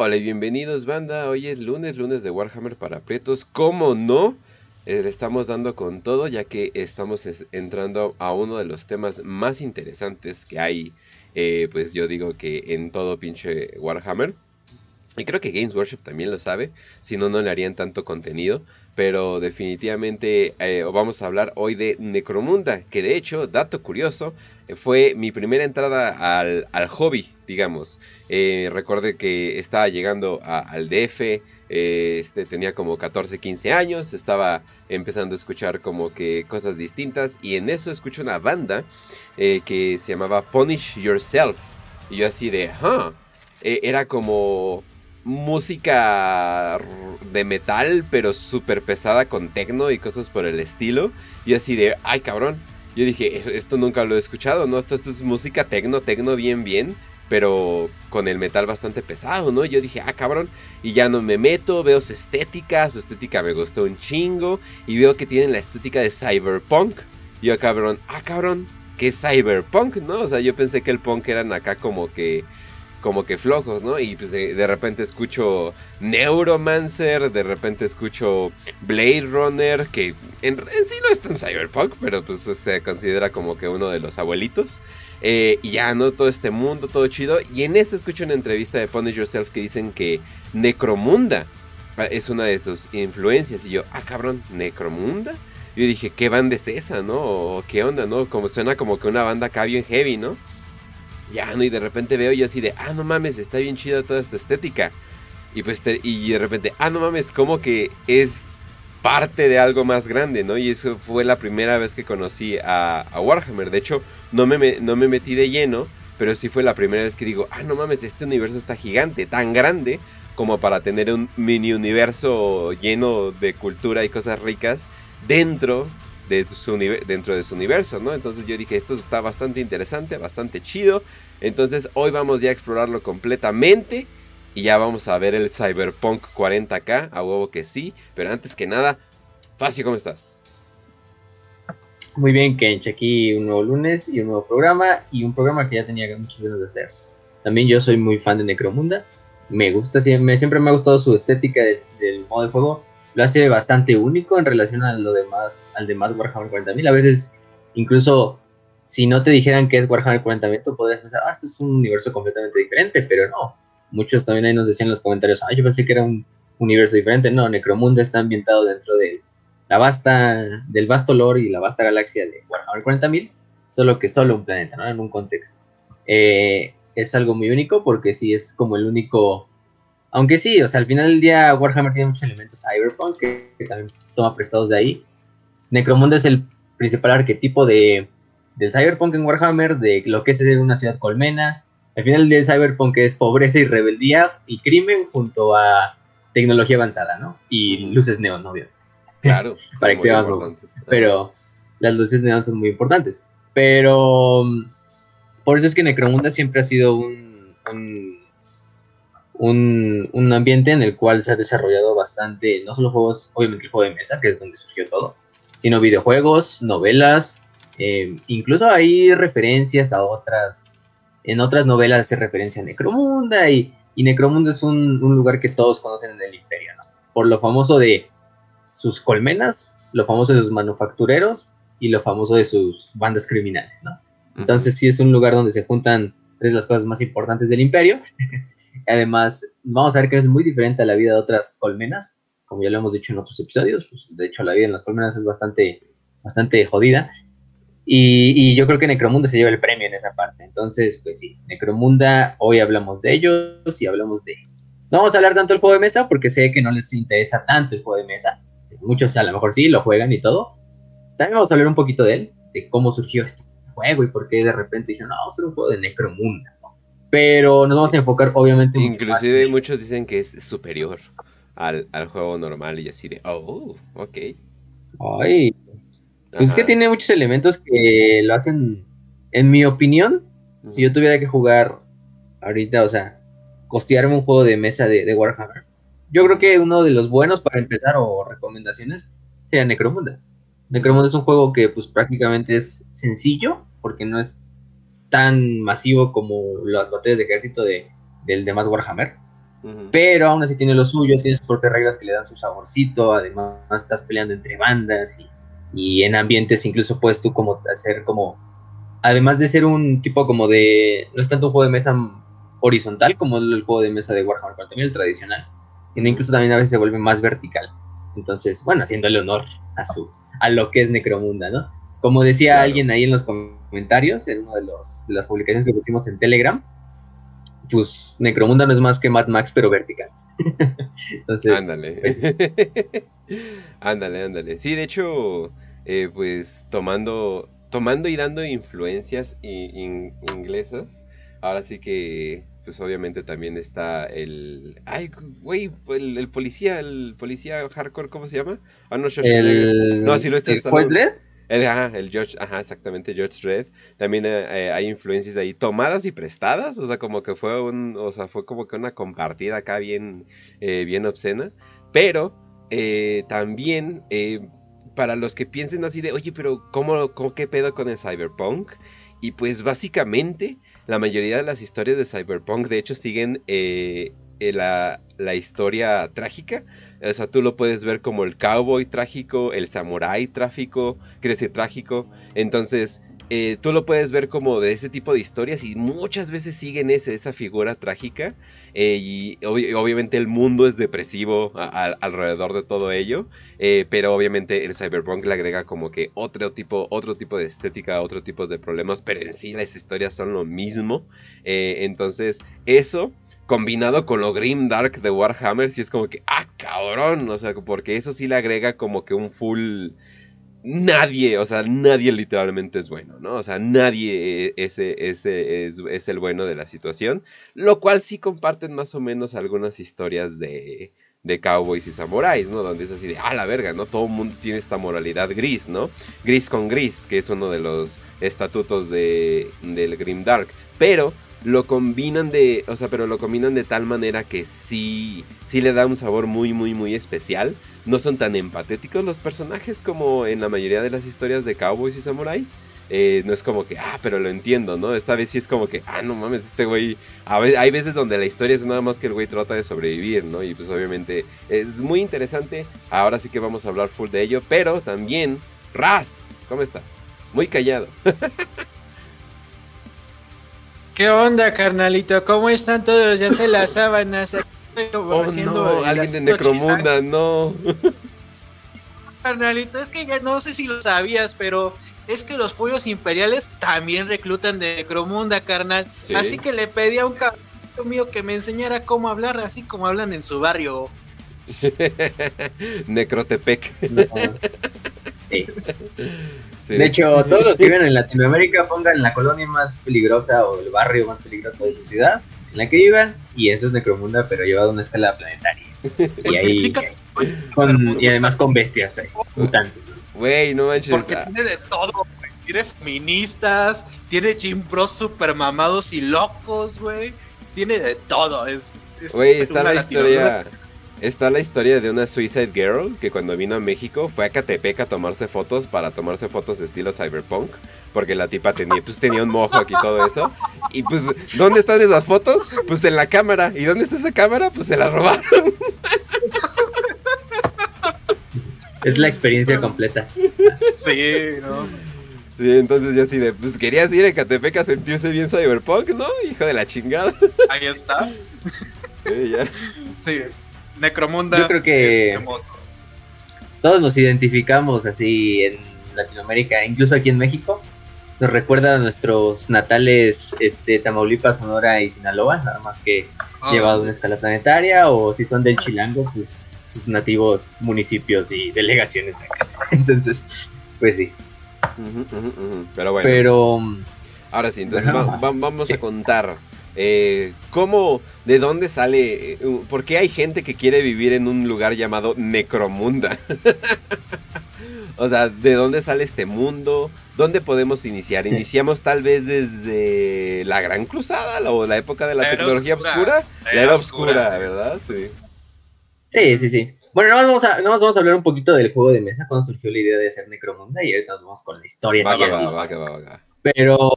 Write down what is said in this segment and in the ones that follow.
Hola y bienvenidos banda, hoy es lunes, lunes de Warhammer para Prietos, como no, eh, le estamos dando con todo ya que estamos entrando a uno de los temas más interesantes que hay, eh, pues yo digo que en todo pinche Warhammer. Y creo que Games Workshop también lo sabe, si no, no le harían tanto contenido. Pero definitivamente eh, vamos a hablar hoy de Necromunda, que de hecho, dato curioso, fue mi primera entrada al, al hobby digamos. Eh, Recuerde que estaba llegando al DF, eh, este, tenía como 14, 15 años, estaba empezando a escuchar como que cosas distintas y en eso escucho una banda eh, que se llamaba Punish Yourself. Y yo así de, huh. era como música de metal, pero súper pesada con tecno y cosas por el estilo. Y así de, ay cabrón. Yo dije, e-, esto nunca lo he escuchado, ¿no? Esto, esto es música tecno, tecno bien, bien pero con el metal bastante pesado, ¿no? Yo dije, ah, cabrón, y ya no me meto, veo su estética, su estética me gustó un chingo, y veo que tienen la estética de cyberpunk. Y yo, cabrón, ah, cabrón, que es cyberpunk, ¿no? O sea, yo pensé que el punk eran acá como que como que flojos, ¿no? Y pues eh, de, repente escucho Neuromancer, de repente escucho Blade Runner, que en, en sí no es tan cyberpunk, pero pues se considera como que uno de los abuelitos. Eh, y ya, ¿no? Todo este mundo, todo chido. Y en esto escucho una entrevista de Punish Yourself que dicen que Necromunda ah, es una de sus influencias. Y yo, ah, cabrón, Necromunda. Yo dije, ¿qué banda es esa, no? ¿O ¿Qué onda, no? Como suena como que una banda acá heavy, ¿no? Ya, ¿no? Y de repente veo yo así de, ah, no mames, está bien chida toda esta estética. Y pues, te, y de repente, ah, no mames, como que es parte de algo más grande, ¿no? Y eso fue la primera vez que conocí a, Warhammer. De hecho, no me, no me metí de lleno, pero sí fue la primera vez que digo, ah, no mames, este universo está gigante, tan grande como para tener un mini universo lleno de cultura y cosas ricas dentro de su, dentro de su universo, ¿no? Entonces yo dije, esto está bastante interesante, bastante chido. Entonces hoy vamos ya a explorarlo completamente y ya vamos a ver el Cyberpunk 40K, a huevo que sí. Pero antes que nada, Facio, ¿cómo estás? Muy bien, Kench. Aquí un nuevo lunes y un nuevo programa. Y un programa que ya tenía muchas ganas de hacer. También yo soy muy fan de Necromunda. Me gusta, siempre, me ha gustado su estética del modo de juego. Lo hace bastante único en relación a lo demás, al demás Warhammer 40.000. A veces, incluso si no te dijeran que es Warhammer 40.000, podrías pensar, ah, esto es un universo completamente diferente, pero no muchos también ahí nos decían en los comentarios, ah, yo pensé que era un universo diferente. No, Necromunda está ambientado dentro de la vasta, del vasto lore y la vasta galaxia de Warhammer 40.000, solo que solo un planeta, ¿no? En un contexto. Eh, es algo muy único porque sí es como el único... Aunque sí, o sea, al final del día Warhammer tiene muchos elementos cyberpunk que, también toma prestados de ahí. Necromunda es el principal arquetipo de, del cyberpunk en Warhammer, de lo que es una ciudad colmena, al final del Cyberpunk es pobreza y rebeldía y crimen junto a tecnología avanzada, ¿no? Y luces neón, obviamente. Claro. Para que sea más Pero las luces neón son muy importantes. Pero mm, por eso es que Necromunda siempre ha sido un, un, un, ambiente en el cual se ha desarrollado bastante, no solo juegos, obviamente el juego de mesa, que es donde surgió todo, sino videojuegos, novelas, eh, incluso hay referencias a otras en otras novelas hace referencia a Necromunda y, Necromunda es un, lugar que todos conocen en el imperio. Por lo famoso de sus colmenas, lo famoso de sus manufactureros y lo famoso de sus bandas criminales, ¿no? Entonces sí es un lugar donde se juntan tres de las cosas más importantes del imperio. Además, vamos a ver que es muy diferente a la vida de otras colmenas, como ya lo hemos dicho en otros episodios, pues, de hecho la vida en las colmenas es bastante, bastante jodida, y, y, yo creo que Necromunda se lleva el premio en esa parte. Entonces, pues sí, Necromunda, hoy hablamos de ellos y hablamos de... No vamos a hablar tanto del juego de mesa porque sé que no les interesa tanto el juego de mesa. Muchos a lo mejor sí, lo juegan y todo. También vamos a hablar un poquito de él, de cómo surgió este juego y por qué de repente dijeron, no, vamos a hacer un juego de Necromunda. ¿no? Pero nos vamos a enfocar obviamente... Inclusive mucho muchos dicen que es superior al, al juego normal y así de, oh, ok. Ay, pues es que tiene muchos elementos que lo hacen, en mi opinión, si yo tuviera que jugar ahorita, o sea, costearme un juego de mesa de, Warhammer, yo creo que uno de los buenos para empezar o recomendaciones sería Necromunda. Necromunda es un juego que pues prácticamente es sencillo, porque no es tan masivo como las batallas de ejército de, del demás Warhammer. Pero aún así tiene lo suyo, tiene sus propias reglas que le dan su saborcito, además estás peleando entre bandas y y en ambientes incluso puedes tú como hacer como, además de ser un tipo como de, no es tanto un juego de mesa horizontal como el juego de mesa de Warhammer, pero también el tradicional, sino incluso también a veces se vuelve más vertical. Entonces, bueno, haciéndole honor a su a lo que es Necromunda, ¿no? Como decía alguien ahí en los comentarios, en una de, los, de las publicaciones que pusimos en Telegram, pues Necromunda no es más que Mad Max, pero vertical. Entonces, ándale. Pues, ándale, ándale. Sí, de hecho, eh, pues tomando, tomando y dando influencias inglesas, ahora sí que pues obviamente también está el. Ay, güey, el, policía, el policía hardcore, ¿cómo se llama? Ah, no, el, no, sí lo está. ¿El? El, ajá, el George, ajá, exactamente, George Red. También eh, eh, hay influencias ahí tomadas y prestadas, o sea, como que fue un, o sea, fue como que una compartida acá bien, eh, bien obscena. Pero también para los que piensen así de, oye, pero ¿cómo, cómo qué pedo con el cyberpunk? Y pues básicamente la mayoría de las historias de Cyberpunk, de hecho, siguen la, la, historia trágica. O sea, tú lo puedes ver como el cowboy trágico, el samurai trágico, quiero decir trágico. Entonces, eh, tú lo puedes ver como de ese tipo de historias y muchas veces siguen ese, esa figura trágica eh, y obviamente el mundo es depresivo alrededor de todo ello, eh, pero obviamente el cyberpunk le agrega como que otro tipo, otro tipo de estética, otro tipo de problemas, pero en sí las historias son lo mismo, entonces eso combinado con lo grim dark de Warhammer, sí es como que, ah, cabrón, o sea, porque eso sí le agrega como que un full nadie, o sea, nadie literalmente es bueno, ¿no? O sea, nadie ese, ese es, el bueno de la situación, lo cual sí comparten más o menos algunas historias de, de cowboys y samuráis, ¿no? Donde es así de, ah, la verga, ¿no? Todo el mundo tiene esta moralidad gris, ¿no? Gris con gris, que es uno de los estatutos de, del Grim Dark, pero lo combinan de, o sea, pero lo combinan de tal manera que sí, sí le da un sabor muy, muy, muy especial. No son tan empatéticos los personajes como en la mayoría de las historias de cowboys y samuráis. Eh, no es como que, ah, pero lo entiendo, ¿no? Esta vez sí es como que, ah, no mames, este güey. hay veces donde la historia es nada más que el güey trata de sobrevivir, ¿no? Y pues obviamente es muy interesante. Ahora sí que vamos a hablar full de ello, pero también, Raz, ¿cómo estás? Muy callado. ¿Qué onda, carnalito? ¿Cómo están todos? Ya se las sábanas. Oh, no, alguien de Necromunda, no. Carnalito, es que ya no sé si lo sabías, pero es que los pollos imperiales también reclutan de Necromunda, carnal. Así que le pedí a un cabrón mío que me enseñara cómo hablar, así como hablan en su barrio. Necrotepec. De hecho, todos los que viven en Latinoamérica pongan la colonia más peligrosa o el barrio más peligroso de su ciudad en la que vivan y eso es Necromunda, pero llevado a una escala planetaria. Y ahí y además con bestias ahí, mutantes. Güey, no manches. Porque tiene de todo, güey. Tiene feministas, tiene Jim Bros super mamados y locos, güey. Tiene de todo. Es, güey, está la historia Está la historia de una Suicide Girl que cuando vino a México fue a Catepec a tomarse fotos para tomarse fotos de estilo cyberpunk. Porque la tipa tenía, pues tenía un mojo aquí y todo eso. Y pues, ¿dónde están esas fotos? Pues en la cámara. ¿Y dónde está esa cámara? Pues se la robaron. Es la experiencia completa. Sí, ¿no? Sí, entonces ya así de, pues querías ir a Catepec a sentirse bien cyberpunk, ¿no? Hijo de la chingada. Ahí está. Sí, ya. Sí. Necromunda. Yo creo que todos nos identificamos así en Latinoamérica, incluso aquí en México. Nos recuerda a nuestros natales este, Tamaulipas, Sonora y Sinaloa, nada más que ah, llevado una escala planetaria, o si son del Chilango, pues sus nativos municipios y delegaciones de acá. Entonces, pues sí. Pero bueno. Pero. Ahora sí, entonces vamos a contar eh, ¿Cómo, de dónde sale? Eh, ¿Por qué hay gente que quiere vivir en un lugar llamado Necromunda? o sea, ¿de dónde sale este mundo? ¿Dónde podemos iniciar? ¿Iniciamos tal vez desde la Gran Cruzada o la época de la, tecnología oscura? La era oscura, ¿verdad? Sí. Sí, sí, sí. Bueno, nada más, vamos a, vamos a hablar un poquito del juego de mesa, cuando surgió la idea de hacer Necromunda y ahorita nos vamos con la historia. Va, va, va, va, Pero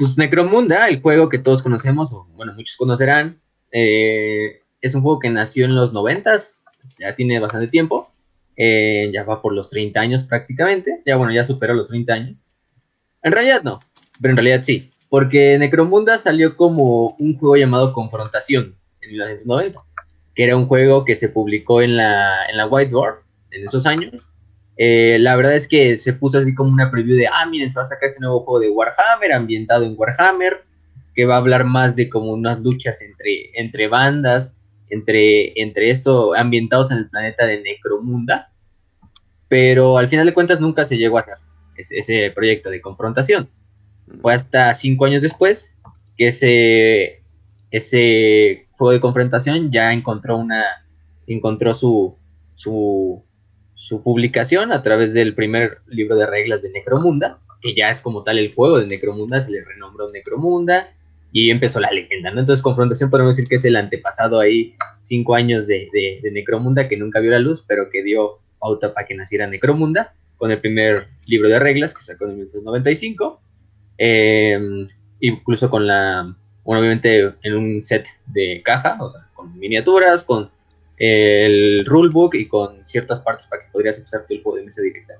pues Necromunda, el juego que todos conocemos, o bueno, muchos conocerán, Eh, es un juego que nació en los noventas, ya tiene bastante tiempo, eh, ya va por los 30 años prácticamente, ya bueno, ya superó los 30 años. En realidad no, pero en realidad sí, porque Necromunda salió como un juego llamado Confrontación en 1990, que era un juego que se publicó en la, en la White Dwarf en esos años. Eh, la verdad es que se puso así como una preview de, ah, miren, se va a sacar este nuevo juego de Warhammer, ambientado en Warhammer, que va a hablar más de como unas luchas entre, entre bandas, entre, entre esto, ambientados en el planeta de Necromunda. Pero al final de cuentas nunca se llegó a hacer ese, proyecto de confrontación. Fue hasta cinco años después que ese, ese juego de confrontación ya encontró una encontró su, su, su publicación a través del primer libro de reglas de Necromunda, que ya es como tal el juego de Necromunda, se le renombró Necromunda, y empezó la leyenda, ¿no? Entonces, Confrontación podemos decir que es el antepasado ahí, cinco años de, de, Necromunda, que nunca vio la luz, pero que dio pauta para que naciera Necromunda, con el primer libro de reglas que sacó en 1995, em, incluso con la, bueno, obviamente en un set de caja, o sea, con miniaturas, con el rulebook y con ciertas partes para que podrías empezar tu juego de mesa directa.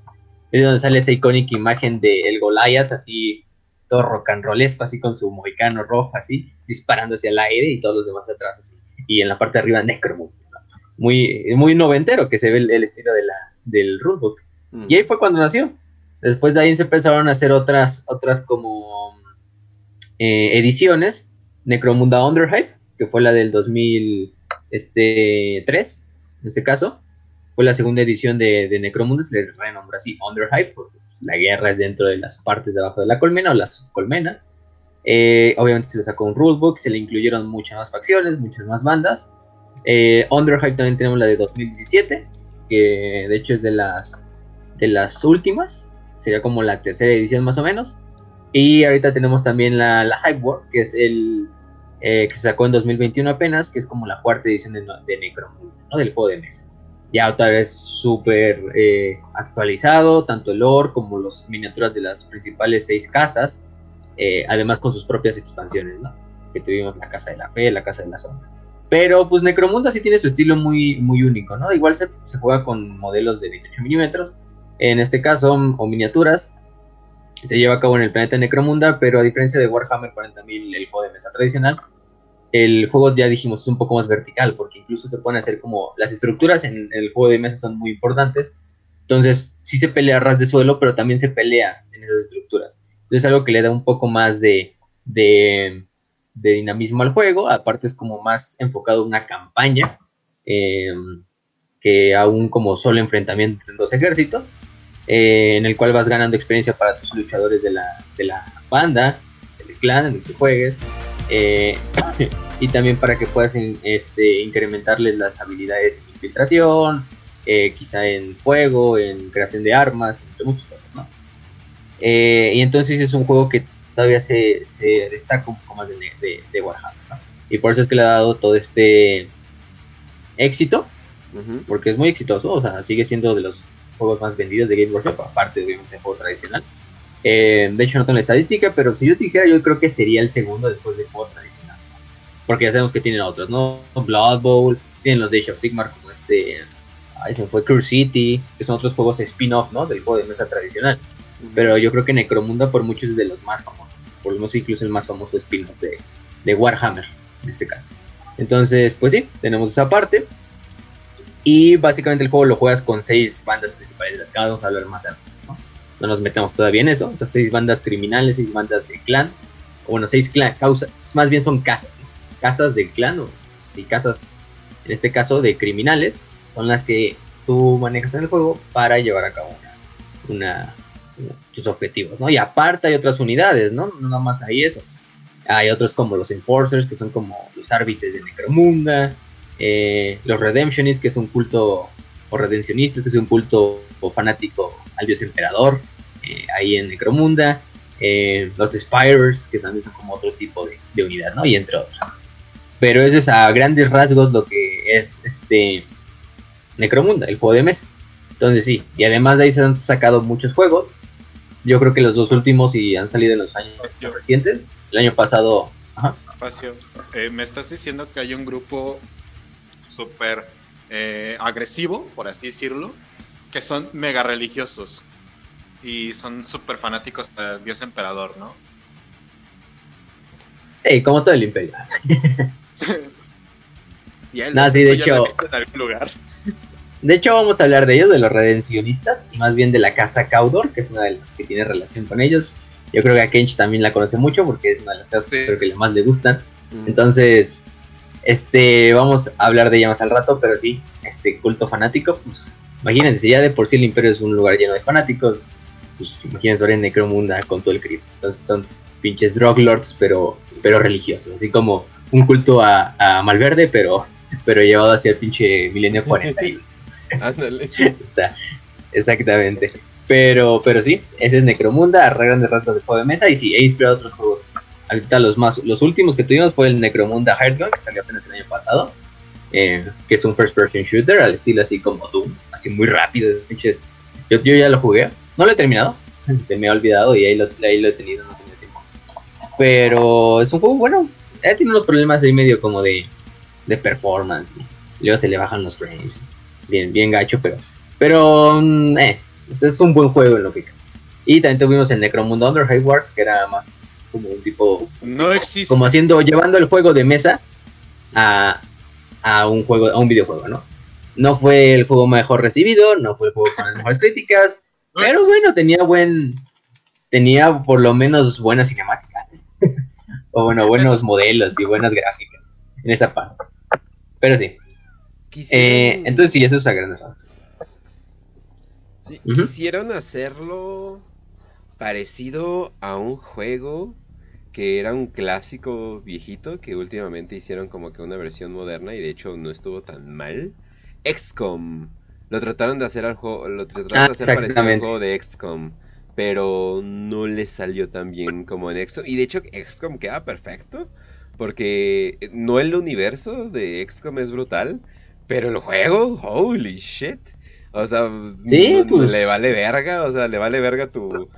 Es donde sale esa icónica imagen de el Goliath, así todo rock and rollesco, así con su mohicano rojo, así, disparando hacia el aire y todos los demás atrás, así. Y en la parte de arriba, Necromunda. Muy, muy noventero que se ve el, estilo de la, del rulebook. Mm. Y ahí fue cuando nació. Después de ahí se empezaron a hacer otras, otras como eh, ediciones. Necromunda Underhype, que fue la del 2003, este, en este caso. Fue la segunda edición de, de se le renombró así Underhype, porque la guerra es dentro de las partes de abajo de la colmena o la subcolmena. Eh, obviamente se le sacó un rulebook, se le incluyeron muchas más facciones, muchas más bandas. Eh, Underhype también tenemos la de 2017, que de hecho es de las, de las últimas, sería como la tercera edición más o menos. Y ahorita tenemos también la, la Hype War, que es el eh, que se sacó en 2021 apenas, que es como la cuarta edición de, de Necromunda, ¿no? del juego de mesa ya otra vez súper eh, actualizado, tanto el lore como las miniaturas de las principales seis casas, eh, además con sus propias expansiones, ¿no? Que tuvimos la Casa de la Fe, la Casa de la Sombra. Pero pues Necromunda sí tiene su estilo muy, muy único, ¿no? Igual se, se juega con modelos de 28 milímetros, en este caso, o miniaturas. Se lleva a cabo en el planeta Necromunda, pero a diferencia de Warhammer 40.000, el juego de mesa tradicional, el juego ya dijimos es un poco más vertical, porque incluso se pueden hacer como las estructuras en, el juego de mesa son muy importantes. Entonces, sí se pelea a ras de suelo, pero también se pelea en esas estructuras. Entonces, es algo que le da un poco más de, de, dinamismo al juego. Aparte, es como más enfocado en una campaña eh, que aún como solo enfrentamiento entre dos ejércitos, eh, en el cual vas ganando experiencia para tus luchadores de la, de la banda, del clan en el que juegues. Eh, y también para que puedas este, incrementarles las habilidades en infiltración, eh, quizá en fuego, en creación de armas, entre muchas cosas, ¿no? Eh, y entonces es un juego que todavía se, destaca un poco más de, Warhammer, Y por eso es que le ha dado todo este éxito, porque es muy exitoso, o sea, sigue siendo de los juegos más vendidos de Game Workshop, aparte de un juego tradicional. Eh, de hecho, no tengo la estadística, pero si yo te dijera, yo creo que sería el segundo después de juegos tradicionales. Porque ya sabemos que tienen otros, ¿no? Blood Bowl, tienen los de Age of Sigmar, como este. Ahí se fue Curse City, que son otros juegos spin-off, ¿no? Del juego de mesa tradicional. Pero yo creo que Necromunda, por muchos, es de los más famosos. Por lo menos, incluso el más famoso spin-off de, de Warhammer, en este caso. Entonces, pues sí, tenemos esa parte. Y básicamente el juego lo juegas con seis bandas principales, las que vamos a hablar más adelante no nos metemos todavía en eso, esas seis bandas criminales, seis bandas de clan, o bueno, seis clan, causas, más bien son casas, casas del clan, y casas, en este caso, de criminales, son las que tú manejas en el juego para llevar a cabo una, tus objetivos, ¿no? Y aparte hay otras unidades, ¿no? No nada más hay eso. Hay otros como los Enforcers, que son como los árbitros de Necromunda, eh, los Redemptionists, que es un culto, o Redencionistas, que es un culto fanático al dios emperador, eh, ahí en Necromunda, eh, los Spires, que también son como otro tipo de, unidad, ¿no? Y entre otras. Pero eso es a grandes rasgos lo que es este Necromunda, el juego de mesa. Entonces sí, y además de ahí se han sacado muchos juegos. Yo creo que los dos últimos y han salido en los años recientes. El año pasado, eh, me estás diciendo que hay un grupo súper eh, agresivo, por así decirlo, que son mega religiosos y son súper fanáticos del dios emperador, ¿no? Sí, como todo el imperio. no, sí, de hecho. De hecho, vamos a hablar de ellos, de los redencionistas, y más bien de la casa Caudor, que es una de las que tiene relación con ellos. Yo creo que a Kench también la conoce mucho porque es una de las casas que creo que más le gustan. Mm. Entonces, este, vamos a hablar de ella más al rato, pero sí, este culto fanático, pues imagínense, ya de por sí el Imperio es un lugar lleno de fanáticos, pues imagínense ahora en Necromunda con todo el crimen. Entonces son pinches drug lords, pero, pero religiosos, así como un culto a, a Malverde, pero, pero llevado hacia el pinche milenio 40. Ándale. Está, exactamente. Pero, pero sí, ese es Necromunda, a grandes rasgos de juego de mesa, y sí, he inspirado otros juegos ahorita los más, los últimos que tuvimos fue el Necromunda Heartgun, que salió apenas el año pasado, eh, que es un first person shooter al estilo así como Doom, así muy rápido, esos pinches. Yo, yo ya lo jugué, no lo he terminado, se me ha olvidado y ahí lo, ahí lo he tenido, no tenía tiempo. Pero es un juego bueno, eh, tiene unos problemas ahí medio como de, de performance, y luego se le bajan los frames, bien, bien gacho, pero, pero, mm, eh, es un buen juego en lo que y también tuvimos el Necromunda Under Wars, que era más como un tipo. No existe. Como haciendo, llevando el juego de mesa a, a un juego, a un videojuego, ¿no? No fue el juego mejor recibido, no fue el juego con las mejores críticas, pero bueno, tenía buen. Tenía por lo menos buenas cinemáticas. o bueno, buenos modelos y buenas gráficas en esa parte. Pero sí. Eh, entonces sí, eso es a grandes rasgos. Sí, Quisieron hacerlo parecido a un juego que era un clásico viejito que últimamente hicieron como que una versión moderna y de hecho no estuvo tan mal. XCOM. Lo trataron de hacer al juego, lo trataron de ah, hacer parecido al juego de XCOM, pero no le salió tan bien como en XCOM y de hecho XCOM queda perfecto porque no el universo de XCOM es brutal, pero el juego, holy shit. O sea, pues. le vale verga, o sea, le vale verga tu,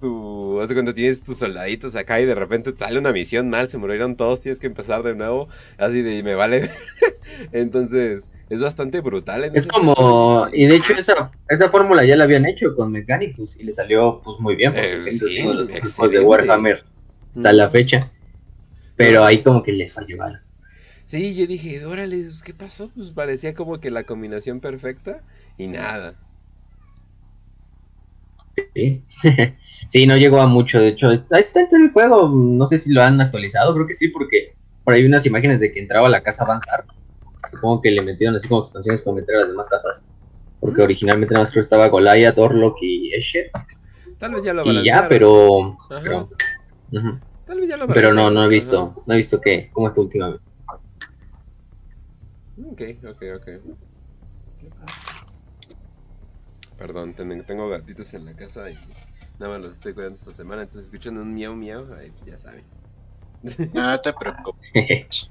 tu, cuando tienes tus soldaditos acá y de repente sale una misión mal, se murieron todos, tienes que empezar de nuevo, así de me vale. Entonces, es bastante brutal. es como, y de hecho esa, esa fórmula ya la habían hecho con Mechanicus y le salió pues muy bien, porque eh, sí, los de Warhammer hasta la fecha. Pero ahí como que les falló mal. Sí, yo dije, órale, pues, ¿qué pasó? Pues parecía como que la combinación perfecta y nada. Sí. sí, no llegó a mucho. De hecho, está, está en el juego. No sé si lo han actualizado. Creo que sí, porque por ahí vi unas imágenes de que entraba a la casa avanzar. Supongo que le metieron así como expansiones para meter a las demás casas. Porque originalmente nada más creo que estaba Goliath, Orlok y Escher. Tal vez ya lo Y ya, pero. Pero, Tal vez ya lo pero no, no he visto. No he visto qué, cómo está últimamente. Ok, ok, ok. Perdón, tengo gatitos en la casa y nada más los estoy cuidando esta semana, entonces escuchan un miau miau, ahí pues ya saben. No te preocupes.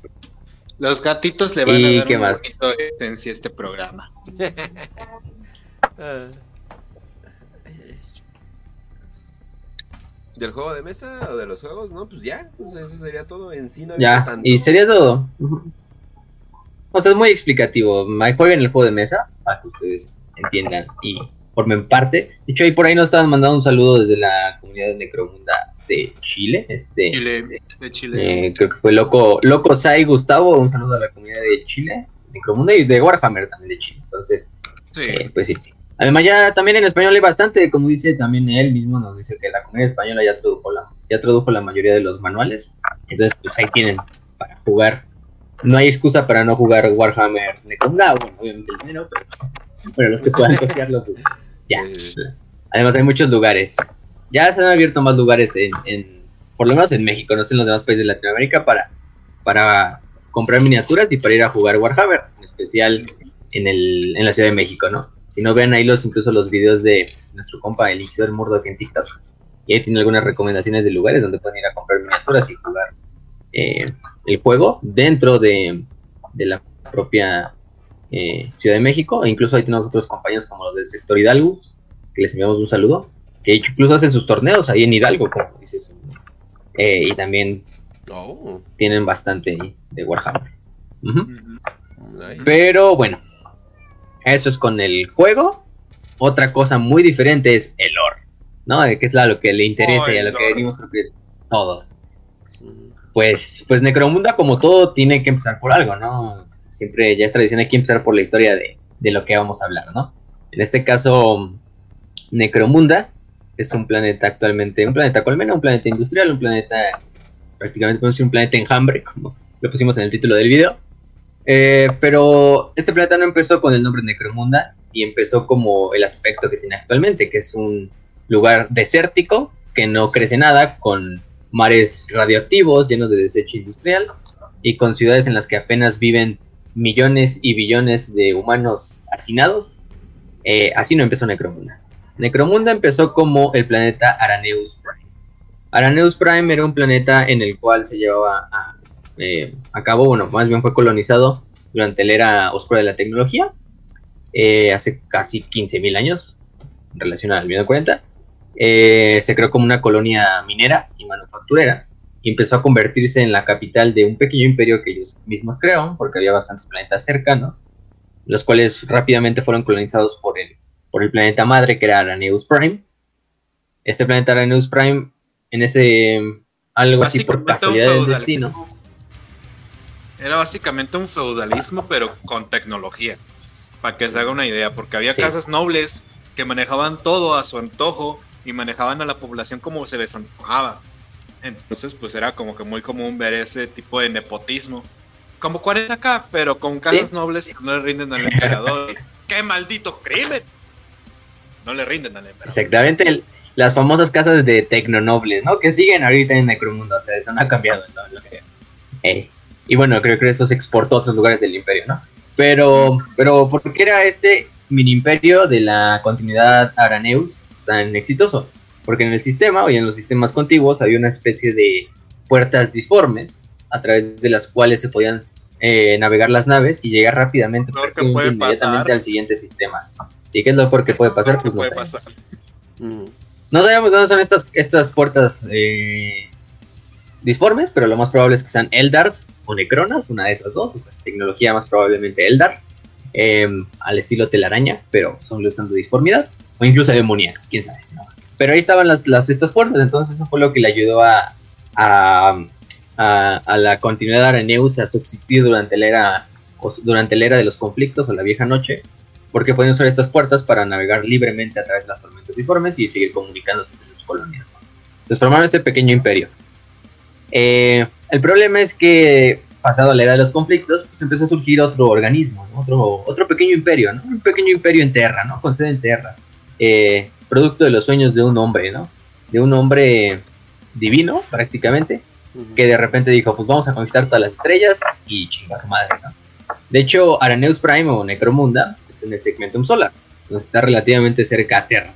Los gatitos le van a dar un poquito de esencia a este programa. Ah. ¿Del juego de mesa o de los juegos? No, pues ya, pues eso sería todo en sí. No ya, y sería todo. O sea, es muy explicativo. Jueguen el juego de mesa para que ustedes entiendan y formen parte. De hecho, ahí por ahí nos estaban mandando un saludo desde la comunidad de Necromunda de Chile. Este, Chile, de Chile. Eh, creo que fue Loco, Loco Sai Gustavo. Un saludo a la comunidad de Chile, Necromunda y de Warhammer también de Chile. Entonces, eh, pues sí. Además, ya también en español hay bastante, como dice también él mismo, nos dice que la comunidad española ya tradujo la, ya tradujo la mayoría de los manuales. Entonces, pues ahí tienen para jugar. No hay excusa para no jugar Warhammer Necromunda, bueno, obviamente el dinero, pero, pero los que puedan costearlo, pues ya. Además hay muchos lugares. Ya se han abierto más lugares en, en, por lo menos en México, no sé en los demás países de Latinoamérica, para, para comprar miniaturas y para ir a jugar Warhammer, en especial en, el, en la Ciudad de México, ¿no? Si no, vean ahí los, incluso los videos de nuestro compa, el del Murdo en. Y ahí tiene algunas recomendaciones de lugares donde pueden ir a comprar miniaturas y jugar eh, el juego dentro de, de la propia eh, Ciudad de México, e incluso ahí tenemos otros compañeros como los del sector Hidalgo, que les enviamos un saludo, que incluso hacen sus torneos ahí en Hidalgo, como dices, eh, y también Oh. Tienen bastante de Warhammer. Pero bueno, eso es con el juego. Otra cosa muy diferente es el lore, ¿no? Que es lo que le interesa y a lo que venimos creo que todos. Pues, pues Necromunda, como todo, tiene que empezar por algo, ¿no? Siempre ya es tradición, hay que empezar por la historia de, de lo que vamos a hablar, ¿no? En este caso, Necromunda es un planeta actualmente, un planeta colmena, un planeta industrial, un planeta, prácticamente podemos decir un planeta enjambre, como lo pusimos en el título del video. Eh, pero este planeta no empezó con el nombre Necromunda y empezó como el aspecto que tiene actualmente, que es un lugar desértico que no crece nada, con mares radioactivos llenos de desecho industrial y con ciudades en las que apenas viven millones y billones de humanos hacinados. Eh, así no empezó Necromunda. Necromunda empezó como el planeta Araneus Prime. Araneus Prime era un planeta en el cual se llevaba a, eh, cabo, bueno, más bien fue colonizado durante la era oscura de la tecnología, eh, hace casi 15.000 años, en relación al 1940. Eh, se creó como una colonia minera y manufacturera y empezó a convertirse en la capital de un pequeño imperio que ellos mismos crearon, porque había bastantes planetas cercanos, los cuales rápidamente fueron colonizados por el por el planeta madre que era Araneus Prime. Este planeta Araneus Prime, en ese algo así por casualidad del destino. Era básicamente un feudalismo, pero con tecnología. Para que se haga una idea, porque había casas nobles que manejaban todo a su antojo y manejaban a la población como se les antojaba. Entonces, pues era como que muy común ver ese tipo de nepotismo. Como 40k, pero con casas nobles que no le rinden al emperador. ¡Qué maldito crimen! no le rinden al emperador. Exactamente, las famosas casas de tecnonobles, ¿no? Que siguen ahorita en Necromundo, o sea, eso no ha cambiado. Eh, y bueno, creo que eso se exportó a otros lugares del imperio, ¿no? Pero, pero ¿por qué era este mini imperio de la continuidad Araneus tan exitoso? Porque en el sistema, o en los sistemas contiguos, había una especie de puertas disformes a través de las cuales se podían eh, navegar las naves y llegar rápidamente inmediatamente al siguiente sistema. ¿Y qué es lo mejor que puede pasar? Pues puede pasar. Mm. No sabemos dónde son estas, estas puertas eh, disformes, pero lo más probable es que sean Eldars o Necronas, una de esas dos, o sea, tecnología más probablemente Eldar, em, al estilo telaraña, pero son usando disformidad, o incluso demoníacas, quién sabe. Pero ahí estaban las, estas puertas, entonces eso fue lo que le ayudó a, a, a, la continuidad de Araneus a subsistir durante la era durante era de los conflictos o la vieja noche porque pueden usar estas puertas para navegar libremente a través de las tormentas disformes y seguir comunicándose entre sus colonias. Entonces formaron este pequeño imperio. Eh, el problema es que, pasado la era de los conflictos, pues empezó a surgir otro organismo, otro, otro pequeño imperio, un pequeño imperio en tierra, ¿no? con sede en tierra, eh, producto de los sueños de un hombre, ¿no? de un hombre divino prácticamente, que de repente dijo, pues vamos a conquistar todas las estrellas y chinga su madre, ¿no? De hecho, Araneus Prime o Necromunda está en el segmentum solar, donde está relativamente cerca a Terra.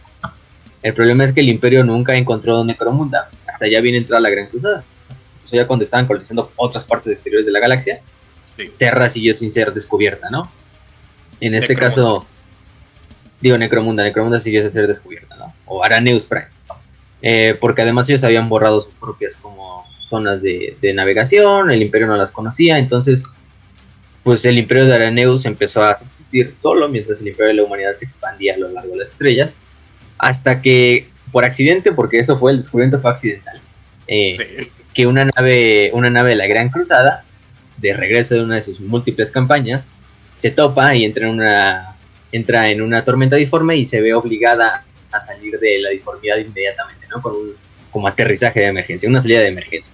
El problema es que el Imperio nunca encontró Necromunda, hasta ya viene entrada la Gran Cruzada. O sea, ya cuando estaban colonizando otras partes exteriores de la galaxia, Terra siguió sin ser descubierta, ¿no? En este caso, digo Necromunda, Necromunda siguió sin ser descubierta, ¿no? O Araneus Prime. Eh, porque además ellos habían borrado sus propias como zonas de, de navegación, el Imperio no las conocía, entonces pues el imperio de Araneus empezó a subsistir solo mientras el imperio de la humanidad se expandía a lo largo de las estrellas, hasta que por accidente, porque eso fue el descubrimiento fue accidental, eh, que una nave, una nave de la Gran Cruzada, de regreso de una de sus múltiples campañas, se topa y entra en una, entra en una tormenta disforme y se ve obligada a salir de la disformidad inmediatamente, ¿no? Con un como aterrizaje de emergencia, una salida de emergencia.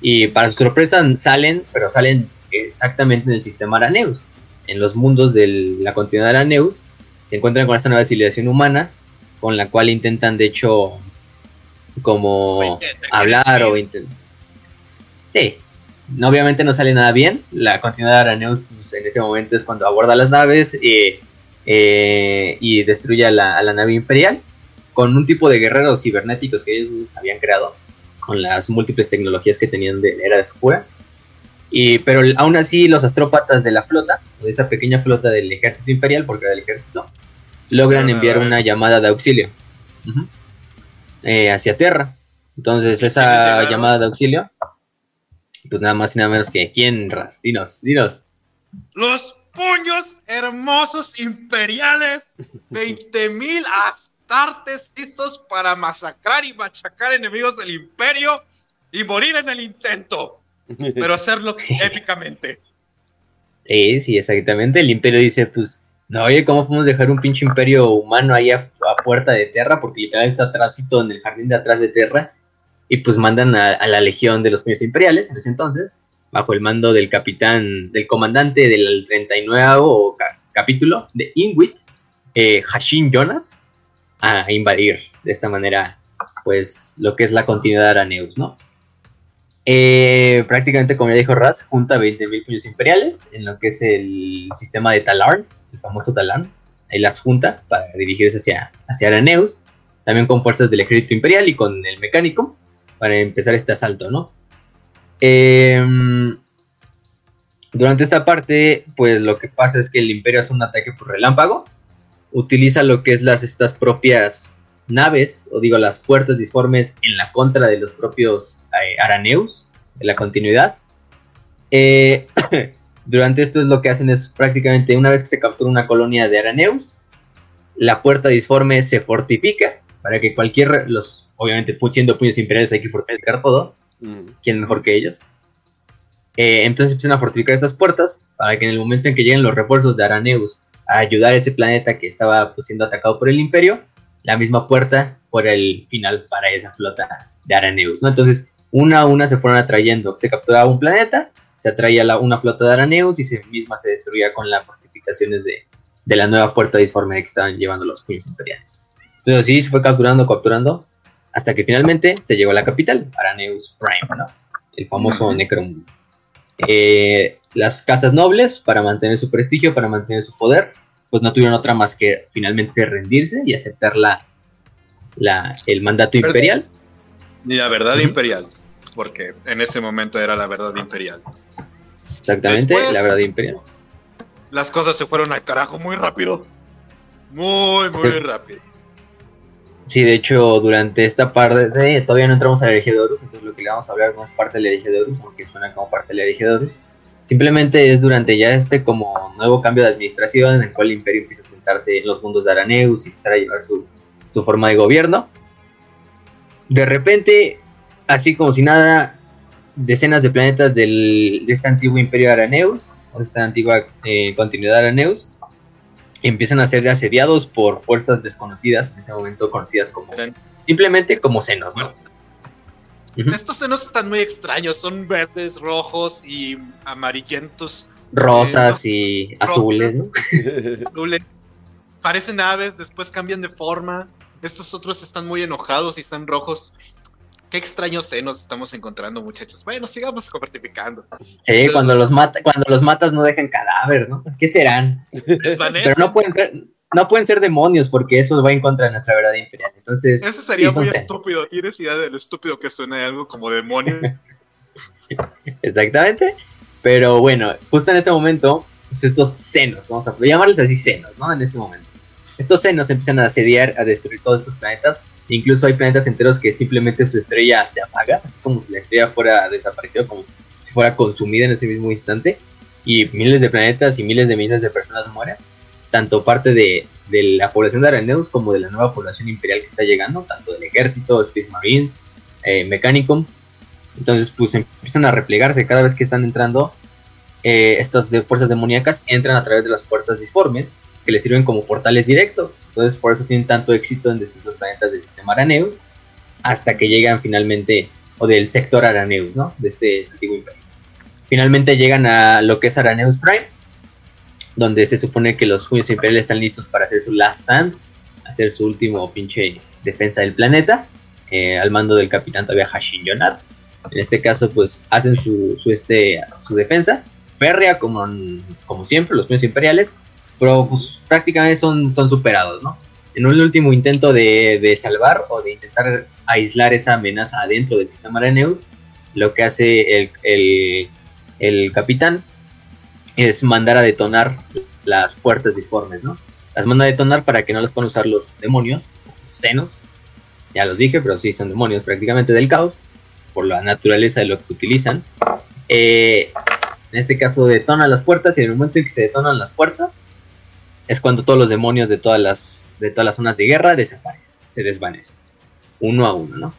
Y para su sorpresa salen, pero salen exactamente en el sistema Araneus. En los mundos de la continuidad de Araneus se encuentran con esta nueva civilización humana con la cual intentan de hecho como hablar o intentar... Sí, obviamente no sale nada bien. La continuidad de Araneus pues, en ese momento es cuando aborda las naves eh, y destruye a la, a la, nave imperial con un tipo de guerreros cibernéticos que ellos habían creado con las múltiples tecnologías que tenían de la era de Fukura y, pero aún así los astrópatas de la flota, de esa pequeña flota del ejército imperial, porque era del ejército, logran enviar una llamada de auxilio eh, hacia Tierra. Entonces esa llamada de auxilio, Pues nada más y nada menos que quién, Ras, dinos, dinos. Los puños hermosos imperiales, 20.000 astartes listos para masacrar y machacar enemigos del imperio y morir en el intento, pero hacerlo épicamente. Sí, sí, exactamente. El imperio dice, pues, no, oye, ¿cómo podemos dejar un pinche imperio humano ahí a, puerta de tierra? Porque literal está atrásito en el jardín de atrás de tierra. Y pues mandan a, la legión de los puños imperiales en ese entonces, bajo el mando del capitán, del comandante del 39 capítulo de Inuit, eh, Hashin Jonas, a invadir de esta manera, pues, lo que es la continuidad de Araneus, ¿no? Eh, prácticamente, como ya dijo Raz, junta 20.000 puños imperiales en lo que es el sistema de Talarn, el famoso Talarn. Ahí las junta para dirigirse hacia, hacia Araneus, también con fuerzas del ejército imperial y con el mecánico, para empezar este asalto, ¿no? Em, durante esta parte, pues lo que pasa es que el imperio hace un ataque por relámpago, utiliza lo que es las estas propias naves, o digo las puertas disformes en la contra de los propios eh, Araneus, de la continuidad. Eh, durante esto es lo que hacen es prácticamente una vez que se captura una colonia de Araneus, la puerta disforme se fortifica para que cualquier, los obviamente siendo puños imperiales hay que fortificar todo. Quién mejor que ellos. Eh, entonces empiezan a fortificar estas puertas para que en el momento en que lleguen los refuerzos de Araneus a ayudar a ese planeta que estaba pues, siendo atacado por el imperio, la misma puerta por el final para esa flota de Araneus. Entonces, una a una se fueron atrayendo, se capturaba un planeta, se atraía una flota de Araneus y se misma se destruía con las fortificaciones de, la nueva puerta disforme que estaban llevando los puños imperiales. Entonces así se fue capturando, capturando, hasta que finalmente se llegó a la capital, Araneus Prime, ¿no? El famoso Necromundo. Eh, las casas nobles, para mantener su prestigio, para mantener su poder, pues no tuvieron otra más que finalmente rendirse y aceptar la, el mandato imperial. Ni la verdad imperial, porque en ese momento era la verdad imperial. Exactamente, la verdad imperial. Las cosas se fueron al carajo muy rápido. Muy, muy rápido. Sí, de hecho, durante esta parte todavía no entramos a la de Horus, entonces lo que le vamos a hablar no es parte de la de Horus, aunque suena como parte de la de Horus. Simplemente es durante ya este como nuevo cambio de administración en el cual el imperio empieza a sentarse en los mundos de Araneus y empezar a llevar su, forma de gobierno. De repente, así como si nada, decenas de planetas del, de este antiguo imperio de Araneus, o de esta antigua eh, continuidad de Araneus, empiezan a ser asediados por fuerzas desconocidas, en ese momento conocidas como simplemente como senos, ¿no? Estos senos están muy extraños, son verdes, rojos y amarillentos. Rosas eh, y azules, ¿no? Parecen aves, después cambian de forma. Estos otros están muy enojados y están rojos. Qué extraños senos estamos encontrando, muchachos. Bueno, sigamos fortificando. Sí, cuando los, mata, cuando los matas no dejan cadáver, ¿no? ¿Qué serán? Pero no pueden ser, no pueden ser demonios porque eso va en contra de nuestra verdad imperial. Entonces, eso sería muy estúpido. ¿Tienes idea de lo estúpido que suena algo como demonios? Exactamente. Pero bueno, justo en ese momento, pues estos senos, vamos a llamarles así senos, ¿no? En este momento. Estos senos empiezan a asediar, a destruir todos estos planetas. Incluso hay planetas enteros que simplemente su estrella se apaga, así como si la estrella fuera desaparecido, como si fuera consumida en ese mismo instante. Y miles de planetas y miles de miles de personas mueren tanto parte de, la población de Araneus como de la nueva población imperial que está llegando, tanto del ejército, Space Marines, eh, Mechanicum. Entonces, pues empiezan a replegarse cada vez que están entrando. Eh, estas fuerzas demoníacas entran a través de las puertas disformes que les sirven como portales directos. Entonces, por eso tienen tanto éxito en distintos planetas del sistema Araneus hasta que llegan finalmente, o del sector Araneus, ¿no? De este antiguo imperio. Finalmente llegan a lo que es Araneus Prime, donde se supone que los puños imperiales están listos para hacer su last stand, hacer su último pinche defensa del planeta, eh, al mando del capitán todavía Hashin Yonat. En este caso, pues hacen su, este, su defensa, férrea como, como siempre, los puños imperiales, pero pues prácticamente son, son superados, ¿no? En un último intento de, salvar o de intentar aislar esa amenaza adentro del sistema Araneus, lo que hace el, el, el capitán es mandar a detonar las puertas disformes, ¿no? Las manda a detonar para que no las puedan usar los demonios, los senos. Ya los dije, pero sí son demonios prácticamente del caos, por la naturaleza de lo que utilizan. Eh, en este caso detonan las puertas y en el momento en que se detonan las puertas es cuando todos los demonios de todas las, de todas las zonas de guerra desaparecen, se desvanecen, uno a uno, ¿no?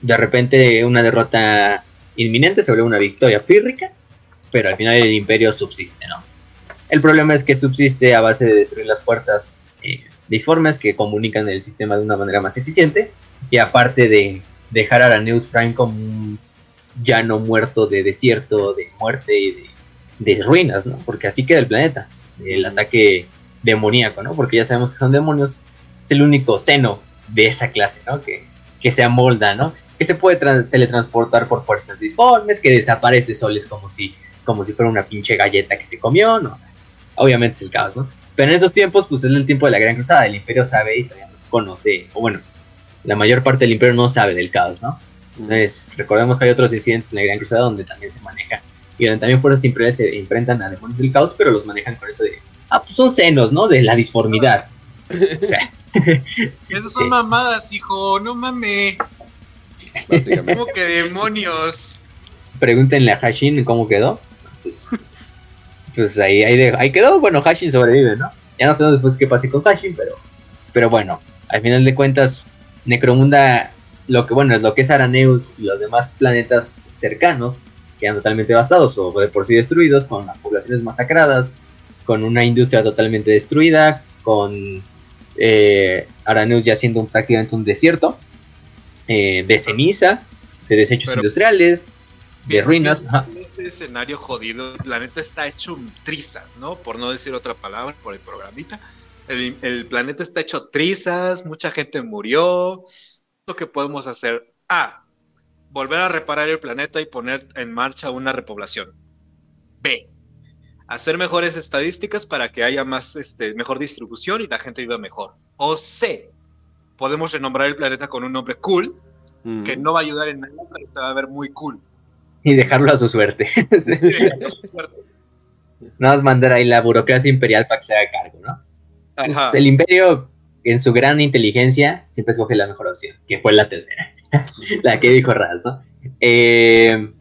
De repente una derrota inminente sobre una victoria pírrica, pero al final el imperio subsiste, ¿no? El problema es que subsiste a base de destruir las puertas eh, disformes que comunican el sistema de una manera más eficiente y aparte de dejar a la News Prime como un llano muerto de desierto, de muerte y de, ruinas, ¿no? Porque así queda el planeta, el ataque demoníaco, ¿no? Porque ya sabemos que son demonios, es el único seno de esa clase, ¿no? Que, que se amolda, ¿no? Que se puede teletransportar por puertas disformes, que desaparece soles como si, como si fuera una pinche galleta que se comió, no sé. obviamente es el caos, ¿no? Pero en esos tiempos, pues es el tiempo de la Gran Cruzada, el Imperio sabe y todavía no conoce, o bueno, la mayor parte del Imperio no sabe del caos, ¿no? Entonces, recordemos que hay otros incidentes en la Gran Cruzada donde también se maneja y donde también fuerzas imperiales se enfrentan a demonios del caos, pero los manejan con eso de, ah, pues son senos, ¿no? De la disformidad. o sea. Esas son mamadas, hijo, no mames. ¿Cómo que demonios? Pregúntenle a Hashin cómo quedó. Pues, pues ahí, ahí, quedó. Bueno, Hashin sobrevive, ¿no? Ya no sabemos después qué pase con Hashin, pero, pero bueno, al final de cuentas, Necromunda lo que bueno es lo que es Araneus y los demás planetas cercanos quedan totalmente devastados o de por sí destruidos, con las poblaciones masacradas, con una industria totalmente destruida, con eh, Araneus ya siendo prácticamente un desierto eh, de ceniza, de desechos industriales, de ruinas. Este escenario jodido, el planeta está hecho trizas, ¿no? Por no decir otra palabra, por el programita. El, el planeta está hecho trizas, mucha gente murió, lo que podemos hacer? A. Volver a reparar el planeta y poner en marcha una repoblación. B. Hacer mejores estadísticas para que haya más, este, mejor distribución y la gente viva mejor. O C. Podemos renombrar el planeta con un nombre cool, que no va a ayudar en nada, pero te va a ver muy cool. Y dejarlo a su suerte. Nada más mandar ahí la burocracia imperial para que se haga cargo, ¿no? Pues, el imperio en su gran inteligencia, siempre escoge la mejor opción, que fue la tercera, la que dijo Raz, ¿no? Eh,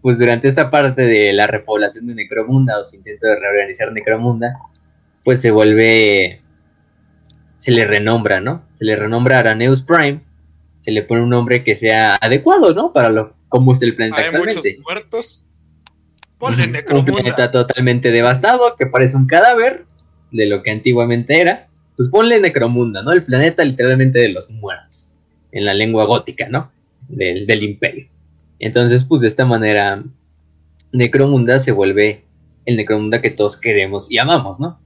pues durante esta parte de la repoblación de Necromunda o su intento de reorganizar Necromunda, pues se vuelve, se le renombra, ¿no? Se le renombra Araneus Prime, se le pone un nombre que sea adecuado, ¿no? Para lo como está el planeta Hay muchos muertos. Ponle Necromunda. Un planeta totalmente devastado que parece un cadáver de lo que antiguamente era pues ponle Necromunda, ¿no? El planeta literalmente de los muertos, en la lengua gótica, ¿no? Del, imperio. Entonces, pues de esta manera, Necromunda se vuelve el Necromunda que todos queremos y amamos, ¿no?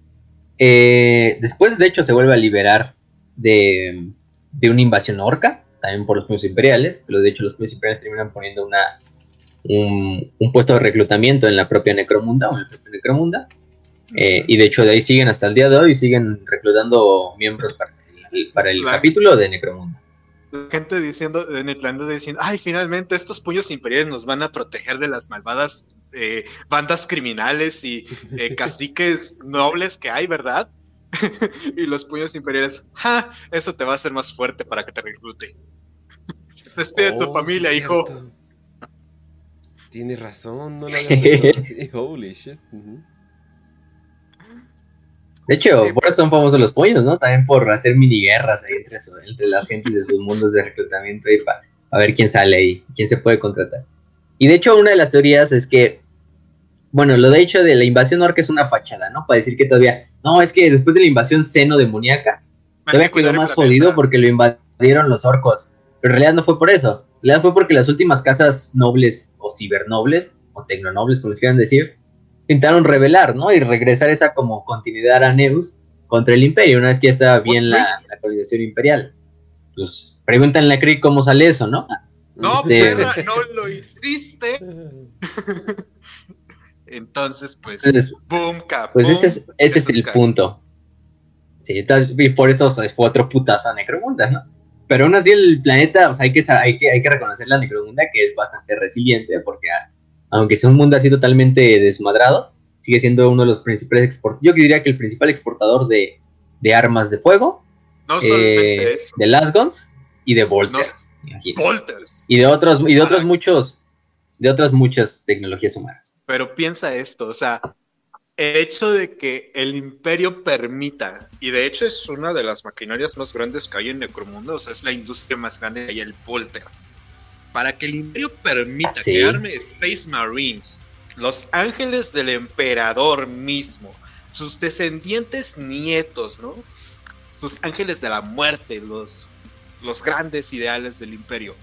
Eh, después, de hecho, se vuelve a liberar de, una invasión orca, también por los pueblos imperiales, pero de hecho los pueblos imperiales terminan poniendo una, un, un, puesto de reclutamiento en la propia Necromunda, o en el propio Necromunda, eh, y de hecho de ahí siguen hasta el día de hoy, siguen reclutando miembros para el, para el capítulo de Necromunda. Gente diciendo, en el plan de diciendo, ay, finalmente estos puños imperiales nos van a proteger de las malvadas eh, bandas criminales y eh, caciques nobles que hay, ¿verdad? y los puños imperiales, ja, eso te va a hacer más fuerte para que te reclute. Despide a tu oh, familia, hijo. Tienes razón, no lo había Holy shit. De hecho, por eso son famosos los pollos, ¿no? También por hacer mini guerras ahí entre, entre las gentes de sus mundos de reclutamiento y para ver quién sale ahí, quién se puede contratar. Y de hecho, una de las teorías es que, bueno, lo de hecho de la invasión orca es una fachada, ¿no? Para decir que todavía, no, es que después de la invasión seno demoníaca, todavía quedó más jodido porque lo invadieron los orcos. Pero en realidad no fue por eso. En realidad fue porque las últimas casas nobles o cibernobles, o tecnonobles, como les quieran decir, intentaron revelar, ¿no? Y regresar esa como continuidad a Neus contra el Imperio, una vez que ya estaba bien la, la imperial. Pues pregúntanle a Krieg cómo sale eso, ¿no? No, este, perra, no lo hiciste. Entonces, pues, boom, cap. Pues ese es, ese es el punto. Sí, y por eso fue otro putazo a Necromunda, ¿no? Pero aún así el planeta, o sea, hay que, hay que, hay que reconocer la Necromunda que es bastante resiliente, porque aunque sea un mundo así totalmente desmadrado, sigue siendo uno de los principales exportadores. Yo diría que el principal exportador de, armas de fuego, no eh, de Lasgons y de Volters. Y de otros, y de otros muchos de otras muchas tecnologías humanas. Pero piensa esto, o sea, el hecho de que el imperio permita, y de hecho es una de las maquinarias más grandes que hay en Necromundo, o sea, es la industria más grande que hay, el Polter, para que el imperio permita que arme Space Marines, los ángeles del emperador mismo, sus descendientes nietos, ¿no? Sus ángeles de la muerte, los, los grandes ideales del imperio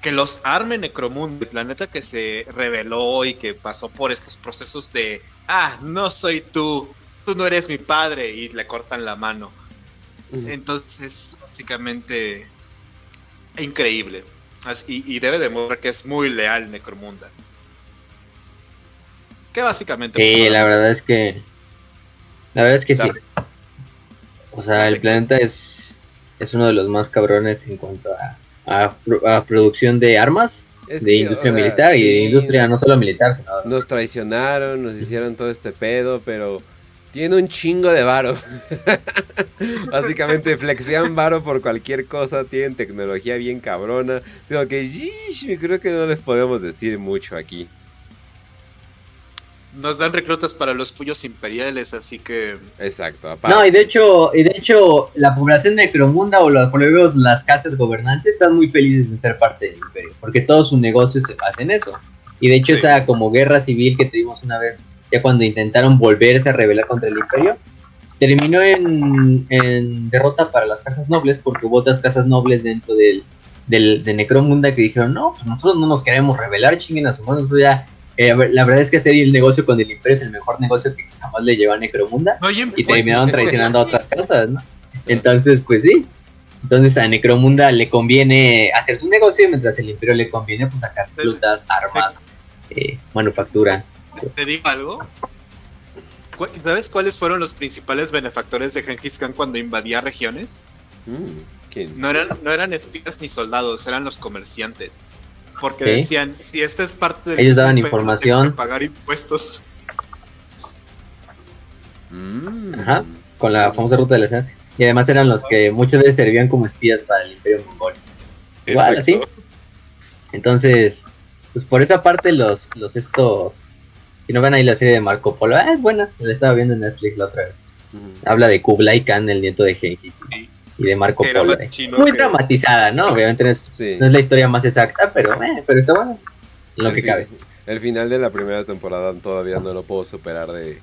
que los arme Necromundo, el planeta que se reveló y que pasó por estos procesos de, ah, no soy tú, tú no eres mi padre, y le cortan la mano. Entonces, básicamente, increíble. Así, y, debe demostrar que es muy leal Necromunda. Que básicamente... Sí, la verdad es que... La verdad es que sí. O sea, el planeta es, es uno de los más cabrones en cuanto a a, producción de armas, de industria militar y de industria no solo militar, sino... Nos traicionaron, nos hicieron todo este pedo, pero tiene un chingo de varo. Básicamente flexian varo por cualquier cosa, tienen tecnología bien cabrona. Tengo que, creo que no les podemos decir mucho aquí nos dan reclutas para los puyos imperiales, así que. Exacto. No, y de hecho, y de hecho, la población necromunda o los pueblos, las casas gobernantes están muy felices de ser parte del imperio, porque todo su negocio se basa en eso. Y de hecho, esa como guerra civil que tuvimos una vez, ya cuando intentaron volverse a rebelar contra el imperio, terminó en, en derrota para las casas nobles, porque hubo otras casas nobles dentro del, del, de Necromunda que dijeron, no, pues nosotros no nos queremos rebelar, chinguen a su mano, nosotros ya eh, la verdad es que hacer el negocio con el Imperio es el mejor negocio que jamás le llevó a Necromunda. y terminaron traicionando a otras casas, ¿no? Entonces, pues sí. Entonces a Necromunda le conviene hacer su negocio, mientras el Imperio le conviene pues sacar frutas, armas, eh, manufactura. ¿Te digo algo? ¿Sabes cuáles fueron los principales benefactores de Genghis Khan cuando invadía regiones? Mm, no, eran, no eran espías ni soldados, eran los comerciantes. Porque decían, si esta es parte de... Ellos daban información. pagar impuestos. Mm. Ajá, con la famosa ruta de la seda. Y además eran los que muchas veces servían como espías para el Imperio Mongol. Igual, así. Entonces, pues por esa parte los, los estos... Si no ven ahí la serie de Marco Polo, ah, es buena, la estaba viendo en Netflix la otra vez. Habla de Kublai Khan, el nieto de Genghis y de Marco Polo. Eh. Muy dramatizada, ¿no? Obviamente no es, la historia más exacta, pero, eh, pero está bueno. Lo que cabe. El final de la primera temporada todavía no lo puedo superar de.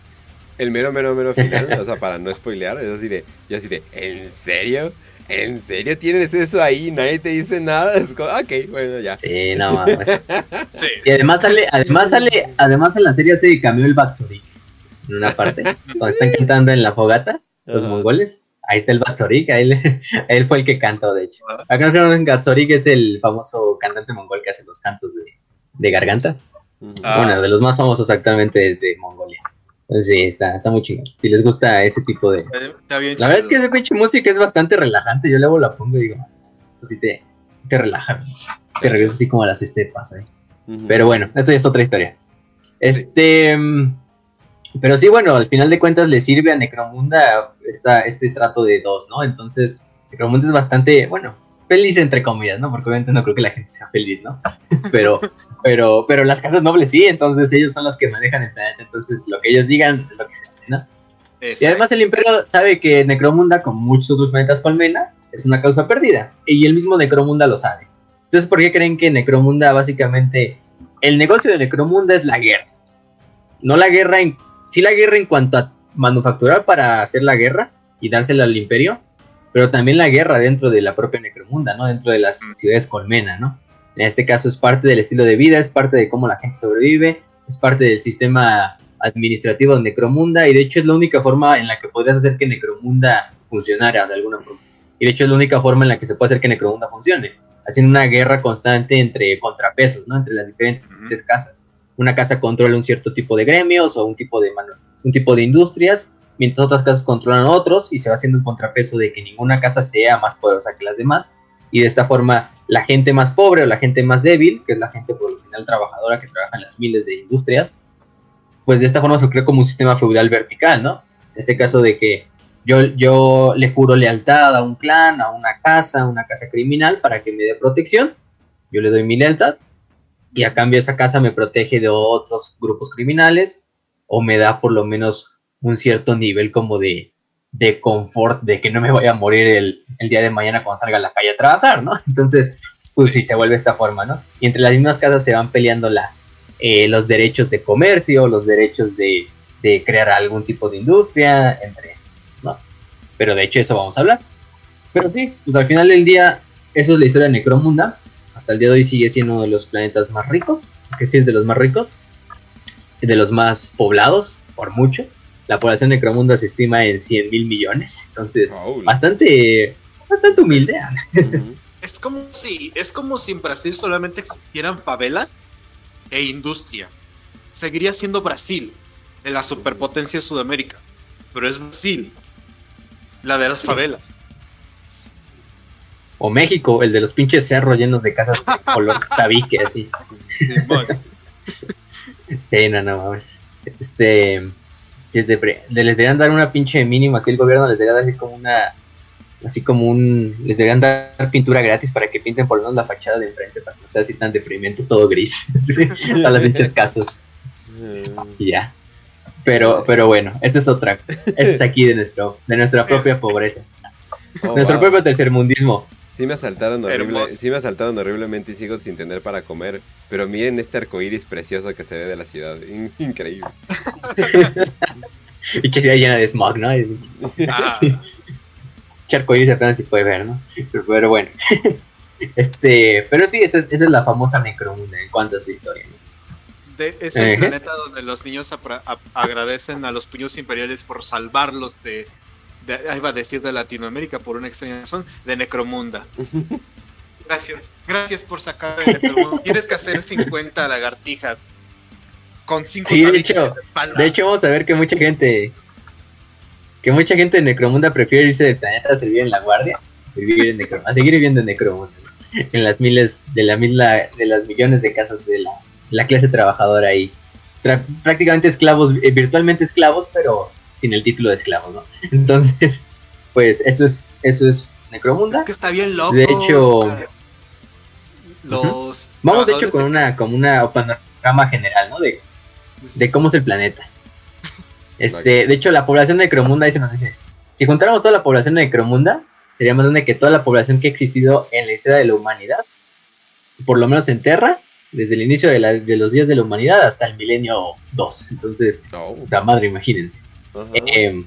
El mero, mero, mero final. o sea, para no spoilear, es así de. Yo así de. ¿En serio? ¿En serio tienes eso ahí? Nadie te dice nada. Es como, ok, bueno, ya. Sí, no mames. sí. Y además sale, además sale, además en la serie se cambió el Batsurik en una parte. cuando están cantando en la fogata, los mongoles. Ahí está el Batzorik, él, fue el que cantó, de hecho. Acá nos conocen Batzorik, es el famoso cantante mongol que hace los cantos de, garganta. Ah. Bueno, de los más famosos actualmente de, Mongolia. Entonces sí, está, está muy chido. Si les gusta ese tipo de... la verdad es que ese pinche música es bastante relajante. Yo luego la pongo y digo, esto sí te, te relaja. Te regresa así como a las estepas. ¿eh? Pero bueno, eso ya es otra historia. Este... Mm, pero sí, bueno, al final de cuentas le sirve a Necromunda esta, este trato de dos, ¿no? Entonces, Necromunda es bastante, bueno, feliz entre comillas, ¿no? Porque obviamente no creo que la gente sea feliz, ¿no? Pero, pero, pero las casas nobles sí, entonces ellos son los que manejan el planeta, entonces lo que ellos digan es lo que se hace, ¿no? Y además el Imperio sabe que Necromunda, como muchos otros planetas colmena, es una causa perdida. Y el mismo Necromunda lo sabe. Entonces, ¿por qué creen que Necromunda básicamente... El negocio de Necromunda es la guerra. No la guerra en sí la guerra en cuanto a manufacturar para hacer la guerra y dársela al imperio, pero también la guerra dentro de la propia Necromunda, ¿no? Dentro de las ciudades colmena, ¿no? En este caso es parte del estilo de vida, es parte de cómo la gente sobrevive, es parte del sistema administrativo de Necromunda y de hecho es la única forma en la que podrías hacer que Necromunda funcionara de alguna forma. Y de hecho es la única forma en la que se puede hacer que Necromunda funcione, haciendo una guerra constante entre contrapesos, ¿no? Entre las diferentes casas una casa controla un cierto tipo de gremios o un tipo de, un tipo de industrias, mientras otras casas controlan otros y se va haciendo un contrapeso de que ninguna casa sea más poderosa que las demás. Y de esta forma, la gente más pobre o la gente más débil, que es la gente por lo general trabajadora que trabaja en las miles de industrias, pues de esta forma se crea como un sistema feudal vertical, ¿no? En este caso de que yo, yo le juro lealtad a un clan, a una casa, a una casa criminal para que me dé protección, yo le doy mi lealtad y a cambio esa casa me protege de otros grupos criminales o me da por lo menos un cierto nivel como de, de confort de que no me vaya a morir el, el, día de mañana cuando salga a la calle a trabajar, ¿no? Entonces, pues sí, se vuelve esta forma, ¿no? Y entre las mismas casas se van peleando la, eh, los derechos de comercio, los derechos de, de crear algún tipo de industria, entre estos, ¿no? Pero de hecho eso vamos a hablar. Pero sí, pues al final del día, eso es la historia de Necromunda. Hasta el día de hoy sigue siendo uno de los planetas más ricos, que sí es de los más ricos, de los más poblados, por mucho. La población de Necromunda se estima en 100 mil millones, entonces bastante, bastante humilde. Es como si, es como si en Brasil solamente existieran favelas e industria. Seguiría siendo Brasil, de la superpotencia de Sudamérica, pero es Brasil, la de las favelas. O México, el de los pinches cerros llenos de casas de color tabique, así. Sí, sí, no, no mames. Este. Desde, les deberían dar una pinche mínima, así el gobierno les debería dar así como una. Así como un. Les deberían dar pintura gratis para que pinten por lo menos la fachada de enfrente, para que no sea así tan deprimente, todo gris. a las pinches casas. Y ya. Pero, pero bueno, eso es otra. Eso es aquí de, nuestro, de nuestra propia pobreza. Oh, nuestro propio tercermundismo. Sí me asaltaron horrible, sí me asaltaron horriblemente y sigo sin tener para comer. Pero miren este arcoíris precioso que se ve de la ciudad. increíble. y que ciudad llena de smog, ¿no? Ah. sí. arcoíris apenas se puede ver, ¿no? Pero, bueno. este, pero sí, esa es, la famosa Necromunda en cuanto a su historia. es el planeta donde los niños agradecen a los puños imperiales por salvarlos de iba a decir de Latinoamérica por una extraña razón, de Necromunda. Gracias, gracias por sacar de Necromunda. Tienes que hacer 50 lagartijas con 5 sí, de hecho, de hecho vamos a ver que mucha gente que mucha gente de Necromunda prefiere irse del planeta a servir en la guardia, vivir en a seguir viviendo en Necromunda, en las miles de la de las millones de casas de la, clase trabajadora ahí. prácticamente esclavos, eh, virtualmente esclavos, pero sin el título de esclavo, ¿no? Entonces, pues eso es, eso es Necromunda. Es que está bien loco. De hecho, los vamos de hecho con una, como una panorama general, ¿no? De, de cómo es el planeta. Este, de hecho, la población de Necromunda ahí se nos dice, si juntáramos toda la población de Necromunda, sería más grande que toda la población que ha existido en la historia de la humanidad, por lo menos en Terra, desde el inicio de, los días de la humanidad hasta el milenio 2. Entonces, la madre, imagínense. Eh,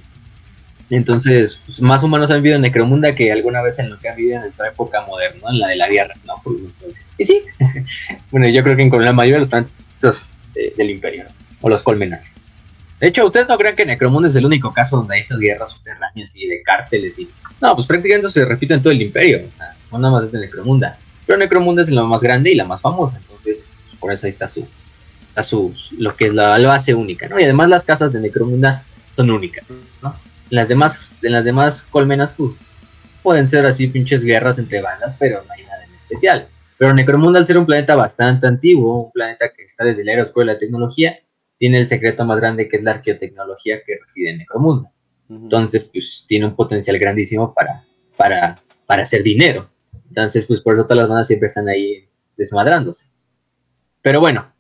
entonces, pues, más humanos han vivido en Necromunda que alguna vez en lo que han vivido en nuestra época moderna, en la de la Guerra, ¿no? Y sí, bueno, yo creo que en la mayoría de los planetas del Imperio, o los Colmenas. De hecho, ustedes no creen que Necromunda es el único caso donde hay estas guerras subterráneas y de cárteles y... No, pues prácticamente se repite en todo el Imperio, o sea, no nada más es de Necromunda. Pero Necromunda es la más grande y la más famosa, entonces por eso ahí está su, está su lo que es la base única, ¿no? Y además las casas de Necromunda son únicas, ¿no? En las demás, en las demás colmenas, pues, pueden ser así pinches guerras entre bandas, pero no hay nada en especial. Pero Necromunda, al ser un planeta bastante antiguo, un planeta que está desde la era oscura de la tecnología, tiene el secreto más grande que es la arqueotecnología que reside en Necromunda. Entonces, pues, tiene un potencial grandísimo para, para, para hacer dinero. Entonces, pues, por eso todas las bandas siempre están ahí desmadrándose. Pero bueno,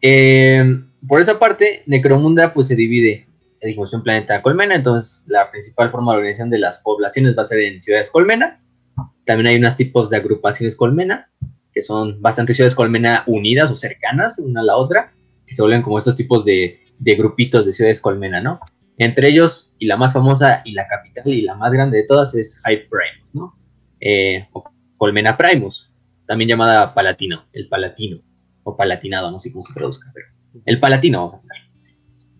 eh, por esa parte, Necromunda, pues, se divide un planeta colmena, entonces la principal forma de organización de las poblaciones va a ser en ciudades colmena. También hay unos tipos de agrupaciones colmena, que son bastantes ciudades colmena unidas o cercanas una a la otra, que se vuelven como estos tipos de, de grupitos de ciudades colmena, ¿no? Entre ellos, y la más famosa y la capital y la más grande de todas es High Primus, ¿no? Eh, Colmena Primus, también llamada Palatino, el Palatino, o Palatinado, no sé cómo se traduzca, pero el Palatino vamos a hablar.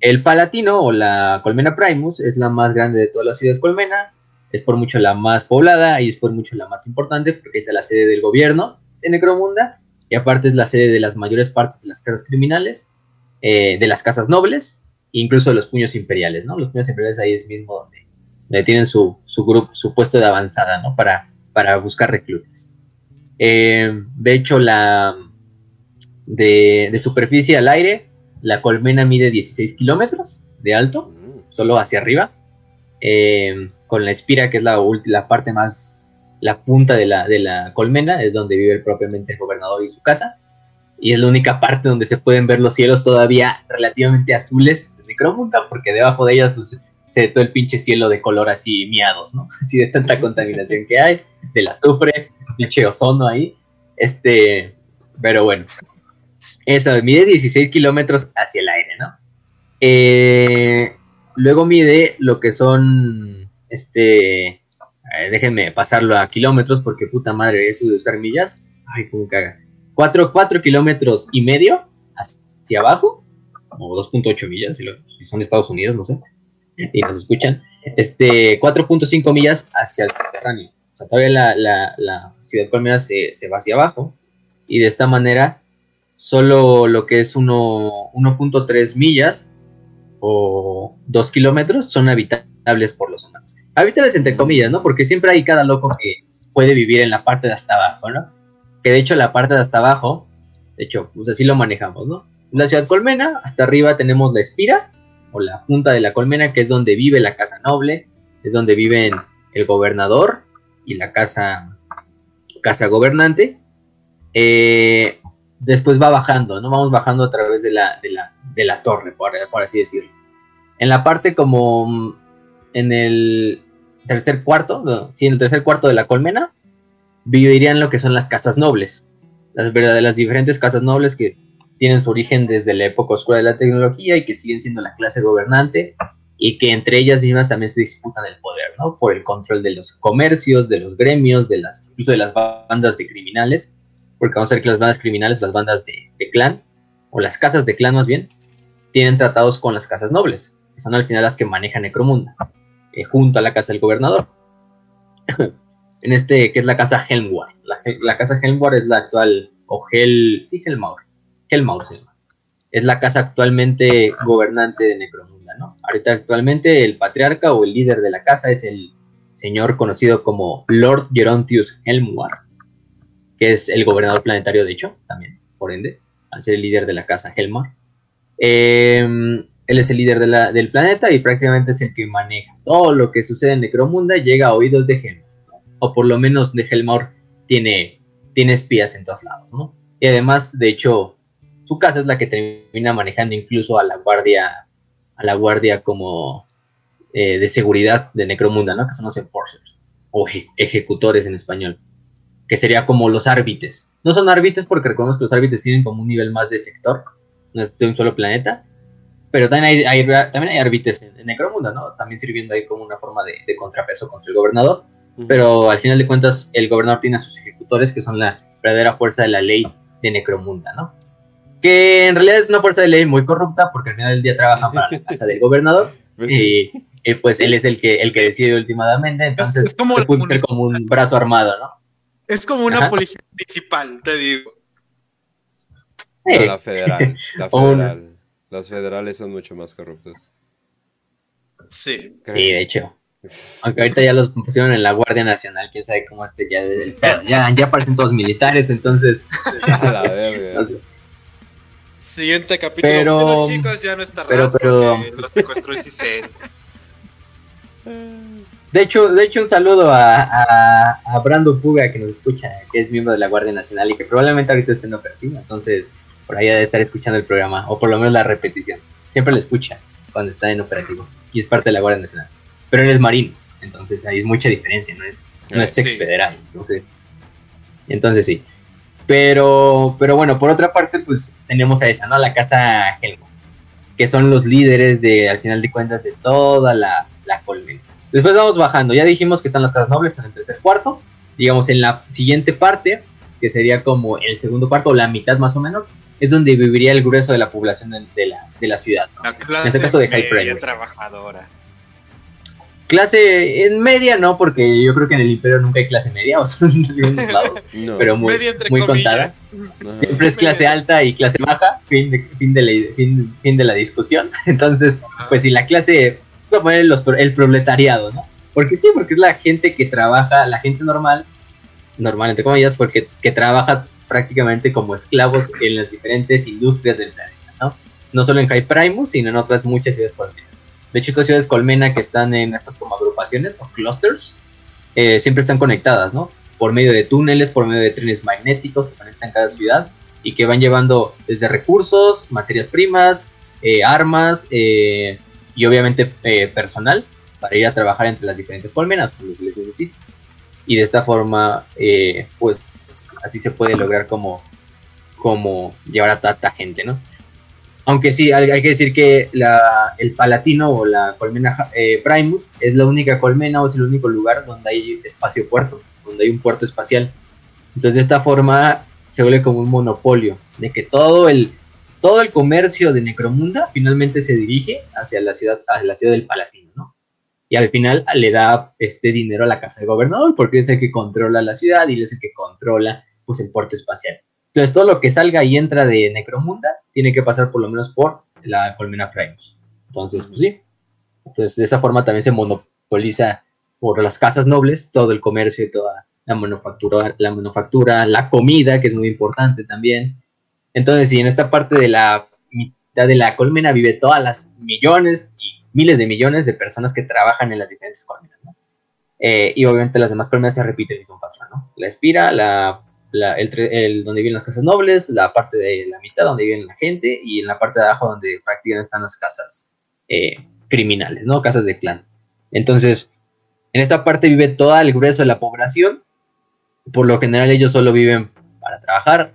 El Palatino o la Colmena Primus es la más grande de todas las ciudades colmena, es por mucho la más poblada y es por mucho la más importante porque es la sede del gobierno de Necromunda y aparte es la sede de las mayores partes de las casas criminales, eh, de las casas nobles incluso de los puños imperiales, ¿no? Los puños imperiales ahí es mismo donde, tienen su, grupo, su puesto de avanzada, ¿no? Para, para buscar reclutas. Eh, de hecho, la de superficie al aire la colmena mide 16 kilómetros de alto, mm. solo hacia arriba, eh, con la espira, que es la, la parte más, la punta de la, de la colmena, es donde vive propiamente el gobernador y su casa. y es la única parte donde se pueden ver los cielos todavía relativamente azules de Necromunda, porque debajo de ellas pues se ve todo el pinche cielo de color así miados, ¿no? Así de tanta contaminación que hay, del azufre, pinche ozono ahí. Este, pero bueno, eso, mide 16 kilómetros hacia el aire, ¿no? Eh, luego mide lo que son, este, déjenme pasarlo a kilómetros porque puta madre, eso de usar millas, ay, como caga. 4, 4 kilómetros y medio hacia abajo, o 2.8 millas, si, son de Estados Unidos, no sé, y nos escuchan, este, 4.5 millas hacia el subterráneo. O sea, todavía la, la, la ciudad colmena se, se va hacia abajo, y de esta manera, solo lo que es 1.3 millas o 2 kilómetros son habitables por los humanos. Habitables entre comillas, ¿no? Porque siempre hay cada loco que puede vivir en la parte de hasta abajo, ¿no? que de hecho la parte de hasta abajo, de hecho, pues así lo manejamos, ¿no? la ciudad colmena, hasta arriba tenemos la espira, o la punta de la colmena, que es donde vive la casa noble, es donde viven el gobernador y la casa, casa gobernante. Eh, después va bajando, ¿no? Vamos bajando a través de la, de la, de la torre, por, por así decirlo. En la parte como mm, en el tercer cuarto, sí, en el tercer cuarto de la colmena, vivirían lo que son las casas nobles, las verdaderas diferentes casas nobles que tienen su origen desde la época oscura de la tecnología y que siguen siendo la clase gobernante y que entre ellas mismas también se disputan el poder, ¿no? Por el control de los comercios, de los gremios, de las, incluso de las bandas de criminales, porque vamos a ver que las bandas criminales, las bandas de, clan, o las casas de clan más bien, tienen tratados con las casas nobles, que son al final las que manejan Necromunda, eh, junto a la casa del gobernador. en este, que es la casa Helmwar. La, casa Helmwar es la actual, o Hel, sí, Helmaur, Helmaur se llama. Es la casa actualmente gobernante de Necromunda, ¿no? Ahorita actualmente el patriarca o el líder de la casa es el señor conocido como Lord Gerontius Helmwar, que es el gobernador planetario, de hecho, también, por ende, al ser el líder de la casa Helmar. Em, él es el líder del planeta y prácticamente es el que maneja todo lo que sucede en Necromunda, llega a oídos de Helmar o por lo menos de Helmor tiene, tiene espías en todos lados, ¿no? Y además, de hecho, su casa es la que termina manejando incluso a la guardia, a la guardia como eh, de seguridad de Necromunda, ¿no? Que son los enforcers, o ejecutores en español, que sería como los árbites. No son árbites porque recordemos que los árbites tienen como un nivel más de sector, no es de un solo planeta, pero también hay, también hay árbites en, Necromunda, ¿no? También sirviendo ahí como una forma de, de contrapeso contra el gobernador pero al final de cuentas el gobernador tiene a sus ejecutores que son la verdadera fuerza de la ley de Necromunda, ¿no? Que en realidad es una fuerza de ley muy corrupta porque al final del día trabajan para la casa del gobernador pues y, pues él es el que, el que decide últimamente, entonces es, como puede ser como un brazo armado, ¿no? Es como una policía principal, te digo. la federal, la federal. Los federales son mucho más corruptos. Sí. Sí, de hecho. Aunque ahorita ya los pusieron en la Guardia Nacional, quién sabe cómo esté ya el Ya, ya aparecen todos militares, entonces. Siguiente capítulo. Pero, chicos, ya no está pero, pero... los secuestró De hecho, de hecho, un saludo a, a, Brando Puga que nos escucha, que es miembro de la Guardia Nacional y que probablemente ahorita esté en operativa. Entonces, por ahí debe estar escuchando el programa, o por lo menos la repetición. Siempre lo escucha cuando está en operativo y es parte de la Guardia Nacional pero él es marino, entonces hay mucha diferencia, no es, no es ex federal, entonces, entonces sí. Pero, pero bueno, por otra parte, pues tenemos a esa, ¿no? La casa Helgo, que son los líderes de, al final de cuentas, de toda la, la colmena. Después vamos bajando, ya dijimos que están las casas nobles en el tercer cuarto, digamos en la siguiente parte, que sería como el segundo cuarto, o la mitad más o menos, es donde viviría el grueso de la población de, la, de la ciudad. en este caso de High trabajadora. Clase en media no, porque yo creo que en el Imperio nunca hay clase media, o son pero muy, muy contada. Siempre es clase alta y clase baja, fin de, fin de, la, fin, de la discusión. Entonces, pues si la clase, a el proletariado, ¿no? Porque sí, porque es la gente que trabaja, la gente normal, normal entre comillas, porque que trabaja prácticamente como esclavos en las diferentes industrias del planeta, ¿no? No solo en High Primus, sino en otras muchas ciudades por de hecho, estas ciudades colmena que están en estas como agrupaciones o clusters, eh, siempre están conectadas, ¿no? Por medio de túneles, por medio de trenes magnéticos que conectan cada ciudad. y que van llevando desde recursos, materias primas, eh, armas eh, y obviamente personal para ir a trabajar entre las diferentes colmenas cuando se les necesite. Y de esta forma, pues así se puede lograr como, como llevar a tanta gente, ¿no? Aunque sí, hay, que decir que la, el Palatino o la colmena eh, Primus es la única colmena o es el único lugar donde hay espacio puerto, donde hay un puerto espacial. Entonces de esta forma se vuelve como un monopolio, de que todo el, todo el comercio de Necromunda finalmente se dirige hacia la ciudad, a la ciudad del Palatino, ¿no? Y al final le da este dinero a la casa del gobernador, porque es el que controla la ciudad y es el que controla pues el puerto espacial. Entonces, todo lo que salga y entra de Necromunda tiene que pasar por lo menos por la colmena Primus. Entonces, pues sí. Entonces, de esa forma también se monopoliza por las casas nobles todo el comercio y toda la manufactura, la manufactura, la comida, que es muy importante también. Entonces, sí, en esta parte de la mitad de la colmena vive todas las millones y miles de millones de personas que trabajan en las diferentes colmenas. Eh, y obviamente las demás colmenas se repiten el mismo patrón, ¿no? La espira, la el, donde viven las casas nobles, la parte de la mitad donde viven la gente y en la parte de abajo donde prácticamente están las casas eh, criminales, ¿no? Casas de clan. Entonces, en esta parte vive todo el grueso de la población. Por lo general ellos solo viven para trabajar,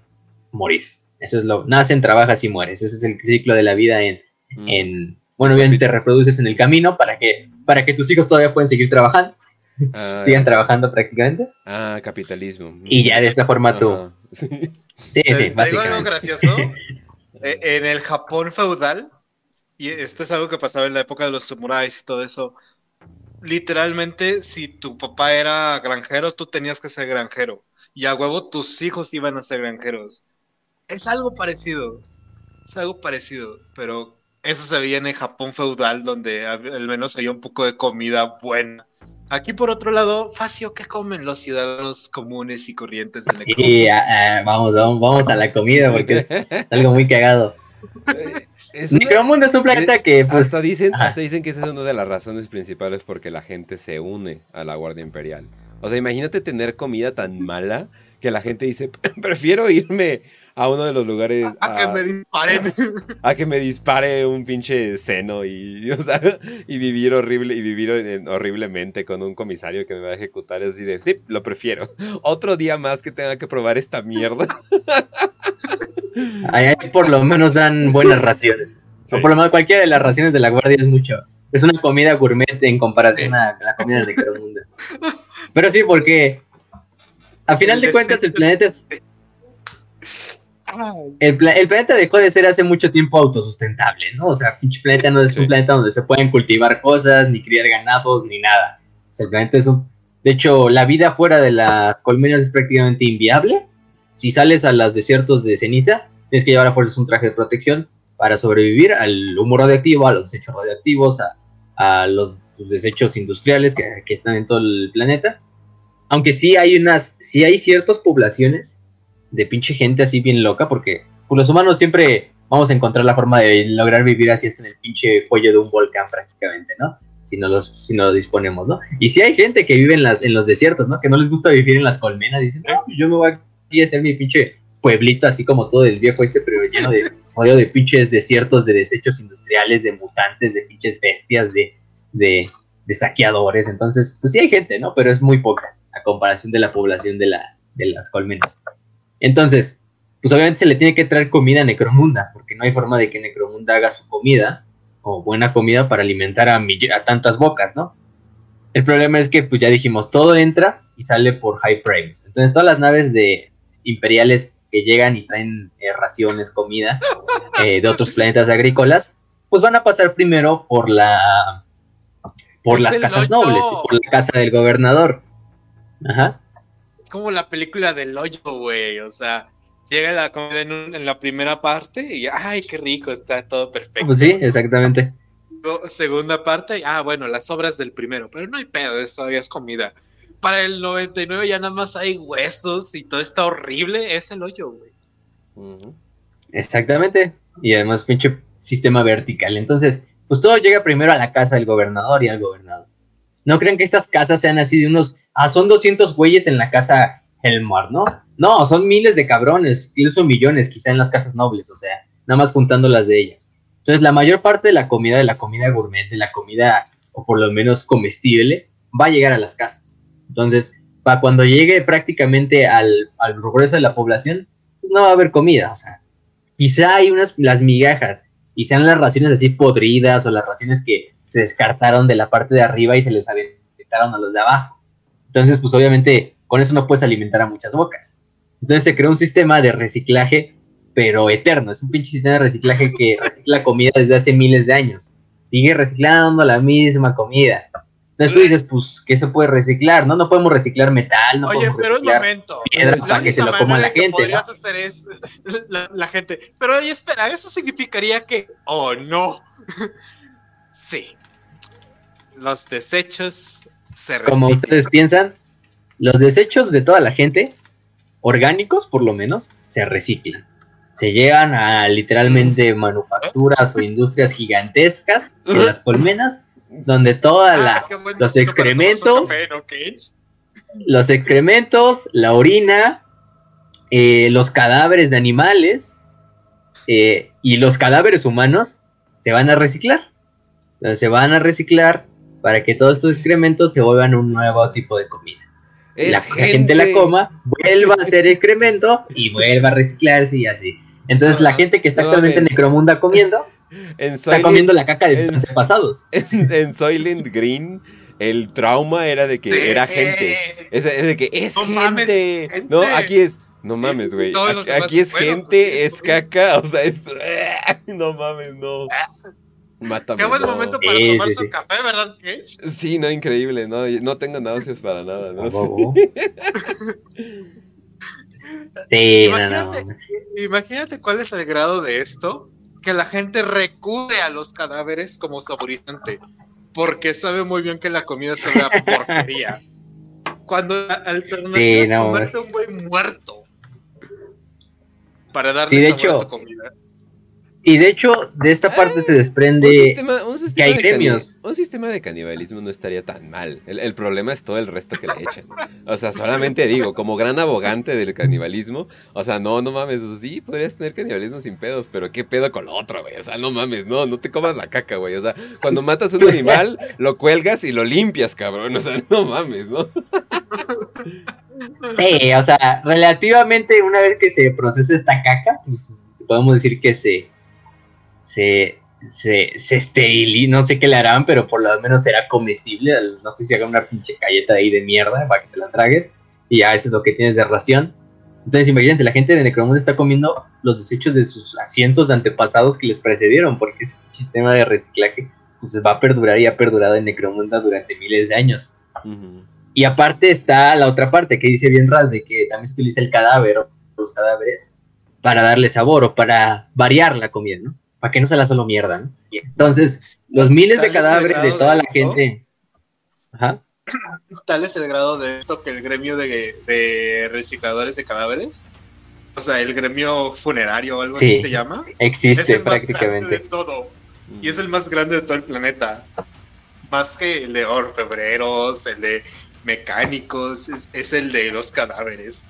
morir. Eso es lo, nacen, trabajas y mueres. Ese es el ciclo de la vida en, mm. en bueno, obviamente te reproduces en el camino para que, para que tus hijos todavía puedan seguir trabajando. Ah, sigan trabajando prácticamente. Ah, capitalismo. Y ya de esta forma tú. sí, sí, básicamente. Digo algo gracioso. Eh, en el Japón feudal, y esto es algo que pasaba en la época de los samuráis y todo eso, literalmente, si tu papá era granjero, tú tenías que ser granjero. Y a huevo tus hijos iban a ser granjeros. Es algo parecido. Es algo parecido, pero eso se veía en el Japón feudal, donde al menos había un poco de comida buena. Aquí por otro lado, Facio, ¿qué comen los ciudadanos comunes y corrientes de Sí, ah, ah, vamos, vamos, a la comida porque es algo muy cagado. Es Necromundo es un planeta que pues... Hasta dicen, hasta dicen que esa es una de las razones principales porque la gente se une a la Guardia Imperial. O sea, imagínate tener comida tan mala que la gente dice, prefiero irme a uno de los lugares. A, que me disparen. A que me dispare un pinche seno y, o sea, y vivir horrible y vivir horriblemente con un comisario que me va a ejecutar así de, sí, lo prefiero. Otro día más que tenga que probar esta mierda. Ahí por lo menos dan buenas raciones. O por lo menos cualquiera de las raciones de la guardia es mucho. Es una comida gourmet en comparación a la comida de Necromunda. Pero sí, porque a final de cuentas el planeta es el, planeta dejó de ser hace mucho tiempo autosustentable, ¿no? O sea, pinche planeta no es un planeta donde se pueden cultivar cosas, ni criar ganados, ni nada. O sea, el planeta es un... De hecho, la vida fuera de las colmenas es prácticamente inviable. Si sales a los desiertos de ceniza, tienes que llevar a fuerzas un traje de protección para sobrevivir al humo radioactivo, a los desechos radioactivos, a, los, desechos industriales que, que, están en todo el planeta. Aunque sí hay unas, sí hay ciertas poblaciones de pinche gente así bien loca, porque pues, los humanos siempre vamos a encontrar la forma de lograr vivir así hasta en el pinche cuello de un volcán prácticamente, ¿no? Si no los, si no lo disponemos, ¿no? Y si hay gente que vive en, las, en los desiertos, ¿no? Que no les gusta vivir en las colmenas, dicen, no, pues, yo me voy a hacer mi pinche pueblito así como todo el viejo este, pero lleno de de pinches desiertos, de desechos industriales, de mutantes, de pinches bestias, de, de, de saqueadores. Entonces, pues sí hay gente, ¿no? Pero es muy poca a comparación de la población de, la, de las colmenas. Entonces, pues obviamente se le tiene que traer comida a Necromunda, porque no hay forma de que Necromunda haga su comida o buena comida para alimentar a, a tantas bocas, ¿no? El problema es que, pues ya dijimos, todo entra y sale por high frames. Entonces, todas las naves de imperiales que llegan y traen eh, raciones, comida eh, de otros planetas agrícolas, pues van a pasar primero por la por las casas nobles y por la casa del gobernador. Ajá como la película del hoyo, güey. O sea, llega la comida en, la primera parte y ay, qué rico, está todo perfecto. Pues sí, exactamente. Segunda parte, ah, bueno, las obras del primero, pero no hay pedo, eso todavía es comida. Para el 99 ya nada más hay huesos y todo está horrible, es el hoyo, güey. Exactamente. Y además, pinche sistema vertical. Entonces, pues todo llega primero a la casa del gobernador y al gobernador. No crean que estas casas sean así de unos, ah, son 200 güeyes en la casa el mar, ¿no? No, son miles de cabrones, incluso millones quizá en las casas nobles, o sea, nada más juntando las de ellas. Entonces, la mayor parte de la comida, de la comida gourmet, de la comida, o por lo menos comestible, va a llegar a las casas. Entonces, para cuando llegue prácticamente al, al progreso de la población, pues no va a haber comida, o sea, quizá hay unas, las migajas, y sean las raciones así podridas o las raciones que se descartaron de la parte de arriba y se les aventaron a los de abajo. Entonces, pues obviamente con eso no puedes alimentar a muchas bocas. Entonces se creó un sistema de reciclaje, pero eterno. Es un pinche sistema de reciclaje que recicla comida desde hace miles de años. Sigue reciclando la misma comida. Entonces tú dices, pues, ¿qué se puede reciclar? No, no podemos reciclar metal, no Oye, podemos pero reciclar momento. piedra para que se lo coma la gente. ¿no? hacer es la, la, gente. Pero oye, espera, eso significaría que, oh no. sí. Los desechos se reciclan. Como ustedes piensan, los desechos de toda la gente, orgánicos por lo menos, se reciclan. Se llegan a literalmente manufacturas o industrias gigantescas en las colmenas, donde todas Ah, los excrementos, los excrementos, la orina, eh, los cadáveres de animales eh, y los cadáveres humanos se van a reciclar. Entonces, se van a reciclar para que todos estos excrementos se vuelvan un nuevo tipo de comida Es la gente. la coma, vuelva a hacer excremento y vuelva a reciclarse y así. Entonces la gente que está actualmente en. Necromunda comiendo, En está Soylent, comiendo la caca de sus en- antepasados. en, en Soylent Green, el trauma era de que Sí. era gente. Es, es de que es No gente. mames, gente. No, aquí es. No mames, güey. Aquí, es bueno, gente, pues, es es caca. O sea, es. No mames, no. Mátame. Qué buen momento para Sí, tomarse sí, sí. un café, ¿verdad, Cage? Sí, no, increíble. No, no tengo náuseas para nada. ¿no? A Imagínate, cuál es el grado de esto, que la gente recurre a los cadáveres como saborizante, porque sabe muy bien que la comida sabe a porquería. Cuando la alternativa Sí, es comerte un güey muerto para darle Sí, de sabor a hecho, tu comida. Y de hecho, de esta parte se Un desprende. sistema, un sistema hay de cani- gremios. un sistema de canibalismo no estaría tan mal. El, el problema es todo el resto que le echan. O sea, solamente digo, como gran abogante del canibalismo, o sea, no, no mames, sí, podrías tener canibalismo sin pedos, pero qué pedo con lo otro, güey. O sea, no mames, no, no te comas la caca, güey. O sea, cuando matas un animal, lo cuelgas y lo limpias, cabrón. O sea, no mames, ¿no? Sí, o sea, relativamente una vez que se procesa esta caca, pues podemos decir que se. Se. Se, se esteriliza, no sé qué le harán, pero por lo menos será comestible. No sé si hagan una pinche galleta ahí de mierda para que te la tragues. Y ya eso es lo que tienes de ración. Entonces, imagínense, la gente de Necromunda está comiendo los desechos de sus asientos de antepasados que les precedieron, porque ese sistema de reciclaje pues, va a perdurar y ha perdurado en Necromunda durante miles de años. Y aparte está la otra parte que dice bien Raz de que también se utiliza el cadáver o los cadáveres para darle sabor o para variar la comida, ¿no? Para que no sea solo mierda, ¿no? Entonces, los miles de es cadáveres de toda de la esto. gente. Ajá. Tal es el grado de esto que el gremio de, de recicladores de cadáveres, o sea, el gremio funerario o algo Sí. así se llama, es Existe el más grande de prácticamente. todo. Y es el más grande de todo el planeta. Más que el de orfebreros, el de mecánicos, es, es el de los cadáveres.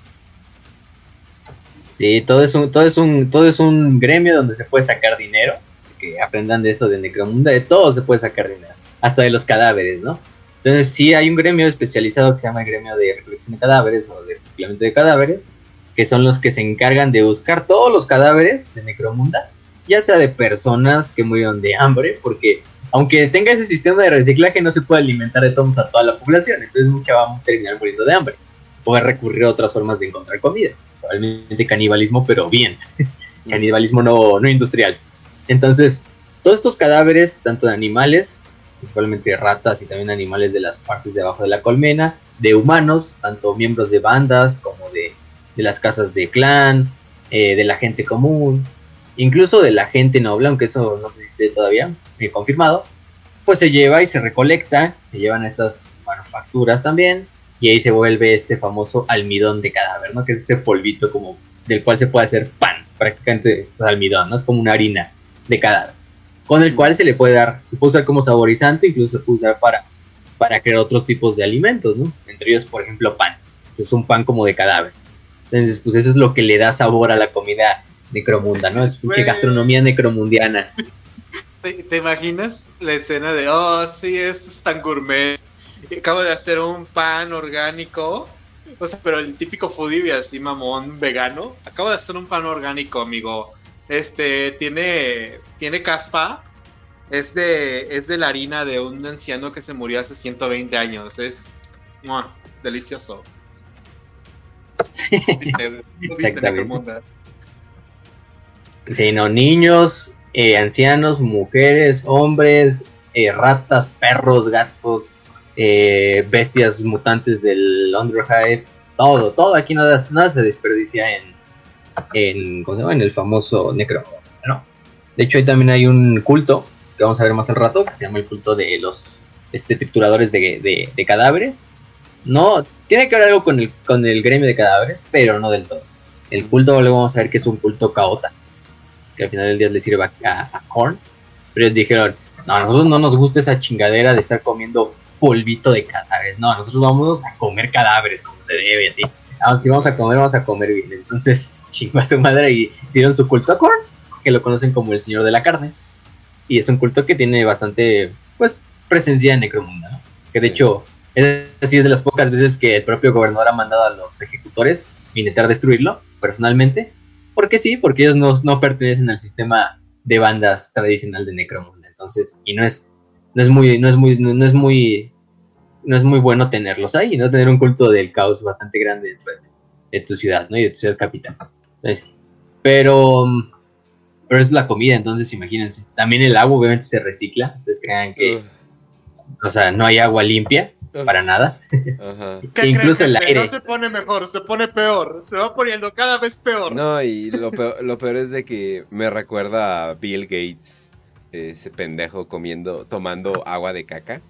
Sí, todo es un, todo es un, todo es un gremio donde se puede sacar dinero. Que aprendan de eso de Necromunda, de todo se puede sacar dinero. Hasta de los cadáveres, ¿no? Entonces sí hay un gremio especializado que se llama el gremio de recolección de cadáveres o de reciclamiento de cadáveres, que son los que se encargan de buscar todos los cadáveres de Necromunda, ya sea de personas que murieron de hambre, porque aunque tenga ese sistema de reciclaje no se puede alimentar de todos a toda la población, entonces mucha va a terminar muriendo de hambre. Puede recurrir a otras formas de encontrar comida, probablemente canibalismo, pero bien, canibalismo no, no industrial. Entonces, todos estos cadáveres, tanto de animales, principalmente ratas y también animales de las partes de abajo de la colmena, de humanos, tanto miembros de bandas como de, de las casas de clan, eh, de la gente común, incluso de la gente noble, aunque eso no esté todavía eh, confirmado, pues se lleva y se recolecta, se llevan estas manufacturas también, y ahí se vuelve este famoso almidón de cadáver, ¿no? Que es este polvito como del cual se puede hacer pan, prácticamente pues, almidón, ¿no? Es como una harina de cadáver, con el cual se le puede dar, se puede usar como saborizante, incluso se puede usar para, para crear otros tipos de alimentos, ¿no? Entre ellos, por ejemplo, pan. esto es un pan como de cadáver. Entonces, pues eso es lo que le da sabor a la comida necromunda, ¿no? Es una gastronomía necromundiana. ¿Te, imaginas la escena de, oh, sí, esto es tan gourmet? Acabo de hacer un pan orgánico. O sea, pero el típico foodie así mamón vegano. Acabo de hacer un pan orgánico, amigo. Este tiene tiene caspa. Es de es de la harina de un anciano que se murió hace 120 años. Es delicioso. Exactamente. Sí, no, niños, eh, ancianos, mujeres, hombres, eh, ratas, perros, gatos, eh, bestias mutantes del Underhive, todo, todo aquí nada, nada se desperdicia en, en, en el famoso Necro. ¿no? De hecho, ahí también hay un culto que vamos a ver más al rato, que se llama el culto de los este, trituradores de, de, cadáveres. No, tiene que ver algo con el, con el gremio de cadáveres, pero no del todo. El culto luego vamos a ver que es un culto caota, que al final del día le sirve a, a Korn. Pero ellos dijeron, no, a nosotros no nos gusta esa chingadera de estar comiendo polvito de cadáveres. No, nosotros vamos a comer cadáveres como se debe, así. Ah, si vamos a comer, vamos a comer bien. Entonces, chingó a su madre y hicieron su culto a Korn, que lo conocen como el señor de la carne. Y es un culto que tiene bastante, pues, presencia en Necromunda, ¿no? Que de hecho, es así es de las pocas veces que el propio gobernador ha mandado a los ejecutores intentar destruirlo, personalmente. Porque sí, porque ellos no, no pertenecen al sistema de bandas tradicional de Necromunda. Entonces, y no es no es muy, no es muy, no, es muy, no es muy bueno tenerlos ahí, ¿no? Tener un culto del caos bastante grande dentro de, tu ciudad, ¿no? Y de tu ciudad capital. pero, pero es la comida, entonces imagínense. También el agua obviamente se recicla. Ustedes crean que, o sea, no hay agua limpia para nada. Incluso el aire. No se pone mejor, se pone peor. Se va poniendo cada vez peor. No, y lo peor, lo peor es de que me recuerda a Bill Gates ese pendejo comiendo, tomando agua de caca.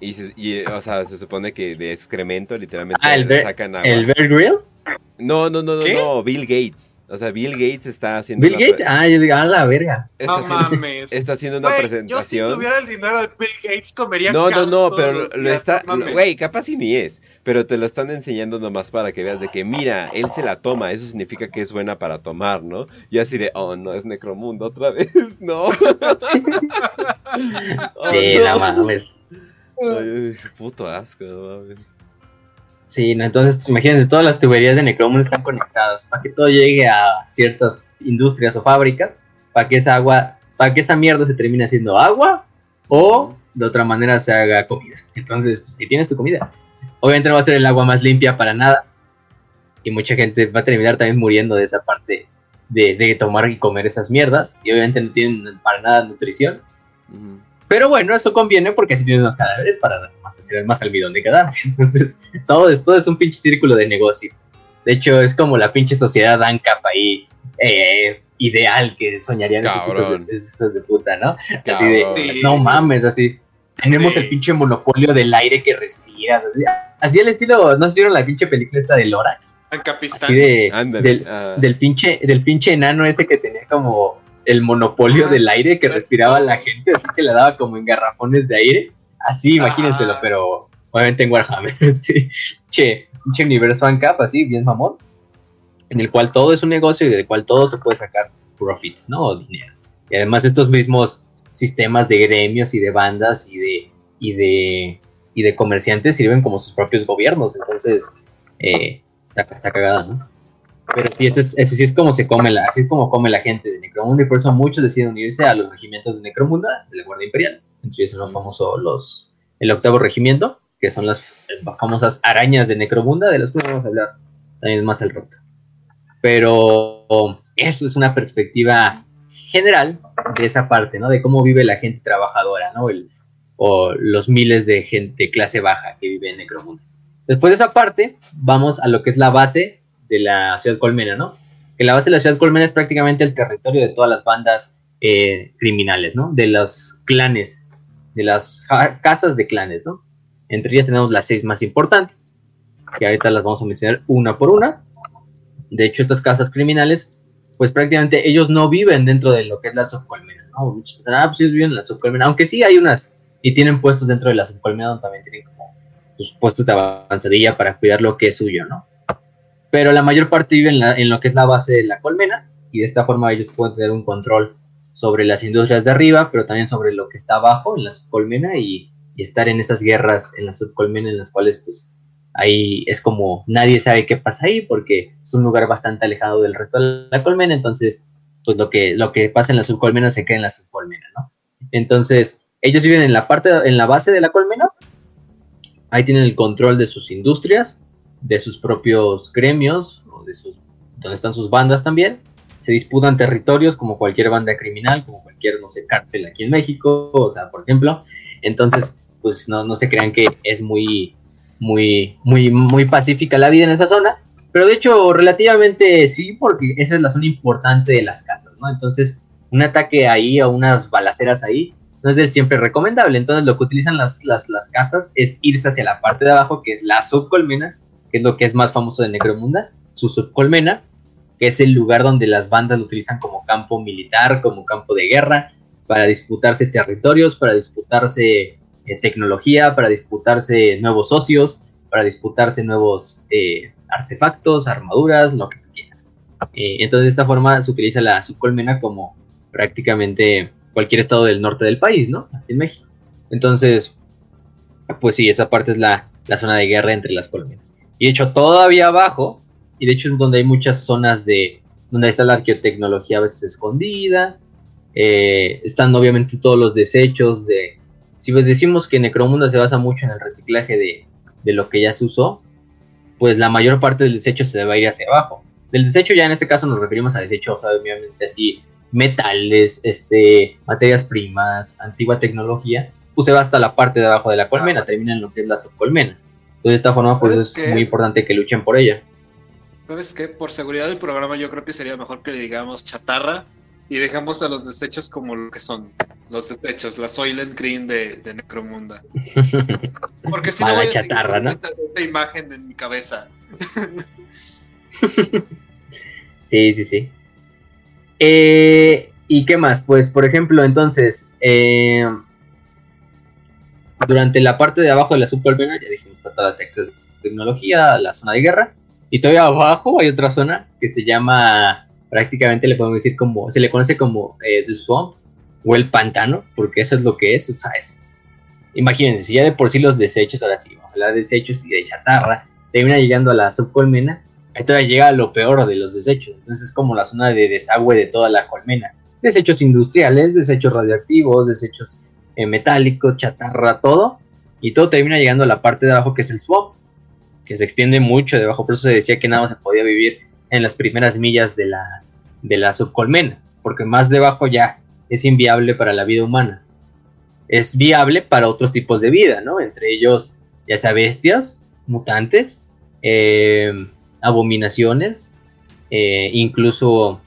Y, y, o sea, se supone que de excremento literalmente ah, el sacan agua. ¿El Bear Grylls? No, no, no, no, no, Bill Gates. O sea, Bill Gates está haciendo. Bill Gates, ah, yo digo, a la verga. no mames. Está haciendo una presentación. Yo si tuviera el dinero de Bill Gates comería No, no, no, pero lo está. Güey, capaz y ni es pero te lo están enseñando nomás para que veas de que, mira, él se la toma, eso significa que es buena para tomar, ¿no? Y así de, oh, no, es Necromundo otra vez, no. oh, sí, no, mames. Ay, puto asco, no mames. Sí, no, entonces imagínense, todas las tuberías de Necromundo están conectadas para que todo llegue a ciertas industrias o fábricas, para que esa agua, para que esa mierda se termine haciendo agua o de otra manera se haga comida. Entonces, pues que tienes tu comida. Obviamente no va a ser el agua más limpia para nada. Y mucha gente va a terminar también muriendo de esa parte de, tomar y comer esas mierdas. Y obviamente no tienen para nada nutrición. Pero bueno, eso conviene porque así tienes más cadáveres para más hacer más almidón de cadáver. Entonces, todo esto es un pinche círculo de negocio. De hecho, es como la pinche sociedad ANCAP ahí, eh, ideal que soñarían esos hijos, de, puta, ¿no? Así de, no mames, así. Tenemos el pinche monopolio del aire que respiras. Así, así el estilo, ¿no se vieron la pinche película esta de Lorax? Así de, del, ah. del, pinche, del pinche enano ese que tenía como el monopolio ah, del aire que respiraba la gente, así que le daba como en garrafones de aire. Así, imagínenselo, pero obviamente en Warhammer, sí. Che, pinche universo ANCAP, así, bien mamón. En el cual todo es un negocio y del cual todo se puede sacar profits, ¿no? O dinero. Y además estos mismos sistemas de gremios y de bandas y de, y de, y de comerciantes sirven como sus propios gobiernos. Entonces, eh, está, está cagada, ¿no? Pero sí, ese, sí es como se come la, así es como come la gente de Necromunda y por eso muchos deciden unirse a los regimientos de Necromunda, de la Guardia Imperial. Entre ellos son famoso los, el octavo regimiento, que son las famosas arañas de Necromunda, de las cuales vamos a hablar también más al rato. Pero eso es una perspectiva general de esa parte, ¿no? De cómo vive la gente trabajadora, ¿no? o los miles de gente clase baja que vive en Necromundo. Después de esa parte, vamos a lo que es la base de la ciudad colmena, ¿no? Que la base de la ciudad colmena es prácticamente el territorio de todas las bandas eh, criminales, ¿no? De los clanes, de las casas de clanes, ¿no? Entre ellas tenemos las seis más importantes, que ahorita las vamos a mencionar una por una. De hecho, estas casas criminales pues prácticamente ellos no viven dentro de lo que es la subcolmena, ¿no? Ah, pues ellos viven en la subcolmena, aunque sí hay unas y tienen puestos dentro de la subcolmena donde también tienen como sus puestos de avanzadilla para cuidar lo que es suyo, ¿no? pero la mayor parte vive en, en lo que es la base de la colmena y de esta forma ellos pueden tener un control sobre las industrias de arriba, pero también sobre lo que está abajo en la subcolmena y, y estar en esas guerras en la subcolmena en las cuales pues ahí es como nadie sabe qué pasa ahí porque es un lugar bastante alejado del resto de la colmena, entonces pues lo que, lo que pasa en la subcolmena se queda en la subcolmena, ¿no? Entonces, ellos viven en la parte, en la base de la colmena, ahí tienen el control de sus industrias, de sus propios gremios, o de sus, donde están sus bandas también, se disputan territorios como cualquier banda criminal, como cualquier, no sé, cártel aquí en México, o sea, por ejemplo, entonces, pues no, no se crean que es muy, muy, muy, muy pacífica la vida en esa zona, pero de hecho, relativamente sí, porque esa es la zona importante de las casas, ¿no? Entonces, un ataque ahí o unas balaceras ahí no es siempre recomendable. Entonces, lo que utilizan las, las, las, casas es irse hacia la parte de abajo, que es la subcolmena, que es lo que es más famoso de Necromunda, su subcolmena, que es el lugar donde las bandas lo utilizan como campo militar, como campo de guerra, para disputarse territorios, para disputarse eh, tecnología, para disputarse nuevos socios, para disputarse nuevos eh, artefactos, armaduras, lo que tú quieras. Eh, entonces de esta forma se utiliza la subcolmena como prácticamente cualquier estado del norte del país, ¿no? Aquí en México. Entonces, pues sí, esa parte es la, zona de guerra entre las colmenas. Y de hecho, todavía abajo, y de hecho es donde hay muchas zonas de, donde está la arqueotecnología a veces escondida, eh, están obviamente todos los desechos de... Si decimos que Necromunda se basa mucho en el reciclaje de, de lo que ya se usó, pues la mayor parte del desecho se debe ir hacia abajo. Del desecho ya en este caso nos referimos a desechos, obviamente así, metales, este, materias primas, antigua tecnología, pues se va hasta la parte de abajo de la colmena, termina en lo que es la subcolmena. Entonces de esta forma pues es muy importante que luchen por ella. ¿Sabes qué? Por seguridad del programa yo creo que sería mejor que le digamos chatarra y dejamos a los desechos como lo que son los desechos, la Soylent Green de, de Necromunda. Porque si no voy a chatarra, ¿no? esta, imagen en mi cabeza. sí, sí, sí. Eh, ¿Y qué más? Pues, por ejemplo, entonces, eh, durante la parte de abajo de la subcolmena, ya dijimos, está la tecnología, la zona de guerra, y todavía abajo hay otra zona que se llama, prácticamente le podemos decir como, se le conoce como eh, The Swamp, o el pantano, porque eso es lo que es, o sea, imagínense, si ya de por sí los desechos, ahora sí, vamos a hablar de desechos y de chatarra, termina llegando a la subcolmena, todavía llega lo peor de los desechos, entonces es como la zona de desagüe de toda la colmena, desechos industriales, desechos radioactivos, desechos eh, metálicos, chatarra, todo, y todo termina llegando a la parte de abajo que es el swamp, que se extiende mucho debajo, por eso se decía que nada más se podía vivir en las primeras millas de la, de la subcolmena, porque más debajo ya es inviable para la vida humana. Es viable para otros tipos de vida, ¿no? Entre ellos, ya sea bestias, mutantes, eh, abominaciones, eh, incluso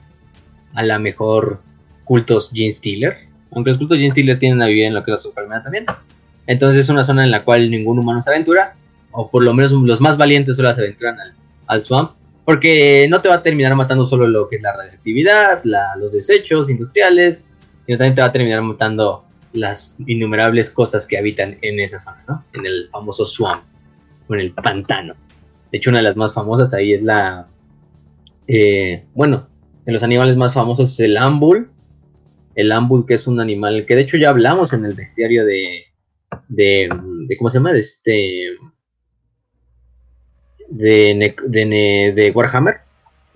a la mejor cultos Gene Stealer. Aunque los cultos Gene Stealer tienen a vivir en lo que es la Superman también. Entonces es una zona en la cual ningún humano se aventura, o por lo menos los más valientes solo se aventuran al, al swamp, porque no te va a terminar matando solo lo que es la radioactividad, los desechos industriales, sino también te va a terminar matando las innumerables cosas que habitan en esa zona, ¿no? En el famoso swamp, o en el pantano. De hecho, una de las más famosas ahí es la... Eh, bueno, de los animales más famosos es el ambul. El ambul, que es un animal que de hecho ya hablamos en el bestiario de... de, ¿Cómo se llama? De este... De, de, de Warhammer.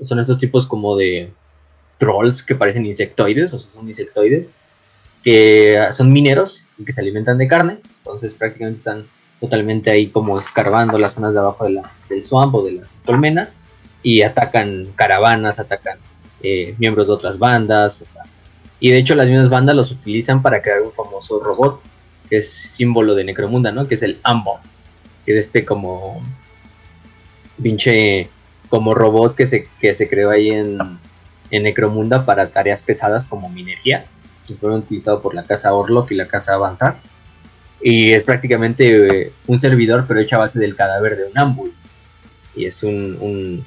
Son estos tipos como de trolls que parecen insectoides, o sea, son insectoides, que son mineros y que se alimentan de carne, entonces prácticamente están totalmente ahí como escarbando las zonas de abajo de la, del swamp o de la colmena y atacan caravanas, atacan eh, miembros de otras bandas, y de hecho las mismas bandas los utilizan para crear un famoso robot que es símbolo de Necromunda, ¿no? Que es el Ambot, que es este como pinche como robot que se, que se creó ahí en, en Necromunda para tareas pesadas como minería, que fueron utilizados por la casa Orlok y la casa Avanzar. Y es prácticamente eh, un servidor, pero hecho a base del cadáver de un Ambul. Y es un,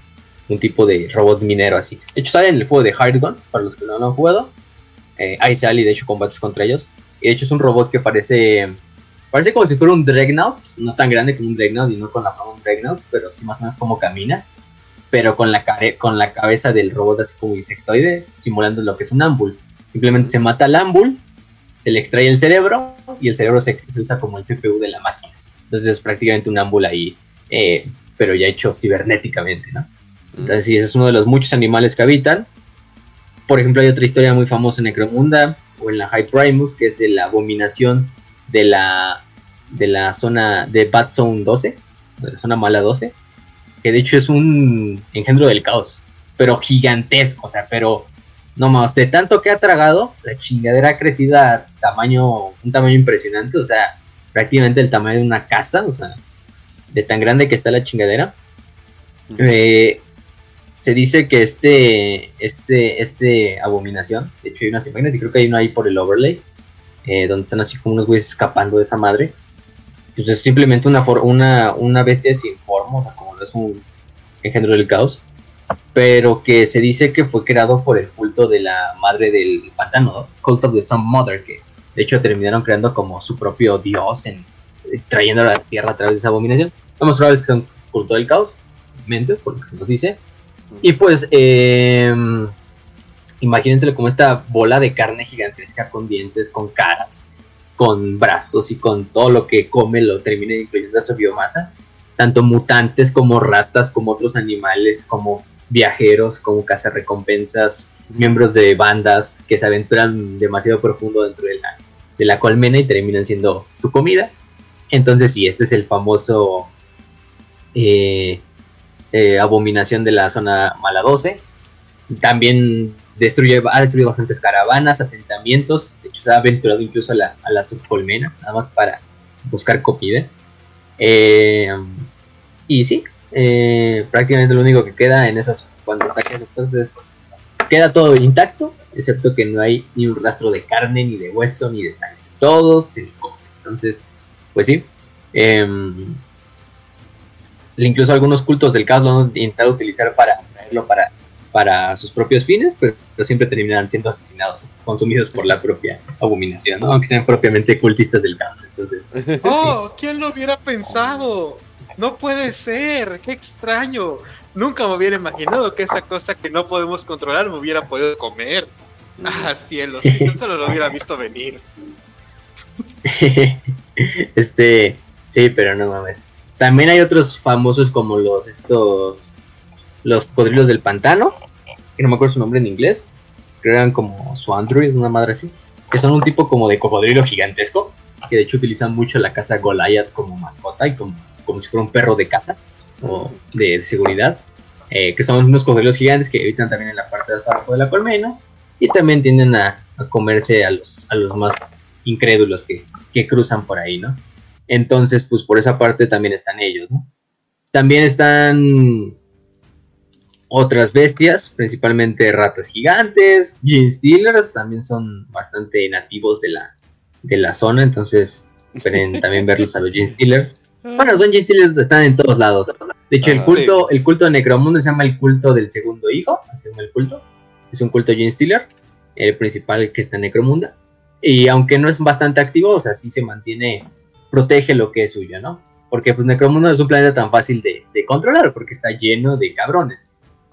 un, tipo de robot minero así. De hecho, sale en el juego de Hardgun, para los que no lo han jugado. Eh, ahí sale y de hecho combates contra ellos. Y de hecho es un robot que parece parece como si fuera un Dreadnought, no tan grande como un Dreadnought y no con la forma de un Dreadnought, pero sí más o menos como camina pero con la, con la cabeza del robot así como insectoide, simulando lo que es un Ambul. Simplemente se mata al Ambul, se le extrae el cerebro y el cerebro se, usa como el CPU de la máquina. Entonces es prácticamente un Ambul ahí, eh, pero ya hecho cibernéticamente, ¿no? Entonces sí, ese es uno de los muchos animales que habitan. Por ejemplo, hay otra historia muy famosa en Necromunda o en la High Primus, que es la abominación de la, de la zona de Bad Zone 12, de la zona mala 12, que de hecho es un engendro del caos, pero gigantesco, o sea, pero no más, de tanto que ha tragado, la chingadera ha crecido a tamaño, un tamaño impresionante, o sea, prácticamente el tamaño de una casa, o sea, de tan grande que está la chingadera. Eh, se dice que este, este, este abominación, de hecho hay unas imágenes y creo que hay uno ahí por el overlay, eh, donde están así como unos güeyes escapando de esa madre. Pues es simplemente una, una, una bestia sin forma, o sea, como no es un engendro del caos, pero que se dice que fue creado por el culto de la madre del pantano, Cult of the Sun Mother, que de hecho terminaron creando como su propio dios, en, trayendo a la tierra a través de esa abominación. Lo más probable es que son culto del caos, mente, porque se nos dice. Y pues, eh, imagínenselo como esta bola de carne gigantesca con dientes, con caras, con brazos y con todo lo que come lo termina incluyendo a su biomasa. Tanto mutantes como ratas, como otros animales, como viajeros, como cazarrecompensas, miembros de bandas que se aventuran demasiado profundo dentro de la, de la colmena y terminan siendo su comida. Entonces sí, este es el famoso eh, eh, abominación de la zona Mala 12. También destruye, ha destruido bastantes caravanas, asentamientos. De hecho, se ha aventurado incluso a la, a la subcolmena, nada más para buscar comida. Eh, y sí, eh, prácticamente lo único que queda en esas, cuando atacan esas cosas es, queda todo intacto, excepto que no hay ni un rastro de carne, ni de hueso, ni de sangre. Todo se come. Entonces, pues sí. Em, incluso algunos cultos del caos lo han intentado utilizar para traerlo para para sus propios fines, pero, siempre terminan siendo asesinados, consumidos por la propia abominación, ¿no? aunque sean propiamente cultistas del caos. Entonces, ¡Oh! ¿Quién lo hubiera pensado? No puede ser, qué extraño. Nunca me hubiera imaginado que esa cosa que no podemos controlar me hubiera podido comer. Ah, cielo, si no solo lo hubiera visto venir. este, sí, pero no mames. También hay otros famosos como los estos los cocodrilos del pantano, que no me acuerdo su nombre en inglés, que eran como su Android, una madre así, que son un tipo como de cocodrilo gigantesco, que de hecho utilizan mucho la casa Goliath como mascota y como, como si fuera un perro de casa o de, seguridad, eh, que son unos cocodrilos gigantes que habitan también en la parte de abajo de la colmena y también tienden a, comerse a los, a los más incrédulos que, que cruzan por ahí, ¿no? Entonces, pues por esa parte también están ellos, ¿no? También están otras bestias, principalmente ratas gigantes, Gene Stealers, también son bastante nativos de la, de la zona, entonces esperen también verlos a los Gene Stealers. Bueno, son Gene Stealers, están en todos lados. De hecho, el culto, el culto de Necromundo se llama el culto del segundo hijo, así se llama el culto. Es un culto Gene Stealer, el principal que está en Necromunda. Y aunque no es bastante activo, o sea, sí se mantiene, protege lo que es suyo, ¿no? Porque pues Necromundo no es un planeta tan fácil de, de controlar, porque está lleno de cabrones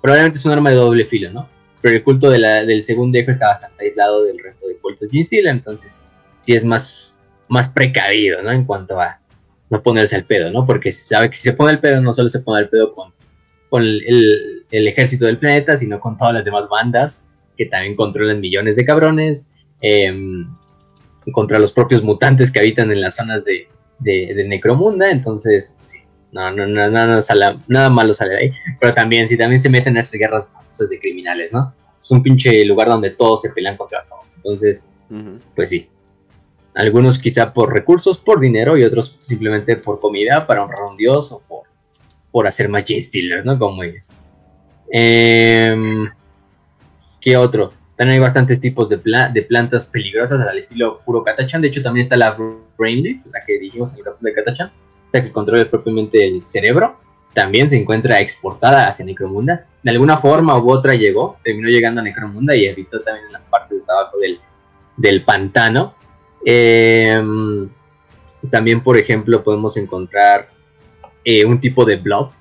probablemente es un arma de doble filo, ¿no? Pero el culto del segundo hijo está bastante aislado del resto de cultos de Steel, entonces sí es más, más precavido, ¿no? En cuanto a no ponerse al pedo, ¿no? Porque sabe que si se pone al pedo, no solo se pone al pedo con, con el, ejército del planeta, sino con todas las demás bandas que también controlan millones de cabrones, em, contra los propios mutantes que habitan en las zonas de, de, de Necromunda, entonces, pues sí, no, no, no, no, nada malo sale de ahí. Pero también, si también se meten en esas guerras famosas de criminales, ¿no? Es un pinche lugar donde todos se pelean contra todos. Entonces, pues sí. Algunos quizá por recursos, por dinero y otros simplemente por comida para honrar a un dios o por, por hacer más Stealers, ¿no? Como ellos. Em, ¿Qué otro? También hay bastantes tipos de, de plantas peligrosas al estilo puro Katachan. De hecho, también está la Brainleaf, la que dijimos en el capítulo de Katachan que controla propiamente el cerebro, también se encuentra exportada hacia Necromunda. De alguna forma u otra llegó, terminó llegando a Necromunda y habitó también en las partes de abajo del, del pantano. Em, también, por ejemplo, podemos encontrar eh, un tipo de blob,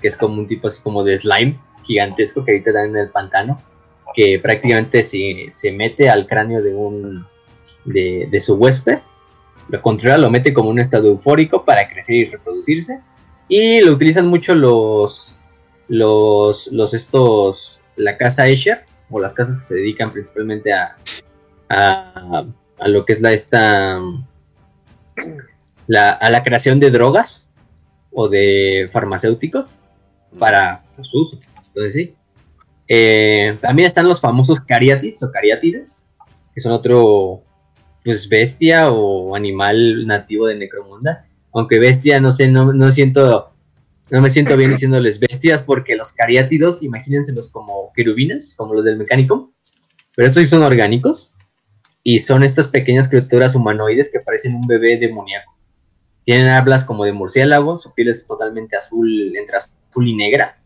que es como un tipo así como de slime gigantesco que ahorita dan en el pantano, que prácticamente se, se mete al cráneo de un de, de, su huésped, lo controla, lo mete como un estado eufórico para crecer y reproducirse, y lo utilizan mucho los los, los estos la casa Escher o las casas que se dedican principalmente a, a, a lo que es la esta la, a la creación de drogas o de farmacéuticos para su uso. Entonces sí. Eh, también están los famosos cariátides o cariátides, que son otro pues bestia o animal nativo de Necromunda. Aunque bestia, no sé, no, no siento, no me siento bien diciéndoles bestias porque los cariátidos, imagínenselos como querubines, como los del mecánico, pero estos son orgánicos y son estas pequeñas criaturas humanoides que parecen un bebé demoníaco. Tienen hablas como de murciélago, su piel es totalmente azul, entre azul y negra,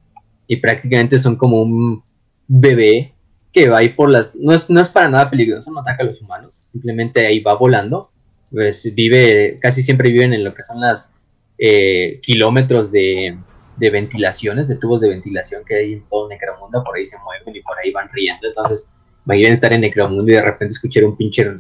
y prácticamente son como un bebé que va ahí por las... No es, no es para nada peligroso, no ataca a los humanos, simplemente ahí va volando, pues vive, casi siempre viven en lo que son las eh, kilómetros de, de ventilaciones, de tubos de ventilación que hay en todo Necromunda, por ahí se mueven y por ahí van riendo, entonces imaginen estar en Necromundo y de repente escuchar un pinche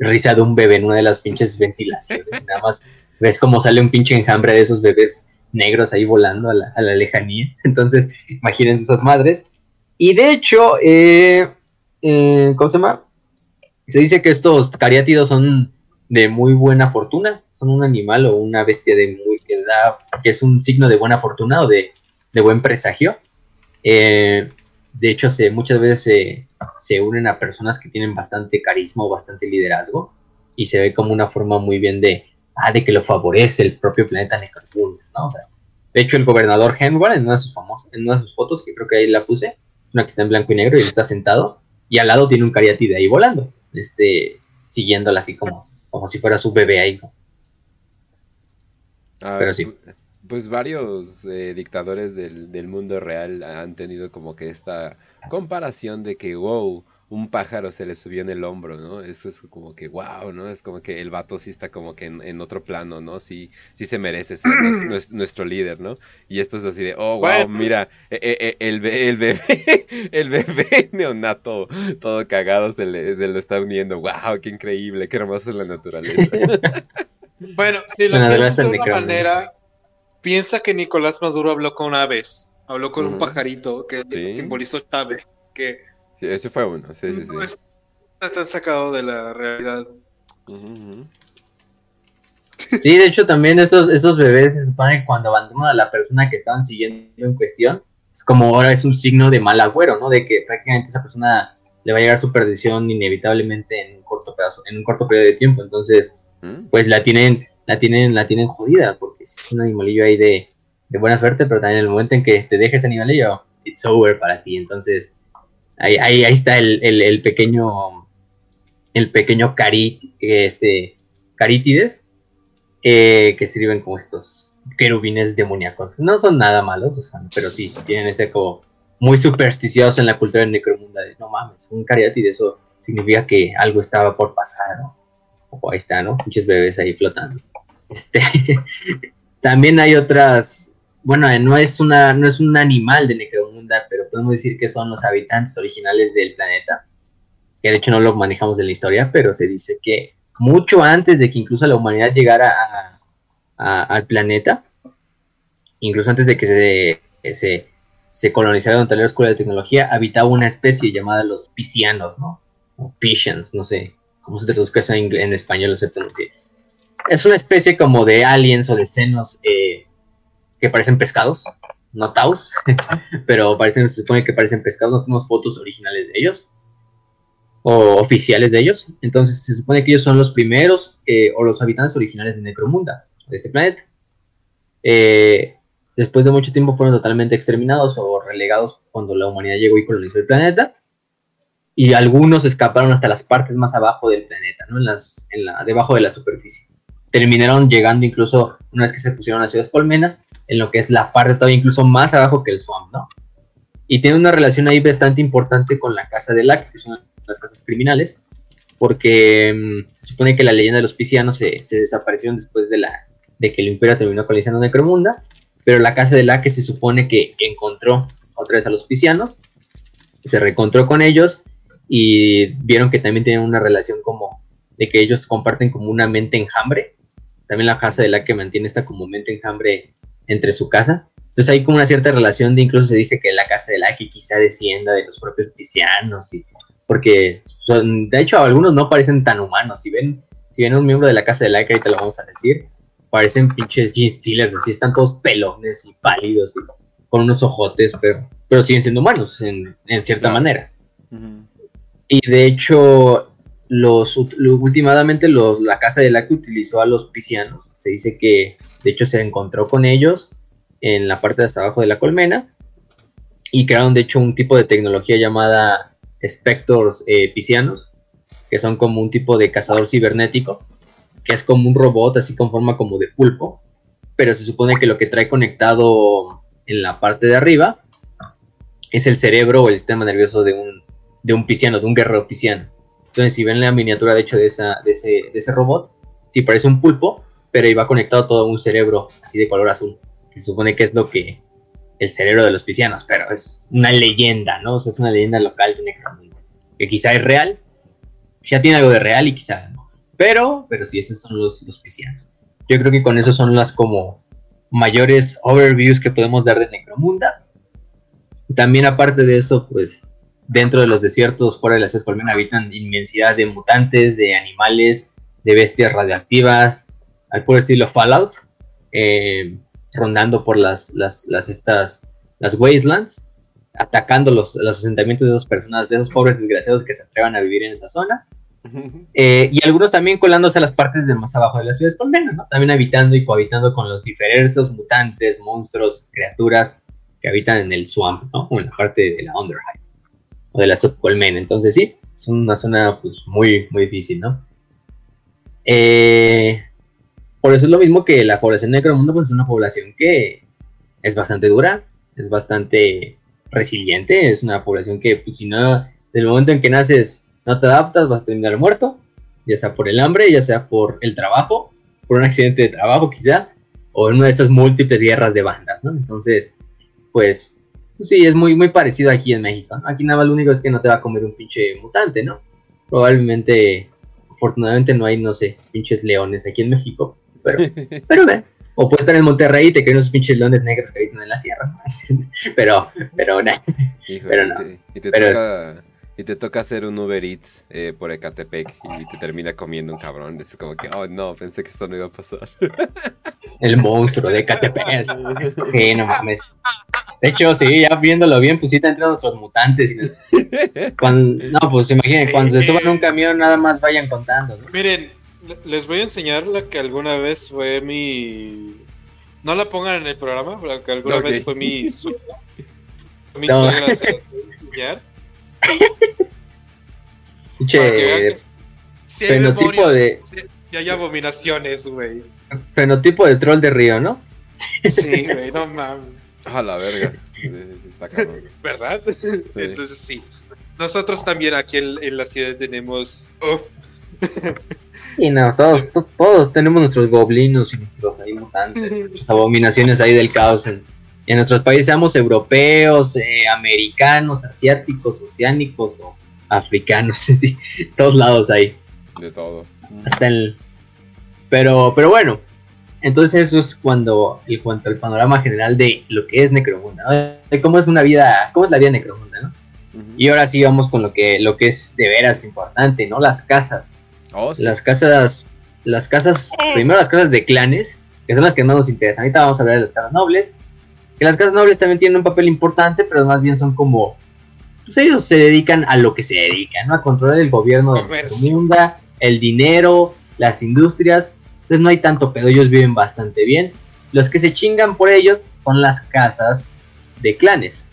risa de un bebé en una de las pinches ventilaciones, nada más ves cómo sale un pinche enjambre de esos bebés negros ahí volando a la, lejanía. Entonces, imagínense esas madres. Y de hecho, eh, eh, ¿cómo se llama? Se dice que estos cariátidos son de muy buena fortuna, son un animal o una bestia de muy, que, da, que es un signo de buena fortuna o de, buen presagio. Eh, de hecho, se, muchas veces se, se, unen a personas que tienen bastante carisma o bastante liderazgo y se ve como una forma muy bien de, ah, de que lo favorece el propio planeta Necromunda, ¿no? de hecho, el gobernador Henward, en una de sus famosas, en una de sus fotos, que creo que ahí la puse, una que está en blanco y negro y él está sentado, y al lado tiene un cariatide ahí volando, este, siguiéndola así como, como si fuera su bebé ahí. Ah, Pero sí. Pues varios eh, dictadores del, del mundo real han tenido como que esta comparación de que, wow, un pájaro se le subió en el hombro, ¿no? Eso es como que, wow, ¿no? Es como que el vato sí está como que en, otro plano, ¿no? Sí, sí se merece ser nuestro, líder, ¿no? Y esto es así de, oh, wow, mira, e, e, e, el, el, bebé, el bebé neonato, todo cagado, se, le, se lo está uniendo, wow, qué increíble, qué hermosa es la naturaleza. bueno, si lo piensas de una manera, piensa que Nicolás Maduro habló con aves, habló con un pajarito que simbolizó Chávez, que Sí, ese fue uno, sí, sí, sí. Está sacado de la realidad. Sí, de hecho también esos, esos bebés se supone que cuando abandonan a la persona que estaban siguiendo en cuestión, es como ahora es un signo de mal agüero, ¿no? De que prácticamente esa persona le va a llegar su perdición inevitablemente en un corto pedazo, en un corto periodo de tiempo. Entonces, ¿Mm? pues la tienen, la tienen, la tienen jodida, porque es un animalillo ahí de, de buena suerte, pero también en el momento en que te dejes animalillo, it's over para ti. Entonces, Ahí, ahí, está el, el, pequeño el pequeño carit, este, eh, que sirven como estos querubines demoníacos. No son nada malos, pero sí, tienen ese como muy supersticioso en la cultura del necromunda no mames, un cariátide, eso significa que algo estaba por pasar, ¿no? Ahí está, ¿no? Muchos bebés ahí flotando. Este, también hay otras, bueno, no es una, no es un animal de necromunda pero podemos decir que son los habitantes originales del planeta. Que de hecho no lo manejamos en la historia, pero se dice que mucho antes de que incluso la humanidad llegara al planeta, incluso antes de que se, se, se colonizara donde la escuela de tecnología, habitaba una especie llamada los piscianos, ¿no? O Piscians, no sé cómo se traduzca eso en, español, no se pronuncia. Es una especie como de aliens o de senos eh, que parecen pescados, no taus, pero parecen, se supone que parecen pescados, no tenemos fotos originales de ellos o oficiales de ellos. Entonces se supone que ellos son los primeros eh, o los habitantes originales de Necromunda, de este planeta. Eh, después de mucho tiempo fueron totalmente exterminados o relegados cuando la humanidad llegó y colonizó el planeta. Y algunos escaparon hasta las partes más abajo del planeta, ¿no? en las, en la, debajo de la superficie terminaron llegando incluso, una vez que se pusieron a Ciudad Colmena, en lo que es la parte todavía incluso más abajo que el Swamp, ¿no? Y tiene una relación ahí bastante importante con la casa de Lac, que son las casas criminales, porque mm, se supone que la leyenda de los piscianos se, se, desaparecieron después de, la, de que el imperio terminó colonizando Necromunda, pero la casa de la que se supone que encontró otra vez a los piscianos, se reencontró con ellos y vieron que también tienen una relación como de que ellos comparten como una mente enjambre. También la casa de la que mantiene esta como mente enjambre entre su casa. Entonces hay como una cierta relación de incluso se dice que la casa de la que quizá descienda de los propios piscianos y porque son, de hecho algunos no parecen tan humanos. Si ven, si ven a un miembro de la casa de la que ahorita lo vamos a decir, parecen pinches jeans stealers, así están todos pelones y pálidos y con unos ojotes, pero, pero siguen siendo humanos en, cierta manera. Y de hecho, los últimamente los, la casa de la que utilizó a los piscianos. Se dice que de hecho se encontró con ellos en la parte de hasta abajo de la colmena y crearon de hecho un tipo de tecnología llamada Spectors eh, que son como un tipo de cazador cibernético, que es como un robot así con forma como de pulpo, pero se supone que lo que trae conectado en la parte de arriba es el cerebro o el sistema nervioso de un, de un pisciano, de un guerrero pisciano. Entonces, si ven la miniatura de hecho de, esa, de, ese, de ese robot, sí parece un pulpo, pero iba conectado todo un cerebro así de color azul. se supone que es lo que el cerebro de los piscianos, pero es una leyenda, ¿no? O sea, es una leyenda local de Necromunda. Que quizá es real, quizá tiene algo de real y quizá no. Pero, pero sí, esos son los, los. Yo creo que con eso son las como mayores overviews que podemos dar de Necromunda. También aparte de eso, pues dentro de los desiertos fuera de las ciudades habitan inmensidad de mutantes, de animales, de bestias radioactivas, al puro estilo Fallout. Eh, rondando por las, las, las, estas, las wastelands, atacando los, los asentamientos de esas personas, de esos pobres desgraciados que se atrevan a vivir en esa zona. Eh, y algunos también colándose a las partes de más abajo de las ciudades colmena, ¿no? También habitando y cohabitando con los diversos mutantes, monstruos, criaturas que habitan en el swamp, ¿no? O en la parte de la Underhive o de la subcolmena. Entonces sí, es una zona pues muy, muy difícil, ¿no? Eh, por eso es lo mismo que la población de Necromundo, pues es una población que es bastante dura, es bastante resiliente, es una población que, pues si no, desde el momento en que naces no te adaptas, vas a terminar muerto, ya sea por el hambre, ya sea por el trabajo, por un accidente de trabajo quizá, o en una de esas múltiples guerras de bandas, ¿no? Entonces, pues, pues sí, es muy, muy parecido aquí en México. Aquí nada más lo único es que no te va a comer un pinche mutante, ¿no? Probablemente, afortunadamente no hay, no sé, pinches leones aquí en México, pero, pero ve. O puede estar en Monterrey y te caen unos pinches leones negros que habitan en la sierra. pero, pero, no. pero no. Y te, toca, y te toca hacer un Uber Eats eh, por Ecatepec y te termina comiendo un cabrón. Es como que, oh no, pensé que esto no iba a pasar. El monstruo de Ecatepec. Sí, no mames. De hecho, sí, ya viéndolo bien, pues sí te entran nuestros mutantes. no, pues imaginen, cuando se suban a un camión, nada más vayan contando. Miren, les voy a enseñar la que alguna vez fue mi. No la pongan en el programa, pero que alguna vez fue mi sueño. mi no. sueño enseñar. Che, si fenotipo de. Y hay abominaciones, güey. Fenotipo de troll de río, ¿no? Sí, güey, no mames. A la verga. ¿Verdad? Entonces sí. Nosotros también aquí en, en la ciudad tenemos. Oh. Y no, todos, todos tenemos nuestros goblinos y nuestros ahí mutantes, nuestras abominaciones ahí del caos. En, nuestros países, seamos europeos, eh, americanos, asiáticos, oceánicos o africanos, sí, todos lados ahí. De todo. Hasta el... Pero, pero bueno, entonces eso es cuando, en cuanto al panorama general de lo que es Necromunda, de cómo es una vida, cómo es la vida Necromunda, ¿no? Y ahora sí vamos con lo que, lo que es de veras importante, ¿no? Las casas Oh, las casas, las casas, eh. primero las casas de clanes, que son las que más nos interesan. Ahorita vamos a hablar de las casas nobles. Que las casas nobles también tienen un papel importante, pero más bien son como. Pues ellos se dedican a lo que se dedican, ¿no? A controlar el gobierno de la mundo, el dinero, las industrias. Entonces no hay tanto pedo, ellos viven bastante bien. Los que se chingan por ellos son las casas de clanes.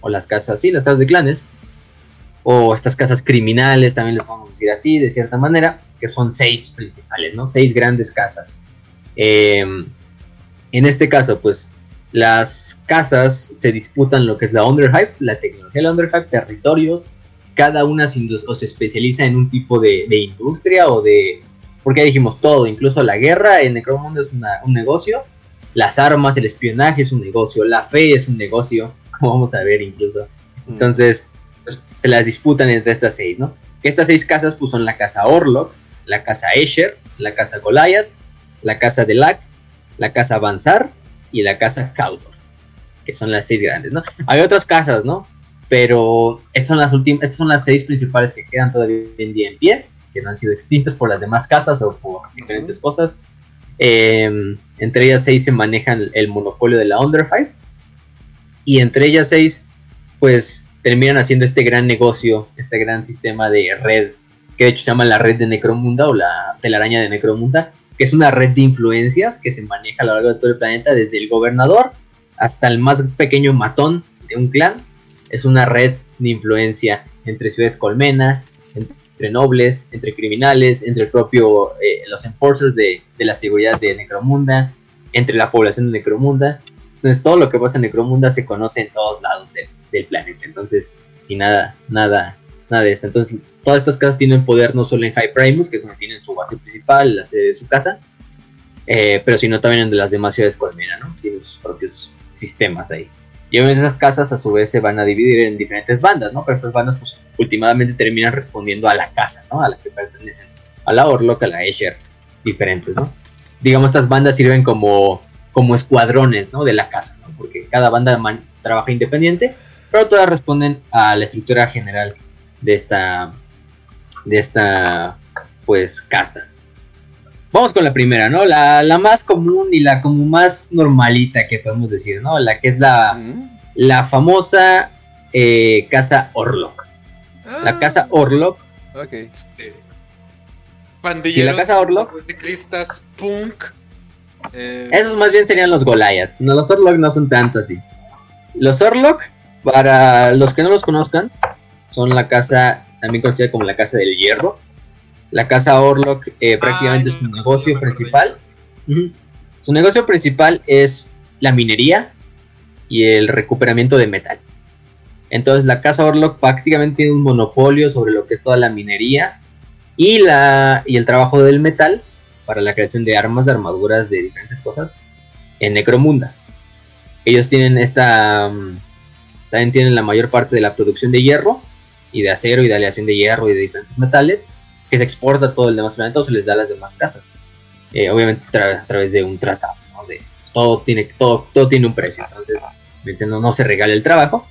O las casas, sí, las casas de clanes o estas casas criminales, también les podemos decir así, de cierta manera, que son seis principales, ¿no? Seis grandes casas. Em, en este caso, pues, las casas se disputan lo que es la Underhype, la tecnología de la Underhype, territorios, cada una se, o se especializa en un tipo de, industria o de... Porque ya dijimos todo, incluso la guerra en Necromundo es un negocio, las armas, el espionaje es un negocio, la fe es un negocio, como vamos a ver incluso. Mm. Entonces, se las disputan entre estas seis, ¿no? Estas seis casas pues son la casa Orlok, la casa Escher, la casa Goliath, la casa de Lac, la casa Banzar y la casa Kautor, que son las seis grandes, ¿no? Hay otras casas, ¿no? Pero estas son las últimas, estas son las seis principales que quedan todavía en día en pie, que no han sido extintas por las demás casas o por diferentes cosas. Em, entre ellas seis se manejan el monopolio de la Underfire. Y entre ellas seis, pues terminan haciendo este gran negocio, este gran sistema de red, que de hecho se llama la red de Necromunda o la telaraña de Necromunda, que es una red de influencias que se maneja a lo largo de todo el planeta, desde el gobernador hasta el más pequeño matón de un clan. Es una red de influencia entre ciudades colmena, entre nobles, entre criminales, entre el propio, eh, los enforcers de, la seguridad de Necromunda, entre la población de Necromunda. Entonces todo lo que pasa en Necromunda se conoce en todos lados del planeta. Entonces, sin nada, nada, nada de esto. Entonces todas estas casas tienen poder no solo en High Primus, que es donde tienen su base principal, la sede de su casa, eh, pero sino también en las demás ciudades colmena, ¿no? Tienen sus propios sistemas ahí. Y obviamente esas casas a su vez se van a dividir en diferentes bandas, ¿no? Pero estas bandas pues últimamente terminan respondiendo a la casa, ¿no? A la que pertenecen. A la Orlok, a la Escher, diferentes, ¿no? Digamos, estas bandas sirven como, como escuadrones, ¿no? De la casa, ¿no? Porque cada banda trabaja independiente, pero todas responden a la estructura general de esta, de esta pues casa. Vamos con la primera, ¿no? La, más común y la como más normalita que podemos decir, ¿no? La que es la, la famosa eh, casa Orlok. La ah. casa Orlok. Ok. Este, la casa Orlok. punk. Eh, Esos más bien serían los Goliath. No, los Orlok no son tanto así. Los Orlok, para los que no los conozcan, son la casa también conocida como la Casa del Hierro. La Casa Orlok eh, prácticamente es su negocio principal. Su negocio principal es la minería y el recuperamiento de metal. Entonces la Casa Orlok prácticamente tiene un monopolio sobre lo que es toda la minería y, la, y el trabajo del metal para la creación de armas, de armaduras, de diferentes cosas en Necromunda. Ellos tienen esta... Mm, también tienen la mayor parte de la producción de hierro y de acero y de aleación de hierro y de diferentes metales que se exporta a todo el demás planeta o se les da a las demás casas. Eh, obviamente a través de un tratado, ¿no? De, todo, tiene, todo, todo tiene un precio, entonces no, no se regala el trabajo.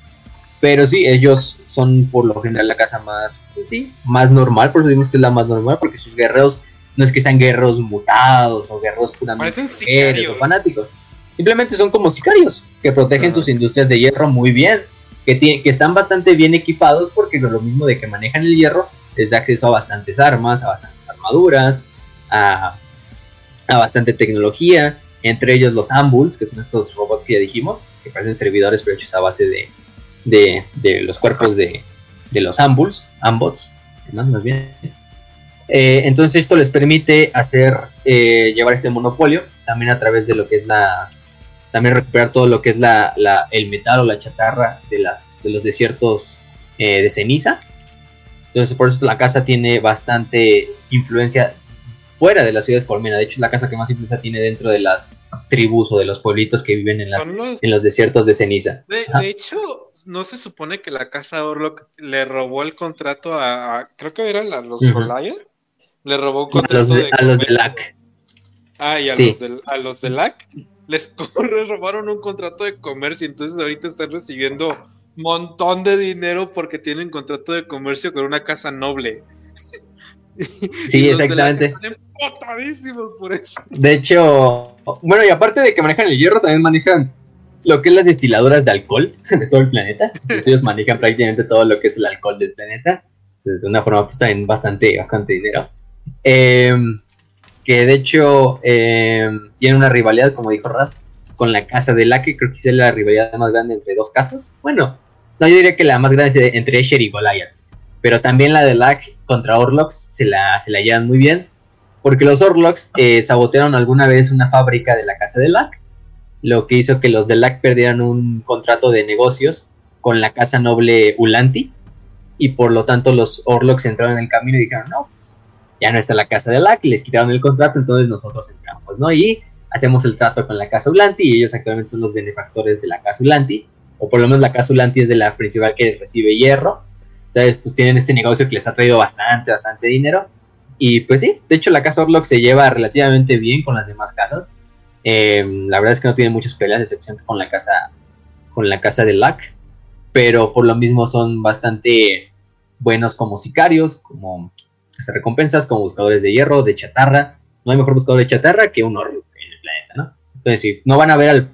Pero sí, ellos son por lo general la casa más, pues sí, más normal, por eso decimos que es la más normal, porque sus guerreros no es que sean guerreros mutados o guerreros puramente o fanáticos. Simplemente son como sicarios que protegen sus industrias de hierro muy bien que, están bastante bien equipados porque lo mismo de que manejan el hierro les da acceso a bastantes armas, a bastantes armaduras, a, bastante tecnología, entre ellos los ambuls, que son estos robots que ya dijimos, que parecen servidores pero hechos a base de, de, los cuerpos de, de los ambuls, ambots, más bien. Eh, entonces esto les permite hacer, eh, llevar este monopolio también a través de lo que es las, también recuperar todo lo que es la, el metal o la chatarra de, las, de los desiertos eh, de ceniza. Entonces por eso la casa tiene bastante influencia fuera de las ciudades colmena. De hecho es la casa que más influencia tiene dentro de las tribus o de los pueblitos que viven en, las, en los desiertos de ceniza. De, hecho, no se supone que la casa Orlok le robó el contrato a, creo que eran los uh Le robó un contrato a los de, a los de LAC. Ah, y a, los de, a los de LAC les robaron un contrato de comercio, entonces ahorita están recibiendo montón de dinero porque tienen contrato de comercio con una casa noble. Sí, exactamente. De por eso. De hecho, bueno, y aparte de que manejan el hierro, también manejan lo que es las destiladoras de alcohol de todo el planeta. ellos manejan prácticamente todo lo que es el alcohol del planeta. Entonces, de una forma, pues también bastante, bastante dinero. Eh, que de hecho eh, tiene una rivalidad, como dijo Raz, con la casa de Lack, creo que es la rivalidad más grande entre dos casas. Bueno, no, yo diría que la más grande es entre Escher y Goliaths, pero también la de Lack contra Orlocks se la, se la llevan muy bien, porque los Orlocks eh, sabotearon alguna vez una fábrica de la casa de Lack, lo que hizo que los de Lack perdieran un contrato de negocios con la casa noble Ulanti, y por lo tanto los Orlocks entraron en el camino y dijeron, no, pues ya no está la casa de LAC, les quitaron el contrato, entonces nosotros entramos, ¿no? Y hacemos el trato con la Casa Ulanti y ellos actualmente son los benefactores de la Casa Ulanti, o por lo menos la Casa Ulanti es de la principal que recibe hierro. Entonces, pues tienen este negocio que les ha traído bastante, bastante dinero. Y pues sí, de hecho la Casa Orlok se lleva relativamente bien con las demás casas. Eh, la verdad es que no tiene muchas peleas, excepción con la casa, con la casa de Luck. Pero por lo mismo son bastante buenos como sicarios, como recompensas, como buscadores de hierro, de chatarra. No hay mejor buscador de chatarra que un Orlok en el planeta, ¿no? Entonces, si no van a ver al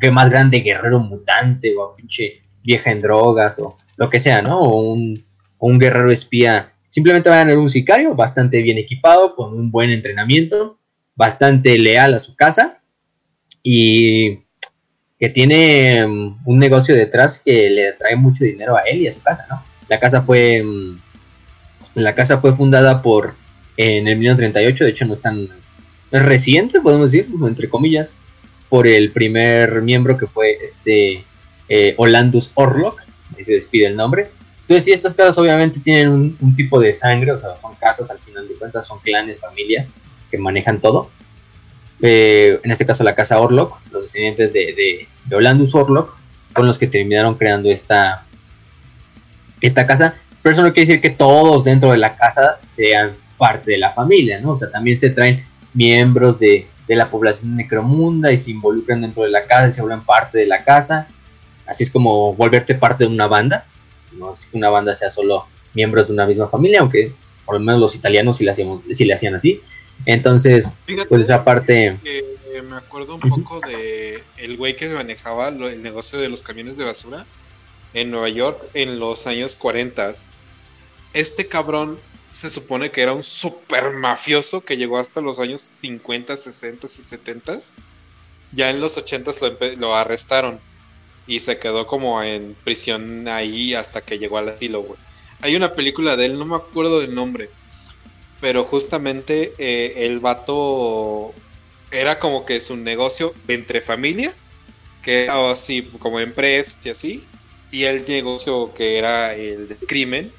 que más grande guerrero mutante o a pinche vieja en drogas o lo que sea, ¿no? O un, guerrero espía. Simplemente van a ver un sicario bastante bien equipado, con un buen entrenamiento, bastante leal a su casa y que tiene um, un negocio detrás que le trae mucho dinero a él y a su casa, ¿no? La casa fue um, la casa fue fundada por en el 1938, de hecho no es tan reciente, podemos decir, entre comillas, por el primer miembro que fue este eh, Orlandus Orlok, ahí se despide el nombre. Entonces, sí, estas casas obviamente tienen un, tipo de sangre, o sea, son casas al final de cuentas, son clanes, familias que manejan todo. Eh, en este caso la casa Orlok, los descendientes de, de, de Orlandus Orlok, son los que terminaron creando esta, esta casa. Pero eso no quiere decir que todos dentro de la casa sean parte de la familia, ¿no? O sea, también se traen miembros de, de la población necromunda y se involucran dentro de la casa y se vuelven parte de la casa. Así es como volverte parte de una banda. No es que una banda sea solo miembros de una misma familia, aunque por lo menos los italianos sí le, hacíamos, sí le hacían así. Entonces, pues esa parte... me acuerdo un poco de el güey que manejaba el negocio de los camiones de basura en Nueva York en los años 40. Este cabrón se supone que era un super mafioso que llegó hasta los años 50, 60 y 70. Ya en los 80 lo, arrestaron y se quedó como en prisión ahí hasta que llegó al asilo, güey. Hay una película de él, no me acuerdo del nombre, pero justamente eh, el vato era como que su negocio entre familia, que era así como empresa y así, y el negocio que era el del crimen,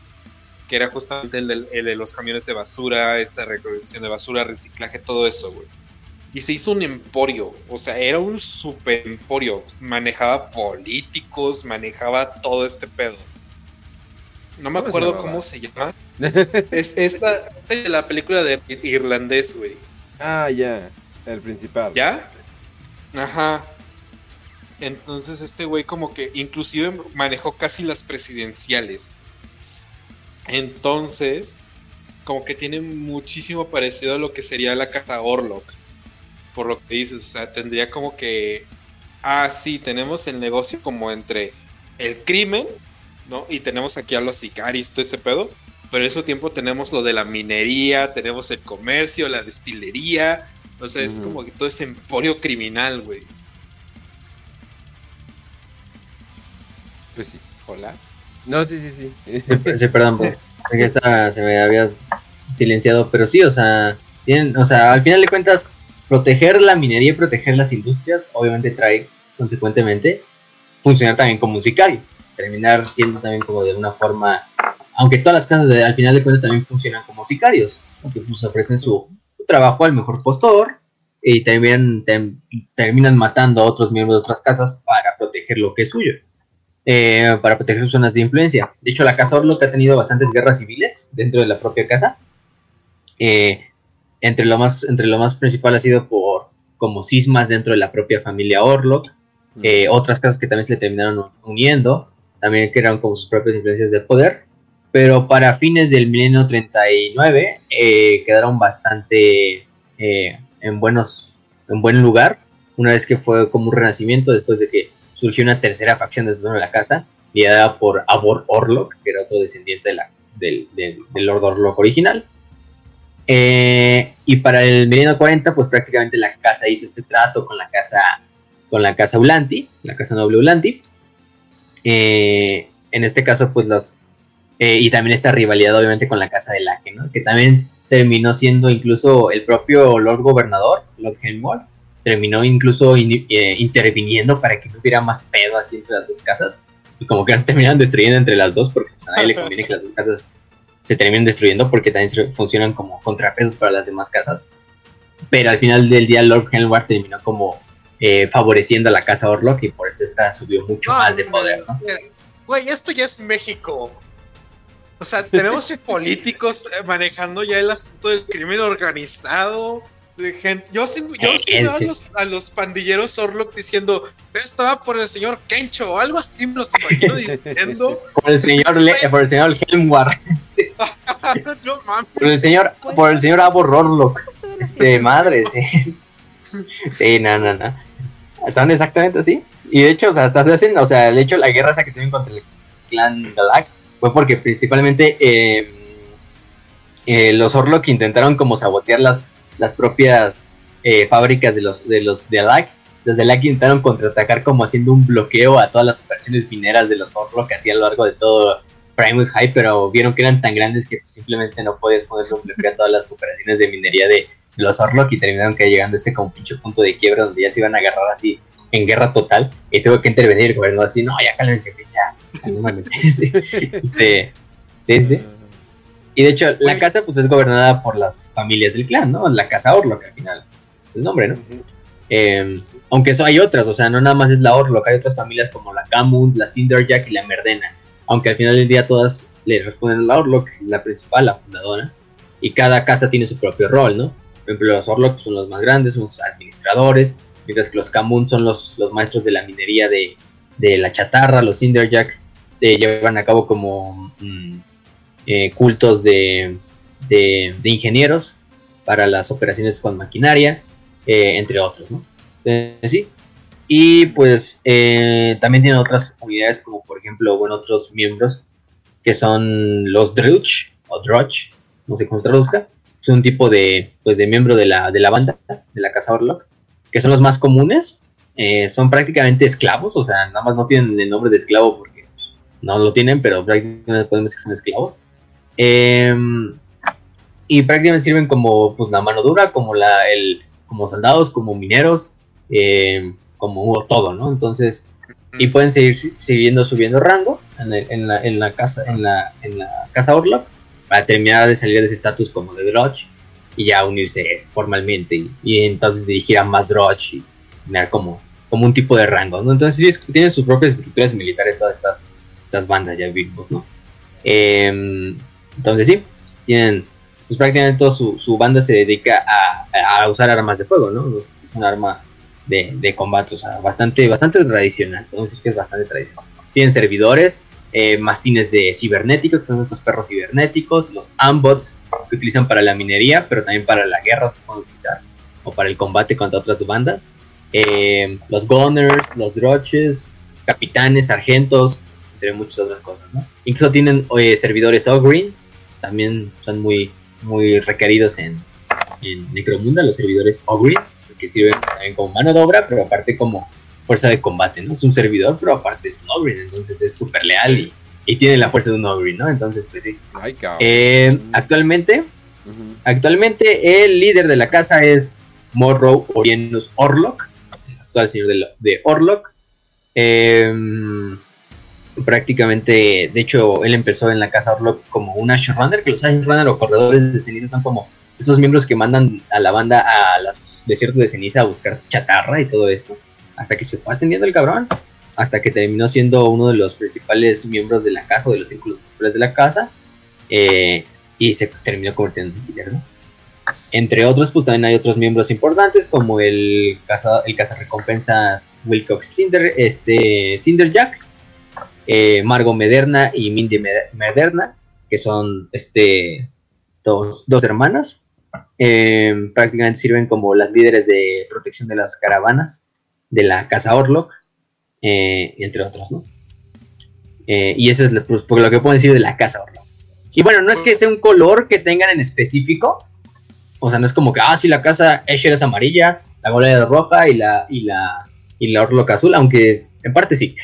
que era justamente el, de los camiones de basura, esta recolección de basura, reciclaje, todo eso, güey. Y se hizo un emporio, o sea, era un super emporio. Manejaba políticos, manejaba todo este pedo. No me acuerdo cómo se llama. es esta de la película de irlandés, güey. Ah, ya. El principal. ¿Ya? Ajá. Entonces este güey como que inclusive manejó casi las presidenciales. Entonces, como que tiene muchísimo parecido a lo que sería la casa Orlok. Por lo que dices, o sea, tendría como que... Ah, sí, tenemos el negocio como entre el crimen ¿no? Y tenemos aquí a los sicarios, todo ese pedo. Pero en ese tiempo tenemos lo de la minería, tenemos el comercio, la destilería. O sea, es como que todo ese emporio criminal, güey. Pues sí. Hola. No, sí, sí, sí. sí, perdón, porque se me había silenciado, pero sí, o sea, tienen, o sea, al final de cuentas, proteger la minería y proteger las industrias, obviamente trae consecuentemente funcionar también como un sicario terminar siendo también como de alguna forma, aunque todas las casas al final de cuentas también funcionan como sicarios, porque pues ofrecen su, trabajo al mejor postor y también terminan matando a otros miembros de otras casas para proteger lo que es suyo, eh, para proteger sus zonas de influencia. De hecho, la casa Orlok ha tenido bastantes guerras civiles dentro de la propia casa. Eh, entre, lo más, entre lo más principal ha sido por como cismas dentro de la propia familia Orlok, eh, otras casas que también se le terminaron uniendo, también crearon como sus propias influencias de poder, pero para fines del milenio 39 eh, quedaron bastante eh, en, buenos, en buen lugar, una vez que fue como un renacimiento después de que surgió una tercera facción dentro de la casa, liderada por Abor Orlok, que era otro descendiente del, Lord Orlok original. Eh, y para el milenio 40, pues prácticamente la casa hizo este trato con la casa, con la casa Ulanti, la casa noble Ulanti, eh, en este caso, pues los... Eh, y también esta rivalidad obviamente con la casa de Laje, ¿no? Que también terminó siendo incluso el propio Lord Gobernador, Lord Helmwall, terminó incluso eh, interviniendo para que no hubiera más pedo así entre las dos casas. Y como que se terminan destruyendo entre las dos, porque pues, a nadie le conviene que las dos casas se terminen destruyendo, porque también funcionan como contrapesos para las demás casas. pero al final del día Lord Helmwart terminó como eh, favoreciendo a la casa Orlok y por eso esta subió mucho más de poder, ¿no? Güey, esto ya es México. O sea, tenemos políticos eh, manejando ya el asunto del crimen organizado. De gente. Yo sí, yo sí veo a los, a los, pandilleros Orlok diciendo, estaba por el señor Kencho o algo así, me los imagino diciendo. por el señor, Le por el señor Helmwar. no mames. Por el señor, por el señor Abo Orlok. Este, madre, sí. Sí, no, no, no. Son exactamente así. Y de hecho, o sea, estás haciendo, o sea, el hecho la guerra esa que tienen contra el clan Galak fue porque principalmente eh, eh, los Orlok intentaron como sabotear las, las propias eh, fábricas de los de los de Alak. Los de Alak intentaron contraatacar como haciendo un bloqueo a todas las operaciones mineras de los Orlok que a lo largo de todo Primus High, pero vieron que eran tan grandes que simplemente no podías ponerle un bloqueo a todas las operaciones de minería de, los Orlok y terminaron que llegando a este como pinche punto de quiebra donde ya se iban a agarrar así en guerra total y tuvo que intervenir el gobierno así, no, ya cálmense, ya. sí, este, sí, sí. Y de hecho, la casa pues es gobernada por las familias del clan, ¿no? La casa Orlok al final es el nombre, ¿no? Em, aunque eso hay otras, o sea, no nada más es la Orlok, hay otras familias como la Camund, la Cinderjack y la Merdena. Aunque al final del día todas le responden a la Orlok, la principal, la fundadora. Y cada casa tiene su propio rol, ¿no? Por ejemplo, los Orlok son los más grandes, son los administradores, mientras que los Kamun son los, los maestros de la minería de, la chatarra, los Cinderjack eh, llevan a cabo como mm, eh, cultos de, de, ingenieros para las operaciones con maquinaria, eh, entre otros, ¿no? sí. Y pues también tienen otras unidades como por ejemplo, bueno, otros miembros que son los Druch o Druch, no sé cómo se traduzca, es un tipo de, pues, de miembro de la, de la banda, de la casa Orlok, que son los más comunes, eh, son prácticamente esclavos, o sea, nada más no tienen el nombre de esclavo porque pues, no lo tienen, pero prácticamente podemos decir que son esclavos. Em, y prácticamente sirven como pues, la mano dura, como, la, el, como soldados, como mineros, em, como todo, ¿no? Entonces, y pueden seguir siguiendo subiendo rango en, la, en, la, casa en la, en la casa Orlok para terminar de salir de ese estatus como de Droch y ya unirse formalmente y, entonces dirigir a más Droch y tener como, como un tipo de rango, ¿no? Entonces tienen sus propias estructuras militares todas estas, estas bandas, ya vimos, ¿no? Em, entonces sí, tienen, pues prácticamente toda su, su banda se dedica a, a, usar armas de fuego, ¿no? Es un arma de, de combate, o sea, bastante, bastante tradicional, entonces que es bastante tradicional. Tienen servidores, eh, mastines de cibernéticos, que son estos perros cibernéticos, los ambots que utilizan para la minería, pero también para la guerra se pueden utilizar, o para el combate contra otras bandas, eh, los gunners, los droches, capitanes, sargentos, entre muchas otras cosas, ¿no? Incluso tienen eh, servidores Ogreen, también son muy, muy requeridos en, en Necromunda, los servidores Ogreen, que sirven también como mano de obra, pero aparte como fuerza de combate, ¿no? Es un servidor, pero aparte es un Ogryn, entonces es súper leal y, tiene la fuerza de un Ogryn, ¿no? Entonces, pues sí. Eh, actualmente, actualmente el líder de la casa es Morrow Orienus Orlok, el actual señor de, de Orlok. Em, prácticamente, de hecho, él empezó en la casa Orlok como un Ashrunner, que los Ashrunner o corredores de ceniza son como esos miembros que mandan a la banda a los desiertos de ceniza a buscar chatarra y todo esto hasta que se fue ascendiendo el cabrón, hasta que terminó siendo uno de los principales miembros de la casa, o de los círculos de la casa, eh, y se terminó convirtiendo en líder, Entre otros, pues también hay otros miembros importantes, como el casa, el recompensas Wilcox Cinder, este, Cinderjack, eh, Margo Mederna y Mindy Mederna, que son este, dos, dos hermanas. Eh, prácticamente sirven como las líderes de protección de las caravanas de la casa Orlok, eh, entre otros, ¿no? Eh, y eso es lo, pues, lo que puedo decir de la casa Orlok. Y bueno, no es que sea un color que tengan en específico, o sea, no es como que, ah, sí, la casa Escher es amarilla, la Golea es roja y la, y la, y la Orlok azul, aunque en parte sí.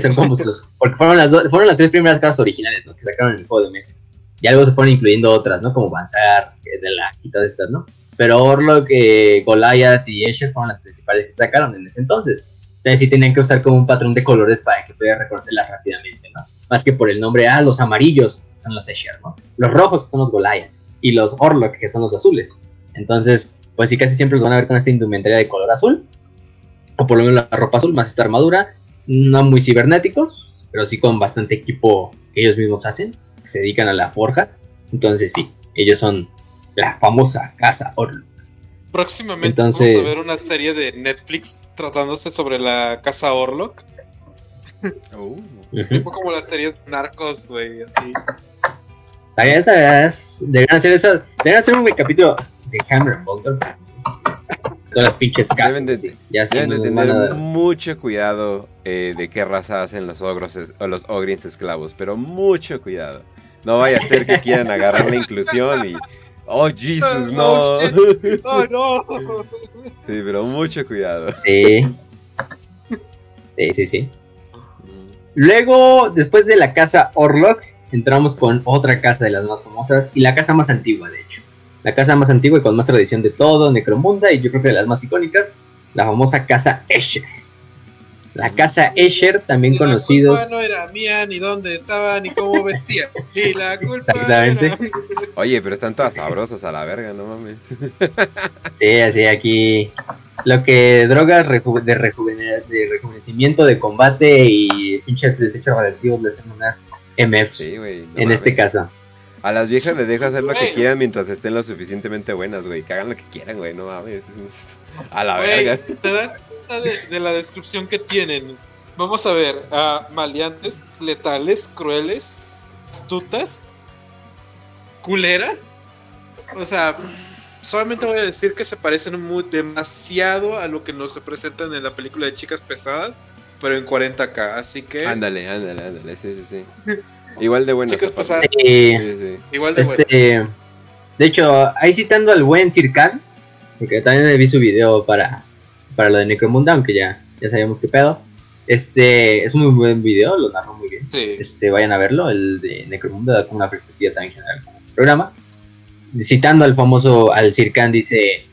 Son como sus, porque fueron las, fueron las tres primeras casas originales, ¿no? Que sacaron en el juego de mesa. Y luego se fueron incluyendo otras, ¿no? Como Banzar, de la, y todas estas, ¿no? Pero Orlok, eh, Goliath y Escher fueron las principales que sacaron en ese entonces. Entonces sí tenían que usar como un patrón de colores para que pudiera reconocerlas rápidamente, ¿no? Más que por el nombre, ah, los amarillos son los Escher, ¿no? Los rojos son los Goliath y los Orlok que son los azules. Entonces, pues sí, casi siempre los van a ver con esta indumentaria de color azul, o por lo menos la ropa azul, más esta armadura, no muy cibernéticos, pero sí con bastante equipo que ellos mismos hacen, que se dedican a la forja. Entonces sí, ellos son la famosa casa Orlok. Próximamente Entonces, vamos a ver una serie de Netflix tratándose sobre la casa Orlok. Uh. Tipo como las series narcos, güey, así. Deberían hacer eso. Deberían hacer un capítulo de Hammer Bolter. Todas las pinches casas. Deben de, ya deben de tener mucho cuidado eh, de qué raza hacen los ogros o los ogrins esclavos. Pero mucho cuidado. No vaya a ser que quieran agarrar la inclusión y. Oh, Jesus, no. Oh, no. Sí, pero mucho cuidado. Sí. Sí, sí, sí. Luego, después de la casa Orlok, entramos con otra casa de las más famosas y la casa más antigua, de hecho. La casa más antigua y con más tradición de todo, Necromunda, y yo creo que de las más icónicas, la famosa casa Escher. La casa Escher, también conocidos. La culpa no era mía, ni dónde estaba, ni cómo vestía. Y la culpa Exactamente. Oye, pero están todas sabrosas a la verga, no mames. sí, así aquí lo que drogas de, rejuvenecimiento de combate y pinches desechos radioactivos le hacen unas MFs. en este caso. A las viejas les deja hacer lo que quieran mientras estén lo suficientemente buenas, güey. Que hagan lo que quieran, güey. No mames. A la verga. Te das cuenta de, la descripción que tienen. Vamos a ver. a maleantes, letales, crueles, astutas, culeras. O sea, solamente voy a decir que se parecen muy, demasiado a lo que nos presentan en la película de Chicas Pesadas, pero en 40k, así que... Ándale, ándale, ándale, sí, sí, sí. Igual de buenas. Chicas Pesadas. Sí, Igual de este, De hecho, ahí citando al buen Circan, porque también vi su video para, para lo de Necromunda, aunque ya, ya sabíamos qué pedo. Este es un muy buen video, lo narro muy bien. Este, vayan a verlo, el de Necromunda da como una perspectiva también general con este programa citando al famoso al Circan dice,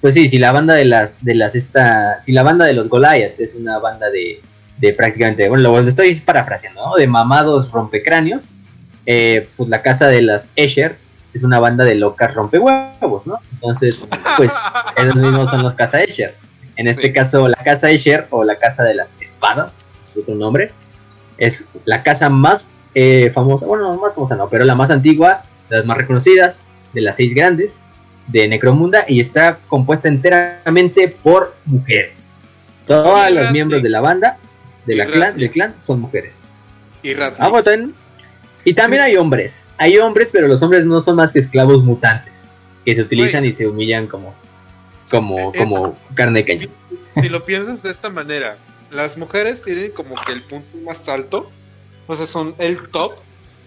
pues sí, si la banda de las de las esta, si la banda de los Goliath es una banda de, de prácticamente, bueno, lo estoy parafraseando, ¿no? De mamados rompecráneos, eh, pues la casa de las Escher es una banda de locas rompehuevos, ¿no? Entonces, pues ellos mismos son los casa Escher. En este caso, la casa Escher o la casa de las espadas, es otro nombre, es la casa más eh, famosa, bueno, no más famosa no, pero la más antigua, las más reconocidas, de las seis grandes de Necromunda y está compuesta enteramente por mujeres. Todos los miembros de la banda, de la clan, del clan, son mujeres. Y, ah, y también hay hombres. Hay hombres, pero los hombres no son más que esclavos mutantes que se utilizan y se humillan como, como, como carne de cañón. Si lo piensas de esta manera, las mujeres tienen como que el punto más alto, o sea, son el top.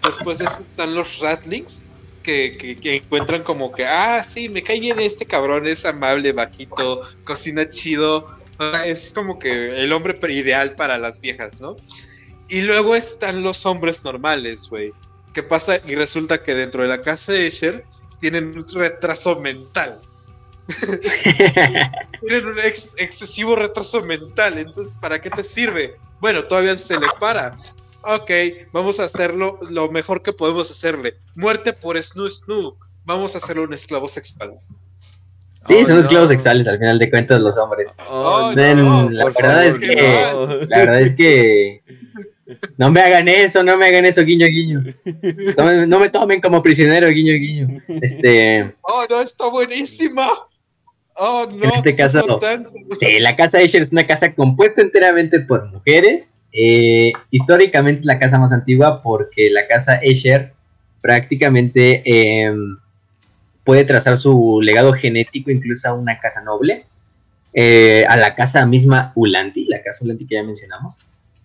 Después están los ratlings, que, encuentran como que, ah, sí, me cae bien este cabrón, es amable, bajito, cocina chido. Es como que el hombre ideal para las viejas, ¿no? Y luego están los hombres normales, güey. ¿Qué pasa? Y resulta que dentro de la casa de Escher tienen un retraso mental. tienen un excesivo retraso mental. Entonces, ¿para qué te sirve? Bueno, todavía se le para ok, vamos a hacerlo lo mejor que podemos hacerle. Muerte por Snoo Snoo. Vamos a hacerlo un esclavo sexual. Sí, son esclavos sexuales al final de cuentas los hombres. Oh, la verdad es que, la verdad es que no me hagan eso, no me hagan eso, guiño guiño. No me, tomen como prisionero, guiño guiño. Este. Oh, no, está buenísima. Oh, no. En este caso, sí, la casa de Asher es una casa compuesta enteramente por mujeres eh, históricamente es la casa más antigua porque la casa Escher prácticamente em, puede trazar su legado genético incluso a una casa noble, eh, a la casa misma Ulanti, la casa Ulanti que ya mencionamos.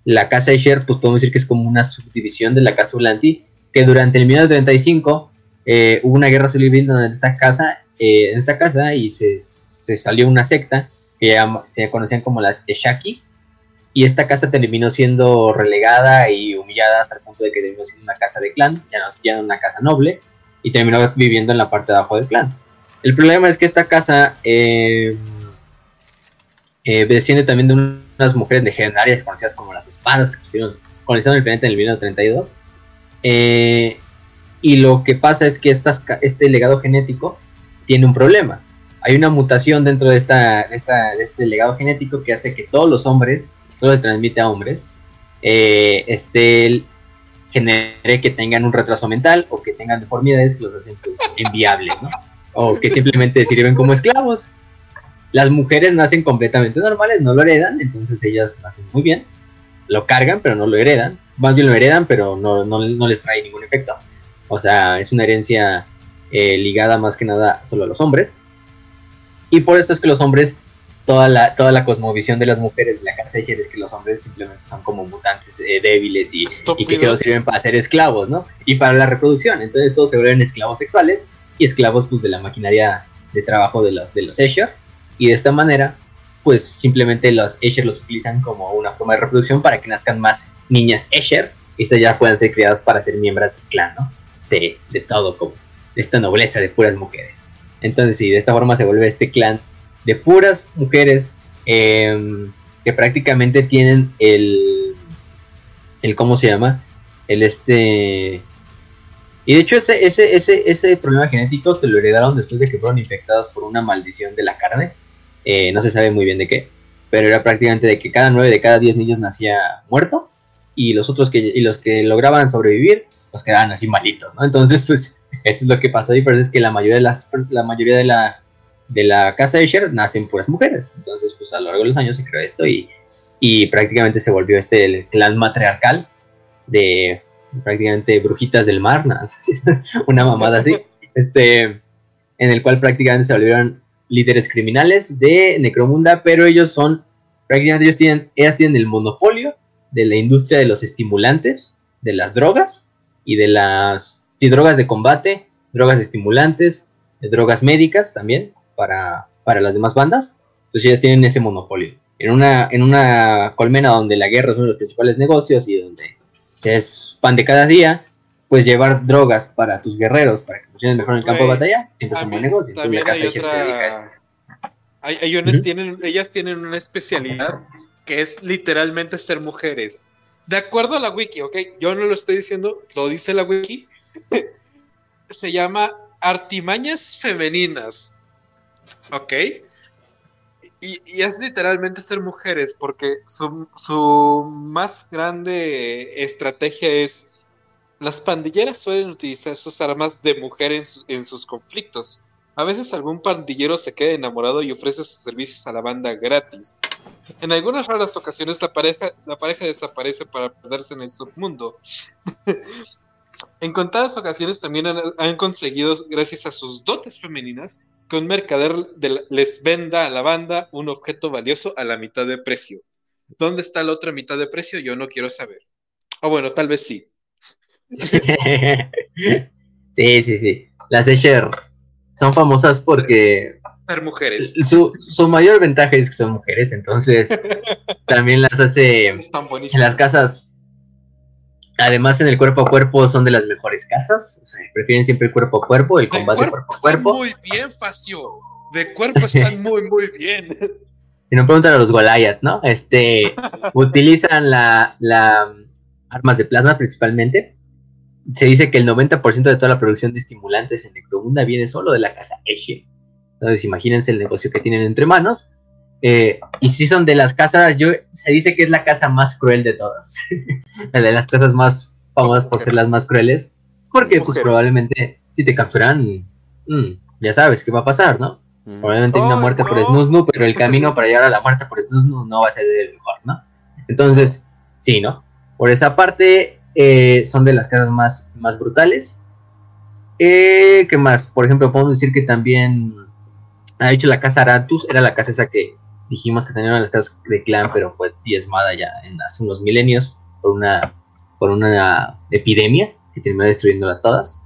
La casa Escher, pues podemos decir que es como una subdivisión de la casa Ulanti, que durante el 1935 eh, hubo una guerra civil en esta casa, en esta casa y se, se, salió una secta que se conocían como las Eshaki, y esta casa terminó siendo relegada y humillada hasta el punto de que terminó siendo una casa de clan, ya no, ya una casa noble, y terminó viviendo en la parte de abajo del clan. El problema es que esta casa eh, eh, desciende también de unas mujeres legendarias conocidas como las espadas, que pusieron, colonizaron el planeta en el 1932. Eh, y lo que pasa es que estas, este legado genético tiene un problema. hay una mutación dentro de, esta, esta, de este legado genético que hace que todos los hombres, solo se transmite a hombres, eh, este, genere que tengan un retraso mental o que tengan deformidades que los hacen pues, enviables, ¿no? O que simplemente sirven como esclavos. Las mujeres nacen completamente normales, no lo heredan, entonces ellas nacen muy bien, lo cargan, pero no lo heredan. Más bien lo heredan, pero no, no, les trae ningún efecto. O sea, es una herencia eh, ligada más que nada solo a los hombres. Y por eso es que los hombres, toda la, toda la cosmovisión de las mujeres de la casa de es que los hombres simplemente son como mutantes eh, débiles y, y, que solo sirven para ser esclavos, ¿no? Y para la reproducción. Entonces todos se vuelven esclavos sexuales y esclavos pues de la maquinaria de trabajo de los, de los Escher y de esta manera, pues simplemente los Escher los utilizan como una forma de reproducción para que nazcan más niñas Escher y estas ya puedan ser criadas para ser miembros del clan, ¿no? De, de todo, como de esta nobleza de puras mujeres. Entonces, sí, de esta forma se vuelve este clan de puras mujeres em, que prácticamente tienen el, el, ¿cómo se llama? El este... Y de hecho ese, ese, ese, ese problema genético se lo heredaron después de que fueron infectados por una maldición de la carne eh, no se sabe muy bien de qué, pero era prácticamente de que cada 9 de cada 10 niños nacía muerto y los otros que, y los que lograban sobrevivir, pues quedaban así malitos, ¿no? Entonces, pues, eso es lo que pasó y es que la mayoría de las, la mayoría de la, de la casa de Sher nacen puras mujeres. Entonces, pues a lo largo de los años se creó esto y, y prácticamente se volvió este el clan matriarcal de prácticamente brujitas del mar, una mamada así, este, en el cual prácticamente se volvieron líderes criminales de Necromunda, pero ellos son, prácticamente ellos tienen, ellas tienen el monopolio de la industria de los estimulantes, de las drogas y de las sí, drogas de combate, drogas estimulantes, drogas médicas también para, para las demás bandas. Entonces ellas tienen ese monopolio. En una, en una colmena donde la guerra es uno de los principales negocios y donde se es pan de cada día, pues llevar drogas para tus guerreros, para que funcionen mejor en el campo de batalla, siempre es un buen negocio. También hay otra... Hay, tienen, ellas tienen una especialidad que es literalmente ser mujeres. De acuerdo a la wiki, ¿ok? Yo no lo estoy diciendo, lo dice la wiki. Se llama artimañas femeninas. ¿Ok? Y, y, es literalmente ser mujeres, porque su, su más grande estrategia es las pandilleras suelen utilizar sus armas de mujer en, sus conflictos. A veces algún pandillero se queda enamorado y ofrece sus servicios a la banda gratis. En algunas raras ocasiones la pareja, la pareja desaparece para perderse en el submundo. en contadas ocasiones también han, conseguido, gracias a sus dotes femeninas, que un mercader les venda a la banda un objeto valioso a la mitad de precio. ¿Dónde está la otra mitad de precio? Yo no quiero saber. O bueno, tal vez sí. sí, sí, sí. Las Escher son famosas porque. Ser mujeres. Su, mayor ventaja es que son mujeres, entonces también las hace en las casas. Además, en el cuerpo a cuerpo son de las mejores casas. O sea, prefieren siempre el cuerpo a cuerpo, el combate cuerpo, a cuerpo. Muy bien, Facio. De cuerpo están muy, muy bien. Si no preguntan a los Goliath, ¿no? Este, utilizan la, la armas de plasma principalmente se dice que el 90% de toda la producción de estimulantes en Necromunda viene solo de la casa Eshe. Entonces, imagínense el negocio que tienen entre manos. Eh, y si son de las casas, yo, se dice que es la casa más cruel de todas. la de las casas más famosas por ser las más crueles. Porque, pues, probablemente, si te capturan, mm, ya sabes qué va a pasar, ¿no? Mm. Probablemente hay una muerte por Snusnu, pero el camino para llegar a la muerte por Snusnu no va a ser el mejor, ¿no? Entonces, sí, ¿no? Por esa parte, eh, son de las casas más, más brutales. Eh, ¿Qué más? Por ejemplo, podemos decir que también ha dicho la casa Aratus, era la casa esa que dijimos que tenía las casas de clan, pero fue diezmada ya en hace unos milenios por una, por una epidemia que terminó destruyéndola todas.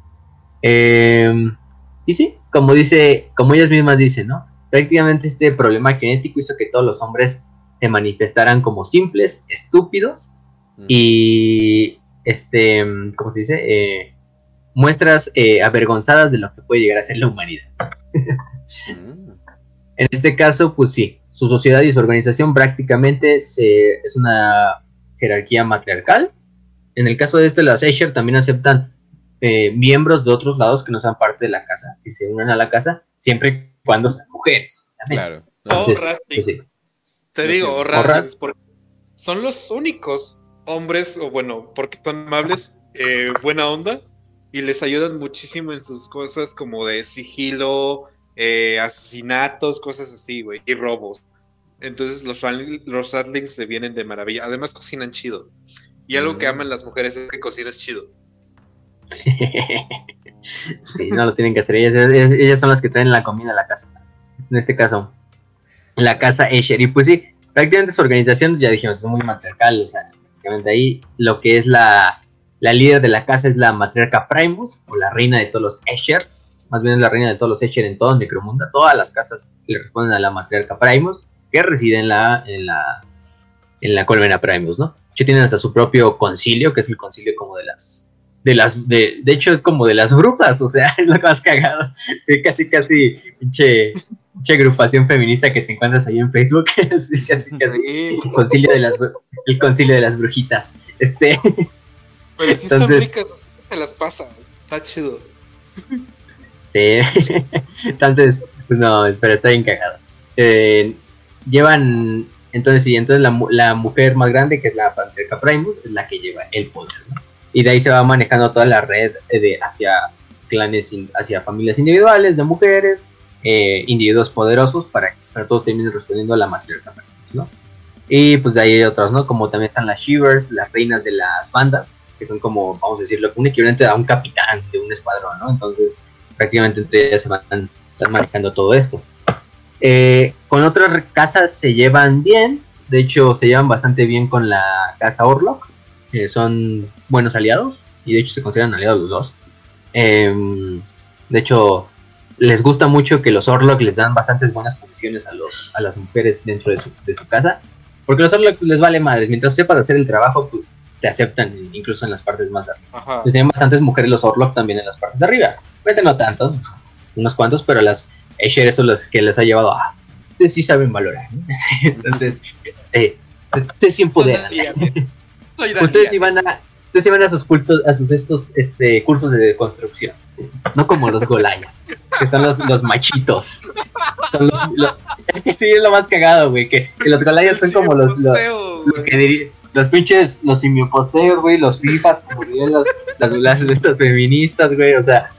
Em, y sí, como dice, como ellas mismas dicen, ¿no? Prácticamente este problema genético hizo que todos los hombres se manifestaran como simples, estúpidos y este, ¿cómo se dice? Eh, muestras eh, avergonzadas de lo que puede llegar a ser la humanidad. Mm. En este caso, pues sí, su sociedad y su organización prácticamente es una jerarquía matriarcal. En el caso de este, las Escher también aceptan eh, miembros de otros lados que no sean parte de la casa, que se unan a la casa, siempre y cuando sean mujeres. Claro. Entonces, o pues sí. Te digo, o porque son los únicos hombres, o bueno, porque son amables, eh, buena onda, y les ayudan muchísimo en sus cosas como de sigilo, eh, asesinatos, cosas así, güey, y robos. Entonces los, los Rattlings le vienen de maravilla. Además cocinan chido. Y algo que Mm. aman las mujeres es que cocinas chido. sí, no lo tienen que hacer. Ellas, ellas, ellas son las que traen la comida a la casa. En este caso, la casa Escher. Y pues sí, prácticamente su organización, ya dijimos, es muy matriarcal. O sea, prácticamente ahí lo que es la, la líder de la casa es la matriarca Primus, o la reina de todos los Escher. Más bien es la reina de todos los Escher en todo Necromunda. Todas las casas le responden a la matriarca Primus, que reside en la, en la, en la colmena Primus, ¿no? De hecho, tienen hasta su propio concilio, que es el concilio como de las de las, de, de hecho es como de las brujas, o sea, es lo más cagado. Sí, casi, casi, pinche, agrupación feminista que te encuentras ahí en Facebook. sí, casi, casi. Sí, El concilio de las, el concilio de las brujitas. Este, pero están Entonces- ricas, te las pasas. Está chido. sí. entonces, pues no, espera, está bien cagado. Eh, llevan, entonces sí, entonces la, la mujer más grande, que es la Patriarca Primus, es la que lleva el poder, ¿no? Y de ahí se va manejando toda la red eh, de hacia clanes, hacia familias individuales de mujeres, eh, individuos poderosos, para que para todos terminen respondiendo a la matriarca, ¿no? Y pues de ahí hay otras, ¿no? Como también están las Shivers, las reinas de las bandas, que son como, vamos a decirlo, un equivalente a un capitán de un escuadrón, ¿no? Entonces, prácticamente entre ellas se van están manejando todo esto. Eh, con otras casas se llevan bien, de hecho se llevan bastante bien con la casa Orlok, son buenos aliados, y de hecho se consideran aliados los dos. Em, de hecho, les gusta mucho que los Orlok les dan bastantes buenas posiciones a, los, a las mujeres dentro de su, de su casa, porque los Orlok les vale madre, mientras sepas hacer el trabajo, pues te aceptan incluso en las partes más arriba. Pues tienen bastantes mujeres los Orlok también en las partes de arriba. Vete no tantos, unos cuantos, pero las Escher son los que les ha llevado a. Ustedes sí saben valorar. Entonces, este, ustedes sí empoderan. Soy Ustedes iban a. Ustedes iban a sus cultos, a sus estos este, cursos de construcción. No como los Golaya, que son los, los machitos. Son los, lo- es que sí es lo más cagado, güey. Que, que los Golayas son como los, los, lo que diría- los pinches, los simioposteos, güey, los fifas, como dirían las, las, estas feministas, güey, o sea,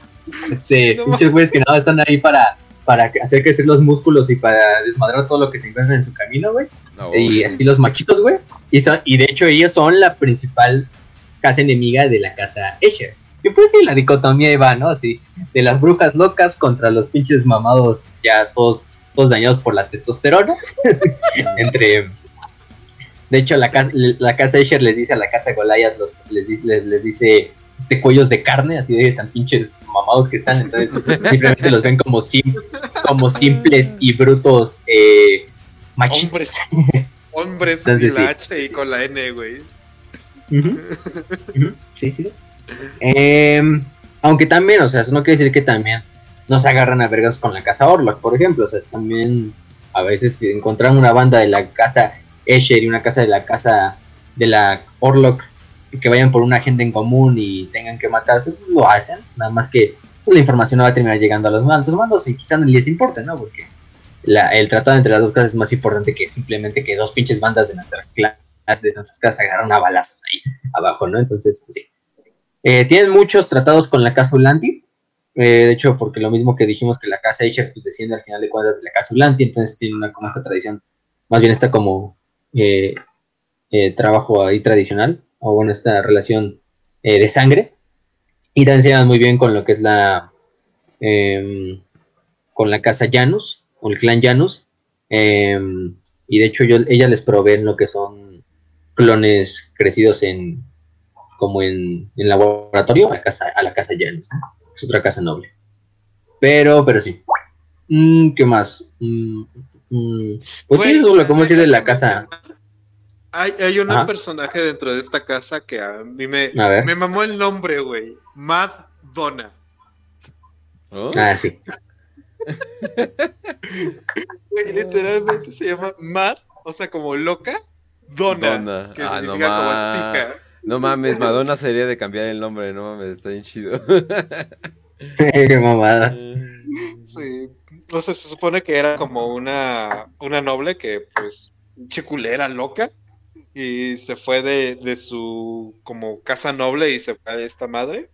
este, Sí, no pinches güeyes que nada están ahí para, para hacer crecer los músculos y para desmadrar todo lo que se encuentra en su camino, güey, No, y así los machitos, güey, y, son- y de hecho ellos son la principal casa enemiga de la casa Escher. Y pues sí, la dicotomía ahí va, ¿no? Así, de las brujas locas contra los pinches mamados ya todos, todos dañados por la testosterona, entre... De hecho, la casa, la casa Escher les dice a la casa Goliath, los, les, dice- les, les dice este cuellos de carne, así de tan pinches mamados que están, entonces simplemente los ven como, sim- como simples y brutos eh. Hombres. Hombres Entonces, sin la sí. H y con la N, güey. Sí, sí. Em, aunque también, o sea, eso no quiere decir que también no se agarran a vergas con la casa Orlok, por ejemplo. O sea, también a veces si encontraron una banda de la casa Escher y una casa de la casa de la Orlok que vayan por una agenda en común y tengan que matarse, pues, lo hacen. Nada más que pues, la información no va a terminar llegando a los altos mandos y quizás no les importe, ¿no? Porque la- el tratado entre las dos casas es más importante que simplemente que dos pinches bandas de nuestra cla- de nuestras casas se agarran a balazos ahí abajo, ¿no? Entonces, pues sí. Eh, tienen muchos tratados con la casa Ulanti. eh, de hecho, porque lo mismo que dijimos que la casa Escher pues desciende al final de cuentas de la casa Ulanti, entonces tiene una como esta tradición, más bien está como eh, eh, trabajo ahí tradicional, o bueno, esta relación eh, de sangre. Y también se llevan muy bien con lo que es la em, con la casa Janus, o el clan Janus. em, y de hecho yo, ella les proveen lo que son clones crecidos en como en, laboratorio a, la casa, a la casa Janus. Es otra casa noble. Pero, pero sí. Mm, ¿Qué más? Mm, mm, pues sí, Güey, eso es que decir de la casa. Hay, hay un personaje dentro de esta casa que a mí me, A me mamó el nombre, güey. Mad Donna. ¿Oh? Ah, sí. Güey, literalmente se llama Mad, o sea, como loca, Donna. Donna. Que Ah, significa no como tica. No mames, Madonna sería de cambiar el nombre, no mames, está bien chido. Qué mamada. Sí. O sea, se supone que era como una, una noble que, pues, chiculera loca. Y se fue de, de su como casa noble y se fue a esta madre.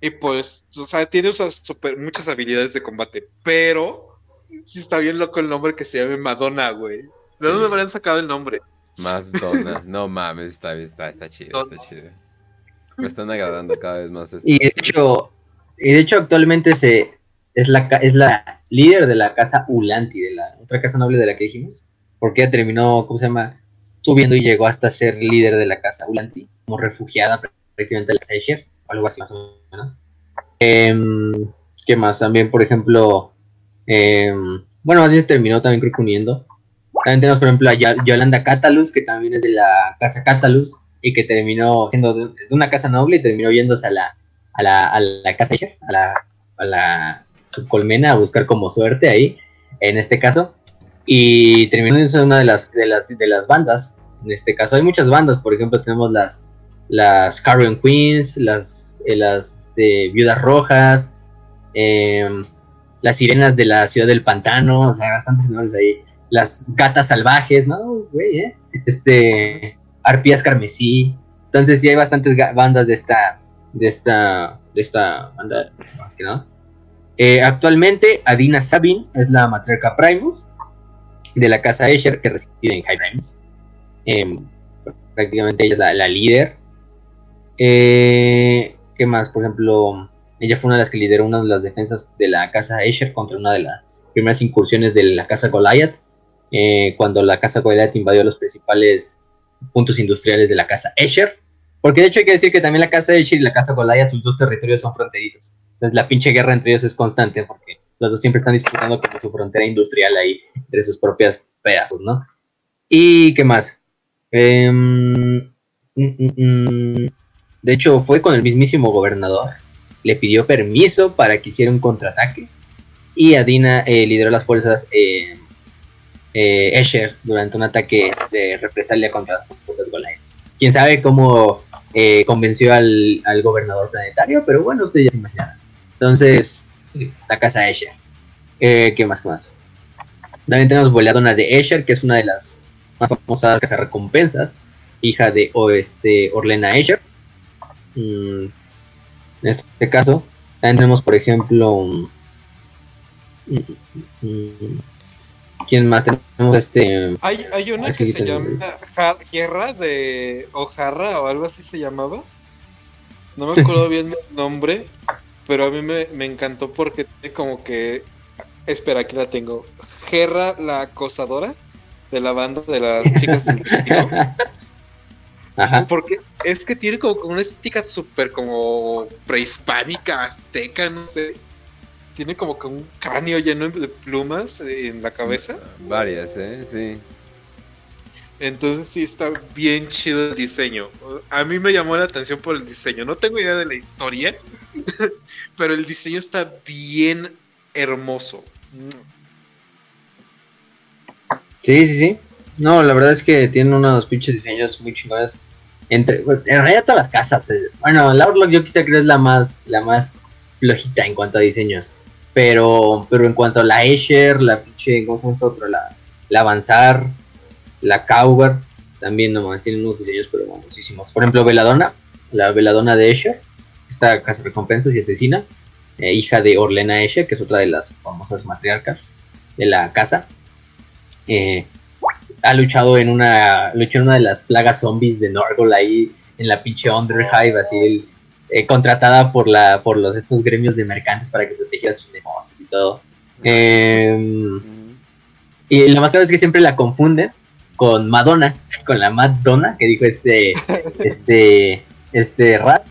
Y pues, o sea, tiene super, muchas habilidades de combate. Pero sí está bien loco el nombre que se llame Madonna, güey. ¿De dónde me habrían sacado el nombre? Madonna. No mames, está, está, está chido, está chido. Me están agradando cada vez más. Y de hecho, y de hecho actualmente se es la es la líder de la casa Ulanti, de la otra casa noble de la que dijimos, porque ella terminó, ¿cómo se llama? Subiendo y llegó hasta ser líder de la casa Ulanti, como refugiada prácticamente de la Seisher, o algo así más o menos. Em, ¿Qué más? También, por ejemplo, eh, bueno, más terminó también creo que uniendo. También tenemos, por ejemplo, a Yolanda Catalus, que también es de la casa Catalus, y que terminó siendo de, una casa noble y terminó yéndose a la, a la, a la casa la, a la subcolmena a buscar como suerte ahí, en este caso. Y terminó siendo una de las, de las, de las bandas. En este caso hay muchas bandas, por ejemplo, tenemos las, las Carrion Queens, las, eh, las este, Viudas Rojas, eh, las sirenas de la ciudad del pantano, o sea, bastantes nombres ahí. Las gatas salvajes, ¿no? Güey, ¿eh? Este, arpías carmesí. Entonces sí hay bastantes bandas de esta, de esta, de esta banda, más que nada. Eh, actualmente, Adina Sabin es la matriarca Primus de la casa Escher que reside en High Primus. Em, prácticamente ella es la, líder. Eh, ¿Qué más? Por ejemplo, ella fue una de las que lideró una de las defensas de la casa Escher contra una de las primeras incursiones de la casa Goliath, eh, cuando la casa Goliath invadió los principales puntos industriales de la casa Escher. Porque de hecho hay que decir que también la casa Escher y la casa Goliath, sus dos territorios son fronterizos. Entonces la pinche guerra entre ellos es constante porque los dos siempre están disputando como su frontera industrial ahí entre sus propias pedazos, ¿no? ¿Y qué más? Em, mm, mm, mm, de hecho, fue con el mismísimo gobernador le pidió permiso para que hiciera un contraataque y Adina eh, lideró las fuerzas eh, eh, Escher durante un ataque de represalia contra las fuerzas Goliath. Quién sabe cómo eh, convenció al, gobernador planetario, pero bueno, se ya se imaginan. Entonces, la casa Escher. ¿Qué más? ¿Qué más? También tenemos Boleadona de Escher, que es una de las más famosas casas recompensas, hija de este, Orlena Escher. Mm, en este caso, también tenemos, por ejemplo, ¿quién más tenemos? Este, hay, hay una que se llama Guerra de Ojarra o algo así se llamaba. No me acuerdo bien el nombre, pero a mí me, me encantó porque tiene como que. Espera, aquí la tengo. Guerra la acosadora de la banda de las chicas del porque es que tiene como una estética súper como prehispánica, azteca, no sé. Tiene como que un cráneo lleno de plumas en la cabeza. Varias, ¿eh? Sí. Entonces sí está bien chido el diseño. A mí me llamó la atención por el diseño. No tengo idea de la historia, pero el diseño está bien hermoso. Sí, sí, sí. No, la verdad es que tiene unos pinches diseños muy chingones entre en realidad todas las casas eh, bueno la Outlook yo quisiera creer es la más la más flojita en cuanto a diseños pero pero en cuanto a la Escher la pinche cómo se llama la, la Avanzar la Cowber también nomás tienen unos diseños pero muchísimos por ejemplo Veladona la Veladona de Escher esta casa recompensas y asesina eh, hija de Orlena Escher que es otra de las famosas matriarcas de la casa eh, ha luchado en una luchó en una de las plagas zombies de Norgol ahí en la pinche Underhive, así eh, contratada por la por los estos gremios de mercantes para que protegiera sus negocios y todo. Em, y lo más grave es que siempre la confunden con Madonna, con la Madonna que dijo este este este Raz,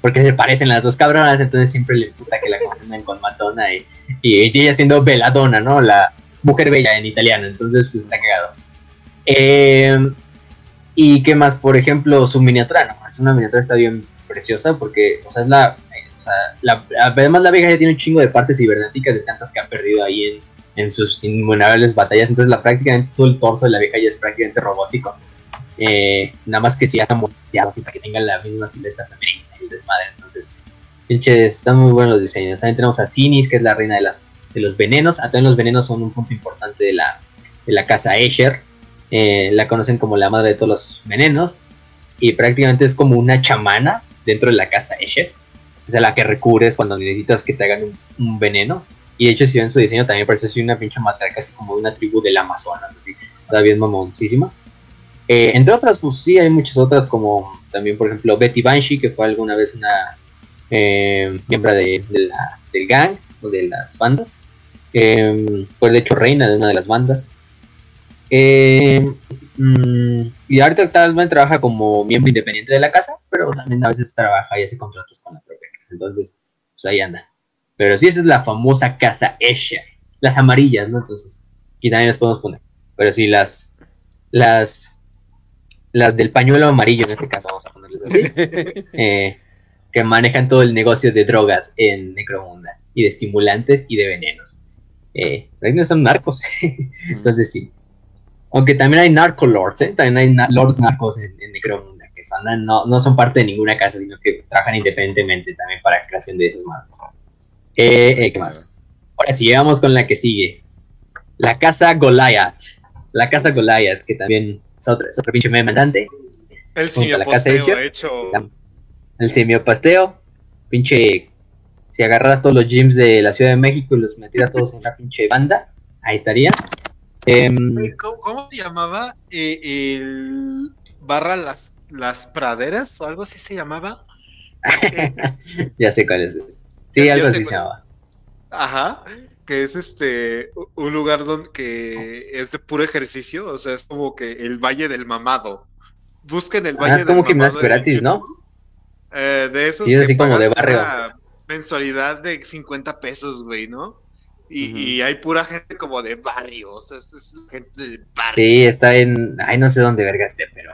porque se parecen las dos cabronas, entonces siempre le puta que la confunden con Madonna y, y ella siendo Belladonna, ¿no? La mujer bella en italiano, entonces pues está cagado. Eh, y qué más, por ejemplo, su miniatura, no, es una miniatura está bien preciosa porque, o sea, es la, además la vieja ya tiene un chingo de partes cibernéticas de tantas que ha perdido ahí en, sus innumerables batallas, entonces la prácticamente todo el torso de la vieja ya es prácticamente robótico. Eh, nada más que si ya están moldeados y para que tengan la misma silueta femenina y el desmadre. Entonces, pinches, están muy buenos los diseños. También tenemos a Sinis, que es la reina de, las, de los venenos. Ah, también los venenos son un punto importante de la, de la casa Escher. Eh, la conocen como la madre de todos los venenos. Y prácticamente es como una chamana dentro de la casa Escher. Es a la que recurres cuando necesitas que te hagan un veneno. Y de hecho, si ven su diseño, también parece así una pinche matraca, así como de una tribu del Amazonas, así, está bien mamoncísima. Eh, entre otras, pues sí, hay muchas otras, como también, por ejemplo, Betty Banshee, que fue alguna vez una eh, miembro de, la, del gang o de las bandas. Eh, fue de hecho reina de una de las bandas. Eh, mm, y ahorita vez trabaja como miembro independiente de la casa, pero también a veces trabaja y hace contratos con la propia casa. Entonces, pues ahí anda. Pero sí, esa es la famosa casa Escher. Las amarillas, ¿no? Entonces, aquí también las podemos poner. Pero sí, las. Las. Las del pañuelo amarillo, en este caso, vamos a ponerles así. eh, que manejan todo el negocio de drogas en Necromunda. Y de estimulantes y de venenos. Eh, no son narcos. Entonces, sí. Aunque también hay narcolords, ¿eh? También hay na lords narcos en, en Necromunda. Que son, no, no son parte de ninguna casa, sino que trabajan independientemente también para la creación de esas madres. Eh, eh, ¿Qué más? Ahora sí, llegamos con la que sigue. La casa Goliath. La casa Goliath, que también es otra, es otro pinche meme andante. El Escher. hecho. La- El semiopasteo. Pinche. Si agarras todos los gyms de la Ciudad de México y los metieras todos en una pinche banda, ahí estaría. Em, ¿Cómo, cómo se llamaba? Eh, el barra las, las praderas o algo así se llamaba. Eh, ya sé cuál es. Sí, Ya- algo así se. Ajá. Que es este un lugar donde que es de puro ejercicio, o sea, es como que el Valle del Mamado. Busquen el Valle Ah, es del como gimnasio Mamado en gratis, ¿no? Eh, de esos Sí, es que así como de barrio. una mensualidad de 50 pesos, güey, ¿no? Y, y hay pura gente como de barrio, o sea, es, es gente de barrio. Sí, está en. Ay, no sé dónde verga esté, pero.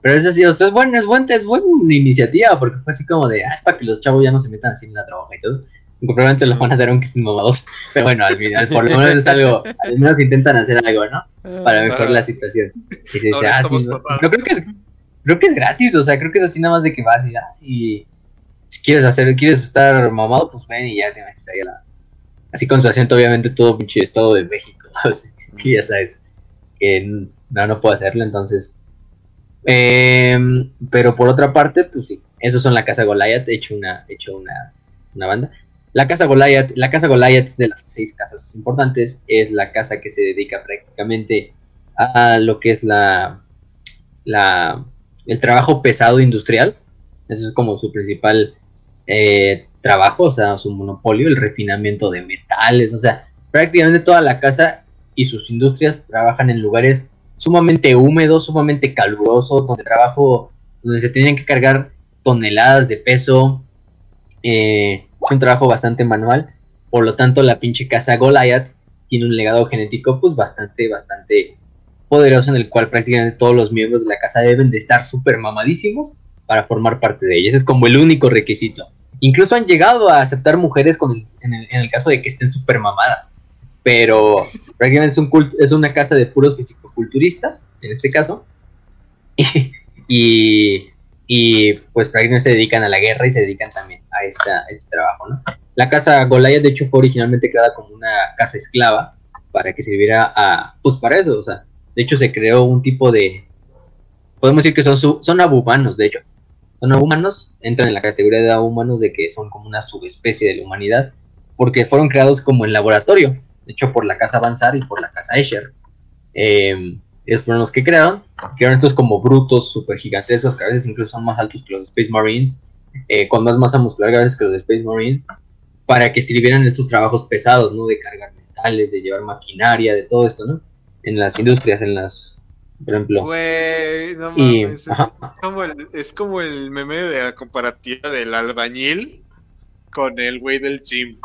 Pero eso sí, o sea, es buena, es buena, es buena iniciativa, porque fue así como de, ah, es para que los chavos ya no se metan así en la droga y todo. Y probablemente lo van a hacer aunque estén mamados. Pero bueno, al final, por lo menos es algo, al menos intentan hacer algo, ¿no? Para mejorar la situación. Y se dice, ah, sí, no, no, creo que es, creo que es gratis, o sea, creo que es así nada más de que vas y, ah, si, si quieres hacer, quieres estar mamado, pues ven y ya te metes ahí a la... Así con su acento, obviamente, todo pinche estado de México, así que ya sabes que no, no puedo hacerlo, entonces... Em, pero por otra parte, pues sí, esos son la Casa Goliath, he hecho una, he hecho una, una banda. La Casa Goliath, la Casa Goliath es de las seis casas importantes, es la casa que se dedica prácticamente a lo que es la, la el trabajo pesado industrial. Eso es como su principal eh, trabajo, o sea, su monopolio, el refinamiento de metales, o sea, prácticamente toda la casa y sus industrias trabajan en lugares sumamente húmedos, sumamente calurosos, donde trabajo, donde se tienen que cargar toneladas de peso. Eh, es un trabajo bastante manual. Por lo tanto, la pinche casa Goliath tiene un legado genético, pues bastante, bastante poderoso, en el cual prácticamente todos los miembros de la casa deben de estar súper mamadísimos para formar parte de ella. Ese es como el único requisito. Incluso han llegado a aceptar mujeres con el- en, el, en el caso de que estén súper mamadas. Pero prácticamente es, un cult- es una casa de puros fisicoculturistas, en este caso. Y, pues prácticamente se dedican a la guerra y se dedican también a, esta, este trabajo, ¿no? La casa Goliath, de hecho, fue originalmente creada como una casa esclava para que sirviera a, pues para eso, o sea, de hecho se creó un tipo de, podemos decir que son, son abumanos, de hecho, son abumanos, entran en la categoría de abumanos de que son como una subespecie de la humanidad, porque fueron creados como en laboratorio, hecho por la casa Avanzar y por la casa Escher. Eh, ellos fueron los que crearon, crearon estos como brutos, super gigantescos, que a veces incluso son más altos que los Space Marines, eh, con más masa muscular a veces que los Space Marines, para que sirvieran estos trabajos pesados, ¿no? De cargar metales, de llevar maquinaria, de todo esto, ¿no? En las industrias, en las, por ejemplo. Güey, no y, mames, es, como el, es como el meme de la comparativa del albañil con el güey del gym.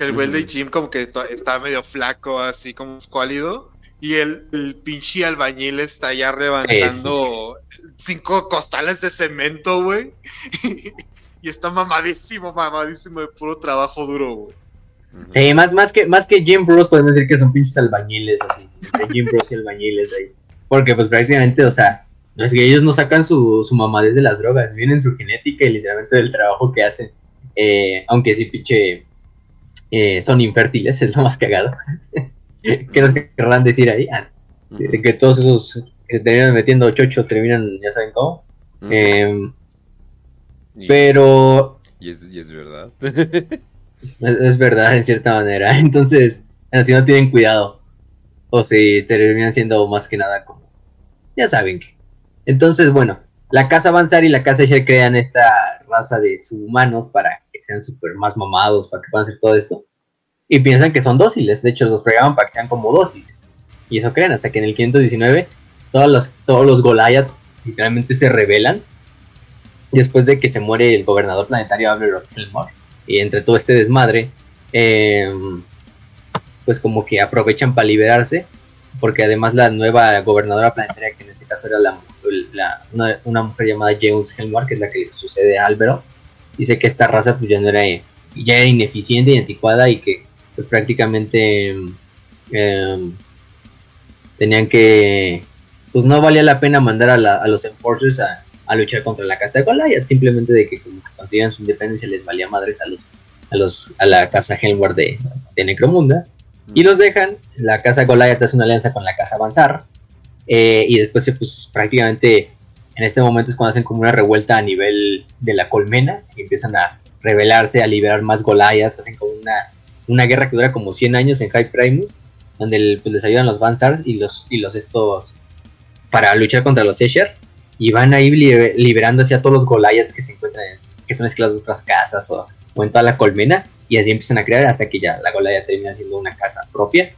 El güey del gym como que está medio flaco, así como escuálido, y el, el pinche albañil está ya levantando cinco costales de cemento, güey. y está mamadísimo, mamadísimo de puro trabajo duro, güey. Sí, más, más, que, más que Jim Bros podemos decir que son pinches albañiles, así. Entre Jim Bros y albañiles ahí. Porque pues prácticamente, o sea, Es que ellos no sacan su, su mamadez de las drogas, vienen su genética y literalmente del trabajo que hacen. Eh, aunque sí, pinche, eh, son infértiles, es lo más cagado. ¿Qué nos querrán decir ahí? Ah, que todos esos que se terminan metiendo chochos terminan, ya saben cómo. Em, pero... Y es, y es verdad. es, verdad, en cierta manera. Entonces, si no tienen cuidado. O si terminan siendo más que nada como... Ya saben que... Entonces, bueno, la casa Avanzar y la casa Escher crean esta raza de subhumanos para sean súper más mamados, para que puedan hacer todo esto. Y piensan que son dóciles. De hecho, los programan para que sean como dóciles. Y eso creen, hasta que en el 519 todos los, todos los Goliaths literalmente se rebelan. Después de que se muere el gobernador planetario Abner Y entre todo este desmadre, em, pues como que aprovechan para liberarse. Porque además la nueva gobernadora planetaria, que en este caso era la, una, mujer llamada James Helmar, que es la que sucede a Álvaro, dice que esta raza pues ya no era, ya era ineficiente y anticuada y que pues prácticamente em, tenían que, pues no valía la pena mandar a, los enforcers a, luchar contra la casa de Goliath, simplemente de que como consigan su independencia les valía madres a los, a los, a la casa Helmar de, de Necromunda, y los dejan, la casa Goliath hace una alianza con la casa Avanzar, eh, y después, pues prácticamente en este momento es cuando hacen como una revuelta a nivel de la colmena y empiezan a rebelarse, a liberar más Goliaths, hacen como una, una guerra que dura como 100 años en High Primus, donde pues, les ayudan los Vansars y los, y los estos para luchar contra los Escher y van ahí liberando hacia todos los Goliaths que se encuentran, que son esclavos de otras casas o, o, en toda la colmena y así empiezan a crear hasta que ya la Goliath termina siendo una casa propia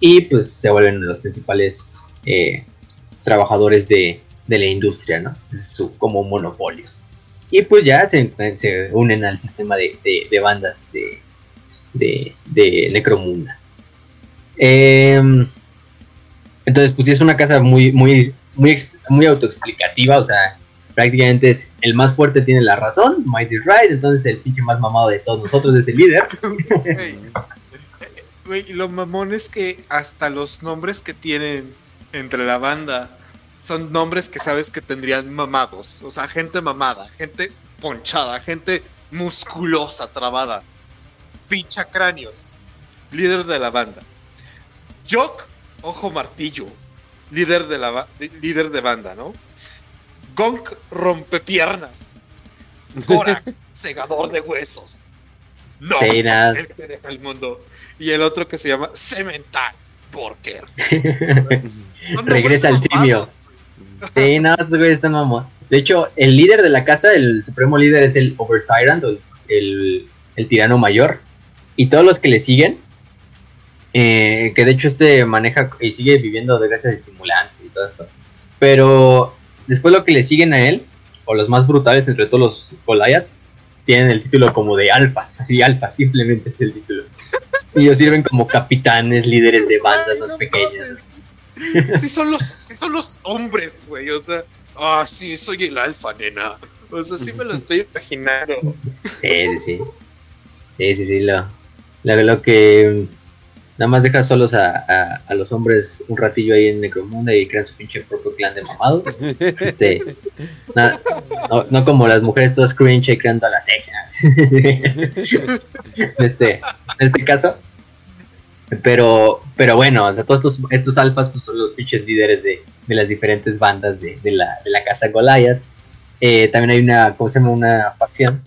y pues se vuelven los principales eh, trabajadores de, la industria, ¿no? Es su, como monopolio. Y pues ya se, unen al sistema de, bandas de, de, Necromunda. Em, entonces, pues sí es una casa muy, muy, muy, autoexplicativa, o sea, prácticamente es el más fuerte tiene la razón, Mighty Right, entonces el pinche más mamado de todos nosotros es el líder. lo mamón es que hasta los nombres que tienen entre la banda son nombres que sabes que tendrían mamados. O sea, gente mamada, gente ponchada, gente musculosa, trabada. Pincha cráneos. Líder de la banda. Jock, ojo martillo. Líder de la líder de banda, ¿no? Gonk rompepiernas. Gorak, segador de huesos. No, el que deja el mundo. Y el otro que se llama Cemental Porker. Regresa al simio. Sí, no, esos güeyes están mamón. De hecho, el líder de la casa, el supremo líder, es el Over Tyrant, el, el, tirano mayor. Y todos los que le siguen, eh, que de hecho este maneja y sigue viviendo de gracias a estimulantes y todo esto. Pero después lo que le siguen a él, o los más brutales entre todos los Goliath, tienen el título como de alfas, así alfas, simplemente es el título. Y ellos sirven como capitanes, líderes de bandas más pequeñas. Sí son los, sí son los hombres, güey. O sea, ah, sí, soy el alfa, nena. O sea, sí me lo estoy imaginando. Sí, sí. Sí, sí, sí. Lo, lo, que nada más deja solos a, a, los hombres un ratillo ahí en Necromunda y crean su pinche propio clan de mamados. Este, no, no, como las mujeres todas cringe y creando las cejas. este, en este caso, pero, pero bueno, o sea, todos estos, estos alfas pues, son los pinches líderes de, las diferentes bandas de, la, casa Goliath. Eh, también hay una, ¿cómo se llama? Una facción,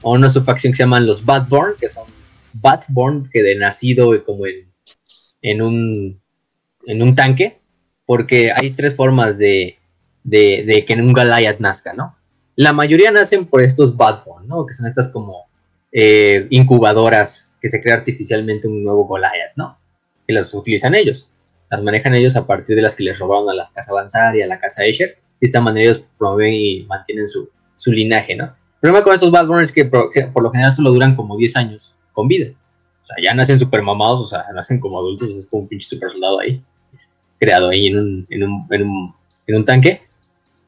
o una subfacción que se llaman los Batborn, que son Batborn, que de nacido como en, en, un, en un tanque, porque hay tres formas de, de, que un Goliath nazca, ¿no? La mayoría nacen por estos Batborn, ¿no? Que son estas como eh, incubadoras que se crea artificialmente un nuevo Goliath, ¿no? Que las utilizan ellos. Las manejan ellos a partir de las que les robaron a la casa Avanzar y a la casa Escher. De esta manera ellos promueven y mantienen su, su linaje, ¿no? El problema con estos Badborn es que por, lo general solo duran como 10 años con vida. O sea, ya nacen super mamados, o sea, nacen como adultos, es como un pinche super soldado ahí, creado ahí en un, en un, en un, en un tanque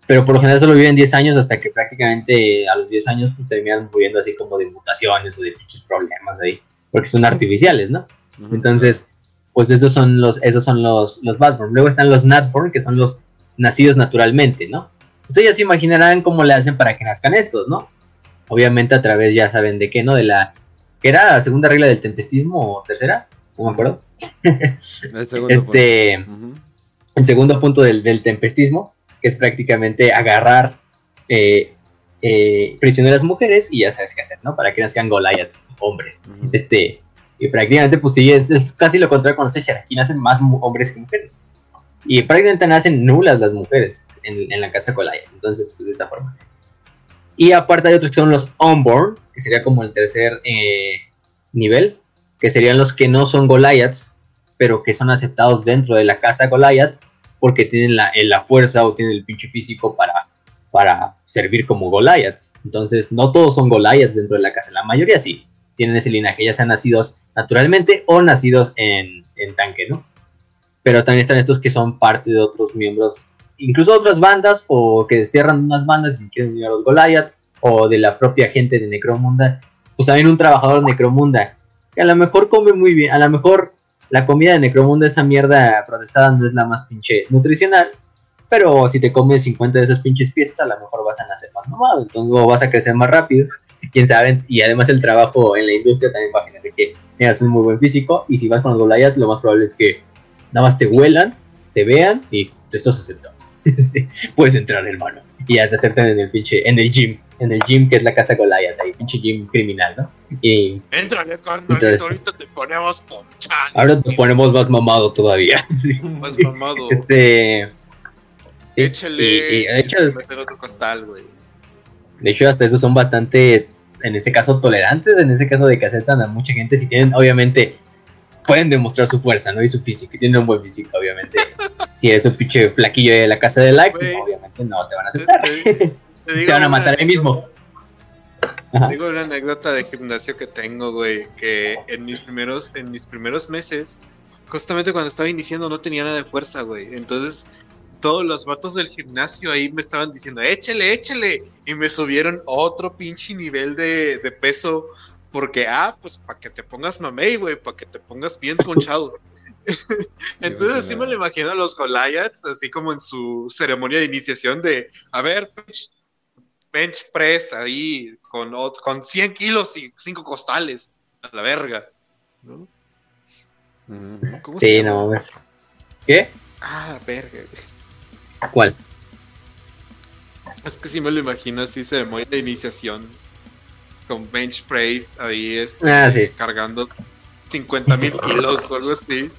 pero por lo general solo viven 10 años hasta que prácticamente a los 10 años pues, terminan muriendo así como de mutaciones o de pinches problemas ahí porque son artificiales, ¿no? Entonces, pues esos son los, esos son los, los Badborn. Luego están los Natborn, que son los nacidos naturalmente, ¿no? Ustedes ya se imaginarán cómo le hacen para que nazcan estos, ¿no? Obviamente a través, ya saben de qué, ¿no? De la... ¿Qué era la segunda regla del tempestismo o tercera? No me acuerdo. El segundo este, punto. El segundo punto del, del tempestismo, que es prácticamente agarrar eh, eh, prisioneras mujeres y ya sabes qué hacer, ¿no? Para que nazcan Goliaths, hombres. Este, y prácticamente, pues sí, es, es casi lo contrario con los Escher. Aquí nacen más hombres que mujeres. Y prácticamente nacen nulas las mujeres en, en la casa Goliath. Entonces, pues de esta forma. Y aparte hay otros que son los unborn, que sería como el tercer eh, nivel, que serían los que no son Goliaths, pero que son aceptados dentro de la casa Goliath porque tienen la, eh, la fuerza o tienen el pinche físico para, para servir como Goliaths. Entonces, no todos son Goliaths dentro de la casa, la mayoría sí tienen ese linaje, ya sean nacidos naturalmente o nacidos en, en tanque, ¿no? Pero también están estos que son parte de otros miembros, incluso otras bandas, o que destierran unas bandas y quieren unir a los Goliath, o de la propia gente de Necromunda. Pues también un trabajador de Necromunda, que a lo mejor come muy bien, a lo mejor la comida de Necromunda, esa mierda procesada, no es la más pinche nutricional, pero si te comes 50 de esas pinches piezas, a lo mejor vas a nacer más mamado, entonces vas a crecer más rápido quién sabe, y además el trabajo en la industria también va a generar que tengas un muy buen físico, y si vas con los Goliath, lo más probable es que nada más te huelan, te vean, y te estás aceptado. Puedes entrar, hermano, y ya te aceptan en el pinche, en el gym, en el gym que es la casa Goliath, ahí, pinche gym criminal, ¿no? Y Entonces- carnalito, ahorita te ponemos ponchando. ahora te ponemos más mamado todavía. Más mamado. Este... Échale. y- y de hecho, es- otro costal, güey. De hecho, hasta eso son bastante, en ese caso, tolerantes, en ese caso de que aceptan a mucha gente, si tienen, obviamente, pueden demostrar su fuerza, ¿no? Y su físico, y tienen un buen físico, obviamente. si eres un pinche flaquillo de la casa de like, pues, obviamente no te van a aceptar. Te, te digo Te van a matar ahí mismo. Ajá. Digo una anécdota de gimnasio que tengo, güey, que en mis primeros, en mis primeros meses, justamente cuando estaba iniciando no tenía nada de fuerza, güey. Entonces, todos los vatos del gimnasio ahí me estaban diciendo, échale, échale. Y me subieron otro pinche nivel de, de peso. Porque, ah, pues para que te pongas mamey, güey, para que te pongas bien ponchado. Entonces así me lo imagino a los Goliaths, así como en su ceremonia de iniciación de, a ver, bench, bench press ahí con, con 100 kilos y 5 costales, a la verga. ¿no? ¿Cómo se Sí, llama? no mames. ¿Qué? Ah, verga. ¿Cuál? Es que sí me lo imagino así, ceremonia de iniciación. Con bench press ahí es Ah, sí. cargando 50 mil kilos o algo así.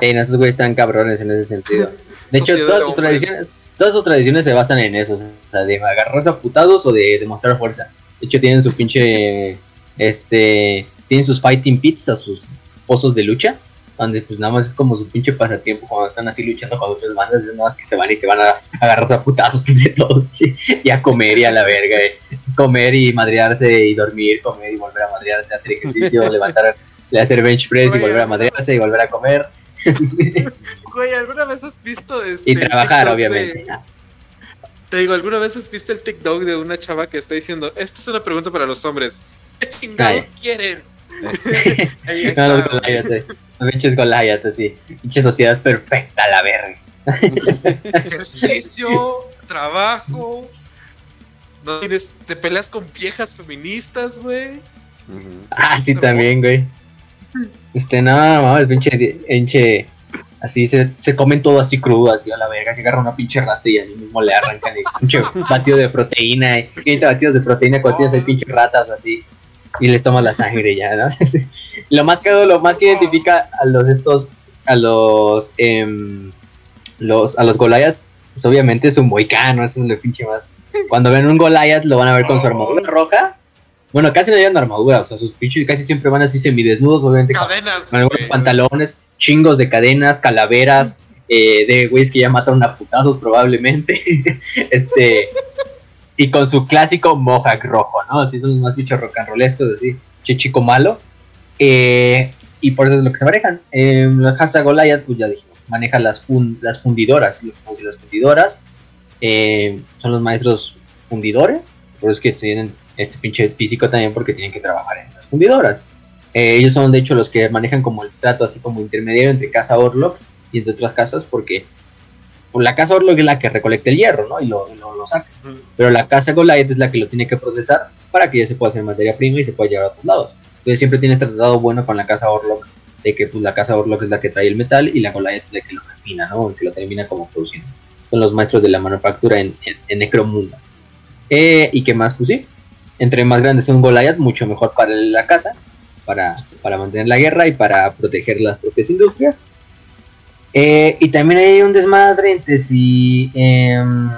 Sí, no, esos güeyes están cabrones en ese sentido. De hecho, Sociedad todas sus tradiciones, todas sus tradiciones se basan en eso, o sea, de agarrarse a putados o de demostrar fuerza. De hecho, tienen su pinche, este, tienen sus fighting pits, o sus pozos de lucha, donde pues nada más es como su pinche pasatiempo cuando están así luchando con otras bandas, es nada más que se van y se van a agarrarse a putazos de todos, sí, y a comer y a la verga, eh. comer y madrearse y dormir, comer y volver a madrearse, hacer ejercicio, levantar, hacer bench press y volver a madrearse y volver a comer. Güey, ¿alguna vez has visto este y trabajar, obviamente. de- Te digo, ¿alguna vez has visto el TikTok de una chava que está diciendo, esta es una pregunta para los hombres? ¿Qué chingados quieren? Ahí No, está. los Goliath, eh. Pinches Goliath, así. Pinche sociedad perfecta, la verga. Ejercicio, trabajo. No tienes, te peleas con viejas feministas, güey. Ah, sí, también, güey. Este, no, mames, pinche, pinche. Así se, se comen todo así crudo, así a la verga. Se agarra una pinche rata y ahí mismo le arrancan y pinche batido de proteína. eh. 20 batidos de proteína cuando tienes ahí pinches ratas así. Y les tomas la sangre ya, ¿no? lo más que lo más que identifica a los estos, a los, em, los, a los Goliaths, pues obviamente es un moicano, eso es lo pinche más. Cuando ven un Goliath lo van a ver con su armadura roja. Bueno, casi no llevan armadura, o sea, sus pinches casi siempre van así semidesnudos, obviamente Cadenas. con algunos güey. pantalones, chingos de cadenas, calaveras, eh, de güeyes que ya mataron a putazos probablemente. este. Y con su clásico mohawk rojo, ¿no? Así son los más bichos rock and rollescos, así, che chico malo. Eh, y por eso es lo que se manejan. Eh, Goliath, pues ya dijimos, maneja las, fun- las fundidoras. las fundidoras eh, son los maestros fundidores. Por eso es que tienen este pinche físico también, porque tienen que trabajar en esas fundidoras. Eh, ellos son de hecho los que manejan como el trato así como intermediario entre casa Orlok y entre otras casas porque pues, la casa Orlok es la que recolecta el hierro, ¿no? Y lo, saca. Pero la casa Goliath es la que lo tiene que procesar para que ya se pueda hacer materia prima y se pueda llevar a otros lados. Entonces siempre tiene este tratado bueno con la casa Orlok, de que pues la casa Orlok es la que trae el metal y la Goliath es la que lo refina, ¿no? Que lo termina como produciendo. Son los maestros de la manufactura en, en, Necromunda. Eh, y que más, pues sí, entre más grande sea un Goliath, mucho mejor para la casa, para, para mantener la guerra y para proteger las propias industrias. Eh, y también hay un desmadre entre si, em,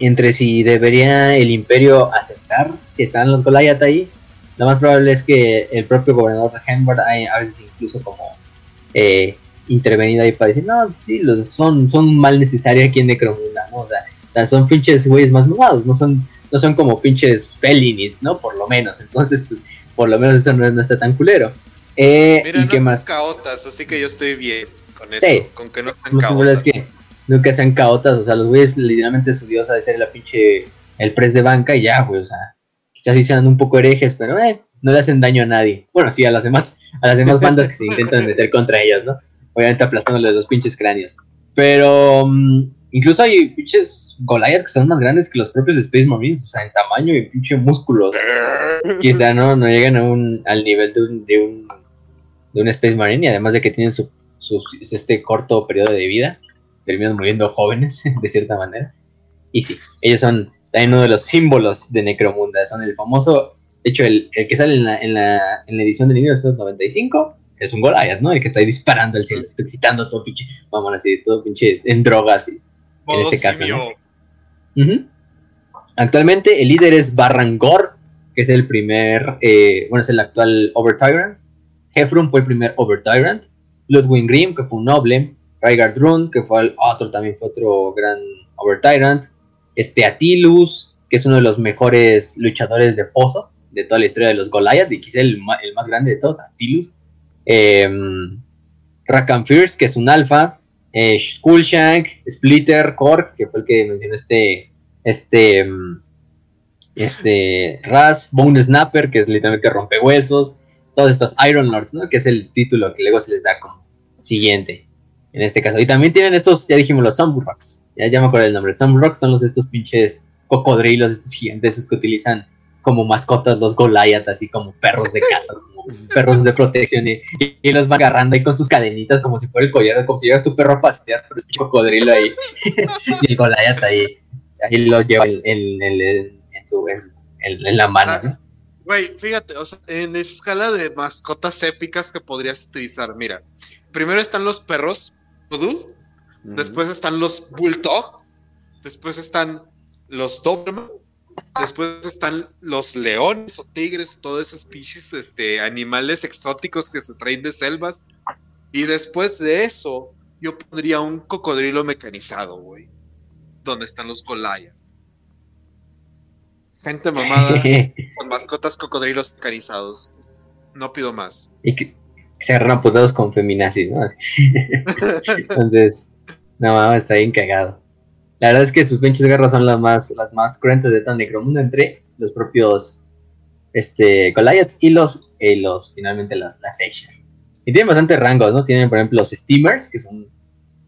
entre si debería el imperio aceptar que están los Goliath ahí. Lo más probable es que el propio gobernador de Henward a veces incluso como eh, intervenido ahí para decir, no, sí, los son, son mal necesario aquí en Necromunda, ¿no? O sea, son pinches güeyes más nuevos, no son, no son como pinches felinids, ¿no? Por lo menos. Entonces, pues, por lo menos eso no, está tan culero. Eh, Mira, ¿y no qué más? caotas, así que yo estoy bien con eso, con que no sean caotas. Es que nunca sean caotas, o sea, los güeyes literalmente su diosa de ser la pinche, el pres de banca y ya, güey, o sea, quizás sí sean un poco herejes, pero eh, no le hacen daño a nadie. Bueno, sí, a las demás, a las demás bandas que se intentan meter contra ellas, ¿no? Obviamente aplastándole los pinches cráneos. Pero mm, incluso hay pinches Goliath que son más grandes que los propios Space Marines, o sea, en tamaño y pinche músculos. Quizá no, no llegan a un, al nivel de un, de un, de un Space Marine y además de que tienen su este corto periodo de vida, terminan muriendo jóvenes, de cierta manera. Y sí, ellos son también uno de los símbolos de Necromunda, son el famoso, de hecho, el, el que sale en la, en, la, en la edición de 1995 es un Goliath, ¿no? El que está ahí disparando al cielo, está gritando todo pinche, vamos a decir, todo pinche en drogas, y, en este caso, ¿no? Actualmente el líder es Barrangor, que es el primer, eh, bueno, es el actual Over Tyrant. Hefron fue el primer Over Tyrant. Ludwig Grimm, que fue un noble, Raigard Run, que fue otro, también fue otro gran Over Tyrant, este Atilus, que es uno de los mejores luchadores de pozo de toda la historia de los Goliath, y quizá el, el más grande de todos, Atilus. Eh, Rakan Fierce, que es un alfa, eh, Skullshank, Splitter, Kork, que fue el que mencionó este, este, em, este Raz, Bone Snapper, que es literalmente rompehuesos, todos estos Iron Lords, ¿no? Que es el título que luego se les da como siguiente, en este caso. Y también tienen estos, ya dijimos, los Sunburrocks. Ya, ya me acuerdo el nombre. Sunburrocks son los estos pinches cocodrilos, estos gigantes que utilizan como mascotas los Goliath, así como perros de casa, como perros de protección, y, los van agarrando ahí con sus cadenitas como si fuera el collar, como si llevas tu perro a pasear, pero es un cocodrilo ahí, y el Goliath ahí, ahí lo lleva en, en, su, en, la mano, ¿no? Güey, fíjate, o sea, en escala de mascotas épicas que podrías utilizar, mira, primero están los perros, Después están los Bulldog, después están los Doberman, después están los leones o tigres, todos esos species, este, animales exóticos que se traen de selvas, y después de eso, yo pondría un cocodrilo mecanizado, güey, donde están los Goliath. Gente mamada con mascotas cocodrilos carizados. No pido más. Y se agarran putados con feminazis, ¿no? Entonces, no mames, está bien cagado. La verdad es que sus pinches guerras son las más, las más cruentas de todo Necromundo entre los propios este, Goliaths y los, eh, los finalmente las, las Y tienen bastante rangos, ¿no? Tienen, por ejemplo, los Steamers, que son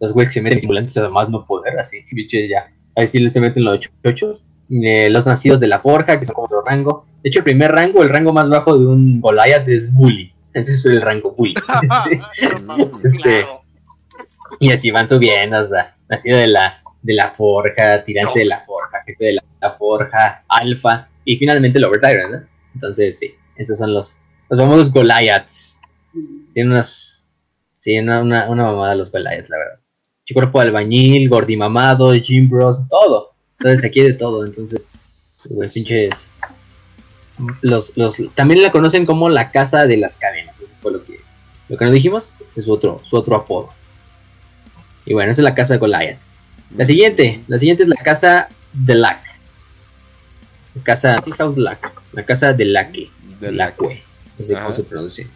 los güeyes que se meten simulantes además no poder, así, bichos ya. Ahí sí se meten los ochos. Eh, los nacidos de la forja, que son como otro rango. De hecho, el primer rango, el rango más bajo de un Goliath es Bully. Ese es el rango Bully. Este, y así van subiendo hasta nacido de la, de la forja, tirante de la forja, jefe de la, forja, alfa y finalmente el Overtire, ¿no? Entonces, sí, estos son los, los famosos Goliaths. Tienen unas. Sí, una, una, una mamada los Goliaths, la verdad. Chico cuerpo de albañil, gordimamado, Jim Bros, todo. Entonces aquí hay de todo, entonces, pues pinches. Los, los, también la conocen como la casa de las cadenas, eso fue lo que, lo que nos dijimos, ese es su otro, su otro apodo. Y bueno, esa es la casa de Goliath. La siguiente, la siguiente es la casa de Lack. La casa, sí, House Lack, la casa de Laque, de Laque, no sé cómo se pronuncia.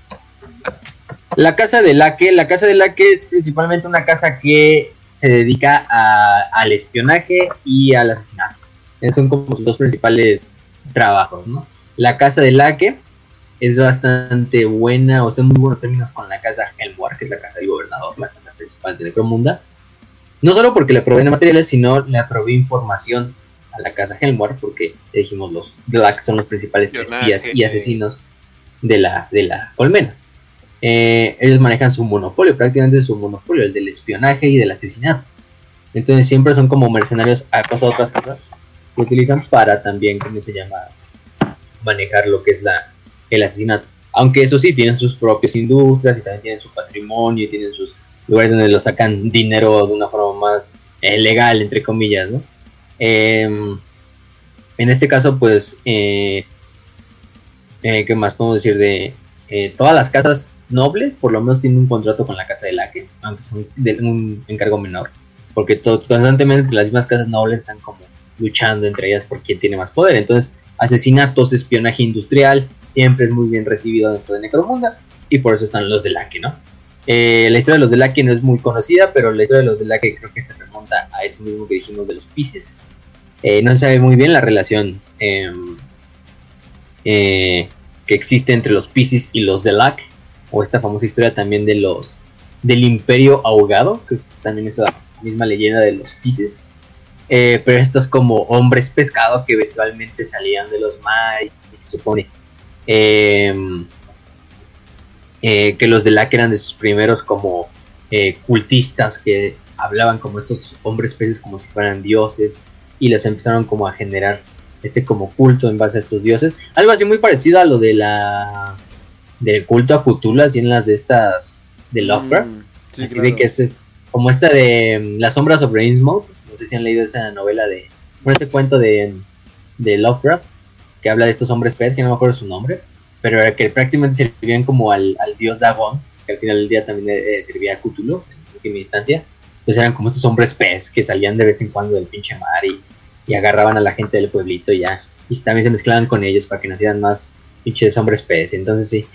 La casa de Laque, la casa de Laque es principalmente una casa que se dedica al espionaje y al asesinato. Esos son como sus dos principales trabajos, ¿no? La casa de Laque es bastante buena, o está en muy buenos términos con la casa Helmwar, que es la casa del gobernador, la casa principal de Necromunda. No solo porque le proveen materiales, sino le provee información a la casa Helmwar, porque dijimos los Black son los principales espías y asesinos de la, de la colmena. Eh, ellos manejan su monopolio, prácticamente su monopolio, el del espionaje y del asesinato. Entonces siempre son como mercenarios a cosas otras cosas que utilizan para también, ¿cómo se llama? Manejar lo que es la, el asesinato. Aunque eso sí, tienen sus propias industrias y también tienen su patrimonio y tienen sus lugares donde lo sacan dinero de una forma más eh, legal, entre comillas, ¿no? Em, en este caso, pues, eh, eh, ¿qué más podemos decir de todas las casas nobles? Por lo menos tienen un contrato con la casa de Laque, aunque son de un encargo menor, porque constantemente las mismas casas nobles están como luchando entre ellas por quién tiene más poder. Entonces, asesinatos, espionaje industrial, siempre es muy bien recibido dentro de Necromunda, y por eso están los de Laque, ¿no? Eh, la historia de los de Laque no es muy conocida, pero la historia de los de Laque creo que se remonta a eso mismo que dijimos de los Pisces. Eh, no se sabe muy bien la relación em, eh, que existe entre los Pisces y los de Lac, o esta famosa historia también de los del Imperio Ahogado, que es también esa misma leyenda de los Pisces. Pero estos como hombres pescado que eventualmente salían de los mares, se supone. Em, eh, que los de Lack eran de sus primeros como eh, cultistas que hablaban como estos hombres peces como si fueran dioses y les empezaron como a generar este como culto en base a estos dioses. Algo así muy parecido a lo de la del culto a Cthulhu, así en las de estas de mm, Lovecraft. así de que es, como esta de mm, Las sombras sobre Innsmouth. No sé si han leído esa novela de. Bueno, este cuento de, de Lovecraft que habla de estos hombres peces, que no me acuerdo su nombre pero que prácticamente servían como al, dios Dagon, que al final del día también eh, servía a Cthulhu en última instancia. Entonces eran como estos hombres pez que salían de vez en cuando del pinche mar y, agarraban a la gente del pueblito y ya. Y también se mezclaban con ellos para que nacieran más pinches hombres pez. Entonces sí.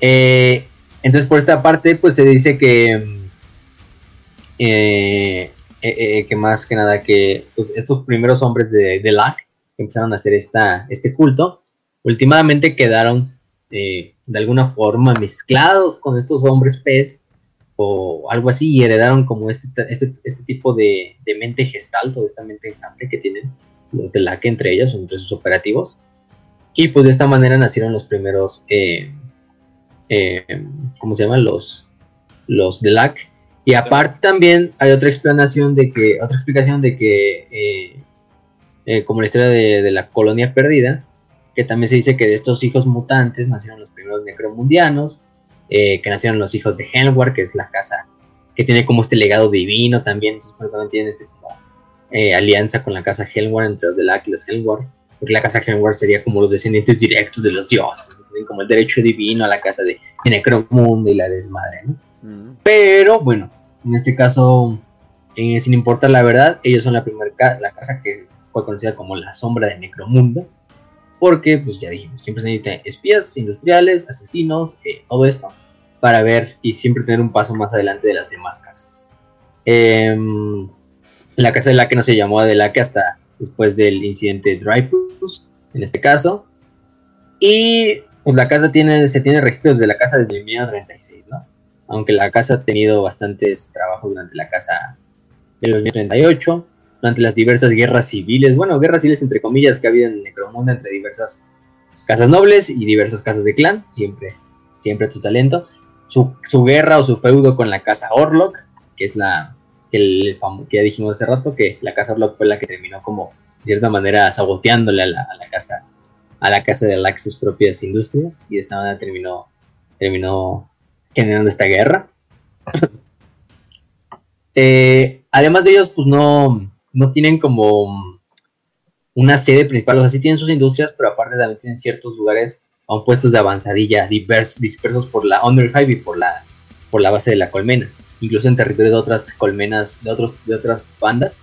Eh, entonces por esta parte pues se dice que... Eh, que más que nada que pues, estos primeros hombres de, de Lac empezaron a hacer esta, este culto últimamente quedaron eh, de alguna forma mezclados con estos hombres pez o algo así y heredaron como este, este, este tipo de, mente gestal, toda esta mente enjambre que tienen los de LAC entre ellos, entre sus operativos. Y pues de esta manera nacieron los primeros, eh, eh, ¿cómo se llaman? Los, los de LAC. Y aparte también hay otra explicación de que, otra explicación de que, como la historia de, de la colonia perdida, que también se dice que de estos hijos mutantes nacieron los primeros necromundianos, eh, que nacieron los hijos de Helwar, que es la casa que tiene como este legado divino también, entonces también tienen este como eh, alianza con la casa Helwar entre los de la y los Helwar, porque la casa Helwar sería como los descendientes directos de los dioses, tienen como el derecho divino a la casa de, Necromundo y la desmadre, ¿no? Mm. Pero bueno, en este caso, eh, sin importar la verdad, ellos son la primera la casa que fue conocida como la sombra de Necromundo, porque, pues ya dijimos, siempre se necesitan espías industriales, asesinos, eh, todo esto, para ver y siempre tener un paso más adelante de las demás casas. Em, la casa de la que no se llamó de la que hasta después del incidente Dreyfus, en este caso. Y pues la casa tiene, se tiene registros de la casa desde 1936, ¿no? Aunque la casa ha tenido bastantes trabajos durante la casa de los 1938 durante las diversas guerras civiles, bueno, guerras civiles entre comillas que había en Necromunda entre diversas casas nobles y diversas casas de clan, siempre, siempre tu talento. Su, guerra o su feudo con la casa Orlok, que es la que, ya dijimos hace rato, que la casa Orlok fue la que terminó como, de cierta manera, saboteándole a la, casa a la casa de Lax sus propias industrias y de esta manera terminó, terminó generando esta guerra. Eh, además de ellos, pues no, no tienen como una sede principal, o sea, sí tienen sus industrias, pero aparte también tienen ciertos lugares a puestos de avanzadilla dispersos por la Underhive y por la, por la base de la colmena, incluso en territorio de otras colmenas, de, otros, de otras bandas,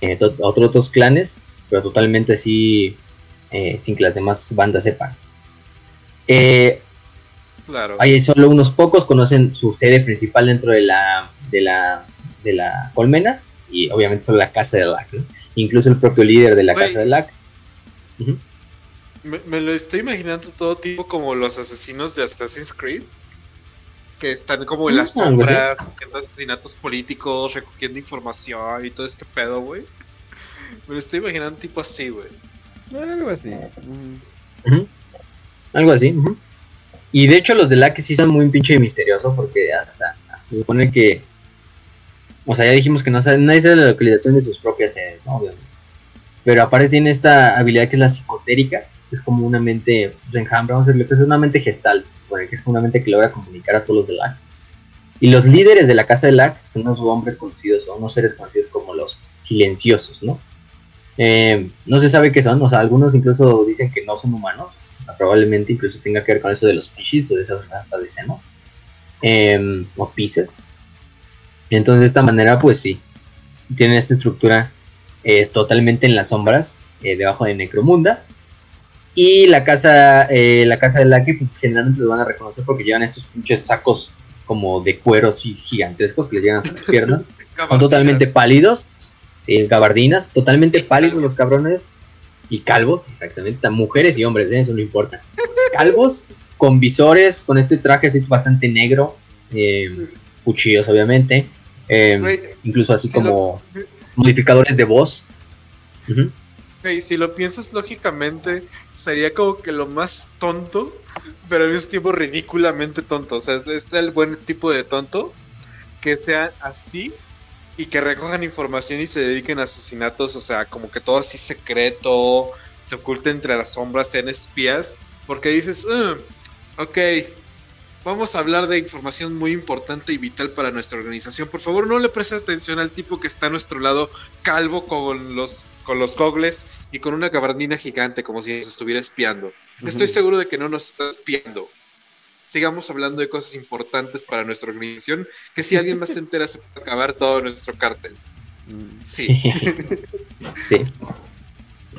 eh, otros clanes, pero totalmente así, eh, sin que las demás bandas sepan. Eh, claro. Hay solo unos pocos conocen su sede principal dentro de la, de la, de la colmena, y obviamente son la casa de Lack, Incluso el propio líder de la casa de Lack. me, lo estoy imaginando todo tipo como los asesinos de Assassin's Creed. que están como en las Ah, sombras, haciendo asesinatos políticos, recogiendo información y todo este pedo, güey. Me lo estoy imaginando tipo así, güey. Algo así. Ujú. Algo así. ujú. Y de hecho los de LAC sí son muy pinche misteriosos porque hasta se supone que... O sea, ya dijimos que no sabe, nadie sabe la localización de sus propias sedes, ¿no? Obviamente. Pero aparte tiene esta habilidad que es la psicotérica, que es como una mente vamos a decirlo, que es una mente gestal, se supone que es una mente que logra comunicar a todos los de LAC. Y los líderes de la casa de LAC son unos hombres conocidos, o unos seres conocidos como los silenciosos, ¿no? Eh, no se sabe qué son, o sea, algunos incluso dicen que no son humanos, probablemente incluso tenga que ver con eso de los Pisces o de esas razas de seno, eh, o Pisces. Entonces, de esta manera, pues sí, tienen esta estructura eh, totalmente en las sombras, eh, debajo de Necromunda. Y la casa, eh, la casa de Lucky, pues generalmente los van a reconocer porque llevan estos pinches sacos como de cueros y gigantescos que les llegan hasta las piernas. Son totalmente pálidos, sí, gabardinas, totalmente pálidos los cabrones y calvos, exactamente, mujeres y hombres, ¿eh? eso no importa. Calvos, con visores, con este traje así bastante negro, eh, cuchillos obviamente, eh, incluso así si lo- como modificadores de voz. Güey, si lo piensas lógicamente, sería como que lo más tonto, pero al mismo tiempo ridículamente tonto. O sea, es- está el buen tipo de tonto que sean así y que recojan información y se dediquen a asesinatos, o sea, como que todo así secreto, se oculte entre las sombras, sean espías, porque dices, "Mm, ok, vamos a hablar de información muy importante y vital para nuestra organización. Por favor, no le prestes atención al tipo que está a nuestro lado, calvo con los, con los gogles y con una gabardina gigante, como si nos estuviera espiando. Estoy seguro de que no nos está espiando. Sigamos hablando de cosas importantes para nuestra organización, que si alguien más se entera se puede acabar todo nuestro cártel. Mm. Sí. sí.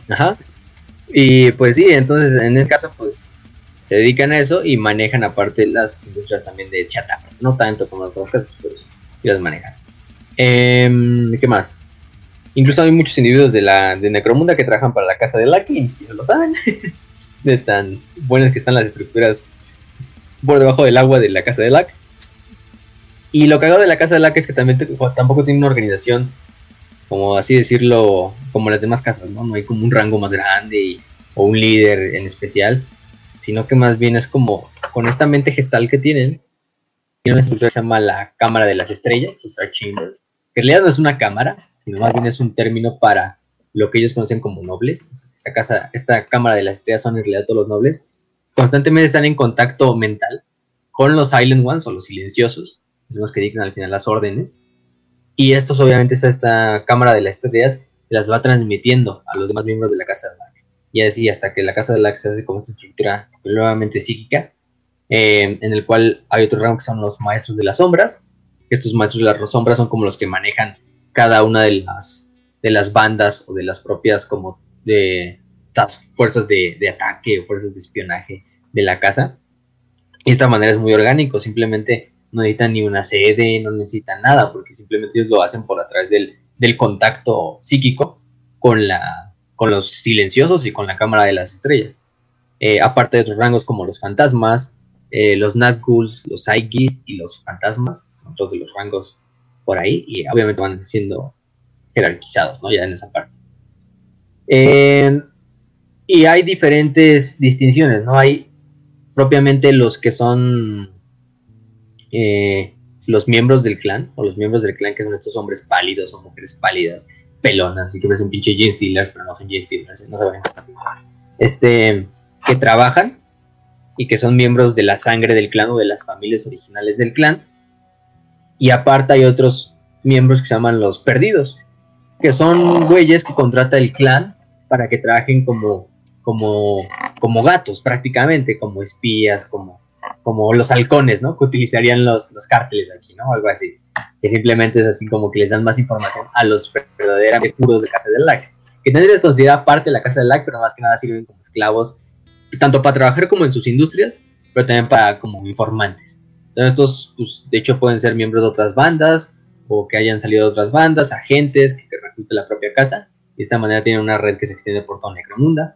Ajá. Y pues sí, entonces en este caso pues se dedican a eso y manejan aparte las industrias también de chatarra. No tanto como las otras casas, pero sí, las manejan. Em, ¿Qué más? Incluso hay muchos individuos de la de Necromunda que trabajan para la casa de Lucky y ni siquiera lo saben. de tan buenas que están las estructuras por debajo del agua de la casa de Luck. Y lo cagado de la casa de Luck es que también te- tampoco tiene una organización como así decirlo, como las demás casas, ¿no? No hay como un rango más grande o un líder en especial, sino que más bien es como con esta mente gestal que tienen, tiene una estructura que se llama la Cámara de las Estrellas, o Star Chamber, que en realidad no es una cámara, sino más bien es un término para lo que ellos conocen como nobles. Esta, casa, esta Cámara de las Estrellas son en realidad todos los nobles, constantemente están en contacto mental con los Silent Ones o los silenciosos, son los que dictan al final las órdenes, y estos, obviamente, esta, esta cámara de las estrellas las va transmitiendo a los demás miembros de la casa de Lack. Y así hasta que la casa de Lack se hace como esta estructura nuevamente psíquica, eh, en el cual hay otro rango que son los maestros de las sombras. Estos maestros de las sombras son como los que manejan cada una de las, de las bandas o de las propias como de task- fuerzas de, de ataque o fuerzas de espionaje de la casa. Y esta manera es muy orgánico, simplemente no necesitan ni una sede, no necesitan nada, porque simplemente ellos lo hacen por a través del, del contacto psíquico con, la, con los silenciosos y con la cámara de las estrellas. Eh, aparte de otros rangos como los fantasmas, eh, los Nazguls, los Psygis y los fantasmas, son todos los rangos por ahí, y obviamente van siendo jerarquizados, ¿no? Ya en esa parte. Eh, y hay diferentes distinciones, ¿no? Hay propiamente los que son eh, los miembros del clan, o los miembros del clan que son estos hombres pálidos o mujeres pálidas, pelonas, y que parecen pinche Gene Stealers, pero no son Gene Stealers, no saben. Este, que trabajan y que son miembros de la sangre del clan o de las familias originales del clan. Y aparte hay otros miembros que se llaman los perdidos, que son güeyes que contrata el clan para que trabajen como, como, como gatos prácticamente, como espías, como, como los halcones, ¿no? Que utilizarían los, los cárteles aquí, ¿no? Algo así. Que simplemente es así como que les dan más información a los verdaderamente puros de Casa del Lag. Que también les considera parte de la Casa del Lag, pero más que nada sirven como esclavos, tanto para trabajar como en sus industrias, pero también para como informantes. Entonces estos, pues, de hecho, pueden ser miembros de otras bandas, o que hayan salido de otras bandas, agentes que, que reclutan la propia casa. Y de esta manera tienen una red que se extiende por toda Necromunda,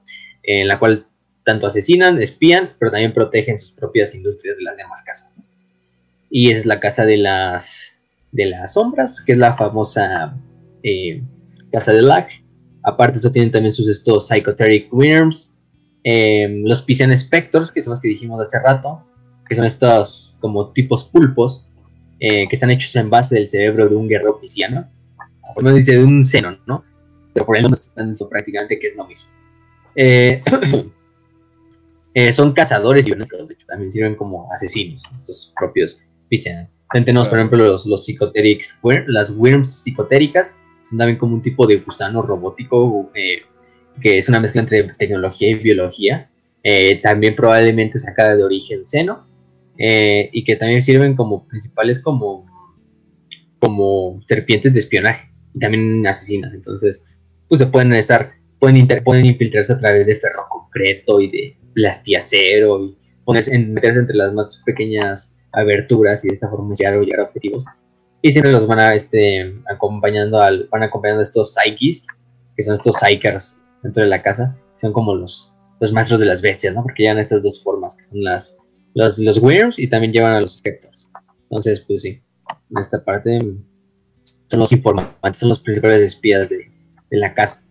en la cual tanto asesinan, espían, pero también protegen sus propias industrias de las demás casas. Y es la casa de las, de las sombras, que es la famosa eh, casa de Lack. Aparte eso tienen también sus estos Psychoteric Worms, em, los Piscian Spectors, que son los que dijimos hace rato, que son estos como tipos pulpos, eh, que están hechos en base del cerebro de un guerrero pisciano. Uno dice de un seno, ¿no? Pero por ahí no están prácticamente que es lo mismo. Eh, Eh, son cazadores y también sirven como asesinos, estos propios Piscian. Tenemos, por ejemplo, los, los psicoterics, las worms psicotéricas, son también como un tipo de gusano robótico eh, que es una mezcla entre tecnología y biología. Eh, también probablemente sacada de origen seno y que también sirven como principales como, como serpientes de espionaje y también asesinas. Entonces, pues se pueden estar, pueden, pueden infiltrarse a través de ferro concreto y de plastiacero y ponerse, meterse entre las más pequeñas aberturas y de esta forma llegar, llegar a objetivos. Y siempre los van a, este, acompañando al, van acompañando a estos psyches, que son estos psychers dentro de la casa, son como los, los maestros de las bestias, ¿no? Porque llevan estas dos formas, que son las, los, los Worms y también llevan a los Skeptors. Entonces, pues sí, en esta parte son los informantes, son los principales espías de, de la casa.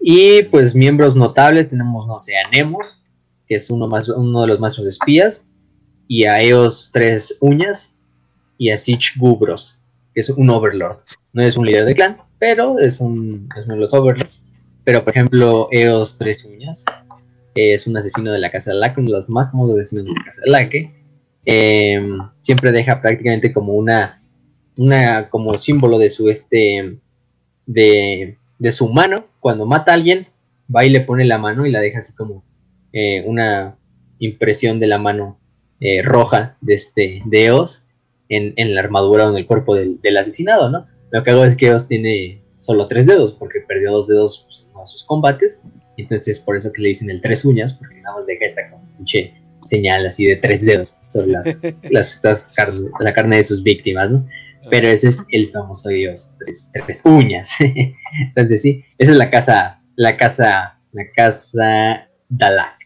Y pues miembros notables tenemos, no sé, a Nemos, que es uno, más, uno de los maestros espías, y a Eos Tres Uñas, y a Sich Gubros, que es un overlord. No es un líder de clan, pero es, un, uno de los overlords. Pero, por ejemplo, Eos Tres Uñas es un asesino de la Casa de Laque, uno de los más famosos asesinos de la Casa de Laque. Em, siempre deja prácticamente como una, una como símbolo de su este de, de su mano cuando mata a alguien va y le pone la mano y la deja así como eh, una impresión de la mano eh, roja de este de Eos en, la armadura o en el cuerpo del, asesinado, ¿no? Lo que hago es que Eos tiene solo tres dedos, porque perdió dos dedos pues, en sus combates, entonces por eso que le dicen el tres uñas, porque nada más deja esta como pinche señal así de tres dedos sobre las, las la carne de sus víctimas, ¿no? Pero ese es el famoso Dios, tres, tres uñas. entonces sí, esa es la casa, la casa, la casa Dalak.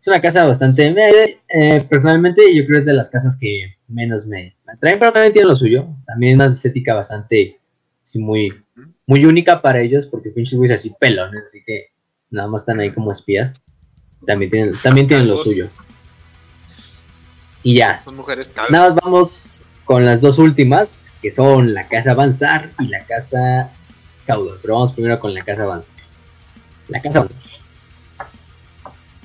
Es una casa bastante... Eh, personalmente yo creo que es de las casas que menos me, atraen, pero también tiene lo suyo. También una estética bastante... Sí, muy, muy única para ellos, porque pinches güeyes así pelones, así que nada más están ahí como espías. También tienen, también tienen lo suyo. Y ya. Son mujeres Nada más vamos con las dos últimas, que son la casa Avanzar y la casa Caudor. Pero vamos primero con la casa Avanzar. La casa Avanzar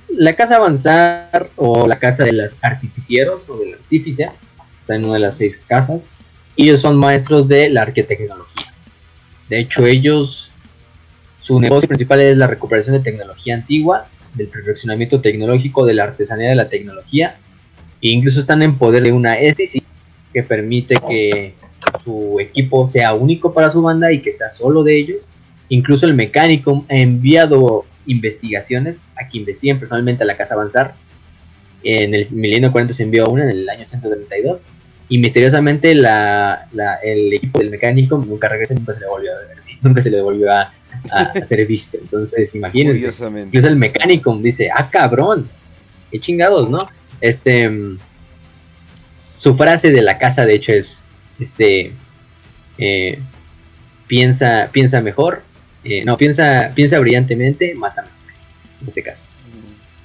la casa avanzar o la casa de los artificieros o del artífice está en una de las seis casas y ellos son maestros de la arquitecnología. De hecho, ellos, su negocio principal es la recuperación de tecnología antigua, del perfeccionamiento tecnológico, de la artesanía de la tecnología, e incluso están en poder de una STC que permite que su equipo sea único para su banda y que sea solo de ellos. Incluso el mecánico ha enviado investigaciones a que investiguen personalmente a la Casa Avanzar. En el milenio 40 se envió una en el año 132 y misteriosamente la, el equipo del mecánico nunca regresó, nunca se le volvió a ver, nunca se le volvió a, ser visto. Entonces, imagínense. Incluso el mecánico dice, ah, cabrón, qué chingados, ¿no? Este, su frase de la casa, de hecho, es, este, eh, piensa, piensa mejor, eh, no, piensa, piensa brillantemente, mátame. En este caso.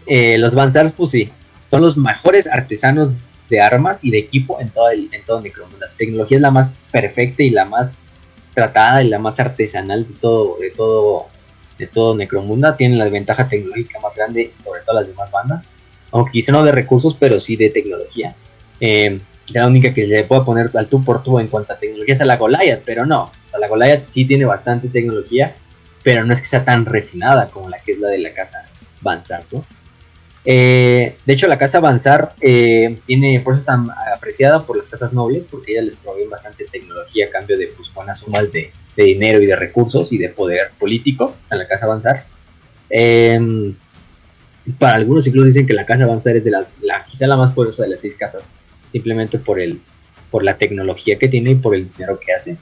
Eh, los Banzars, pues sí, son los mejores artesanos de armas y de equipo en todo el en todo Necromunda. Su tecnología es la más perfecta y la más tratada y la más artesanal de todo, de todo, de todo Necromunda. Tienen la ventaja tecnológica más grande sobre todas las demás bandas. Aunque quizá no de recursos, pero sí de tecnología. Eh, quizá la única que le pueda poner al tú por tú en cuanto a tecnología es a la Goliath, pero no. O la Goliath sí tiene bastante tecnología pero no es que sea tan refinada como la que es la de la casa Banzar, ¿no? Eh, de hecho, la casa Banzar eh, tiene, por eso tan apreciada por las casas nobles, porque ella les provee bastante tecnología a cambio de pues, buenas sumas de, dinero y de recursos y de poder político a la casa Banzar. Em, para algunos incluso dicen que la casa Banzar es de las, la, quizá la más poderosa de las seis casas, simplemente por, el, por la tecnología que tiene y por el dinero que hace.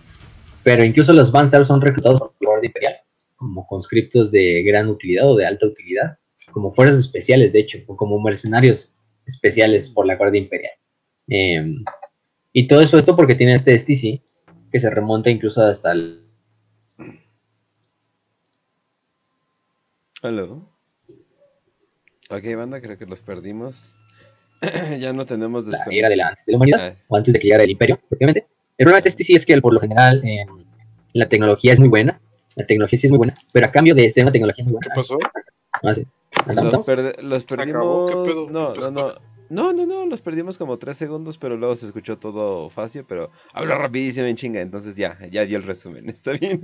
Pero incluso los Banzar son reclutados por la Orden Imperial como conscriptos de gran utilidad o de alta utilidad, como fuerzas especiales, de hecho, o como mercenarios especiales por la Guardia Imperial. Em, y todo esto, esto porque tiene este STC que se remonta incluso hasta el... Hello. Ok, banda, creo que los perdimos. ya no tenemos la era de la antes de la humanidad, o antes de que llegara el imperio, obviamente. El problema de este sí es que por lo general em, la tecnología es muy buena, la tecnología sí es muy buena, pero a cambio de este, una tecnología muy buena. ¿Qué pasó? Ah, sí. Los, los perdimos. No, no, no. No, no, no, los perdimos como tres segundos, pero luego se escuchó todo fácil, pero habla rapidísimo en chinga, entonces ya, ya dio el resumen, está bien.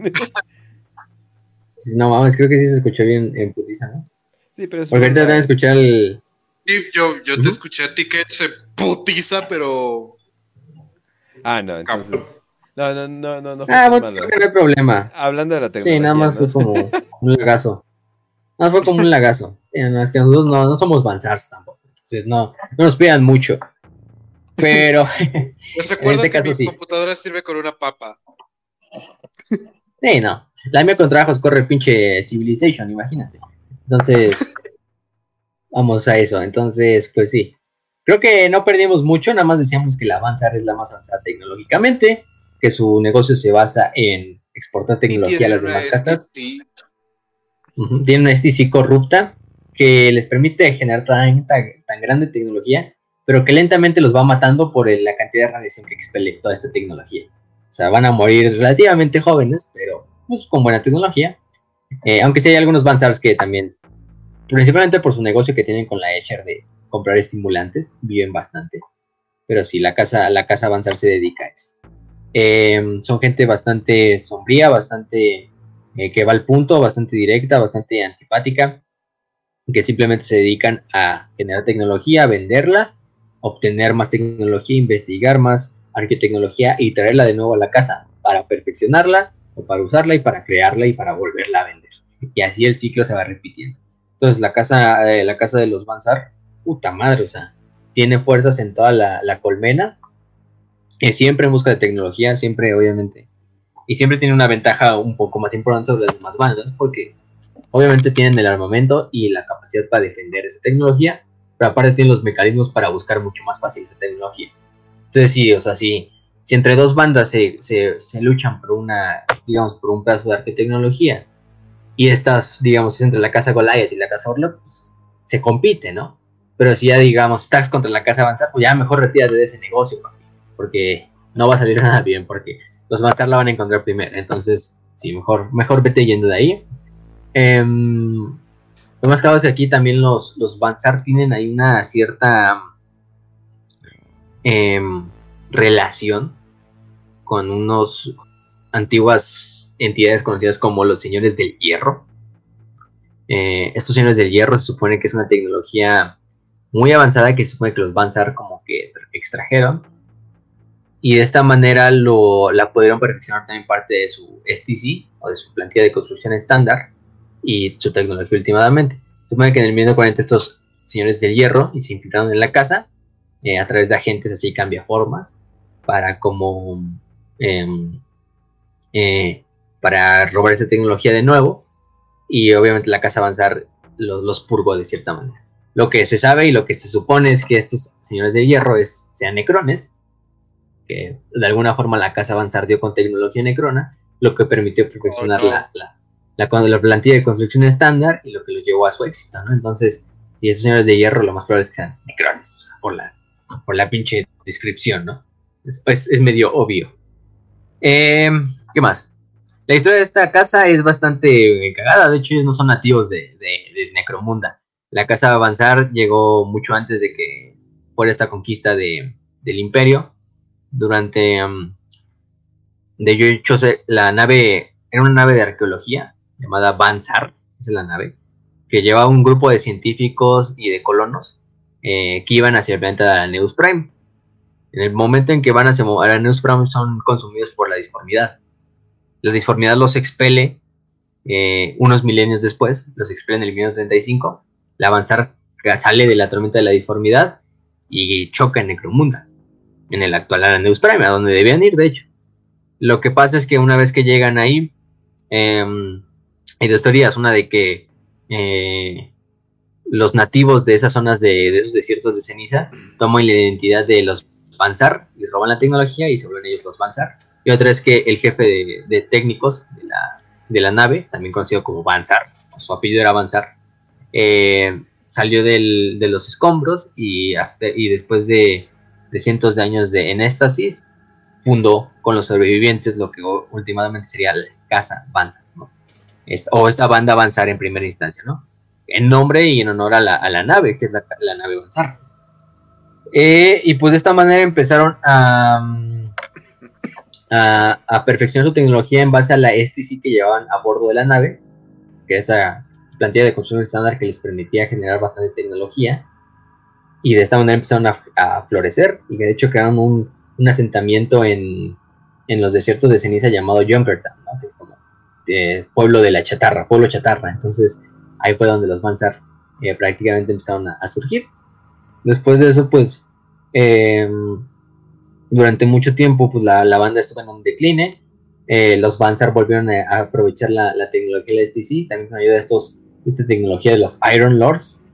no mames, creo que sí se escuchó bien en putiza, ¿no? Sí, pero es Porque ahorita van a escuchar el, Yo, yo te escuché a ti que se putiza, pero. Ah, no, entonces. No, no, no, no. no ah, pues creo que no hay problema. Hablando de la tecnología. Sí, nada más fue como un lagazo. Nada más fue como un lagazo. no, es que nosotros no, no somos Banzars tampoco. Entonces no, no nos pidan mucho. Pero. Les recuerdo este que mi computadora sirve con una papa. Sí, no. La mía con trabajos corre el pinche Civilization, imagínate. Entonces. Vamos a eso. Entonces, pues sí. Creo que no perdimos mucho, nada más decíamos que la Avanzar es la más avanzada tecnológicamente, que su negocio se basa en exportar tecnología a las demás casas. Tiene una STC corrupta que les permite generar tan, tan, grande tecnología, pero que lentamente los va matando por la cantidad de radiación que expele toda esta tecnología. O sea, van a morir relativamente jóvenes, pero pues, con buena tecnología. Eh, aunque sí hay algunos Banzars que también principalmente por su negocio que tienen con la Escher de comprar estimulantes, viven bastante. Pero sí, la casa, la casa avanzar se dedica a eso. Em, son gente bastante sombría, bastante eh, que va al punto, bastante directa, bastante antipática, que simplemente se dedican a generar tecnología, venderla, obtener más tecnología, investigar más arquitecnología y traerla de nuevo a la casa para perfeccionarla o para usarla y para crearla y para volverla a vender. Y así el ciclo se va repitiendo. Entonces la casa, eh, la casa de los Banzar, puta madre, o sea, tiene fuerzas en toda la, colmena, que siempre en busca de tecnología, siempre obviamente, y siempre tiene una ventaja un poco más importante sobre las demás bandas, porque obviamente tienen el armamento y la capacidad para defender esa tecnología, pero aparte tienen los mecanismos para buscar mucho más fácil esa tecnología. Entonces sí, o sea, si, si entre dos bandas se, se, se luchan por una, digamos, por un pedazo de arquitecnología, y estas, digamos, entre la casa Goliath y la casa Orlok, pues se compite, ¿no? Pero si ya, digamos, estás contra la casa Avanzar, pues ya mejor retírate de ese negocio, porque no va a salir nada bien, porque los Avanzar la van a encontrar primero. Entonces, sí, mejor, mejor vete yendo de ahí. Em, lo más claro es que aquí también los, los tienen ahí una cierta em, relación con unos antiguas entidades conocidas como los señores del hierro. Eh, estos señores del hierro se supone que es una tecnología muy avanzada que se supone que los Banzar como que extrajeron. Y de esta manera lo, la pudieron perfeccionar también parte de su STC o de su plantilla de construcción estándar y su tecnología últimamente. Se supone que en el 1940 estos señores del hierro y se infiltraron en la casa eh, a través de agentes así cambia formas para como em, eh, para robar esa tecnología de nuevo y obviamente la casa avanzar los, los purgó de cierta manera. Lo que se sabe y lo que se supone es que estos señores de hierro es, sean necrones, que de alguna forma la casa avanzar dio con tecnología necrona, lo que permitió perfeccionar oh, la, la, la, plantilla de construcción estándar y lo que los llevó a su éxito, ¿no? Entonces, y esos señores de hierro lo más probable es que sean necrones, o sea, por la, por la pinche descripción, ¿no? Es, es medio obvio. Eh, ¿Qué más? La historia de esta casa es bastante cagada, de hecho ellos no son nativos de, Necromunda. La casa Avanzar llegó mucho antes de que fuera esta conquista de, del imperio. Durante... Um, de hecho, la nave era una nave de arqueología llamada Banzar, esa es la nave, que llevaba un grupo de científicos y de colonos eh, que iban hacia el planeta de Neus Prime. En el momento en que van hacia Neus Prime son consumidos por la disformidad la disformidad los expele eh, unos milenios después, los expele en el 1935, la avanzar sale de la tormenta de la disformidad y choca en Necromunda, en el actual Araneus Prime, a donde debían ir, de hecho. Lo que pasa es que una vez que llegan ahí, em, hay dos teorías, una de que eh, los nativos de esas zonas de, esos desiertos de ceniza toman la identidad de los Banzar y roban la tecnología y se vuelven ellos los Banzar. Y otra es que el jefe de, técnicos de la, de la, nave, también conocido como Banzar, su apellido era Banzar, eh, salió del, de los escombros y, y después de, de, cientos de años de enéstasis, fundó con los sobrevivientes lo que últimamente sería la Casa Banzar, ¿no? o esta banda Avanzar en primera instancia, ¿no? En nombre y en honor a la, a la nave, que es la, la nave Avanzar. Eh, y pues de esta manera empezaron a, a, perfeccionar su tecnología en base a la STC que llevaban a bordo de la nave, que es esa plantilla de construcción estándar que les permitía generar bastante tecnología. Y de esta manera empezaron a, florecer y de hecho crearon un, asentamiento en, en, los desiertos de ceniza llamado Junkertown, que es como eh, pueblo de la chatarra, pueblo chatarra. Entonces ahí fue donde los Mansar eh, prácticamente empezaron a, surgir. Después de eso, pues, em, durante mucho tiempo, pues la, la, banda estuvo en un decline. Eh, los Bansar volvieron a, aprovechar la, la, tecnología de STC, también con ayuda de estos, esta tecnología de los Iron Lords.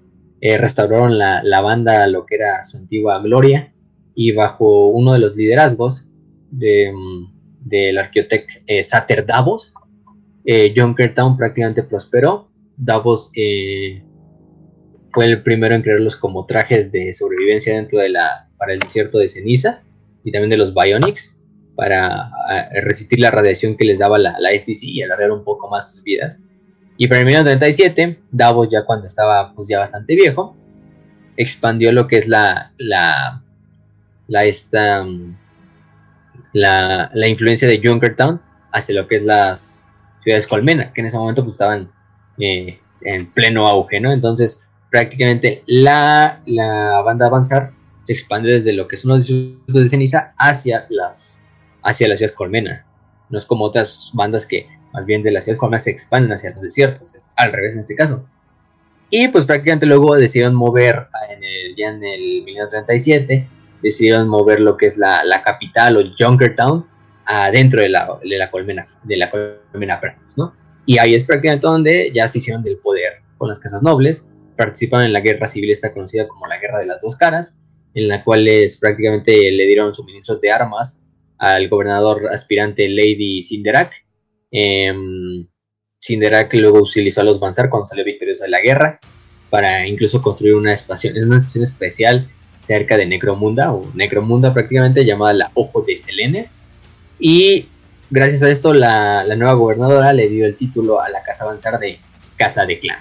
restauraron la, la, banda lo que era su antigua gloria y bajo uno de los liderazgos de, del arqueotec Sater Davos, eh, Junkertown prácticamente prosperó. Davos eh, fue el primero en crearlos como trajes de sobrevivencia dentro de la para el desierto de ceniza y también de los Bionics para resistir la radiación que les daba la, la STC y alargar un poco más sus vidas. Y para el 1937, Davos ya cuando estaba pues ya bastante viejo, expandió lo que es la la la esta la, la influencia de Junkertown hacia lo que es las ciudades colmena, que en ese momento pues estaban eh, en pleno auge, ¿no? Entonces, prácticamente la, la banda Avanzar se expande desde lo que son los distritos de ceniza hacia las, hacia las ciudades colmena. No es como otras bandas que más bien de las ciudades colmena se expanden hacia los desiertos, es al revés en este caso. Y pues prácticamente luego decidieron mover en el, ya en el 1937, decidieron mover lo que es la, la capital o Junkertown adentro de la, de la colmena, de la colmena ¿no? Y ahí es prácticamente donde ya se hicieron del poder con las casas nobles, participaron en la guerra civil, esta conocida como la Guerra de las Dos Caras, en la cual prácticamente le dieron suministros de armas al gobernador aspirante Lady Sinderak. Eh, luego utilizó a los Bansar cuando salió victorioso de la guerra para incluso construir una, estación, especial cerca de Necromunda, o Necromunda prácticamente llamada la Ojo de Selene, y gracias a esto, la, nueva gobernadora le dio el título a la Casa Avanzar de Casa de Clan.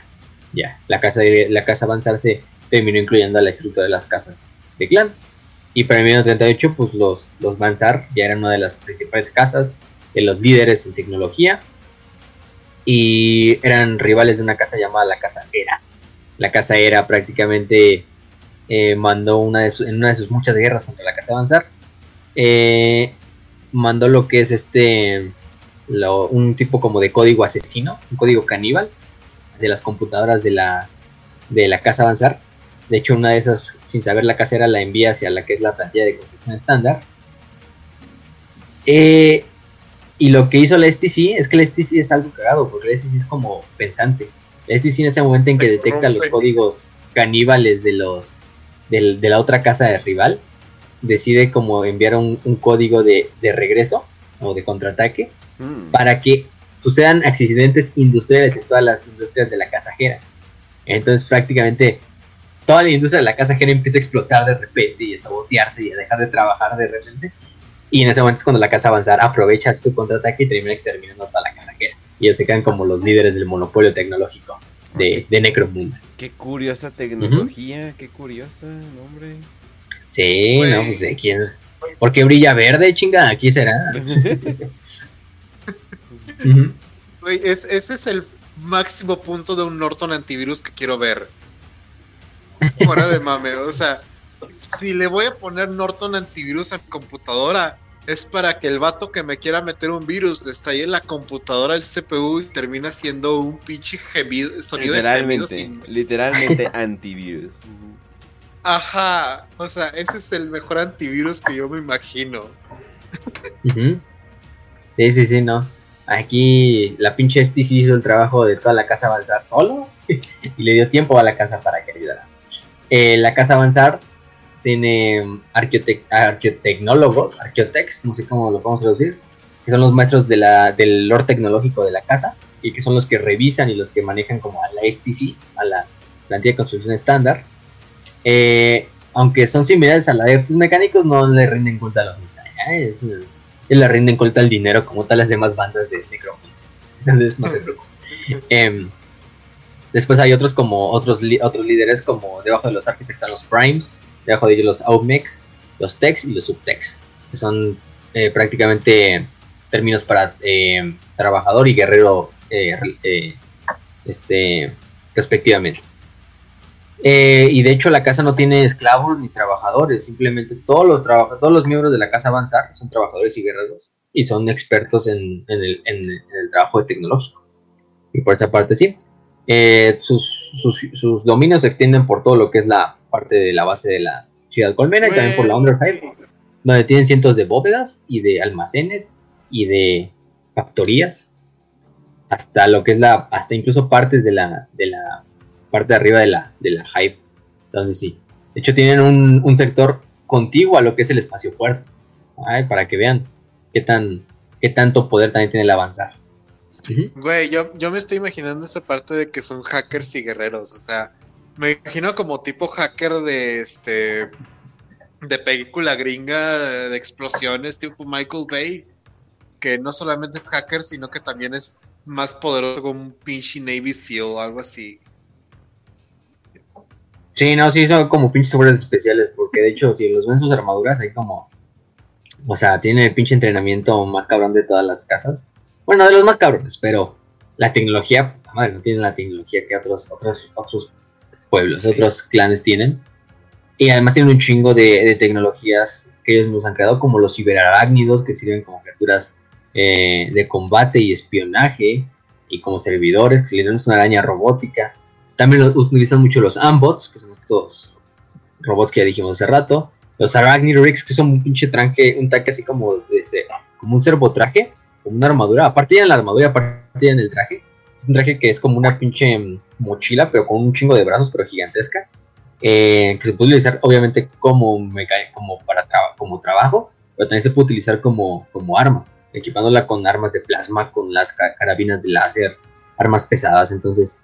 Ya, la Casa, de, la casa se terminó incluyendo a la estructura de las casas de clan. Y para el 1938, pues los, los ya eran una de las principales casas, de los líderes en tecnología. Y eran rivales de una casa llamada la Casa Era. La Casa Era prácticamente eh, mandó una de en una de sus muchas guerras contra la Casa Avanzar. Eh, mandó lo que es este un tipo como de código asesino, un código caníbal de las computadoras de las de la casa avanzar. De hecho, una de esas, sin saber la casera, la envía hacia la que es la plantilla de construcción estándar. Eh, y lo que hizo la STC es que la STC es algo cagado, porque la STC es como pensante. La STC en ese momento en que detecta los códigos caníbales de los de la otra casa de rival, decide como enviar un, código de, regreso o de contraataque mm. para que sucedan accidentes industriales en todas las industrias de la casajera. Entonces prácticamente toda la industria de la casajera empieza a explotar de repente y a sabotearse y a dejar de trabajar de repente. Y en ese momento es cuando la casa avanzar aprovecha su contraataque y termina exterminando toda la casajera. Y ellos se quedan como los líderes del monopolio tecnológico de, de Necromunda. Qué curiosa tecnología, qué curiosa, hombre. Sí, no, pues de quién. ¿Por qué brilla verde, chinga? Aquí será. ese es el máximo punto de un Norton antivirus que quiero ver. Fuera de mame, o sea, si le voy a poner Norton antivirus a mi computadora, es para que el vato que me quiera meter un virus le estalle en la computadora el CPU y termina siendo un pinche gemido, sonido literalmente, Literalmente antivirus. Ajá, o sea, ese es el mejor antivirus que yo me imagino. Sí, sí, sí, no. Aquí la pinche STC hizo el trabajo de toda la casa avanzar solo y le dio tiempo a la casa para que ayudara. Eh, la casa avanzar tiene arqueotecnólogos, arqueotecs, no sé cómo lo podemos traducir, que son los maestros de la, del lore tecnológico de la casa y que son los que revisan y los que manejan como a la STC, a la plantilla de construcción estándar. Eh, aunque son similares a la de estos mecánicos, no le rinden culto a los designers. Y le rinden culto al dinero como tal las demás bandas de Necromunda. Entonces no se preocupen. Em, después hay otros como otros, otros líderes como debajo de los architects están los primes, debajo de ellos los outmex, los techs y los subtechs, que son eh, prácticamente términos para eh, trabajador y guerrero eh, este, respectivamente. y de hecho la casa no tiene esclavos ni trabajadores, simplemente todos los, todos los miembros de la casa Avanzar son trabajadores y guerreros y son expertos en, el, trabajo tecnológico. Y por esa parte sí. Sus, dominios se extienden por todo lo que es la parte de la base de la ciudad colmena y también por la Underhive, donde tienen cientos de bóvedas y de almacenes y de factorías, hasta lo que es la, hasta incluso partes de la, de la parte de arriba de la, de la Hive. Entonces sí, de hecho tienen un, sector contiguo a lo que es el espacio puerto, para que vean qué tan, qué tanto poder también tiene el avanzar. Güey, yo, yo me estoy imaginando esa parte de que son hackers y guerreros, o sea, me imagino como tipo hacker de este de película gringa de explosiones tipo Michael Bay que no solamente es hacker sino que también es más poderoso como un pinche Navy SEAL o algo así Sí, no, sí, son como pinches sobres especiales, porque de hecho, si los ven sus armaduras, hay como. O sea, tiene el pinche entrenamiento más cabrón de todas las casas. Bueno, de los más cabrones, pero la tecnología, madre, no tiene la tecnología que otros, otros, otros pueblos, otros clanes tienen. Y además tienen un chingo de, tecnologías que ellos nos han creado, como los ciberarácnidos, que sirven como criaturas eh, de combate y espionaje, y como servidores, que sirven una araña robótica. También utilizan mucho los Ambots, que son estos robots que ya dijimos hace rato. Los Arachnid que son un pinche tranque, un tanque así como, de como un servotraje, una armadura. Aparte de la armadura, aparte de el traje. Es un traje que es como una pinche mochila, pero con un chingo de brazos, pero gigantesca. Eh, que se puede utilizar obviamente como, como, para como trabajo, pero también se puede utilizar como, como arma, equipándola con armas de plasma, con las carabinas de láser, armas pesadas. Entonces,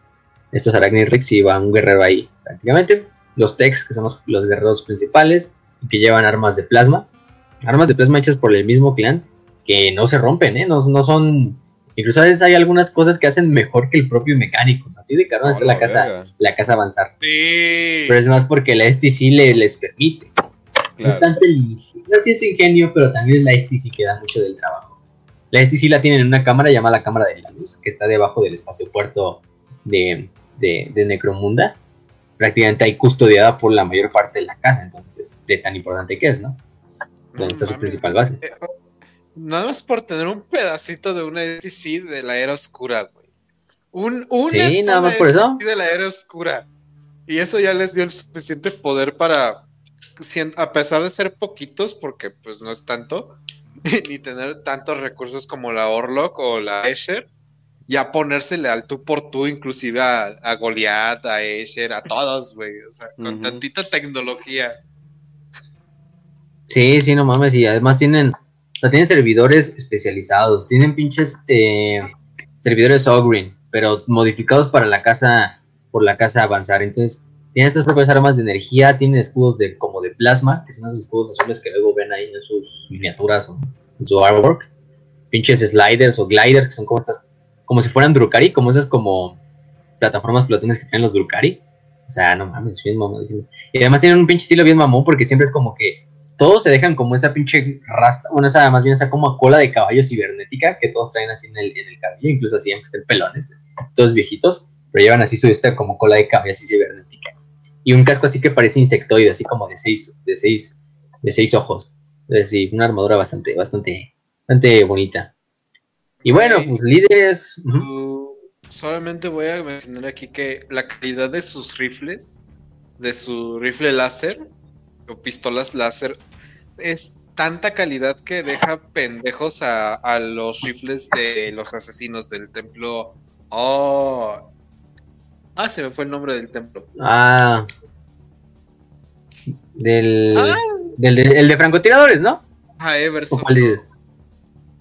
estos Arachnid y va un guerrero ahí prácticamente. Los Tex, que son los, los guerreros principales, y que llevan armas de plasma. Armas de plasma hechas por el mismo clan, que no se rompen, ¿eh? no, no son Incluso a veces hay algunas cosas que hacen mejor que el propio mecánico. Así de caro está la casa, la casa avanzar. Sí. Pero es más porque la STC le, les permite. Claro. No es ingenio, pero también la STC que da mucho del trabajo. La STC la tienen en una cámara llamada la cámara de la luz, que está debajo del espacio puerto de, de, Necromunda. Prácticamente ahí custodiada por la mayor parte de la casa, entonces, de tan importante que es, ¿no? Donde está su principal base. Eh, Nada más por tener un pedacito de una STC de la era oscura, güey. Un, una sí, nada más por eso. de la era oscura. Y eso ya les dio el suficiente poder para, a pesar de ser poquitos, porque pues no es tanto, ni tener tantos recursos como la Orlok o la Escher, ya ponérsele al tú por tú, inclusive a, Goliath, a Escher, a todos, güey. O sea, con tantita tecnología. Sí, sí, no mames, y además tienen o sea, tienen servidores especializados, tienen pinches eh, servidores Ogreen, pero modificados para la casa, por la casa avanzar. Entonces, tienen estas propias armas de energía, tienen escudos de como de plasma, que son esos escudos azules que luego ven ahí en sus miniaturas o en su artwork. Pinches sliders o gliders, que son como estas, como si fueran Drukari, como esas como plataformas flotantes que tienen los Drukari. O sea, no mames, bien mamadísimos. Y además tienen un pinche estilo bien mamón porque siempre es como que todos se dejan como esa pinche rasta, bueno, esa más bien esa como cola de caballo cibernética que todos traen así en el, en el cabello, incluso así aunque estén pelones, todos viejitos, pero llevan así su esta como cola de caballo así cibernética. Y un casco así que parece insectoide, así como de seis, de seis, de seis ojos. Es decir, una armadura bastante, bastante, bastante bonita. Y bueno, pues líderes. Solamente voy a mencionar aquí que la calidad de sus rifles, de su rifle láser, o pistolas láser es tanta calidad que deja pendejos a, los rifles de los asesinos del templo. Oh. Ah, se me fue el nombre del templo. Ah. Del, Ah. del de, el de francotiradores, ¿no? Ah, ¿O Everson.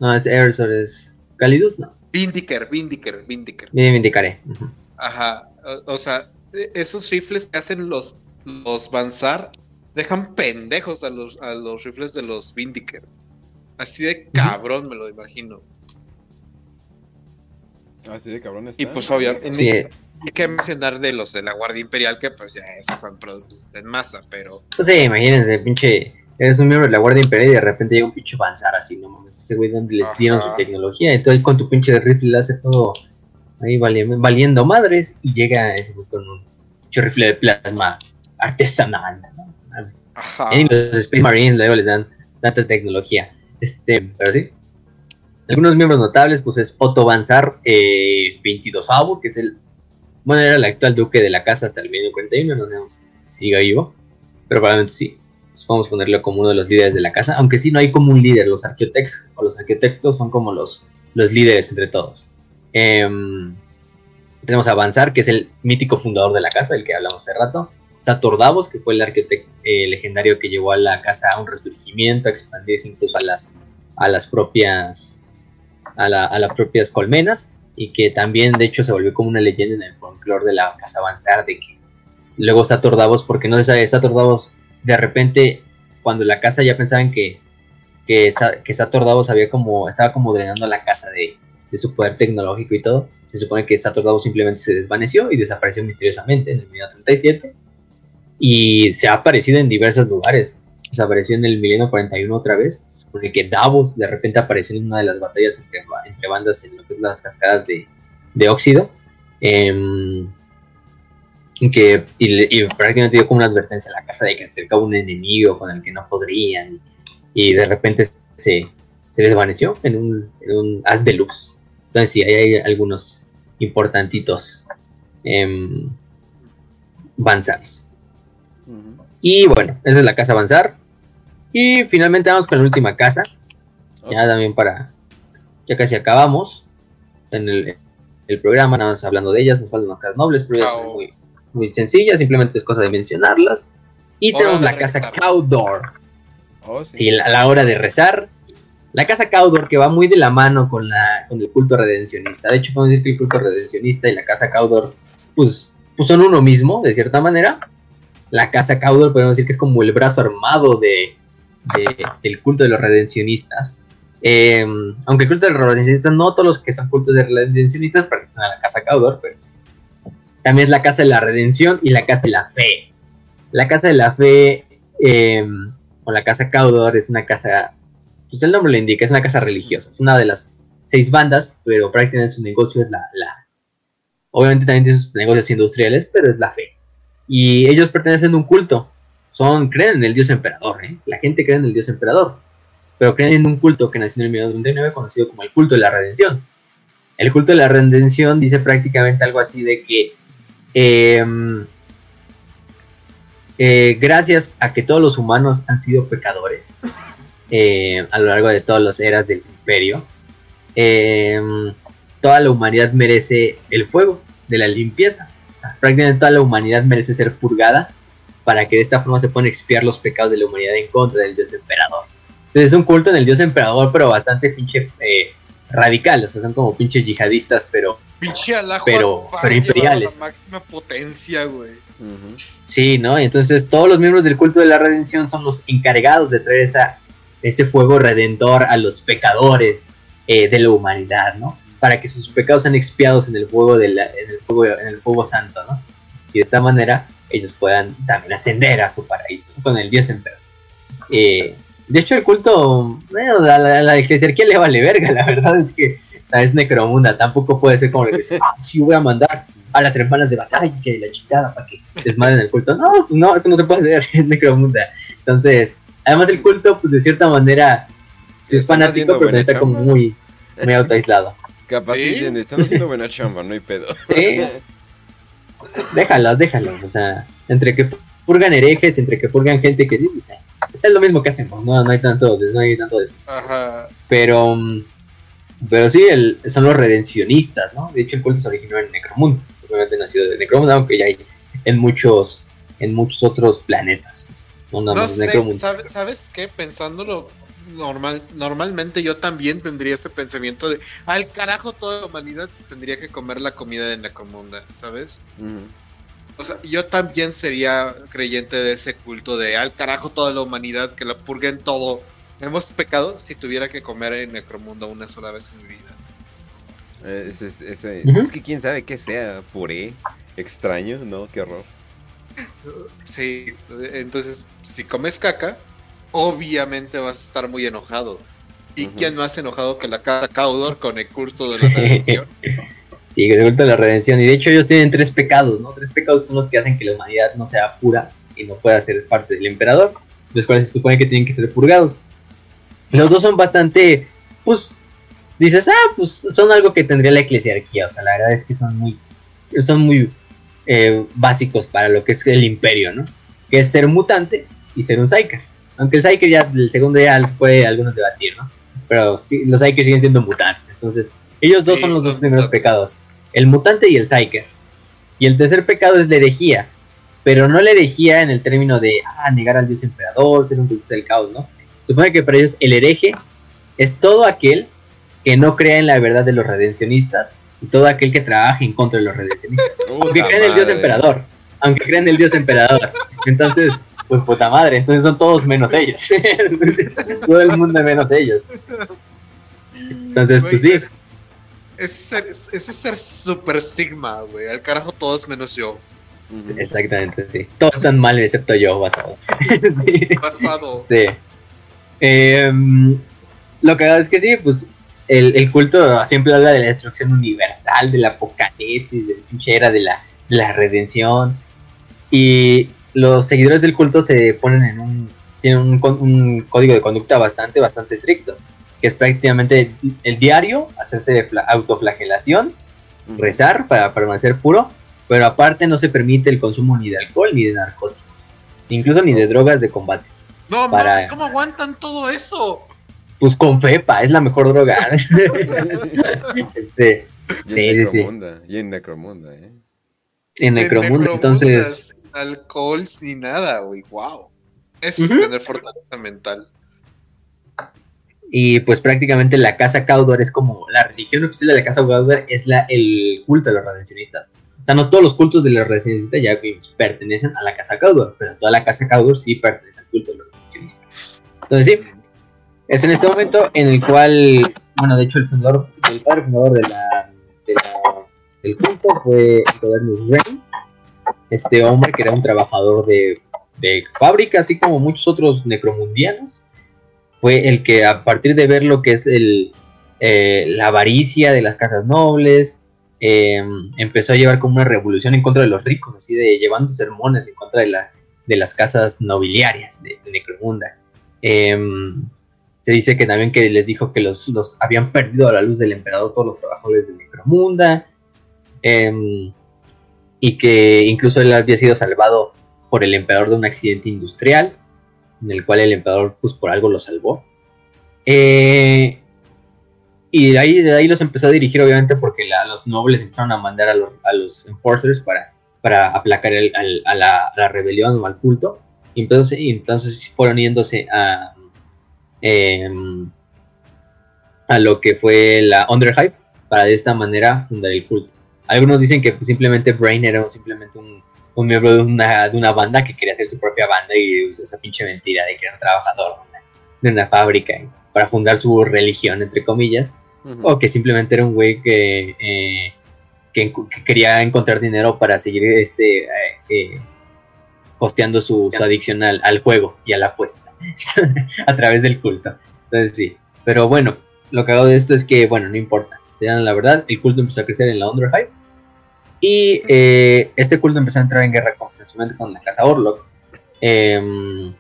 No, es Everson, es Calidus, no. Vindiker, Vindiker, Vindiker. Me indicaré. Ujú. Ajá. O, o sea, e- esos rifles que hacen los, los Banzar dejan pendejos a los, a los rifles de los Vindiker. Así de cabrón me lo imagino. Así de cabrón está. Y pues obviamente Sí, hay que mencionar de los de la Guardia Imperial que pues ya esos son productos en masa, pero pues sí, imagínense, pinche. Eres un miembro de la Guardia Imperial y de repente llega un pinche Banzar así, no mames. Ese güey donde les dieron su tecnología. Entonces con tu pinche rifle le haces todo ahí vali- valiendo madres y llega ese güey con un pinche rifle de plasma artesanal. Mames. ajá. Y los Space Marines luego les dan tanta tecnología. Este, pero sí. Algunos miembros notables, pues es Otto Banzar, eh, 22 que es el. Bueno, era el actual duque de la casa hasta el 1941, no sabemos si sigue vivo, pero probablemente sí. Entonces, podemos ponerlo como uno de los líderes de la casa, aunque sí no hay como un líder. Los arquitectos o los arquitectos son como los, los líderes entre todos. Em, tenemos a Banzar, que es el mítico fundador de la casa, del que hablamos hace rato. Sator Davos, que fue el arquitecto legendario que llevó a la casa a un resurgimiento, a expandirse incluso a las, a las propias a, la- a las propias colmenas y que también de hecho se volvió como una leyenda en el folclore de la casa Banzar de que luego Sator Davos, porque no Sator Davos de repente cuando la casa ya pensaban que que, que Sator Davos había como estaba como drenando la casa de, de su poder tecnológico y todo, se supone que Sator Davos simplemente se desvaneció y desapareció misteriosamente en el 1937 y se ha aparecido en diversos lugares. Se apareció en el milenio 41 otra vez. Supone que Davos de repente apareció en una de las batallas entre, ba- entre bandas en lo que es las cascadas de, de óxido. y que y, y prácticamente dio como una advertencia a la casa de que se acercaba un enemigo con el que no podrían. Y de repente se, se desvaneció en un, en un haz de luz. Entonces sí, hay algunos importantitos em, Y bueno, esa es la casa avanzar. Y finalmente vamos con la última casa. Ya también para. Ya casi acabamos. En el, el programa, nada más hablando de ellas. Nos faltan unas casas nobles, pero ellas son muy, muy sencillas. Simplemente es cosa de mencionarlas. Y Hora tenemos la casa rezar. Cawdor. oh, sí. Sí, la- a la hora de rezar. La casa Cawdor que va muy de la mano con, la, con el culto redencionista. De hecho, podemos decir que el culto redencionista y la casa Cawdor, pues, pues son uno mismo, de cierta manera. La casa Cawdor podemos decir que es como el brazo armado de, de- del culto de los redencionistas. Eh, aunque el culto de los redencionistas, no todos los que son cultos de redencionistas pertenecen a la casa Cawdor, pero también es la casa de la redención y la casa de la fe. La casa de la fe, eh, o la casa Cawdor, es una casa, pues el nombre lo indica, es una casa religiosa. Es una de las seis bandas, pero prácticamente su negocio es la, la obviamente también tiene sus negocios industriales, pero es la fe. Y ellos pertenecen a un culto. Son, creen en el dios emperador, ¿eh? La gente cree en el dios emperador. Pero creen en un culto que nació en el 1939 conocido como el culto de la redención. El culto de la redención dice prácticamente algo así de que em, eh, gracias a que todos los humanos han sido pecadores eh, a lo largo de todas las eras del imperio, em, toda la humanidad merece el fuego de la limpieza. Sea, prácticamente toda la humanidad merece ser purgada para que de esta forma se puedan expiar los pecados de la humanidad en contra del dios emperador. Entonces es un culto en el dios emperador, pero bastante pinche eh, radical. O sea, son como pinches yihadistas, pero Pinche Alajo Pero- pero imperiales. La máxima potencia, güey. Sí, ¿no? Y entonces todos los miembros del culto de la redención son los encargados de traer esa, ese fuego redentor a los pecadores eh, de la humanidad, ¿no? Para que sus pecados sean expiados en el fuego, de la- en el fuego, en el fuego santo, ¿no? Y de esta manera ellos puedan también ascender a su paraíso con el dios emperador. Eh, de hecho, el culto, bueno, a la, a la eclesiarquía le vale verga, la verdad es que es necromunda, tampoco puede ser como le dice, ah, sí voy a mandar a las hermanas de batalla y la chingada para que desmadren el culto. No, pues no, eso no se puede hacer, es necromunda. Entonces, además el culto, pues de cierta manera, sí es fanático, pero buena está como muy, muy autoaislado. Capaz ¿Sí? dicen, están haciendo buena chamba, no hay pedo. Sí. Déjalos, déjalos, o sea, entre que purgan herejes, entre que purgan gente que sí, pues, es lo mismo que hacemos, no, no hay tanto, no hay tanto de eso. Ajá. Pero, pero sí, el, son los redencionistas, ¿no? De hecho, el culto se originó en Necromunda, obviamente nació de Necromunda, aunque ya hay en muchos, en muchos otros planetas. no sé, ¿sabes, qué? Pensándolo normal, normalmente yo también tendría ese pensamiento de al carajo toda la humanidad se tendría que comer la comida de Necromunda, ¿sabes? O sea, yo también sería creyente de ese culto de al carajo toda la humanidad, que la purguen todo. Hemos pecado si tuviera que comer en Necromunda una sola vez en mi vida. Eh, es, que quién sabe qué sea, puré, extraño, ¿no? Qué horror. Sí, entonces, si comes caca, obviamente vas a estar muy enojado. ¿Y quién más enojado que la casa Caudor con el culto de la redención? sí, el culto de la redención. Y de hecho ellos tienen tres pecados, ¿no? Tres pecados son los que hacen que la humanidad no sea pura y no pueda ser parte del emperador, los cuales se supone que tienen que ser purgados. Los dos son bastante, pues, dices, ah, pues son algo que tendría la eclesiarquía. O sea, la verdad es que son muy, son muy eh, básicos para lo que es el imperio, ¿no? Que es ser mutante y ser un Psyker. Aunque el Psyker ya, el segundo ya los puede algunos debatir, ¿no? Pero sí, los Psykers siguen siendo mutantes. Entonces, ellos dos son los dos primeros pecados. El mutante y el Psyker. Y el tercer pecado es la herejía. Pero no la herejía en el término de, ah, negar al dios emperador, ser un dios del caos, ¿no? Supone que para ellos el hereje es todo aquel que no crea en la verdad de los redencionistas y todo aquel que trabaje en contra de los redencionistas. aunque creen en el dios emperador. Aunque creen en el dios emperador. Entonces, pues puta madre, entonces son todos menos ellos. Todo el mundo menos ellos. Entonces, pues sí. Ese es ser super sigma, güey. Al carajo todos menos yo. Exactamente, sí. Todos están mal excepto yo, basado. sí. Basado. Sí. Em, lo que es que sí, pues el, culto siempre habla de la destrucción universal, del apocalipsis, de la pinche de la, de la redención. Y los seguidores del culto se ponen en un, tienen un, código de conducta bastante, bastante estricto, que es prácticamente el diario, hacerse autoflagelación, rezar para permanecer puro, pero aparte no se permite el consumo ni de alcohol ni de narcóticos, incluso ni de drogas de combate. No, para... ¿cómo aguantan todo eso? Pues con FEPA, es la mejor droga. este, y en Necromunda, y en Necromunda, ¿eh? En Necromunda, entonces alcohol ni nada, güey. Wow. Eso es tener fortaleza mental. Y pues prácticamente la casa Caudor es como la religión oficial de la casa Caudor es la, el culto de los redencionistas. O sea, no todos los cultos de los redencionistas ya pertenecen a la casa Caudor, pero toda la casa Caudor sí pertenece al culto de los redencionistas. Entonces sí, es en este momento en el cual, bueno, de hecho el fundador, el padre fundador de la, del culto fue el gobernador Rain, este hombre que era un trabajador de, fábrica, así como muchos otros necromundianos, fue el que a partir de ver lo que es el, eh, la avaricia de las casas nobles, em, empezó a llevar como una revolución en contra de los ricos, así de llevando sermones en contra de, la, de las casas nobiliarias de, Necromunda. Em, se dice que también que les dijo que los, los, habían perdido a la luz del emperador todos los trabajadores de Necromunda. Y que incluso él había sido salvado por el emperador de un accidente industrial, en el cual el emperador pues por algo lo salvó. Eh, y de ahí, de ahí los empezó a dirigir obviamente porque los nobles empezaron a mandar a los, a los enforcers para, para aplacar a, la, rebelión o al culto. Y entonces, entonces fueron yéndose a, em, a lo que fue la Underhype para de esta manera fundar el culto. Algunos dicen que pues, simplemente Brain era simplemente un, miembro de una, de una banda que quería hacer su propia banda y usó esa pinche mentira de que era un trabajador de una fábrica para fundar su religión, entre comillas. O que simplemente era un güey que, eh, que, quería encontrar dinero para seguir este eh, eh costeando su, adicción al, al, juego y a la apuesta a través del culto. Entonces sí. Pero bueno, lo que hago de esto es que, bueno, no importa se la verdad, el culto empezó a crecer en la Underhive. Y eh, este culto empezó a entrar en guerra con, con la casa Orlok. Em,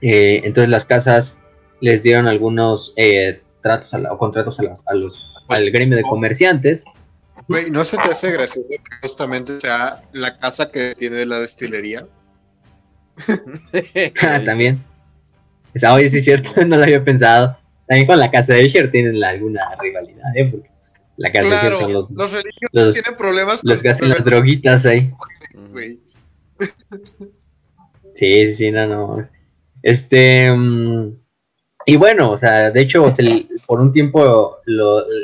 eh, entonces las casas les dieron algunos eh, tratos o contratos a, las, a los, pues al gremio de comerciantes. Güey, ¿no se te hace gracioso que justamente sea la casa que tiene la destilería? ah, también. Oye, sí es cierto, no lo había pensado. También con la casa de Escher tienen alguna rivalidad, ¿eh? Porque pues, la casa de Escher son los. Los religiosos tienen problemas Los que hacen las droguitas ahí. Sí, sí, no, no. Este. Mm, y bueno, o sea, de hecho, por un tiempo,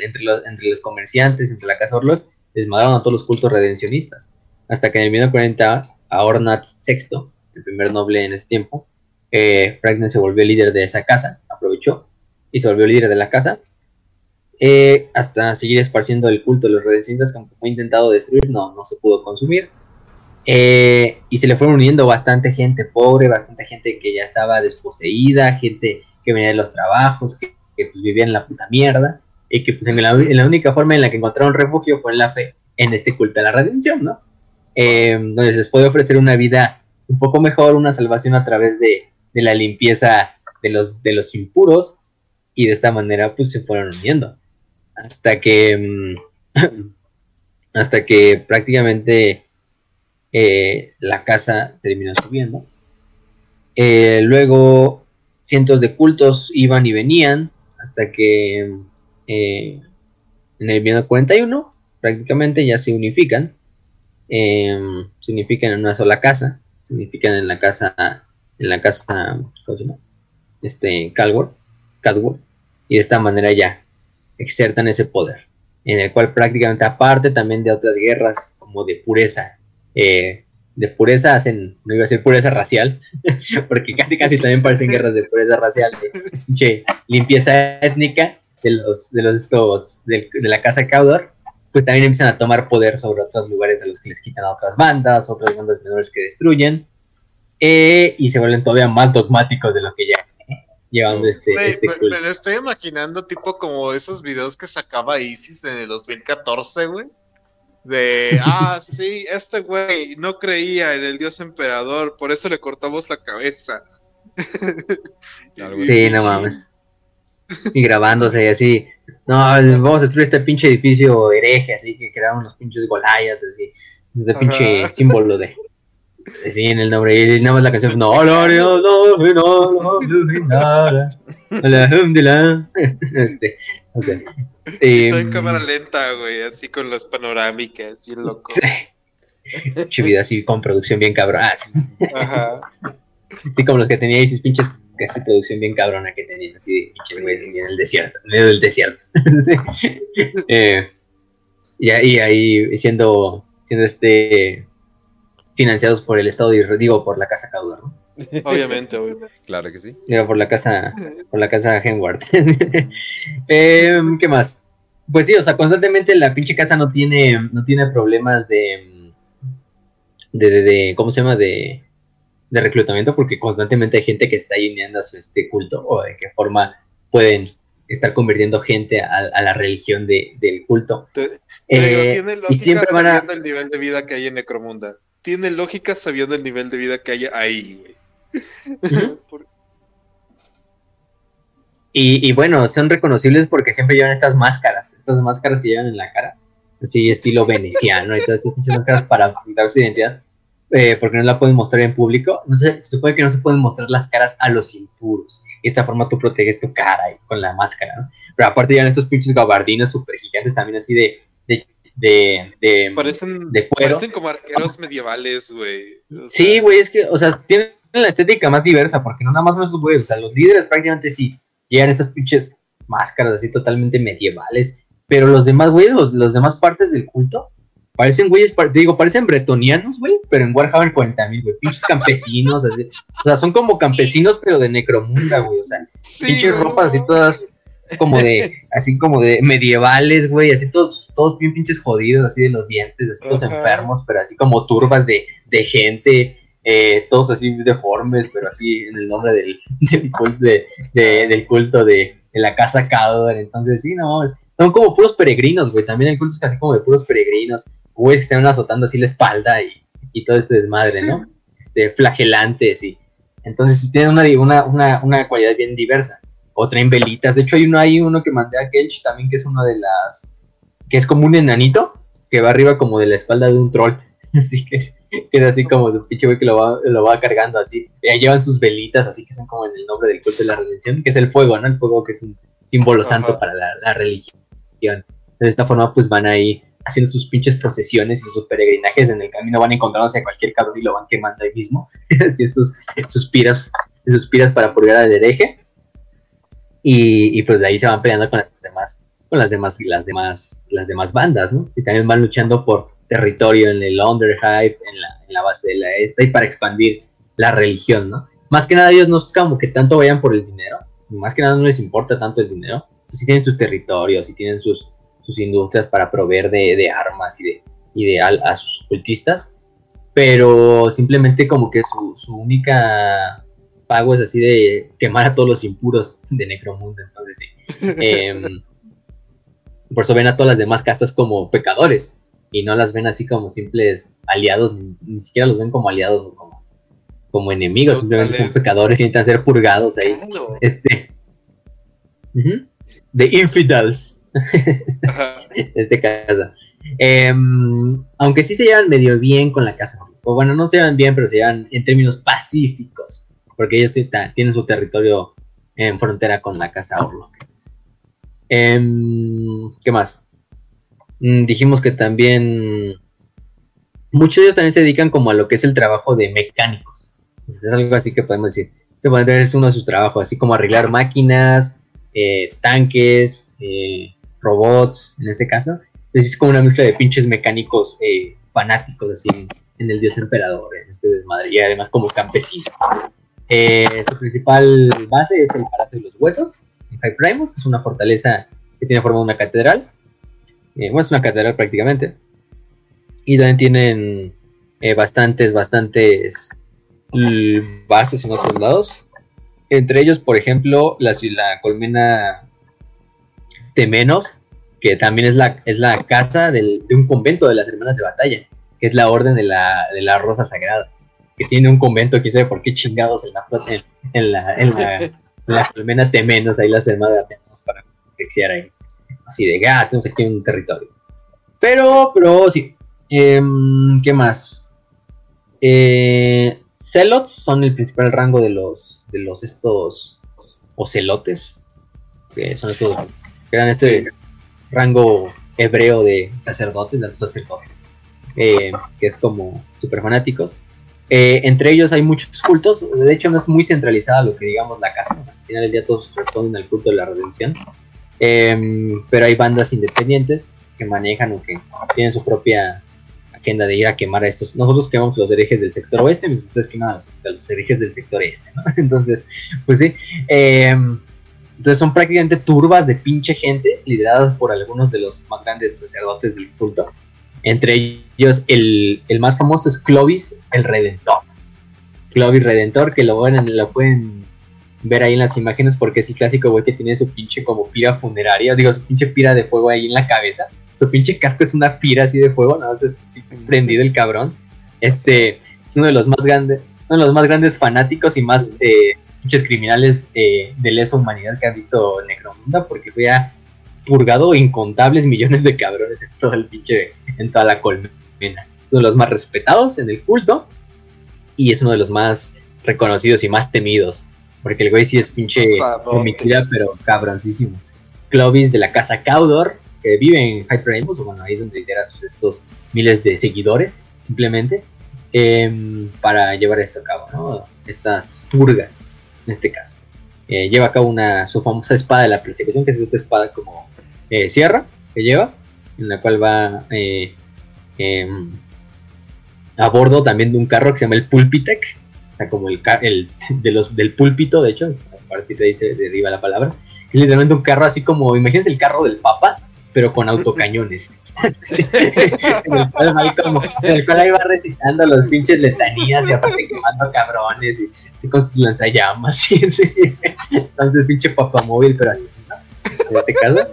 entre, los, entre los comerciantes, entre la casa Orlok, desmadraron a todos los cultos redencionistas. Hasta que en el 1940, a Ornat VI, el primer noble en ese tiempo, eh, se volvió líder de esa casa, aprovechó y se volvió líder de la casa. Eh, hasta seguir esparciendo el culto de los redencionistas, que fue intentado destruir, no, no se pudo consumir. Eh, y se le fueron uniendo bastante gente pobre, bastante gente que ya estaba desposeída, gente que venía de los trabajos, que, pues, vivía en la puta mierda, y que pues en la, única forma en la que encontraron refugio fue en la fe, en este culto a la redención, ¿no? Eh, donde se les puede ofrecer una vida un poco mejor, una salvación a través de, la limpieza de los, de los impuros, y de esta manera pues se fueron uniendo. Hasta que, mm, hasta que prácticamente eh, la casa terminó subiendo. Eh, luego cientos de cultos iban y venían hasta que eh, en el 1941 prácticamente ya se unifican. se unifican en una sola casa. Se unifican en la casa, en la casa, ¿cómo se llama? Este, y de esta manera ya exertan ese poder, en el cual prácticamente aparte también de otras guerras como de pureza eh, de pureza hacen, no iba a decir pureza racial, porque casi casi también parecen guerras de pureza racial, de limpieza étnica de los, de los estos, de, la casa Caudor, pues también empiezan a tomar poder sobre otros lugares a los que les quitan a otras bandas, otras bandas menores que destruyen, eh, y se vuelven todavía más dogmáticos de lo que ya llevando este, este me, me, lo estoy imaginando tipo como esos videos que sacaba Isis en el 2014, güey. De, ah, sí, este güey no creía en el dios emperador, por eso le cortamos la cabeza. sí, no mames. Y grabándose y así, no, vamos a destruir este pinche edificio hereje, así que crearon los pinches golayas, así, este pinche símbolo de, Sí, en el nombre. Y nada más la canción. No, no, no, no, no, no, no, Este, Estoy en cámara lenta, güey, así con las panorámicas, bien loco. Chivida así con producción bien cabrona. Ajá. Sí, como los que tenía esos pinches casi producción bien cabrona que tenían así de en el desierto, en medio del desierto. eh, y ahí, ahí siendo, siendo este financiados por el Estado de digo, por la Casa Caudor, ¿no? Obviamente, obviamente. Claro que sí. Digo, por la casa, por la casa Henward. Em, ¿Qué más? Pues sí, o sea, constantemente la pinche casa no tiene, no tiene problemas de, de, de, ¿cómo se llama? De, de reclutamiento, porque constantemente hay gente que está yendo a su este culto, o de qué forma pueden estar convirtiendo gente a, la religión de, del culto. Eh, y siempre van a... el nivel de vida que hay en Necromunda tiene lógica sabiendo el nivel de vida que hay ahí, güey. y, bueno, son reconocibles porque siempre llevan estas máscaras, estas máscaras que llevan en la cara, así estilo veneciano y todas estas pinches máscaras para ocultar su identidad, eh, porque no la pueden mostrar en público. No sé, se supone que no se pueden mostrar las caras a los impuros. Y de esta forma tú proteges tu cara con la máscara, ¿no? Pero aparte llevan estos pinches gabardinos super gigantes también así de de, de, parecen, de Parecen como arqueros medievales, güey. sí, güey, es que, o sea, tienen la estética más diversa, porque no nada más son esos güeyes, o sea, los líderes prácticamente sí llegan estas pinches máscaras así totalmente medievales, pero los demás güeyes, los, demás partes del culto, parecen güeyes, te digo, parecen bretonianos, güey, pero en Warhammer 40.000, güey, pinches campesinos, así, o sea, son como campesinos, pero de necromunda, güey, o sea, pinches ropas así todas como de, así como de medievales, güey, así todos, todos bien pinches jodidos, así de los dientes, así todos enfermos, pero así como turbas de, de gente, eh, todos así deformes, pero así en el nombre del, del culto de, del culto de, la casa Cador, entonces sí, no, son como puros peregrinos, güey, también hay cultos casi como de puros peregrinos, güey, que se van azotando así la espalda y, y todo este desmadre, ¿no? Este, flagelantes y... Entonces tienen una, una, una, una cualidad bien diversa o traen velitas. De hecho, hay uno, hay uno que mandé a Kelch también, que es uno de las. que es como un enanito, que va arriba como de la espalda de un troll. Así que es, así como su pinche güey que lo va, lo va cargando así. Ahí llevan sus velitas, así que son como en el nombre del culto de la redención, que es el fuego, ¿no? El fuego que es un símbolo santo para la, religión. De esta forma, pues van ahí haciendo sus pinches procesiones y sus peregrinajes en el camino, van encontrándose a cualquier cabrón y lo van quemando ahí mismo, así sus, sus piras, sus piras para purgar al hereje. Y, y, pues de ahí se van peleando con las demás, con las demás, las demás, las demás bandas, ¿no? Y también van luchando por territorio en el Underhype, en la, en la base de la esta, y para expandir la religión, ¿no? Más que nada ellos no es como que tanto vayan por el dinero, más que nada no les importa tanto el dinero, si tienen sus territorios, si tienen sus, sus industrias para proveer de, de armas y de, y de a sus cultistas, pero simplemente como que su, su única pago es así de quemar a todos los impuros de Necromundo. Entonces, sí. Em, por eso ven a todas las demás casas como pecadores y no las ven así como simples aliados, ni, siquiera los ven como aliados o como, como enemigos, simplemente son pecadores que necesitan ser purgados ahí. Este. De infidels. este casa. Em, aunque sí se llevan medio bien con la casa. O bueno, no se llevan bien, pero se llevan en términos pacíficos porque ellos tienen su territorio en frontera con la casa Orlok. Em, ¿Qué más? Mm, dijimos que también muchos de ellos también se dedican como a lo que es el trabajo de mecánicos. Es algo así que podemos decir. Se puede tener uno de sus trabajos, así como arreglar máquinas, eh, tanques, eh, robots, en este caso. Entonces es como una mezcla de pinches mecánicos eh, fanáticos, así, en el dios emperador, en este desmadre, y además como campesino. Eh, su principal base es el Palacio de los Huesos, en High Primus, que es una fortaleza que tiene forma de una catedral. Eh, bueno, es una catedral prácticamente. Y también tienen eh, bastantes, bastantes bases en otros lados. Entre ellos, por ejemplo, la, la colmena Temenos, que también es la, casa de un convento de las hermanas de batalla, que es la orden de la Rosa Sagrada que tiene un convento, quién sabe por qué chingados en la, en, la, en la, colmena Temenos, ahí la semana de Temenos para exciar ahí. Así de, ah, tenemos aquí un territorio. Pero, pero sí. Em, ¿Qué más? Eh, Celots son el principal rango de los, de los estos ocelotes, que son estos, que dan este rango hebreo de sacerdotes, de sacerdotes, eh, que es como super fanáticos. Eh, entre ellos hay muchos cultos, de hecho no es muy centralizada lo que digamos la casa, al final del día todos responden al culto de la redención, em, pero hay bandas independientes que manejan o que tienen su propia agenda de ir a quemar a estos. Nosotros quemamos los herejes del sector oeste, mientras ustedes queman los, los herejes del sector este, ¿no? Entonces, pues sí. Em, entonces son prácticamente turbas de pinche gente lideradas por algunos de los más grandes sacerdotes del culto entre ellos, el, más famoso es Clovis el Redentor. Clovis Redentor, que lo, lo pueden ver ahí en las imágenes porque es el clásico güey que tiene su pinche como pira funeraria, digo, su pinche pira de fuego ahí en la cabeza. Su pinche casco es una pira así de fuego, no, es prendido el cabrón. Este es uno de los más grandes, uno de los más grandes fanáticos y más eh, pinches criminales eh, de lesa humanidad que ha visto Necromunda, porque fue a purgado incontables millones de cabrones en todo el pinche, en toda la colmena. Es uno de los más respetados en el culto y es uno de los más reconocidos y más temidos. Porque el güey sí es pinche homicida, pero cabroncísimo. Clovis de la casa Caudor, que vive en High Rainbow, o bueno, ahí es donde lidera sus estos miles de seguidores, simplemente, em, para llevar esto a cabo, ¿no? Estas purgas, en este caso. Eh, lleva a cabo una, su famosa espada de la persecución, que es esta espada como eh, sierra que lleva, en la cual va eh, em, a bordo también de un carro que se llama el Pulpitec, o sea, como el, el de los, del púlpito, de hecho, a partir de ahí se deriva la palabra, es literalmente un carro así como, imagínense el carro del Papa, pero con autocañones. en, el cual, ahí va recitando los pinches letanías y aparte quemando cabrones y así con sus lanzallamas. Entonces, pinche papamóvil, pero así, ¿no? En este caso.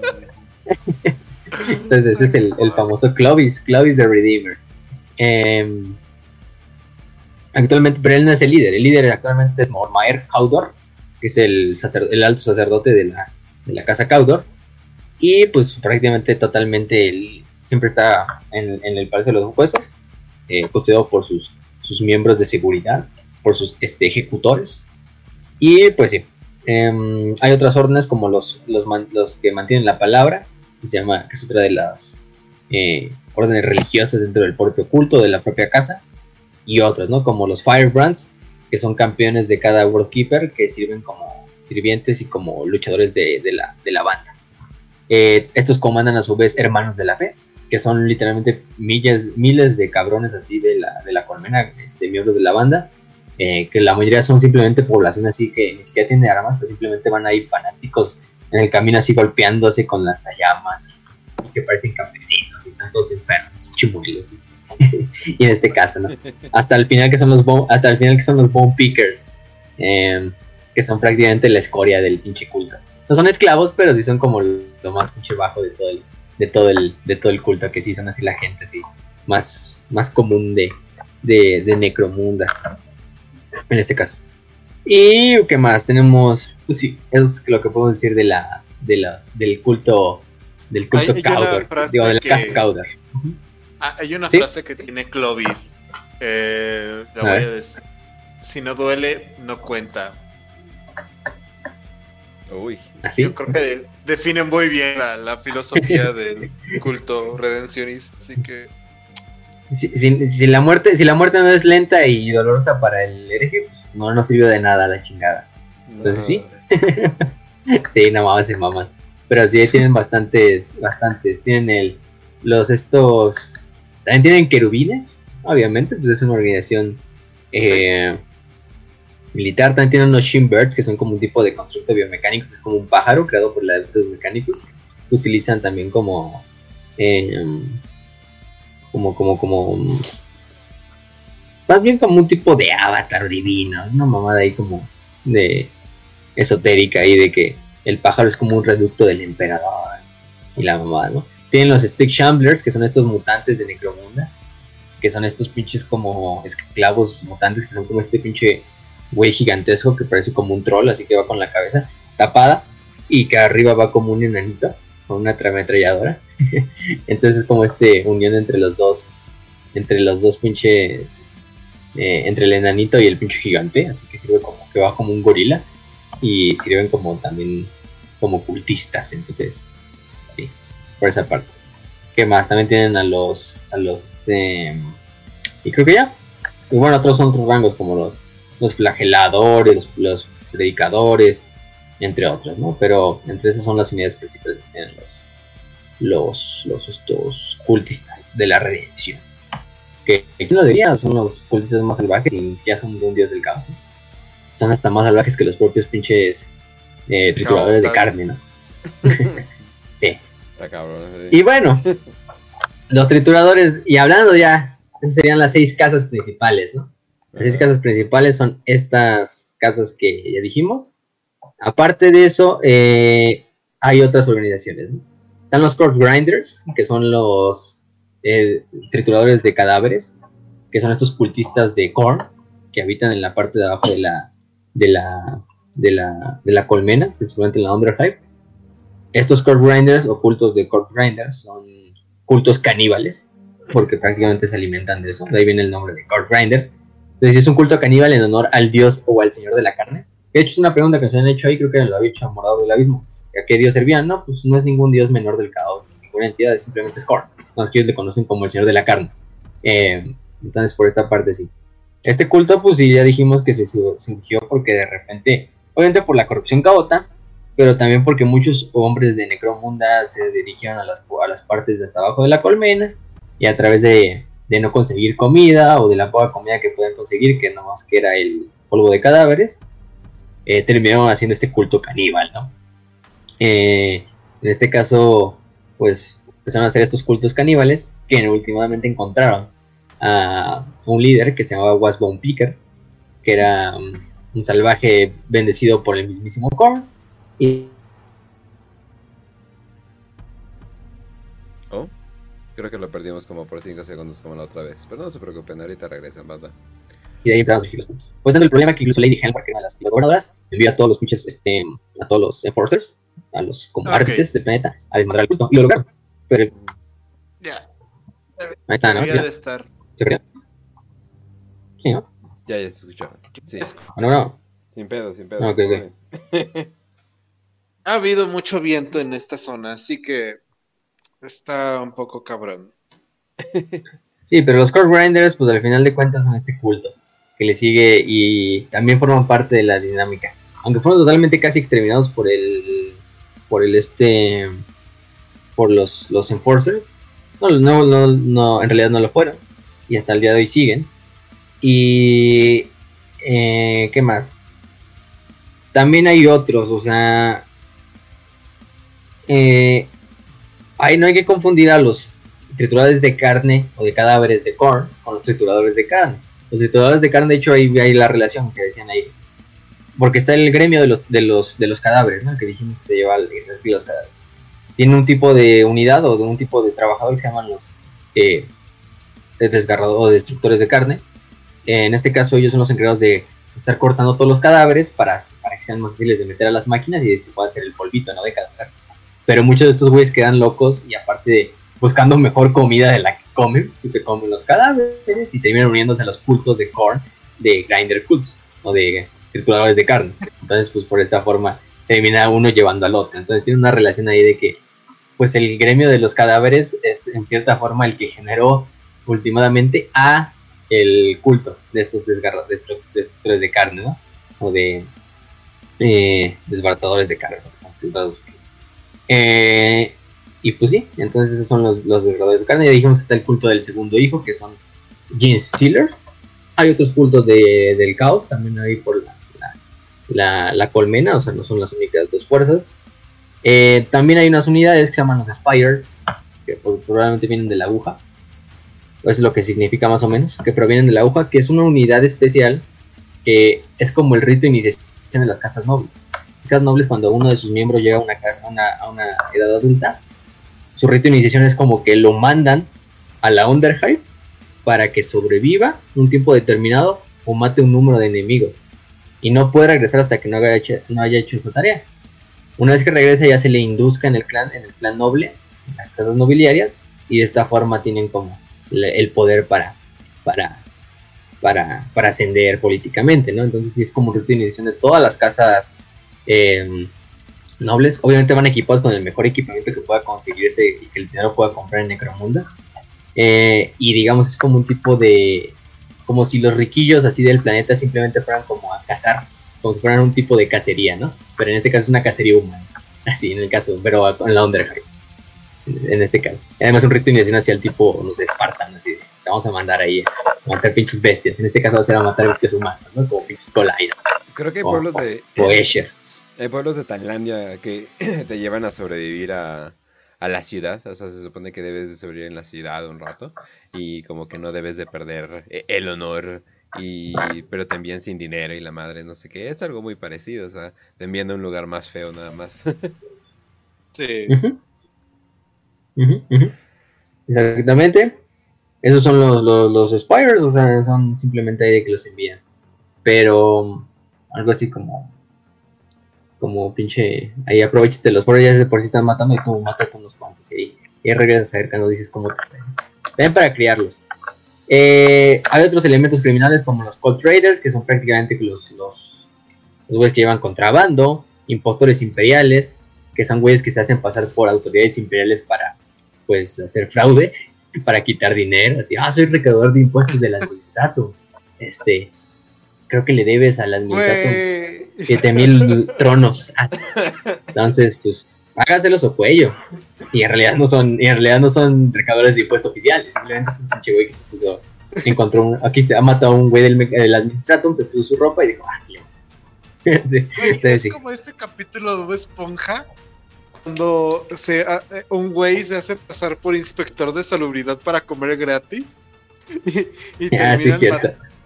Entonces ese es el, famoso Clovis, Clovis the Redeemer. Em, actualmente, pero él no es el líder, el líder actualmente es Mormaer Caudor, que es el, el alto sacerdote de la, de la casa Caudor. Y pues prácticamente totalmente él siempre está en, el Palacio de los Huesos, eh, custodiado por sus, sus miembros de seguridad, por sus este, ejecutores. Y pues sí, em, hay otras órdenes como los, los, los que mantienen la palabra, que se llama, que es otra de las eh, órdenes religiosas dentro del propio culto de la propia casa y otros, ¿no? Como los Firebrands, que son campeones de cada World Keeper que sirven como sirvientes y como luchadores de, la, de la, banda. Eh, estos comandan a su vez hermanos de la fe, que son literalmente miles, miles de cabrones así de la, de la colmena, este, miembros de la banda, eh, que la mayoría son simplemente población así que ni siquiera tienen armas, pero simplemente van ahí fanáticos en el camino así golpeándose con lanzallamas, que parecen campesinos y tantos enfermos, chimuelos. y en este caso. Hasta el final que son los hasta el final que son los bone pickers, em, que son prácticamente la escoria del pinche culto. No son esclavos, pero sí son como lo más pinche bajo de todo el, de todo el, de todo el culto, que sí son así la gente así, más, más común de, de, de Necromunda, en este caso. Y qué más, tenemos, pues sí, es lo que puedo decir de la, de los, del culto, del culto Cowder, digo, de la casa Cowder. Ah, hay una frase que tiene Clovis, eh, la voy a decir. Si no duele, no cuenta. Uy. ¿Así? Yo creo que define muy bien la, filosofía del culto redencionista, así que... Si, la muerte, si la muerte no es lenta y dolorosa para el hereje, pues no nos sirvió de nada la chingada. Entonces sí. sí, no mames, mamá. Pero sí tienen bastantes, bastantes. Tienen el, los estos, también tienen querubines, obviamente, pues es una organización eh, militar. También tienen unos Shinbirds, que son como un tipo de constructo biomecánico, que es como un pájaro creado por adeptos mecánicos, que utilizan también como, em, como, como, como, más bien como un tipo de avatar divino, una mamada ahí como de esotérica y de que el pájaro es como un reducto del emperador y la mamada, ¿no? Tienen los Stick Shamblers, que son estos mutantes de Necromunda, que son estos pinches como esclavos mutantes, que son como este pinche güey gigantesco que parece como un troll, así que va con la cabeza tapada y que arriba va como un enanito con una ametralladora. Entonces es como este unión entre los dos, entre los dos pinches, eh, entre el enanito y el pinche gigante, así que sirve como que va como un gorila y sirven como también como cultistas, entonces, sí, por esa parte. ¿Qué más? También tienen a los, a los, este, y creo que ya. Y bueno, otros son otros rangos como los los flageladores, los, predicadores, entre otros, ¿no? Pero entre esas son las unidades principales que tienen los, los, los estos cultistas de la redención. Que aquí lo diría, son los cultistas más salvajes y ya son de un dios del caos. Son hasta más salvajes que los propios pinches eh, trituradores de carne, ¿no? sí. Está cabrón, Y bueno, los trituradores, y hablando ya, esas serían las seis casas principales, ¿no? Las seis casas principales son estas casas que ya dijimos. Aparte de eso, eh, hay otras organizaciones. Están los Corpse Grinders, que son los eh, trituradores de cadáveres, que son estos cultistas de Korn, que habitan en la parte de abajo de la, de la, de la, de la colmena, principalmente en la Underhive. Estos Corpse Grinders o cultos de Corpse Grinders son cultos caníbales, porque prácticamente se alimentan de eso. De ahí viene el nombre de Corpse Grinder entonces, es un culto caníbal en honor al dios o al señor de la carne. De hecho, es una pregunta que se han hecho ahí, creo que lo había hecho Morado del Abismo. ¿A qué dios servían? No, pues no es ningún dios menor del caos, ninguna entidad, es simplemente Scorn. Entonces, ellos le conocen como el señor de la carne. Eh, entonces, por esta parte sí. Este culto, pues sí, ya dijimos que se surgió porque de repente, obviamente por la corrupción caota, pero también porque muchos hombres de Necromunda se dirigieron a a las partes de hasta abajo de la colmena y a través de de no conseguir comida o de la poca comida que puedan conseguir, que no más que era el polvo de cadáveres, eh, terminaron haciendo este culto caníbal, ¿no? Eh, en este caso, pues empezaron a hacer estos cultos caníbales que últimamente encontraron a un líder que se llamaba Wasbone Picker, que era um, un salvaje bendecido por el mismísimo Korn, Creo que lo perdimos como por 5 segundos como la otra vez. Pero no se preocupen, ahorita regresan, banda. Y de ahí empezamos a los puntos. Pues el problema que incluso Lady Helmar, que era una de las gobernadoras, envía a todos los pinches, este, a todos los enforcers, a los como okay. del planeta, a desmadrar el culto. Y lo lograron. Pero. Ya. Ahí está, ¿no? Debería de estar. ¿Se creó? Sí, ¿no? Ya, ya se escuchó. Sí. No, no. Sin pedo, sin pedo. Ok. ha habido mucho viento en esta zona, así que Está un poco cabrón. Sí, pero los core grinders, pues al final de cuentas son este culto que le sigue y también forman parte de la dinámica. Aunque fueron totalmente casi exterminados por el, por el este, por los, los enforcers. No, no, no, no, en realidad no lo fueron. Y hasta el día de hoy siguen. Y, eh, ¿qué más? También hay otros, o sea, eh, ahí no hay que confundir a los trituradores de carne o de cadáveres de corn con los trituradores de carne. Los trituradores de carne, de hecho, ahí hay la relación que decían ahí. Porque está el gremio de los, de los, de los cadáveres, ¿no? Que dijimos que se lleva el, los cadáveres. Tiene un tipo de unidad o de un tipo de trabajador que se llaman los eh, desgarradores o destructores de carne. en este caso, ellos son los encargados de estar cortando todos los cadáveres para, que sean más fáciles de meter a las máquinas y se pueda hacer el polvito, ¿no? De cada Pero muchos de estos güeyes quedan locos y aparte de buscando mejor comida de la que comen, pues se comen los cadáveres y terminan uniéndose a los cultos de Korn, de Grinder Cults, o de trituradores de carne. Entonces, pues por esta forma termina uno llevando al otro. Entonces tiene una relación ahí de que, pues el gremio de los cadáveres es en cierta forma el que generó últimamente a el culto de estos destructores de carne, ¿no? O de eh, desbaratadores de carne, los eh, y pues sí, entonces esos son los, los de carne. Ya dijimos que está el culto del segundo hijo, que son Gene Stealers. Hay otros cultos de, del caos, también hay por la, la, colmena, o sea, no son las únicas dos fuerzas. Eh, también hay unas unidades que se llaman los Spires, que probablemente vienen de la aguja. Eso es lo que significa más o menos, que provienen de la aguja, que es una unidad especial que es como el rito de iniciación de las casas nobles. Casas nobles, cuando uno de sus miembros llega a una, casa, a una edad adulta, su rito de iniciación es como que lo mandan a la Underhive para que sobreviva un tiempo determinado o mate un número de enemigos. Y no puede regresar hasta que no haya hecho, no haya hecho esa tarea. Una vez que regresa ya se le induzca en el clan, en el clan noble, en las casas nobiliarias, y de esta forma tienen como el poder para, para, para, para ascender políticamente, ¿no? Entonces sí es como un rito de iniciación de todas las casas eh, nobles. Obviamente van equipados con el mejor equipamiento que pueda conseguirse y que el dinero pueda comprar en Necromunda. Eh, y digamos, es como un tipo de. Como si los riquillos así del planeta simplemente fueran como a cazar, como si fueran un tipo de cacería, ¿no? Pero en este caso es una cacería humana. Así, en el caso, pero en la Underhive. En este caso. Además, un rito de iniciación hacia el tipo, no sé, Spartan, así. vamos a mandar ahí a matar pinches bestias. En este caso va a ser a matar bestias humanas, ¿no? Como pinches colaidas. Creo que hay pueblos de. O hay pueblos de Tailandia que te llevan a sobrevivir a, la ciudad, o sea, se supone que debes de sobrevivir en la ciudad un rato y como que no debes de perder e, el honor y pero también sin dinero y la madre no sé qué, es algo muy parecido, o sea, te envían a un lugar más feo nada más. sí. Exactamente. Esos son los, los, los Spires, o sea, son simplemente ahí que los envían. Pero algo así como como pinche, ahí aprovechate los pobres ya de por sí están matando y tú matas con unos cuantos. Y ahí, y regresas acercando, dices cómo te ven para criarlos. Eh, hay otros elementos criminales como los cold traders, que son prácticamente los, los, güeyes que llevan contrabando, impostores imperiales, que son güeyes que se hacen pasar por autoridades imperiales para, pues, hacer fraude, para quitar dinero, así, ah, soy recaudador de impuestos del administrato, este, creo que le debes al administrato 7000 tronos. Entonces, pues, hágaselos o cuello. Y en realidad no son, y en realidad no son recadores de impuestos oficiales, simplemente es un pinche güey que se puso, encontró un, aquí se ha matado un güey del, del administratum, se puso su ropa y dijo, ah, ¿qué sí, es como ese capítulo de Esponja cuando se, eh, un güey se hace pasar por inspector de salubridad para comer gratis y, y ah,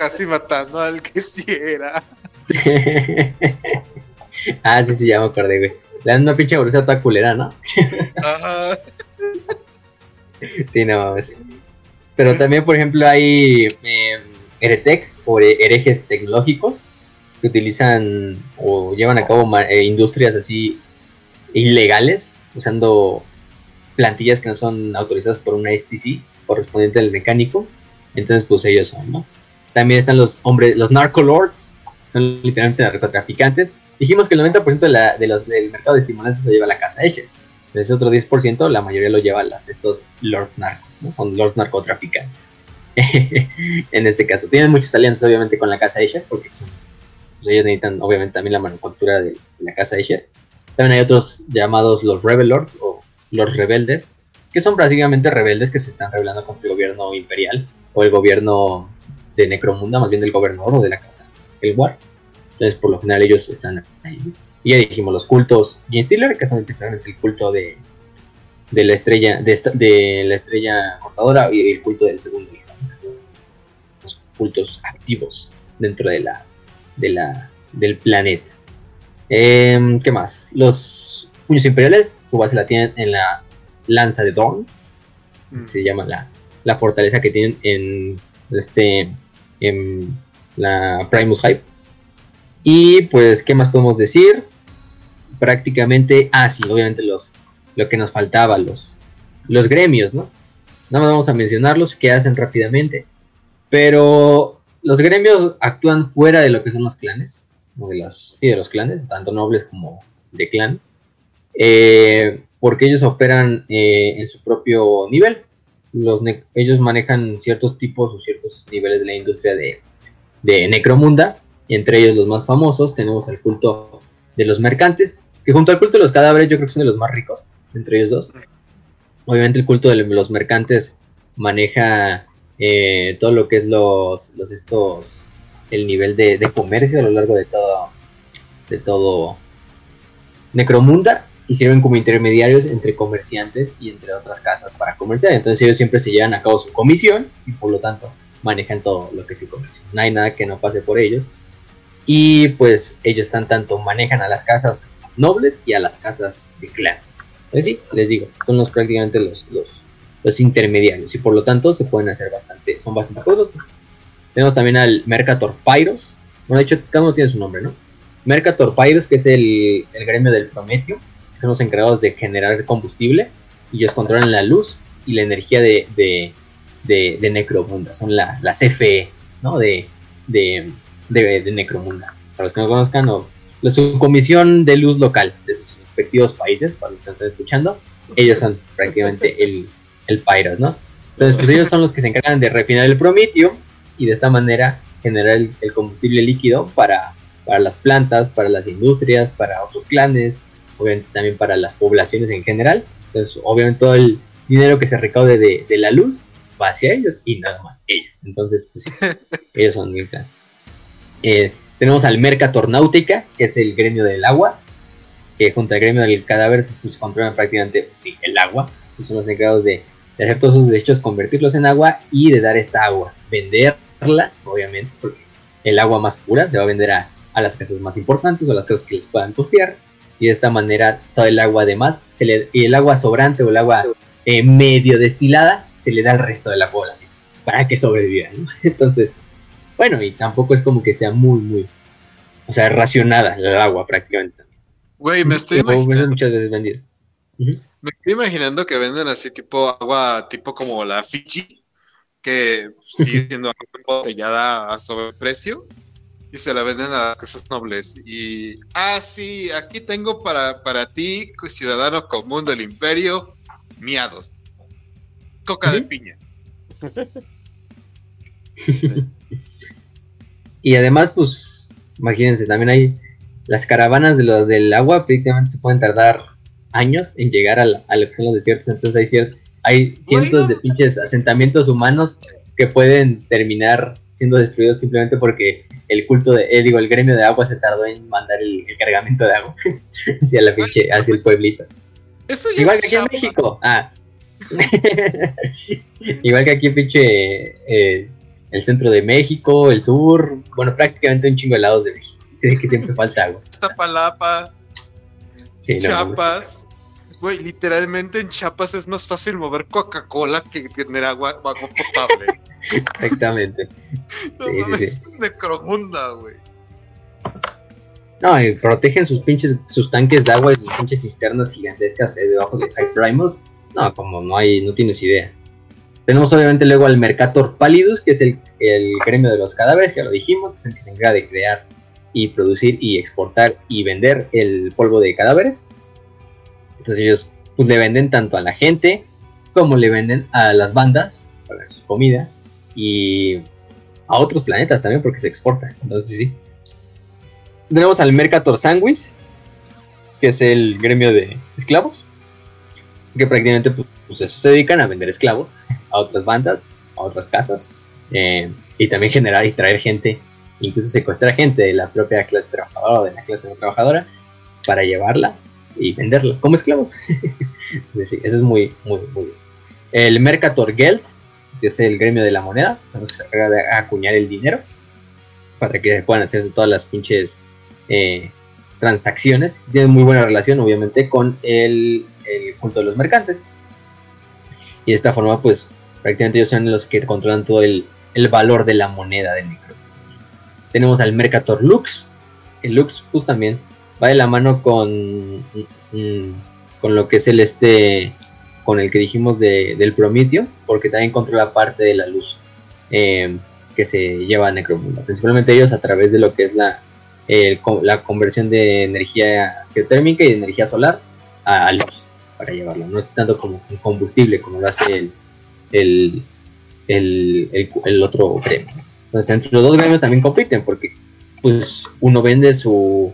casi matando al que sí era. ah, sí, sí, ya me acordé, güey. Le dan una pinche bolsa toda culera, ¿no? Ajá. sí, no, sí. Pero también, por ejemplo, hay eh, heretex o herejes tecnológicos que utilizan o llevan a cabo eh, industrias así ilegales, usando plantillas que no son autorizadas por una STC, correspondiente al mecánico. Entonces, pues ellos son, ¿no? También están los hombres, los narcolords, son literalmente narcotraficantes. Dijimos que el 90% de, la, de los, del mercado de estimulantes se lleva a la casa Escher. Ese otro 10%, la mayoría lo lleva las, estos lords narcos, ¿no? Con lords narcotraficantes. en este caso. Tienen muchas alianzas, obviamente, con la casa Asia, porque pues, ellos necesitan, obviamente, también la manufactura de, la casa Asia. También hay otros llamados los Rebel Lords o los rebeldes, que son básicamente rebeldes que se están rebelando contra el gobierno imperial o el gobierno de Necromunda, más bien del gobernador o de la casa, el War. Entonces, por lo general, ellos están ahí. Y ya dijimos los cultos Gene Stealer, que son el culto de, de la estrella de, de la estrella cortadora y el culto del segundo hijo. Los cultos activos dentro de la, de la del planeta. Em, ¿Qué más? Los puños imperiales, su base la tienen en la lanza de Dawn. Mm. Se llama la, la fortaleza que tienen en este en la Primus Hype. Y pues, ¿qué más podemos decir? Prácticamente, ah, sí, obviamente los, lo que nos faltaba, los, los gremios, ¿no? Nada más vamos a mencionarlos, que hacen rápidamente. Pero los gremios actúan fuera de lo que son los clanes, de, las, de los clanes, tanto nobles como de clan, eh, porque ellos operan eh, en su propio nivel. Los ellos manejan ciertos tipos o ciertos niveles de la industria de, de Necromunda, y entre ellos los más famosos tenemos el culto de los mercantes, que junto al culto de los cadáveres yo creo que son de los más ricos, entre ellos dos. Obviamente el culto de los mercantes maneja eh, todo lo que es los, los estos el nivel de, comercio a lo largo de todo de todo Necromunda y sirven como intermediarios entre comerciantes y entre otras casas para comerciar. Entonces ellos siempre se llevan a cabo su comisión y por lo tanto manejan todo lo que es el comercio. No hay nada que no pase por ellos. Y pues ellos están tanto manejan a las casas nobles y a las casas de clan. Pues sí, les digo, son los prácticamente los, los, intermediarios y por lo tanto se pueden hacer bastante, son bastante costosos. Tenemos también al Mercator Pyros. Bueno, de hecho, cada uno tiene su nombre, ¿no? Mercator Pyros, que es el, gremio del Prometeo, que son los encargados de generar combustible y ellos controlan la luz y la energía de, de, de, Necromunda. Son la, la CFE, ¿no? De, de, de, Necromunda. Para los que no conozcan, o la subcomisión de luz local de sus respectivos países, para los que están escuchando, ellos son prácticamente el, el Pyros, ¿no? Entonces, pues ellos son los que se encargan de refinar el promitio y de esta manera generar el, combustible líquido para, para, las plantas, para las industrias, para otros clanes, obviamente también para las poblaciones en general. Entonces, obviamente todo el dinero que se recaude de, de la luz va hacia ellos y nada más ellos. Entonces, pues sí, ellos son mi plan. Eh, tenemos al Mercator Náutica, que es el gremio del agua, que junto al gremio del cadáver pues, controlan prácticamente el agua. Pues, son los encargados de, hacer todos sus derechos, convertirlos en agua y de dar esta agua, venderla, obviamente, porque el agua más pura se va a vender a, las casas más importantes o las casas que les puedan costear. Y de esta manera, todo el agua además, se le, y el agua sobrante o el agua eh, medio destilada, se le da al resto de la población para que sobrevivan. Entonces, bueno, y tampoco es como que sea muy, muy, o sea, racionada el agua prácticamente. Güey, me estoy imaginando. Muchas veces vendido. Me estoy imaginando que venden así tipo agua, tipo como la Fiji, que sigue siendo agua embotellada a sobreprecio y se la venden a las casas nobles. Y, ah, sí, aquí tengo para, para ti, ciudadano común del imperio, miados. Coca de piña. y además, pues, imagínense, también hay las caravanas de lo, del agua, prácticamente se pueden tardar años en llegar a, lo que son los desiertos. Entonces hay, hay cientos de pinches asentamientos humanos que pueden terminar siendo destruidos simplemente porque el culto de, eh, digo, el gremio de agua se tardó en mandar el, cargamento de agua hacia la pinche, hacia el pueblito. Igual que aquí en México. Ah. Igual que aquí pinche eh, el centro de México, el sur, bueno, prácticamente un chingo de lados de México. Que siempre falta agua. Iztapalapa, sí, Chiapas. Güey, literalmente en Chiapas es más fácil mover Coca-Cola que tener agua, agua potable. Exactamente. no sí, mames, sí, necromunda, güey. No, y protegen sus pinches, sus tanques de agua y sus pinches cisternas gigantescas eh, debajo de High Primus. No, como no hay, no tienes idea. Tenemos obviamente luego al Mercator Palidus, que es el, el gremio de los cadáveres, que lo dijimos, que es el que se encarga de crear y producir y exportar y vender el polvo de cadáveres. Entonces ellos pues le venden tanto a la gente como le venden a las bandas para su comida y a otros planetas también porque se exporta. Entonces sí. Tenemos al Mercator Sandwich, que es el gremio de esclavos, que prácticamente pues, pues, se dedican a vender esclavos a otras bandas, a otras casas, eh, y también generar y traer gente, incluso secuestrar gente de la propia clase trabajadora o de la clase no trabajadora para llevarla y venderla como esclavos. Entonces, sí, eso es muy, muy, muy bien. El Mercator Geld, que es el gremio de la moneda, que se encarga de acuñar el dinero para que puedan hacerse todas las pinches eh, transacciones. Tiene muy buena relación, obviamente, con el, el culto de los mercantes. Y de esta forma, pues, prácticamente ellos son los que controlan todo el, el valor de la moneda de Necro. Tenemos al Mercator Lux. El Lux, pues, también va de la mano con, mm, con lo que es el este con el que dijimos de, del Prometeo, porque también controla parte de la luz eh, que se lleva a Necromunda. Principalmente ellos a través de lo que es la, la conversión de energía geotérmica y de energía solar a, luz para llevarla. No es tanto como un combustible como lo hace el, el, el, otro gremio. Entonces entre los dos gremios también compiten porque pues uno vende su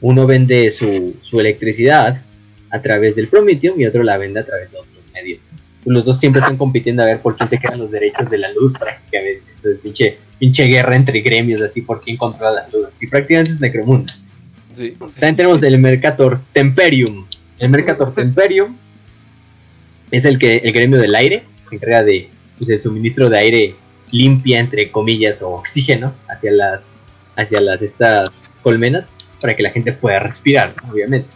uno vende su, su electricidad a través del Prometheum y otro la vende a través de otros medios. Los dos siempre están compitiendo a ver por quién se quedan los derechos de la luz prácticamente. Entonces, pinche, pinche guerra entre gremios así por quién controla la luz. Así prácticamente es Necromunda. Sí. También tenemos el Mercator Temperium. El Mercator Temperium es el que el gremio del aire se encarga de pues, el suministro de aire limpia entre comillas o oxígeno hacia las hacia las estas colmenas para que la gente pueda respirar, obviamente.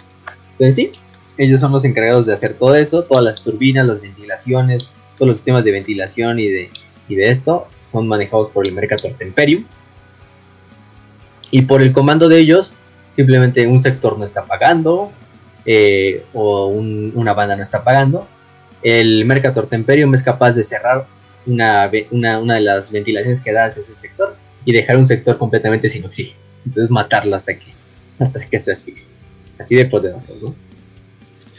Entonces sí, ellos son los encargados de hacer todo eso, todas las turbinas, las ventilaciones, todos los sistemas de ventilación y de, y de esto son manejados por el Mercator Temperium. Y por el comando de ellos, simplemente un sector no está pagando eh, o una banda no está pagando. El Mercator Temperium es capaz de cerrar una, una, de las ventilaciones que da ese sector y dejar un sector completamente sin oxígeno. Entonces matarlo hasta que, hasta que se asfixie. Así de poderoso.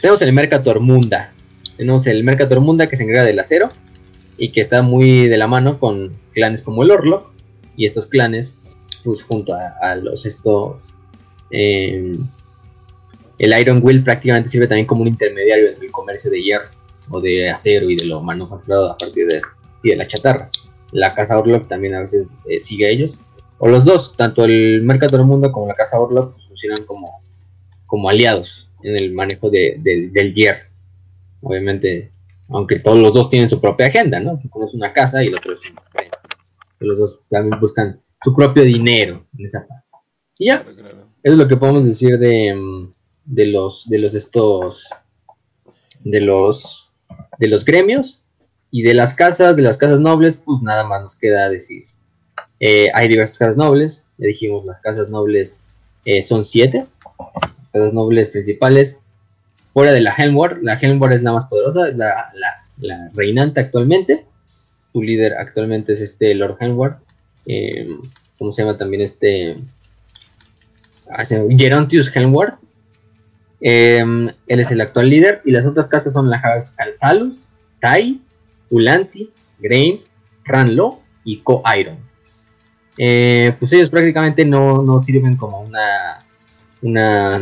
Tenemos el Mercator Munda. Tenemos el Mercator Munda que se encarga del acero y que está muy de la mano con clanes como el Orlok. Y estos clanes, pues junto a, los estos. Em, el Iron Will prácticamente sirve también como un intermediario entre el comercio de hierro o de acero y de lo manufacturado a partir de eso y de la chatarra. La casa Orlok también a veces eh, sigue a ellos. O los dos, tanto el Mercator Munda como la casa Orlok funcionan como, como aliados en el manejo de, del hierro. Obviamente, aunque todos los dos tienen su propia agenda, ¿no? Uno es una casa y el otro es un Los dos también buscan su propio dinero en esa parte. Y ya, eso es lo que podemos decir de, mm, de los de los estos de los de los gremios y de las casas, de las casas nobles, pues nada más nos queda decir. Eh, hay diversas casas nobles, ya dijimos, las casas nobles eh, son siete, las nobles principales fuera de la Helmward. La Helmward es la más poderosa, es la, reinante actualmente. Su líder actualmente es este Lord Helmward. Eh, ¿Cómo se llama también este? Ah, Gerontius Helmward. Em, él es el actual líder. Y las otras casas son la House Altalus, Tai, Ulanti, Grain, Ranlo y Co-Iron. Eh, pues ellos prácticamente no, no sirven como una una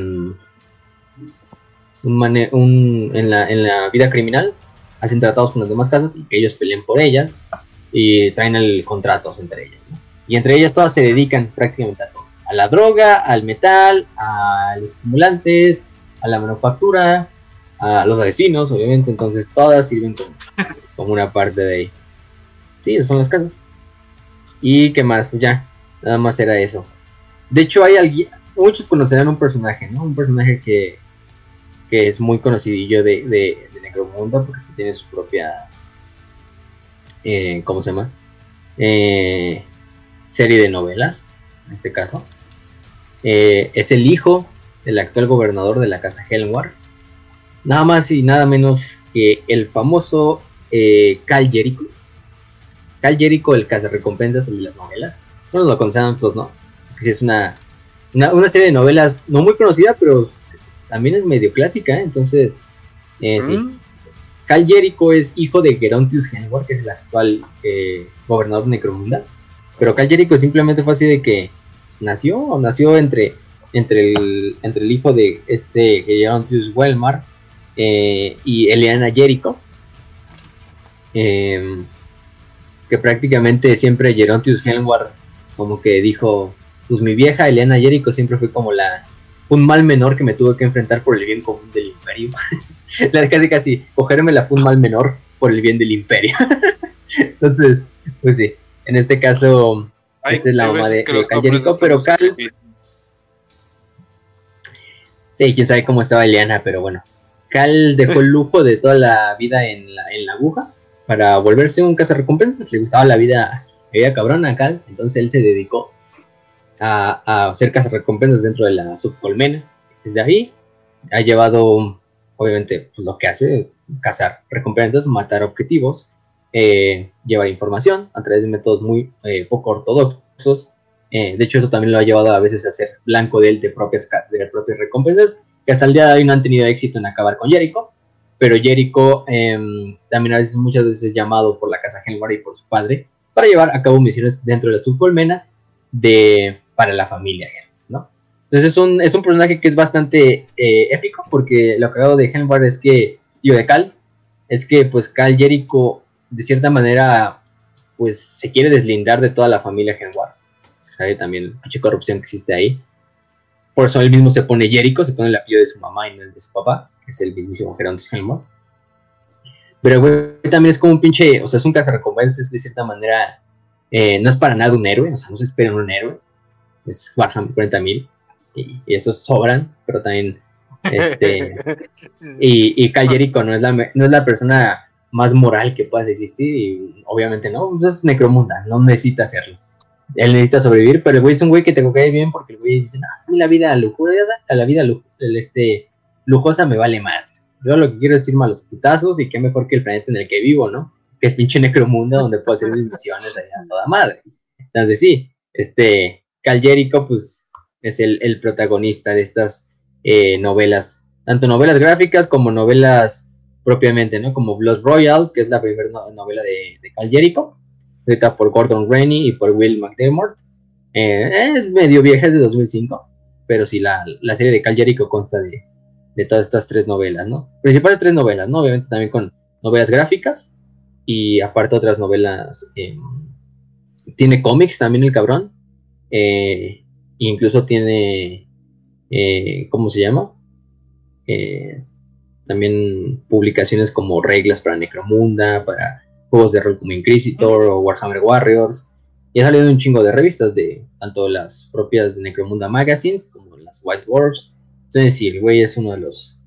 un, en, la, en la vida criminal hacen tratados con las demás casas y que ellos peleen por ellas y traen el contratos entre ellas. Y entre ellas todas se dedican prácticamente a todo. A la droga, al metal, a los estimulantes, a la manufactura, a los vecinos, obviamente. Entonces todas sirven como, una parte de ahí. Sí, son las casas. ¿Y qué más? Ya, nada más era eso. De hecho, hay alguien, muchos conocerán un personaje, ¿no? Un personaje que, que es muy conocidillo de, de, de Necromundo, porque este tiene su propia, eh, ¿cómo se llama? Eh, serie de novelas, en este caso. Eh, es el hijo del actual gobernador de la casa Helmwar. Nada más y nada menos que el famoso Cal Jericho. Cal Jericho, el recompensas de las novelas. Bueno, lo conocen todos, ¿no? Porque es una una, serie de novelas no muy conocida, pero también es medio clásica, ¿eh? entonces Eh, sí. Cal Jericho es hijo de Gerontius Helmor, que es el actual eh, gobernador de Necromunda. Pero Cal Jericho simplemente fue así de que pues, nació, nació entre, entre, el, entre el hijo de este Gerontius Welmar eh, y Eliana Jericho. Em, que prácticamente siempre Gerontius Helmward como que dijo, pues mi vieja Eliana Jericho siempre fue como la un mal menor que me tuve que enfrentar por el bien común del imperio. casi casi cogerme la un mal menor por el bien del imperio. Entonces, pues sí, en este caso esa es la mamá de, Cal Jericho, pero Cal Sí, quién sabe cómo estaba Eliana, pero bueno. Cal dejó el lujo de toda la vida en la, en la aguja para volverse un cazarrecompensas. Le gustaba la vida, ella cabrona Cal, entonces él se dedicó a, a hacer cazarrecompensas dentro de la subcolmena. Desde ahí ha llevado, obviamente, pues, lo que hace, cazar recompensas, matar objetivos, eh, llevar información a través de métodos muy eh, poco ortodoxos. Eh, de hecho, eso también lo ha llevado a veces a ser blanco de él propias, de propias recompensas, que hasta el día de hoy no han tenido éxito en acabar con Jericho pero Jericho em, también a veces, muchas veces es llamado por la casa Helmar y por su padre para llevar a cabo misiones dentro de la subcolmena de, para la familia, ¿no? Entonces es un, es un personaje que es bastante eh, épico porque lo hago de Helmar es que, yo de Cal, es que pues Cal Jericho de cierta manera pues se quiere deslindar de toda la familia Helmar, sabe también la corrupción que existe ahí. Por eso él mismo se pone Jericho, se pone el apellido de su mamá y no el de su papá es el mismísimo Gerontus Helmor. Pero güey, también es como un pinche, o sea, es un cazarrecompensas de cierta manera, eh, no es para nada un héroe, o sea, no se espera un héroe, es Warhammer 40.000 y, y esos sobran, pero también, este, y, y Cal Jericho no es, la, no es la persona más moral que pueda existir y obviamente no, pues es necromunda, no necesita hacerlo. Él necesita sobrevivir, pero el güey es un güey que te cae bien porque el güey dice, no, la vida locura, a la vida, el, este, lujosa me vale más. Yo lo que quiero es irme a los putazos y qué mejor que el planeta en el que vivo, ¿no? Que es pinche necromunda donde puedo hacer mis misiones allá toda madre. Entonces sí, este Cal pues es el, protagonista de estas eh, novelas, tanto novelas gráficas como novelas propiamente, ¿no? Como Blood Royal, que es la primera novela de, de Cal escrita por Gordon Rainey y por Will McDermott. Eh, es medio vieja, es de 2005, pero sí, la, la serie de Cal consta de, de todas estas tres novelas, ¿no? Principales tres novelas, ¿no? Obviamente también con novelas gráficas y aparte otras novelas. Em, tiene cómics también el cabrón. Eh, incluso tiene, eh, ¿cómo se llama? Eh, también publicaciones como reglas para Necromunda, para juegos de rol como Inquisitor o Warhammer Warriors. Y ha salido un chingo de revistas de tanto las propias de Necromunda Magazines como las White Dwarfs entonces, sí, el güey es uno de los,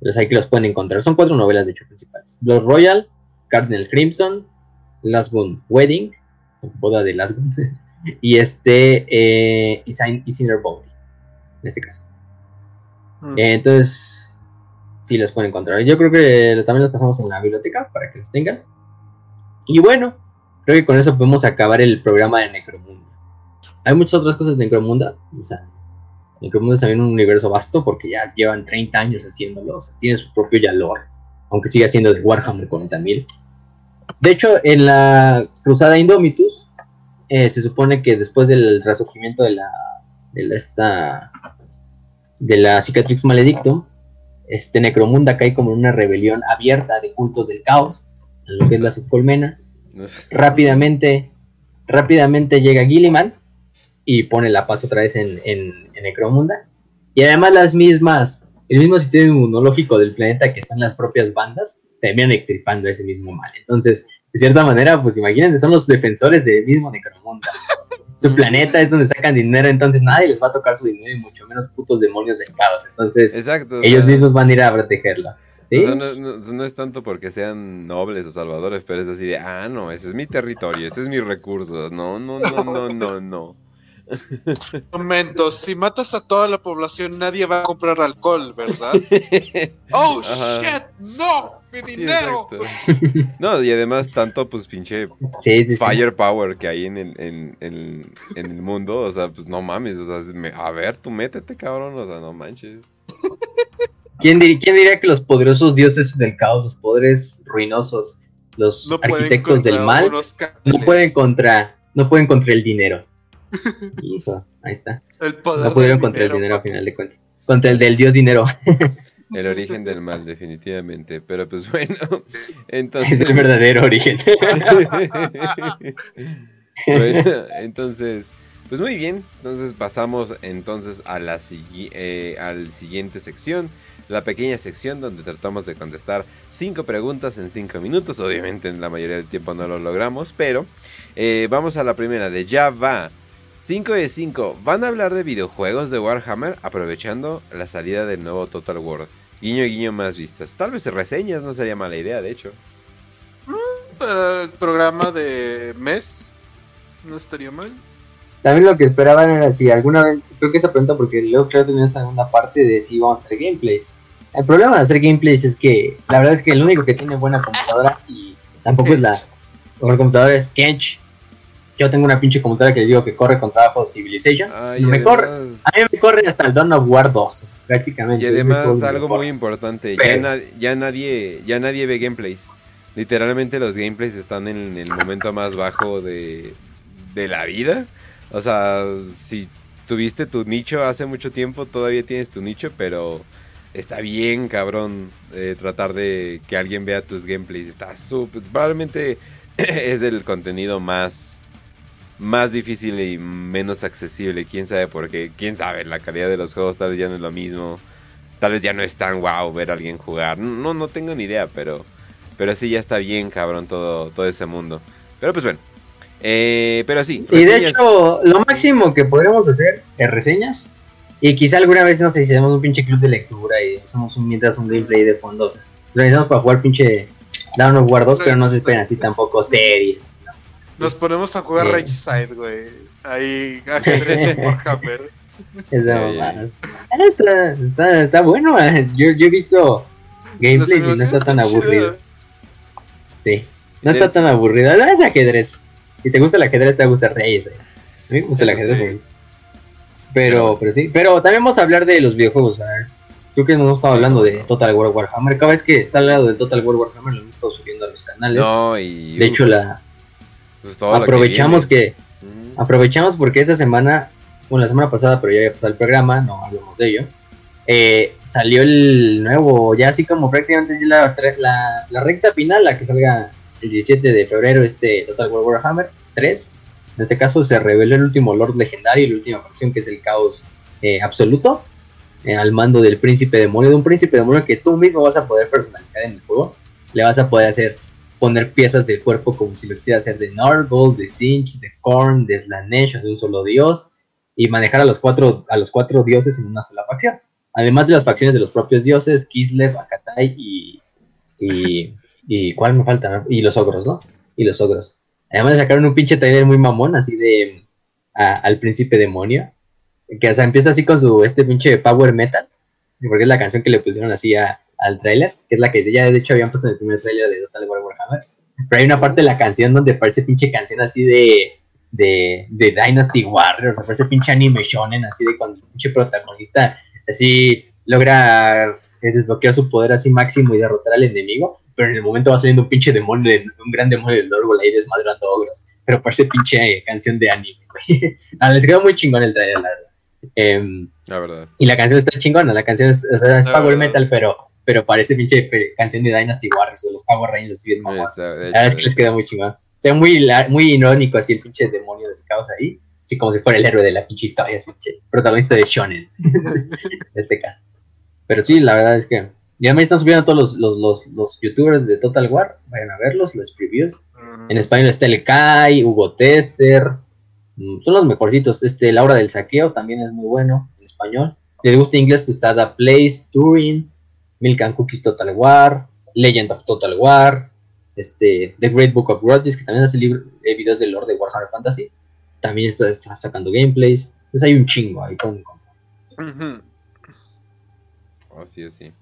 los ahí que los pueden encontrar. Son cuatro novelas, de hecho, principales. Blood Royal, Cardinal Crimson, Last Boon Wedding, boda de Last Boon, y este, eh, y Sinner Bounty, en este caso. Mm. Eh, entonces, sí los pueden encontrar. Yo creo que también los pasamos en la biblioteca para que los tengan. Y bueno, creo que con eso podemos acabar el programa de Necromunda. Hay muchas otras cosas de Necromunda, o sea, Necromunda es también un universo vasto porque ya llevan 30 años haciéndolo, o sea, tiene su propio Yalor, aunque siga siendo de Warhammer 40.000. De hecho, en la Cruzada Indomitus, eh, se supone que después del resurgimiento de la, de la, esta, de la Cicatrix Maledictum, este Necromunda cae como en una rebelión abierta de cultos del caos, en lo que es la subcolmena. Rápidamente, rápidamente llega Gilliman y pone la paz otra vez en, en, Necromunda. Y además las mismas, el mismo sistema inmunológico del planeta que son las propias bandas, terminan extirpando ese mismo mal. Entonces, de cierta manera, pues imagínense, son los defensores del mismo Necromunda. Su planeta es donde sacan dinero, entonces nadie les va a tocar su dinero y mucho menos putos demonios del caos. Entonces, ellos mismos van a ir a protegerla. no, es tanto porque sean nobles o salvadores, pero es así de, ah, no, ese es mi territorio, ese es mi recurso. No, no, no, no, no, no. Momento, si matas a toda la población, nadie va a comprar alcohol, ¿verdad? ¡Oh, shit! ¡No! ¡Mi dinero! no, y además, tanto, pues, pinche firepower que hay en el, en, en, el mundo, o sea, pues, no mames, o sea, a ver, tú métete, cabrón, o sea, no manches. ¿Quién, diría que los poderosos dioses del caos, los poderes ruinosos, los arquitectos del mal, no pueden contra, no pueden contra el dinero? Hijo, ahí está. no pudieron contra el dinero a final de cuentas. Contra el del dios dinero. El origen del mal, definitivamente. Pero pues bueno, entonces... Es el verdadero origen. bueno, entonces, pues muy bien. Entonces pasamos entonces a la eh, al siguiente sección. La pequeña sección donde tratamos de contestar cinco preguntas en cinco minutos. Obviamente en la mayoría del tiempo no lo logramos, pero eh, vamos a la primera de ya va. 5 de 5. Van a hablar de videojuegos de Warhammer aprovechando la salida del nuevo Total War. Guiño guiño más vistas. Tal vez reseñas no sería mala idea, de hecho. Mm, para el programa de mes no estaría mal. También lo que esperaban era si alguna vez, creo que esa pregunta porque luego creo que tenía una parte de si vamos a hacer gameplays. El problema de hacer gameplays es que la verdad es que el único que tiene buena computadora y tampoco es la mejor computadora es Kench yo tengo una pinche computadora que les digo que corre con trabajo Civilization. me corre, a mí me corre hasta el Dawn of War 2, prácticamente. Y además algo muy importante, ya, nadie, ya nadie ve gameplays. Literalmente los gameplays están en el momento más bajo de, de la vida. O sea, si tuviste tu nicho hace mucho tiempo, todavía tienes tu nicho, pero está bien cabrón eh, tratar de que alguien vea tus gameplays. Está súper, probablemente es el contenido más más difícil y menos accesible. Quién sabe por qué. Quién sabe, la calidad de los juegos tal vez ya no es lo mismo. Tal vez ya no es tan wow ver a alguien jugar. No, no tengo ni idea, pero. Pero sí, ya está bien, cabrón, todo, todo ese mundo. Pero pues bueno. Eh, pero sí. Y de hecho, lo máximo que podremos hacer es reseñas. Y quizá alguna vez, no sé, si hacemos un pinche club de lectura y hacemos un, mientras un gameplay de fondo. O organizamos para jugar pinche Down of War 2, pero no se esperen así tampoco series. Nos ponemos a jugar Regicide, güey. Ahí, ajedrez con Warhammer. Es ah, está, está, está, bueno, eh. yo, yo he visto gameplays y no está tan aburrido. Sí, no está tan aburrido. No es ajedrez. Si te gusta el ajedrez, te gusta Regicide. A mí me gusta el ajedrez, Pero, pero sí, pero también vamos a hablar de los videojuegos. A ver. Creo que no hemos estado hablando de Total War Warhammer. Cada vez que sale algo de Total War Warhammer lo hemos estado subiendo a los canales. No, y... De hecho, la, pues aprovechamos que, aprovechamos porque esa semana, bueno, la semana pasada, pero ya había pasado el programa, no hablamos de ello. Eh, salió el nuevo, ya así como prácticamente la, la, la, recta final, la que salga el 17 de febrero, este Total War Warhammer 3. En este caso se reveló el último Lord Legendario y la última facción que es el Caos eh, Absoluto. Eh, al mando del príncipe demonio, de un príncipe demonio que tú mismo vas a poder personalizar en el juego. Le vas a poder hacer poner piezas del cuerpo como si lo quisiera hacer de Nargol, de Sinch, de Korn, de Slanesh de un solo dios y manejar a los cuatro a los cuatro dioses en una sola facción. Además de las facciones de los propios dioses, Kislev, Akatai y, y, y ¿cuál me falta? Y los ogros, ¿no? Y los ogros. Además de sacaron un pinche trailer muy mamón así de al príncipe demonio, que o sea, empieza así con su este pinche power metal, porque es la canción que le pusieron así a, al tráiler, que es la que ya de hecho habían puesto en el primer tráiler de Total War Warhammer. Pero hay una parte de la canción donde parece pinche canción así de, de, de Dynasty Warriors, o sea, parece pinche anime shonen, así de cuando el pinche protagonista así logra eh, desbloquear su poder así máximo y derrotar al enemigo, pero en el momento va saliendo un pinche demonio, de, un gran demonio del Dorgol ahí desmadrando ogros, pero parece pinche canción de anime, ah, les quedó muy chingón el trailer, la verdad. Em, la verdad. Y la canción está chingona, la canción es, o sea, es power metal, pero pero parece pinche canción de Dynasty Warriors de los Power Rangers así bien mamá. La verdad es que les queda muy chingón. O sea, muy, muy irónico así el pinche demonio del caos ahí. Así como si fuera el héroe de la pinche historia, así, protagonista de Shonen. en este caso. Pero sí, la verdad es que. Ya me están subiendo todos los, los, los, youtubers de Total War. Vayan a verlos, los previews. En español está el Kai, Hugo Tester. Mm, son los mejorcitos. Este, Laura del Saqueo también es muy bueno en español. Si les gusta inglés, pues está The Place, Turing, Milk and Cookies Total War, Legend of Total War, este, The Great Book of Grudges, que también hace libro, eh, videos de Lord de Warhammer Fantasy, también está, sacando gameplays. Entonces hay un chingo ahí con. Oh, sí, oh, sí.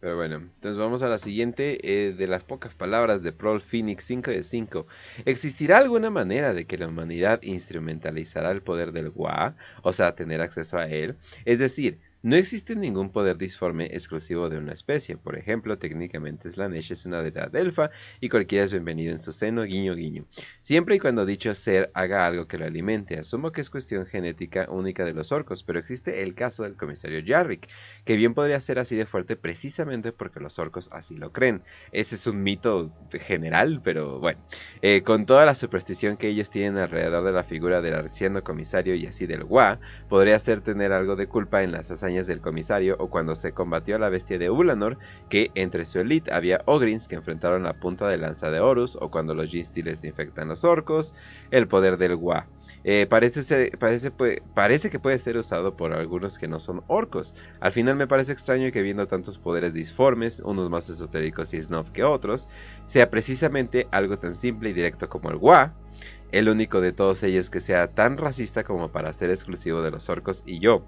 Pero bueno, entonces vamos a la siguiente eh, de las pocas palabras de Prol Phoenix 5 de 5. ¿Existirá alguna manera de que la humanidad instrumentalizará el poder del WA? O sea, tener acceso a él. Es decir, No existe ningún poder disforme exclusivo de una especie. Por ejemplo, técnicamente Slanesh es una deidad elfa y cualquiera es bienvenido en su seno, guiño guiño. Siempre y cuando dicho ser haga algo que lo alimente. Asumo que es cuestión genética única de los orcos, pero existe el caso del comisario Jarvik, que bien podría ser así de fuerte precisamente porque los orcos así lo creen. Ese es un mito general, pero bueno. Eh, con toda la superstición que ellos tienen alrededor de la figura del anciano comisario y así del Wa, podría ser tener algo de culpa en las hazañas del comisario o cuando se combatió a la bestia de Ulanor, que entre su elite había Ogrins que enfrentaron la punta de lanza de Horus, o cuando los Stealers infectan los orcos, el poder del Wa. Eh, parece, parece, parece que puede ser usado por algunos que no son orcos. Al final me parece extraño que viendo tantos poderes disformes, unos más esotéricos y snob que otros, sea precisamente algo tan simple y directo como el Wa, el único de todos ellos que sea tan racista como para ser exclusivo de los orcos y yo.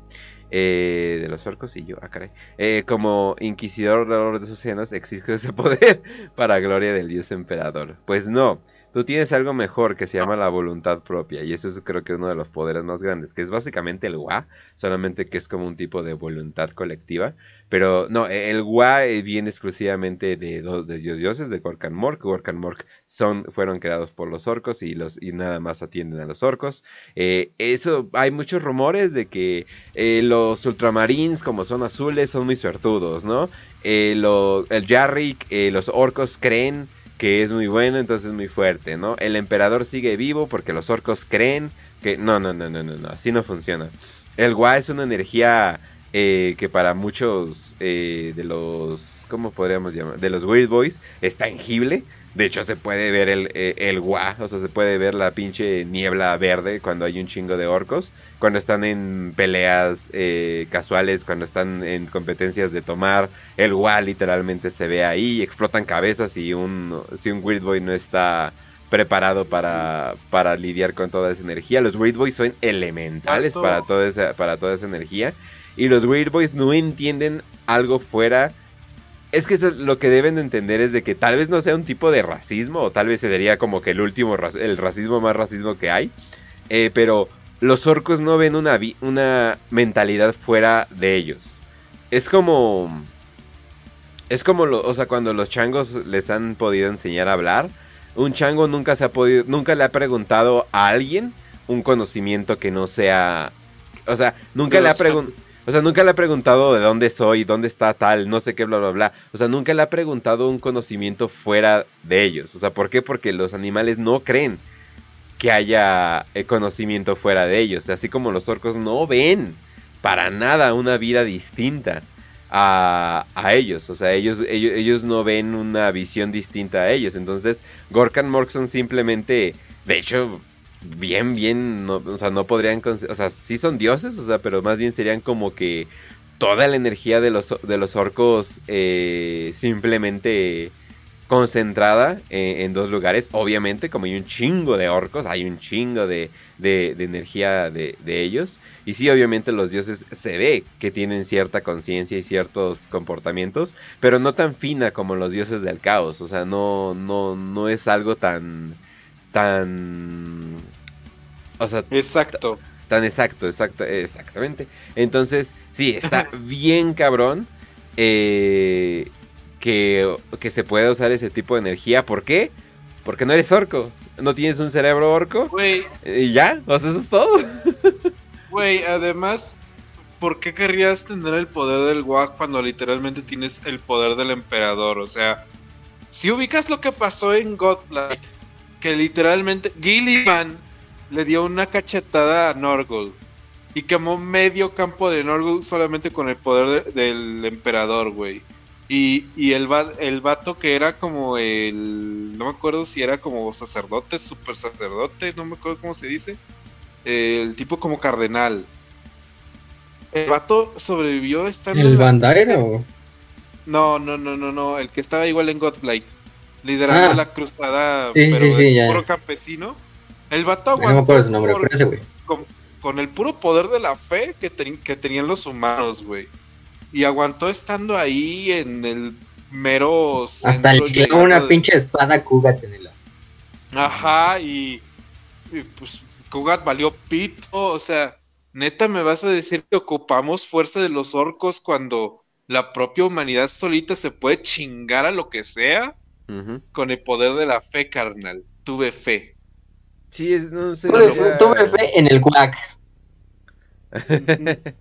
Eh, de los orcos y yo, ah, caray. Eh, como inquisidor de los océanos existe ese poder para gloria del dios emperador. Pues no, tú tienes algo mejor que se llama la voluntad propia y eso es creo que uno de los poderes más grandes, que es básicamente el Wa, solamente que es como un tipo de voluntad colectiva, pero no, e, el Wa eh, viene exclusivamente de, de dioses de Gorkan Mork, Gorkan Mork son, fueron creados por los orcos y, los, y nada más atienden a los orcos. Eh, eso, hay muchos rumores de que eh, los ultramarines como son azules son muy suertudos, ¿no? el Jarrick, los orcos creen que es muy bueno, entonces es muy fuerte, ¿no? El emperador sigue vivo porque los orcos creen que... No, no, no, no, no, no, así no funciona. El Gua es una energía eh, que para muchos eh, de los... ¿Cómo podríamos llamar? De los Weird Boys es tangible. De hecho, se puede ver el, eh, el gua, o sea, se puede ver la pinche niebla verde cuando hay un chingo de orcos, cuando están en peleas eh, casuales, cuando están en competencias de tomar, el gua literalmente se ve ahí, explotan cabezas y un, si un Weird Boy no está preparado para, para lidiar con toda esa energía. Los Weird Boys son elementales para toda, esa, para toda esa energía y los Weird Boys no entienden algo fuera es que lo que deben de entender es de que tal vez no sea un tipo de racismo, o tal vez sería como que el último, el racismo más racismo que hay, eh, pero los orcos no ven una, una mentalidad fuera de ellos. Es como... Es como, o sea, cuando los changos les han podido enseñar a hablar, un chango nunca se ha podido, nunca le ha preguntado a alguien un conocimiento que no sea, o sea, nunca le ha preguntado o sea, nunca le ha preguntado de dónde soy, dónde está tal, no sé qué, bla, bla, bla. O sea, nunca le ha preguntado un conocimiento fuera de ellos. O sea, ¿por qué? Porque los animales no creen que haya eh, conocimiento fuera de ellos. Así como los orcos no ven para nada una vida distinta a, a ellos. O sea, ellos, ellos, ellos, no ven una visión distinta a ellos. Entonces, Gorkan Morkson simplemente, de hecho, bien, bien, no, o sea, no podrían, o sea, sí son dioses, o sea, pero más bien serían como que toda la energía de los, de los orcos eh, simplemente concentrada en, dos lugares. Obviamente, como hay un chingo de orcos, hay un chingo de, de, energía de, de, ellos. Y sí, obviamente los dioses se ve que tienen cierta conciencia y ciertos comportamientos, pero no tan fina como los dioses del caos. O sea, no, no, no es algo tan tan... O sea, exacto. Tan exacto, exacto, exactamente. Entonces, sí, está bien cabrón eh, que, que se pueda usar ese tipo de energía. ¿Por qué? Porque no eres orco. No tienes un cerebro orco. Güey. Y ya, o sea, eso es todo. Güey, además, ¿por qué querrías tener el poder del WAC cuando literalmente tienes el poder del emperador? O sea, si ubicas lo que pasó en Godlight, que literalmente Gilliman le dio una cachetada a Norgul y quemó medio campo de Norgul solamente con el poder del emperador, güey. Y, y el, el vato que era como el. No me acuerdo si era como sacerdote, super sacerdote, no me acuerdo cómo se dice. El tipo como cardenal. El vato sobrevivió estando. ¿El bandero? No, no, no, no, no. El que estaba igual en Godblight liderando ah. la cruzada, pero puro campesino. El vato aguantó su nombre, con, el puro poder de la fe que, que tenían los humanos, güey. Y aguantó estando ahí en el mero Hasta le una pinche espada Kugat en el Ajá, y, y pues Kugat valió pito, o sea, Neta, ¿me vas a decir que ocupamos fuerza de los orcos cuando la propia humanidad solita se puede chingar a lo que sea? Con el poder de la fe, carnal. Tuve fe. Sí, no sé. Tuve, fe en el quack.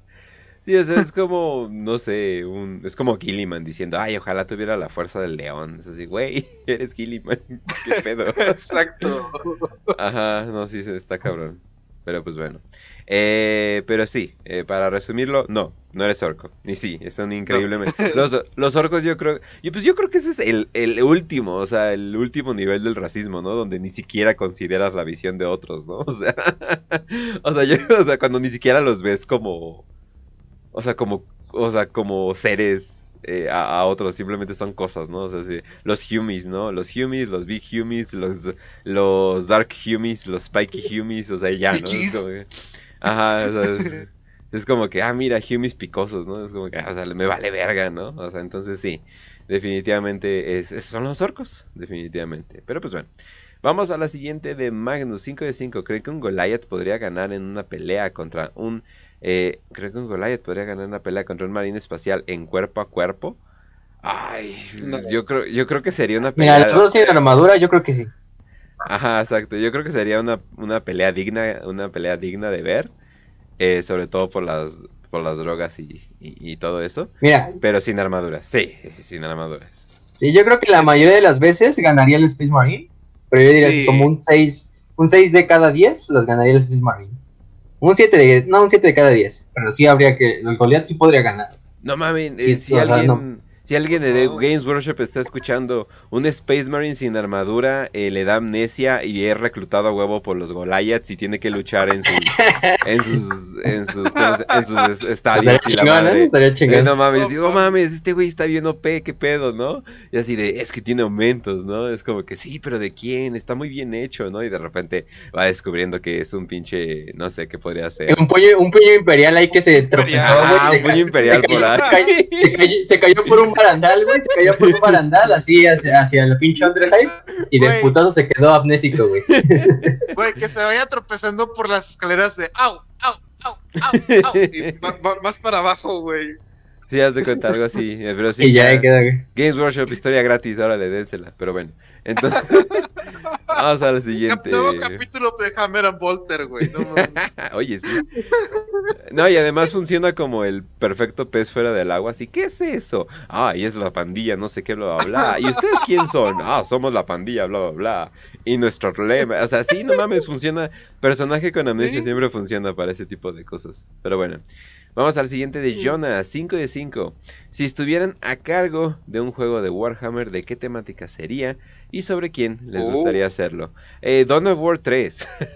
sí, o sea, es como, no sé, un, es como Gilliman diciendo, ay, ojalá tuviera la fuerza del león. Es así, güey, eres Gilliman. ¿Qué pedo? Exacto. Ajá, no, sí, está cabrón. Pero pues bueno. Eh, pero sí, eh, para resumirlo, no, no eres orco. Ni sí, son increíblemente. Los, los, orcos yo creo... Y pues yo creo que ese es el, el, último, o sea, el último nivel del racismo, ¿no? Donde ni siquiera consideras la visión de otros, ¿no? O sea, o sea, yo, o sea cuando ni siquiera los ves como... O sea, como... O sea, como seres eh, a, otros, simplemente son cosas, ¿no? O sea, los humis, ¿no? Los humis, los big humis, los, los dark humis, los spiky humis, o sea, ya, ¿no? Es como que, ajá, es, como que, ah, mira, humis picosos, ¿no? Es como que, ah, o sea, me vale verga, ¿no? O sea, entonces sí, definitivamente es, son los orcos, definitivamente. Pero pues bueno. Vamos a la siguiente de Magnus, 5 de 5. ¿Cree que un Goliath podría ganar en una pelea contra un eh, creo que un Goliath podría ganar una pelea contra un marino espacial en cuerpo a cuerpo. Ay, yo creo, yo creo que sería una pelea. Mira, los dos tienen armadura, yo creo que sí. Ajá, exacto. Yo creo que sería una, una pelea digna, una pelea digna de ver. Eh, sobre todo por las, por las drogas y, todo eso. Mira. Pero sin armaduras. Sí, sí, sin armaduras. Sí, yo creo que la mayoría de las veces ganaría el Space Marine. Pero yo diría así como un 6, un 6 de cada 10 las ganaría el Space Marine. Un 7 de, no, un 7 de cada 10. Pero sí habría que, el Goliath sí podría ganar. No mames, eh, si alguien, si alguien de Games Workshop está escuchando un Space Marine sin armadura, eh, le da amnesia y es reclutado a huevo por los Goliaths y tiene que luchar en sus en sus en sus, en sus estadios y la madre. ¿eh? no mames, digo, mames, este güey está bien OP, qué pedo, ¿no? Y así de, es que tiene aumentos, ¿no? Es como que sí, pero ¿de quién? Está muy bien hecho, ¿no? Y de repente va descubriendo que es un pinche, no sé qué podría ser. Un puño, un puño imperial ahí que se tropezó, ah, un puño imperial por ahí. Se cayó por un barandal, güey, se cayó por un barandal así hacia, hacia el pinche Underhype y de putazo se quedó amnésico, güey. Güey, que se vaya tropezando por las escaleras de au, au, au, au, au, y más para abajo, güey. Sí, has de contar algo así, pero sí. Y ya, queda, Games Workshop, historia gratis, ahora le dénsela, pero bueno. Entonces, vamos al siguiente. Nuevo capítulo de Hammer and Bolter, güey. Oye, sí. No, y además funciona como el perfecto pez fuera del agua. Así, ¿qué es eso? Ah, y es la pandilla, no sé qué, bla, bla, bla. ¿Y ustedes quién son? Ah, somos la pandilla, bla, bla, bla. Y nuestro lema. O sea, sí, no mames, funciona. Personaje con amnesia siempre funciona para ese tipo de cosas. Pero bueno. Vamos al siguiente de Jonah, 5 de 5. Si estuvieran a cargo de un juego de Warhammer, ¿de qué temática sería? ¿Y sobre quién les oh. gustaría hacerlo? Eh, Dawn of War 3.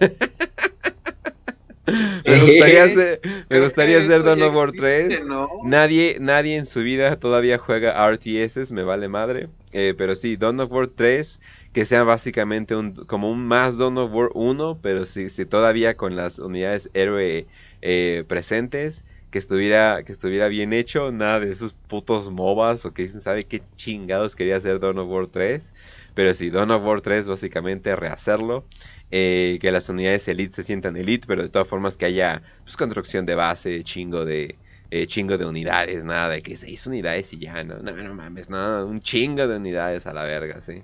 me gustaría hacer, me gustaría hacer Dawn of War 3. Nadie, nadie en su vida todavía juega RTS, me vale madre. Eh, pero sí, Dawn of War 3, que sea básicamente un, como un más Dawn of War 1, pero sí, sí todavía con las unidades héroe eh, presentes que estuviera, que estuviera bien hecho, nada de esos putos MOBAs o que dicen, ¿sabe qué chingados quería hacer Dawn of War 3? Pero sí, Dawn of War 3 básicamente rehacerlo, eh, que las unidades Elite se sientan Elite, pero de todas formas que haya pues, construcción de base, chingo de, eh, chingo de unidades, nada de que seis unidades y ya, no, no, no mames, nada, un chingo de unidades a la verga, sí.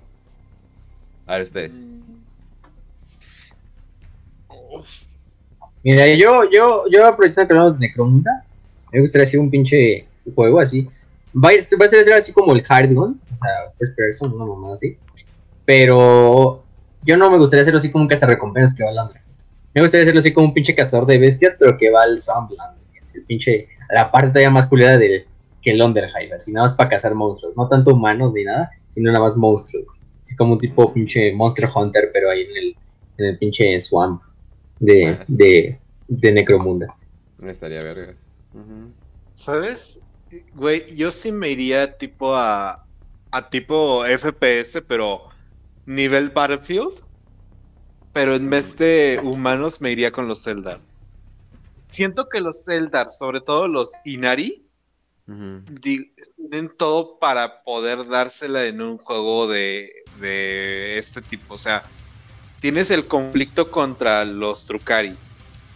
A ver ustedes. Mira, yo, yo, yo aprovechando que hablamos de Necromunda, me gustaría hacer un pinche juego así. Va a, va a ser así como el Hard Gun, o sea, first person, una mamada así. Pero yo no me gustaría hacerlo así como un recompensas que va al Andre. Me gustaría hacerlo así como un pinche cazador de bestias, pero que va al Swampland. El pinche, la parte todavía más culera del, que el Underhive, así nada más para cazar monstruos. No tanto humanos ni nada, sino nada más monstruos. Así como un tipo pinche Monster Hunter, pero ahí en el, en el pinche Swamp de, de, de Necromunda. Estaría vergas. ¿Sabes? Güey, yo sí me iría tipo a, a tipo FPS, pero nivel Battlefield. Pero en vez de humanos me iría con los Zelda. Siento que los Zelda, sobre todo los Inari, tienen todo para poder dársela en un juego de, de este tipo. O sea, tienes el conflicto contra los Trukari.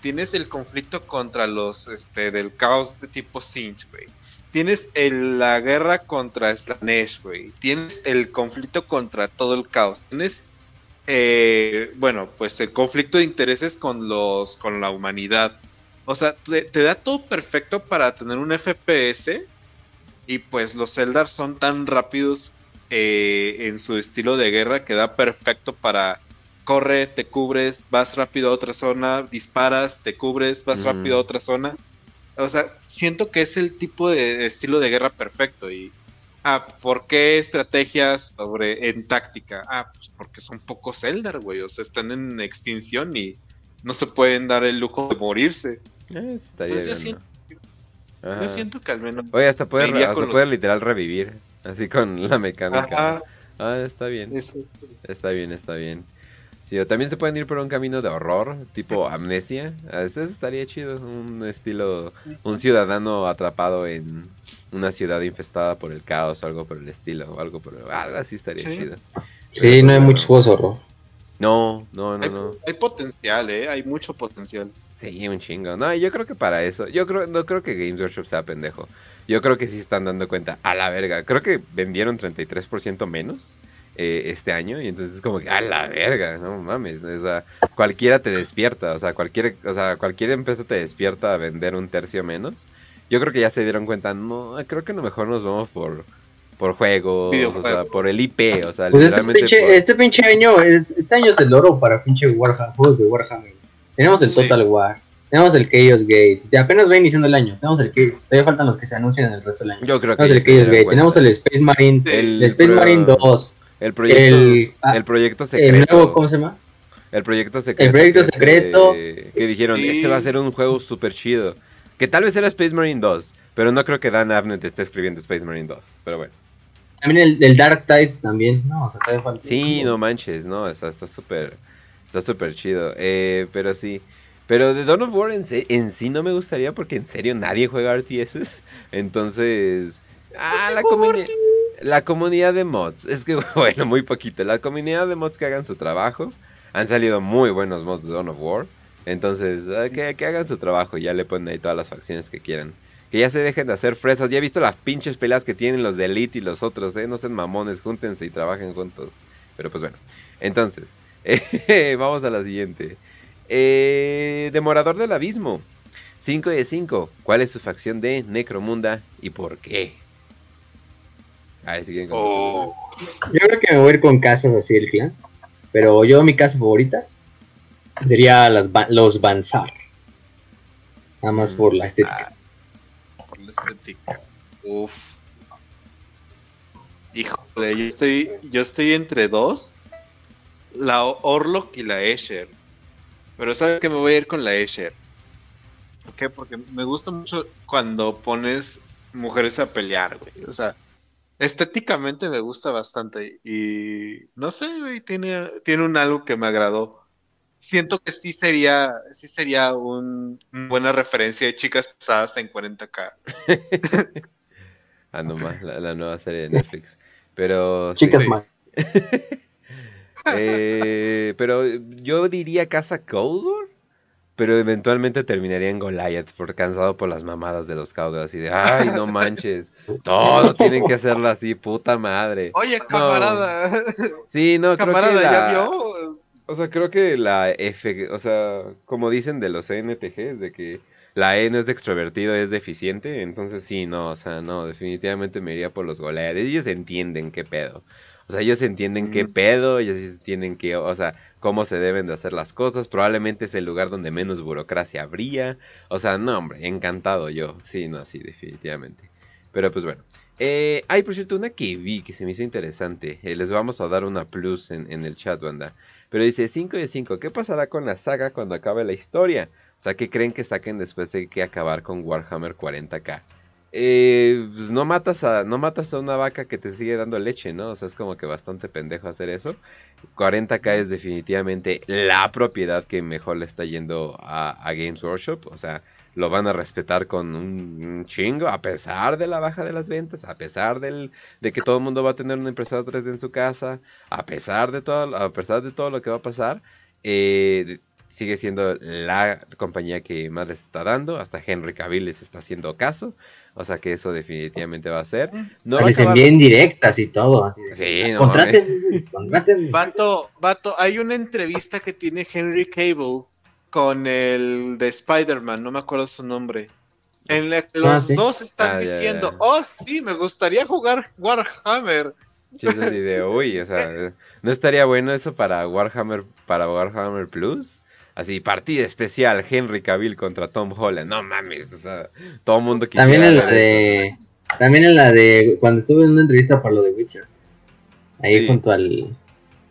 tienes el conflicto contra los este, del caos de tipo Sinch, güey. Tienes el, la guerra contra Slanesh, güey. Tienes el conflicto contra todo el caos. Tienes, eh, bueno, pues el conflicto de intereses con los, con la humanidad. O sea, te, te da todo perfecto para tener un FPS. Y pues los Eldar son tan rápidos eh, en su estilo de guerra que da perfecto para corre, te cubres, vas rápido a otra zona, disparas, te cubres, vas rápido a otra zona. O sea, siento que es el tipo de estilo de guerra perfecto. Y, ah, ¿por qué estrategias sobre en táctica? Ah, pues porque son pocos Eldar, güey. O sea, están en extinción y no se pueden dar el lujo de morirse. Eh, estaría Entonces yo siento, ¿no? Ajá. yo siento que al menos... Oye, hasta puede, hasta con los- puede literal revivir. Así con la mecánica. Ajá, Ah, está bien. eso. Está bien, está bien. Sí, o también se pueden ir por un camino de horror, tipo amnesia. Ah, Eso estaría chido. Un estilo. Un ciudadano atrapado en una ciudad infestada por el caos o algo por el estilo. O algo por algo así estaría Sí. chido. Sí, no hay muchos juegos de horror. No, no, no, Hay, no. hay potencial, ¿eh? Hay mucho potencial. Sí, un chingo. No, yo creo que para eso. Yo creo, no creo que Games Workshop sea pendejo. Yo creo que sí se están dando cuenta. A la verga. Creo que vendieron 33% menos eh, este año. Y entonces es como que, a la verga. No mames. O sea, cualquiera te despierta. O sea, cualquier, o sea, cualquier empresa te despierta a vender un tercio menos. Yo creo que ya se dieron cuenta. No, creo que a lo mejor nos vamos por, por juegos. O sea, por el IP. O sea, Pues este literalmente. pinche, por- este pinche año, es, este año es el oro para pinche Warhammer, juegos de Warhammer. Tenemos el Sí. Total War, tenemos el Chaos Gate, ya apenas va iniciando el año, tenemos el que todavía faltan los que se anuncian en el resto del año. Yo creo que Tenemos el Chaos Gate, tenemos el Space Marine, el Space pro- Marine 2, El proyecto, el- ah, el proyecto el secreto. nuevo, ¿cómo se llama? El proyecto secreto. proyecto que, este, secreto. que dijeron, Sí. este va a ser un juego súper chido. Que tal vez era Space Marine 2, pero no creo que Dan Abnett esté escribiendo Space Marine 2. Pero bueno. También el, el Dark Tides también, no, o sea, todavía falta. Sí, no manches, no, está está súper está súper chido. Eh, pero sí. Pero de Dawn of War en, se- en sí no me gustaría porque en serio nadie juega RTS. Entonces... Ah, la comunidad... La comunidad de mods, es que bueno, muy poquito. La comunidad de mods que hagan su trabajo. Han salido muy buenos mods de Dawn of War. Entonces, ah, que, que hagan su trabajo y ya le ponen ahí todas las facciones que quieran. Que ya se dejen de hacer fresas. Ya he visto las pinches peleas que tienen los de Elite y los otros, ¿eh? No sean mamones, júntense y trabajen juntos. Pero pues bueno. Entonces, eh, vamos a la siguiente. Eh, Demorador del Abismo. 5 de 5. ¿Cuál es su facción de Necromunda y por qué? Ahí Oh, Yo creo que me voy a ir con casas así del clan, pero yo mi casa favorita sería las, Ba- los Bansar. Nada más por la estética. ah, por la estética. Uf. Híjole, yo estoy, yo estoy entre dos. La Orlok y la Escher. Pero sabes que me voy a ir con la Escher. ¿Por qué? Porque me gusta mucho cuando pones mujeres a pelear, güey. O sea, estéticamente me gusta bastante. Y no sé, güey, tiene, tiene un algo que me agradó. Siento que sí sería, sí sería un, una buena referencia de chicas pesadas en 40k. Ah, no más, la, la nueva serie de Netflix. Pero. Chicas sí. mal. eh, pero yo diría Casa Cawdor. Pero eventualmente terminaría en Goliath, por cansado por las mamadas de los Cawdor. Así de, ay, no manches. Todo tienen que hacerlo así, puta madre. Oye, camarada, Sí, no, creo que camarada, ¿ya la- vio? O sea, creo que la F, o sea, como dicen de los ENTGs, de que la E no es de extrovertido, es deficiente, entonces sí, no, o sea, no, definitivamente me iría por los Goliath. Ellos entienden qué pedo. O sea, ellos entienden qué pedo, ellos entienden que, o sea, cómo se deben de hacer las cosas. Probablemente es el lugar donde menos burocracia habría. O sea, no, hombre, encantado yo. Sí, no, sí, definitivamente. Pero pues bueno. Eh, hay, por cierto, una que vi que se me hizo interesante. Eh, les vamos a dar una plus en, en el chat, banda. Pero dice 5 de 5. ¿Qué pasará con la saga cuando acabe la historia? O sea, ¿qué creen que saquen después de que acabar con Warhammer 40k? Eh, pues no matas a no matas a una vaca que te sigue dando leche, ¿no? O sea, es como que bastante pendejo hacer eso. 40k es definitivamente la propiedad que mejor le está yendo a, Games Workshop. O sea, lo van a respetar con un, un chingo, a pesar de la baja de las ventas, a pesar del, de que todo el mundo va a tener una impresora 3D en su casa, a pesar de todo, a pesar de todo lo que va a pasar. eh, sigue siendo la compañía que más les está dando. Hasta Henry Cavill les está haciendo caso. O sea que eso definitivamente va a ser. No les envíen directas y todo. Así sí, no contraten, Vato, vato, hay una entrevista que tiene Henry Cable con el de Spider-Man, no me acuerdo su nombre. En la que ah, los dos están ah, diciendo, oh sí, me gustaría jugar Warhammer. Sí, de, uy, o sea, ¿no estaría bueno eso para Warhammer, para Warhammer Plus? Así, partida especial, Henry Cavill contra Tom Holland. No mames, o sea, todo el mundo quisiera También en la de... También en la de... Cuando estuve en una entrevista para lo de Witcher. Ahí junto al...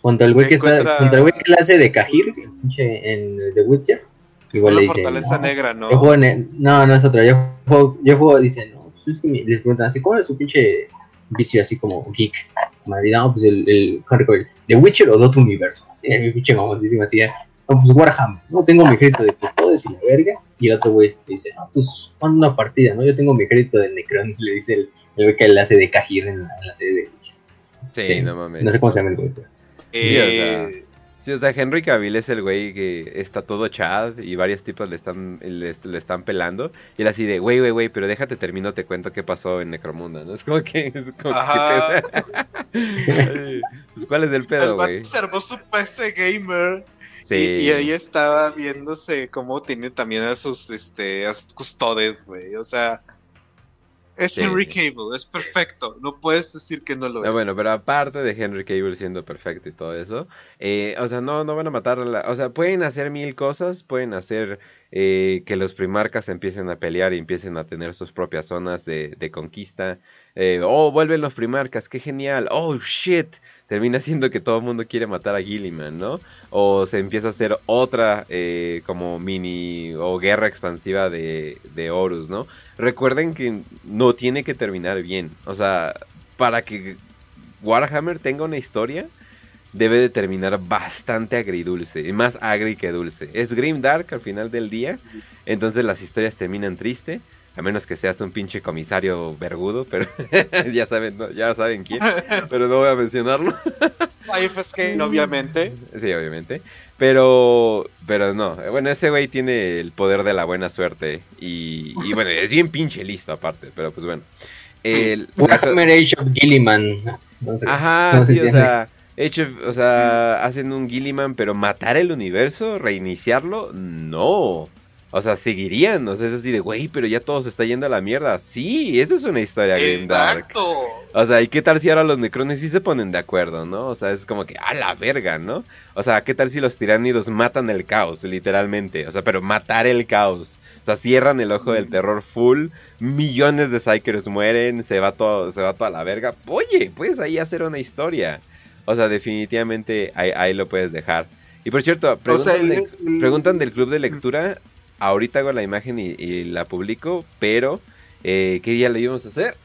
Junto al güey que está... Junto al güey que le hace de Cajir, en The Witcher. Igual le dice... Fortaleza Negra, ¿no? no, no es otra. Yo juego, yo juego, dice, no, pues es que me, les preguntan así, ¿cómo es su pinche vicio así como geek? Madrid, no, pues el, el Henry Cavill. ¿The Witcher o Dot Universo? Mi pinche mamoncísima así, no, pues Warhammer, no tengo mi crédito de custodes y la verga. Y el otro güey dice, no, pues cuando una partida, ¿no? Yo tengo mi crédito de Necron, le dice el, el güey que le hace de Cajir en la, en la serie de Sí, no mames. No sé cómo se llama el güey. Sí, o sea, eh, sí, o sea, Henry Cavill es el güey que está todo chad y varios tipos le están, le, están pelando. Y él así de, güey, güey, güey, pero déjate termino, te cuento qué pasó en Necromunda, ¿no? Es como que... Es como Ajá. Que pues, ¿cuál es el pedo, güey? El observó su PC gamer y, ahí estaba viéndose cómo tiene también a sus, este, a sus custodes, güey. O sea, es Henry Cable, es perfecto. No puedes decir que no lo es. Bueno, pero aparte de Henry Cable siendo perfecto y todo eso, eh, o sea, no, no van a matar la, O sea, pueden hacer mil cosas, pueden hacer eh, que los primarcas empiecen a pelear y empiecen a tener sus propias zonas de, de conquista. Eh, oh, vuelven los primarcas, qué genial. Oh, shit termina siendo que todo el mundo quiere matar a Gilliman, ¿no? O se empieza a hacer otra eh, como mini o guerra expansiva de, de Horus, ¿no? Recuerden que no tiene que terminar bien. O sea, para que Warhammer tenga una historia, debe de terminar bastante agridulce, más agri que dulce. Es grim dark al final del día, entonces las historias terminan triste, a menos que seas un pinche comisario vergudo, pero ya saben, ya saben quién, pero no voy a mencionarlo. Life obviamente. Sí, obviamente. Pero, pero no, bueno, ese güey tiene el poder de la buena suerte y, bueno, es bien pinche listo aparte, pero pues bueno. El, Age of Gilliman. Ajá, sí, o sea, hecho, o sea, hacen un Gilliman, pero matar el universo, reiniciarlo, no. O sea, seguirían, o sea, es así de, güey, pero ya todo se está yendo a la mierda. Sí, eso es una historia Exacto. O sea, ¿y qué tal si ahora los necrones sí se ponen de acuerdo, no? O sea, es como que, a la verga, ¿no? O sea, ¿qué tal si los tiránidos matan el caos, literalmente? O sea, pero matar el caos. O sea, cierran el ojo del terror full, millones de Psychers mueren, se va todo, se va toda la verga. Oye, puedes ahí hacer una historia. O sea, definitivamente ahí, lo puedes dejar. Y por cierto, preguntan del club de lectura ahorita hago la imagen y, la publico, pero eh, ¿qué día le íbamos a hacer?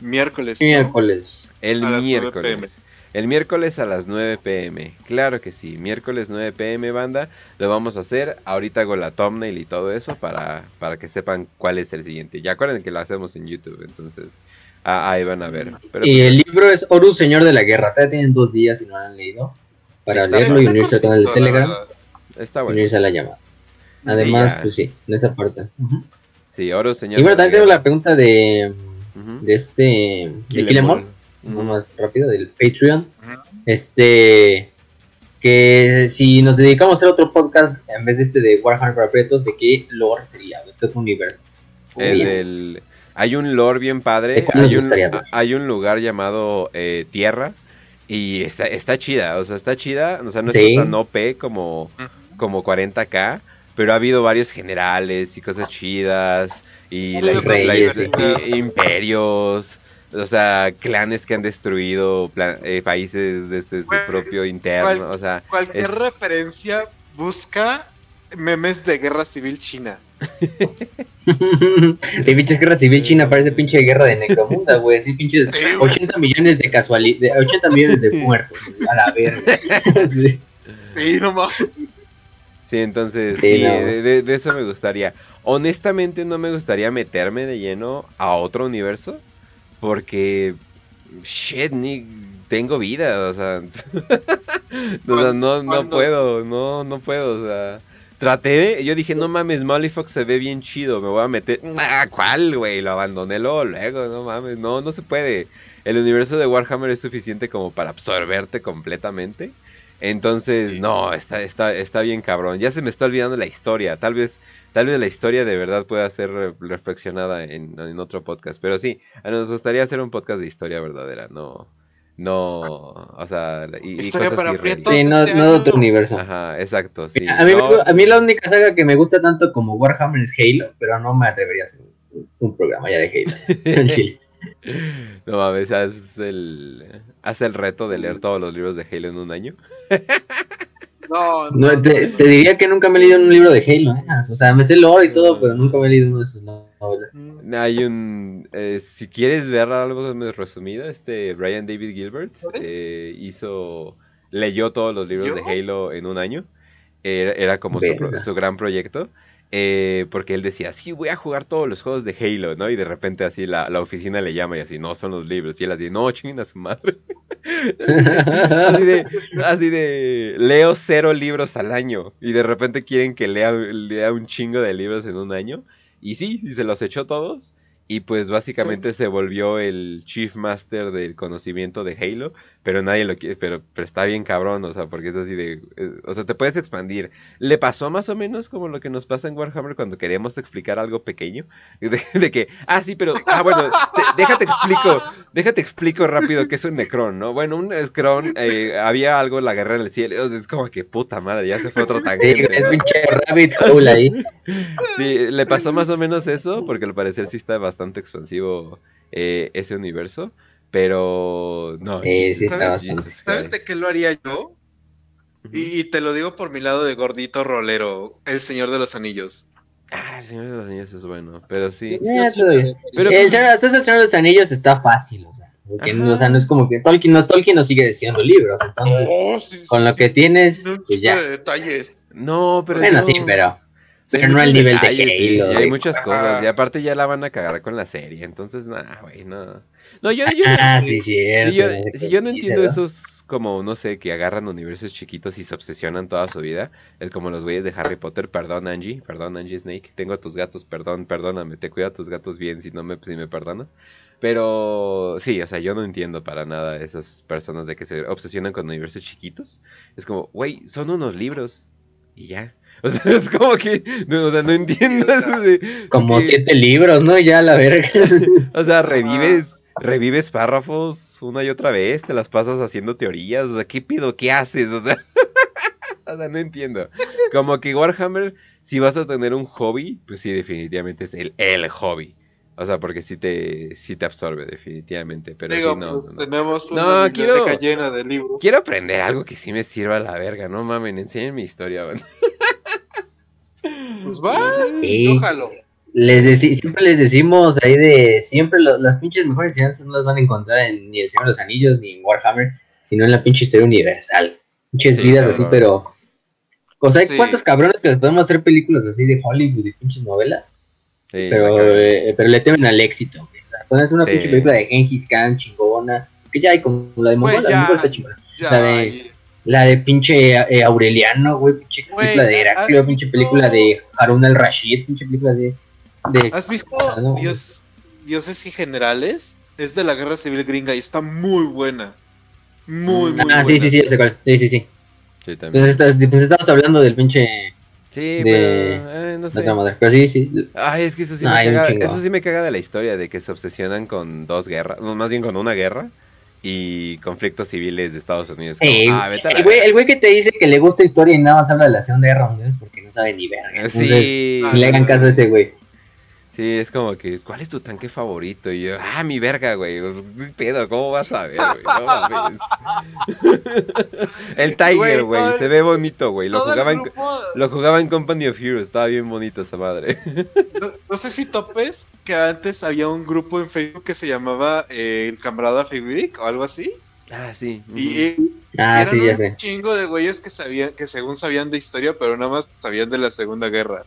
Miércoles. Miércoles. El miércoles. El miércoles a las 9 pm. Claro que sí. Miércoles 9 pm, banda. Lo vamos a hacer. Ahorita hago la thumbnail y todo eso para, para que sepan cuál es el siguiente. Ya acuerden que lo hacemos en YouTube. Entonces, ah, ahí van a ver. y pues el libro es Horus, Señor de la Guerra. Todavía tienen dos días y no lo han leído. Para leerlo y unirse al canal de Telegram. Está bueno. unirse a la llamada. Además, pues sí, en esa parte. Sí, oro, señor. Y bueno, también tengo la pregunta de, de este. de Killemore, más rápido, del Patreon. Este. Que si nos dedicamos a hacer otro podcast en vez de este de Warhammer para Pretos, ¿de qué lore sería? ¿De qué otro universo? El, hay un lore bien padre. Hay un, hay un, lugar llamado eh, Tierra. Y está, está chida, o sea, está chida. O sea, no es tan OP como, como 40k pero ha habido varios generales y cosas chidas y, imperios, o sea, clanes que han destruido eh, países desde su propio interno, o sea, cualquier referencia busca memes de guerra civil china. De pinches guerra civil china parece pinche guerra de Necromunda, güey. Así pinches 80 millones de casualidad, 80 millones de muertos, a la verga. Sí, no mames. Sí, entonces, sí, de, eso me gustaría. Honestamente no me gustaría meterme de lleno a otro universo, porque shit, ni tengo vida, o sea, o sea no, no puedo, no, no puedo, o sea, traté, yo dije, no mames, Mollyfox se ve bien chido, me voy a meter, ah, ¿cuál, güey? Lo abandoné luego, luego, no mames, no, no se puede. El universo de Warhammer es suficiente como para absorberte completamente. Entonces, no, está, está, está bien cabrón. Ya se me está olvidando la historia. Tal vez, tal vez la historia de verdad pueda ser reflexionada en, otro podcast. Pero sí, nos gustaría hacer un podcast de historia verdadera, no, no, o sea, y, historia para Sí, no, este no de otro universo. Ajá, exacto, sí. a, mí, a, mí, la única saga que me gusta tanto como Warhammer es Halo, pero no me atrevería a hacer un, programa ya de Halo. No mames, haz el, haz el reto de leer todos los libros de Halo en un año. No, no, te, diría que nunca me he leído un libro de Halo, ¿eh? o sea, me sé el lore y todo, pero nunca me he leído uno de sus novelas. Mm. Hay un, eh, si quieres ver algo más resumido, este Brian David Gilbert eh, hizo, leyó todos los libros de Halo en un año, era, como su, su, gran proyecto. Eh, porque él decía, sí, voy a jugar todos los juegos de Halo, ¿no? Y de repente así la, oficina le llama y así, no, son los libros. Y él así, no, chinguen a su madre. así, de, así de, leo cero libros al año. Y de repente quieren que lea, lea un chingo de libros en un año. Y sí, y se los echó todos. Y pues básicamente se volvió el Chief Master del conocimiento de Halo, pero nadie lo quiere, pero, pero está bien cabrón, o sea, porque es así de, eh, o sea, te puedes expandir. Le pasó más o menos como lo que nos pasa en Warhammer cuando queremos explicar algo pequeño, de, que, ah, sí, pero, ah, bueno, déjate explico, déjate explico rápido que es un Necron, ¿no? Bueno, un Necron, eh, había algo en la guerra del cielo, es como que puta madre, ya se fue otro tangente. Sí, es pinche rabbit hole ahí. Sí, le pasó más o menos eso, porque al parecer sí está bastante expansivo eh, ese universo. Pero no. ¿Sabes, de qué lo haría yo? y, te lo digo por mi lado de gordito rolero, El Señor de los Anillos. Ah, el Señor de los Anillos es bueno, pero sí. pero, el, Señor, de los Anillos está fácil, o sea. o sea, no es como que Tolkien no, Tolkien no sigue diciendo libros. Entonces, con lo que tienes, pues ya. detalles. No, pero. Bueno, sí, pero. Pero no al nivel de Halo. hay muchas cosas. Y aparte ya la van a cagar con la serie. Entonces, nada, güey, no. No, yo, yo, ah, sí, cierto. Yo, si yo no entiendo esos como, no sé, que agarran universos chiquitos y se obsesionan toda su vida. Es como los güeyes de Harry Potter. Perdón, Angie. Perdón, Angie Snake. Tengo a tus gatos. Perdón, perdóname. Te cuida a tus gatos bien si no me, si me perdonas. Pero sí, o sea, yo no entiendo para nada esas personas de que se obsesionan con universos chiquitos. Es como, güey, son unos libros. Y ya. O sea, es como que, no, o sea, no entiendo eso de... Como siete libros, ¿no? Ya la verga. o sea, revives, revives párrafos una y otra vez, te las pasas haciendo teorías, o sea, ¿qué pido? ¿Qué haces? O sea, o sea, no entiendo. Como que Warhammer, si vas a tener un hobby, pues sí, definitivamente es el, el hobby. O sea, porque sí te, sí te absorbe, definitivamente. Pero Digo, no, pues tenemos una biblioteca llena de libros. Quiero aprender algo que sí me sirva a la verga, no mames, enseñen mi historia, Pues va, ojalá. Les siempre les decimos ahí de siempre las pinches mejores enseñanzas no las van a encontrar en, ni en Señor de los Anillos ni en Warhammer, sino en la pinche historia universal. Pinches vidas así, pero. O sea, hay cuántos cabrones que les podemos hacer películas así de Hollywood y pinches novelas. pero, eh, pero le temen al éxito. O sea, pueden hacer una pinche película de Genghis Khan chingona. Que ya hay como la de Mongol, la de está chingona. La de, la de pinche eh, Aureliano, güey, pinche película de Heraclio, pinche película de Harun al-Rashid, pinche película de, ¿Has visto Dios, Dioses y Generales? Es de la Guerra Civil Gringa y está muy buena. Muy, muy ah, buena. sí, sí, sí, sí, sí, sí. sí Entonces estás, pues estamos hablando del pinche... Sí, pero eh, no sé. Pero sí, sí. Ay, es que eso sí, me caga, eso sí me caga de la historia, de que se obsesionan con dos guerras, más bien con una guerra y conflictos civiles de Estados Unidos. Ah, el, güey, el, güey, que te dice que le gusta historia y nada más habla de la Segunda Guerra Mundial es porque no sabe ni verga. sí. le hagan caso a ese güey. Sí, es como que, ¿cuál es tu tanque favorito? Y yo, ah, mi verga, güey. pedo, ¿cómo vas a ver, güey? el Tiger, güey, se ve bonito, güey. Lo jugaba, en, lo jugaba en Company of Heroes, estaba bien bonito esa madre. no, sé si topes que antes había un grupo en Facebook que se llamaba eh, El Camarada Figuric o algo así. Ah, sí. Y, ah, sí, ya sé. un chingo de güeyes que sabían, que según sabían de historia, pero nada más sabían de la Segunda Guerra.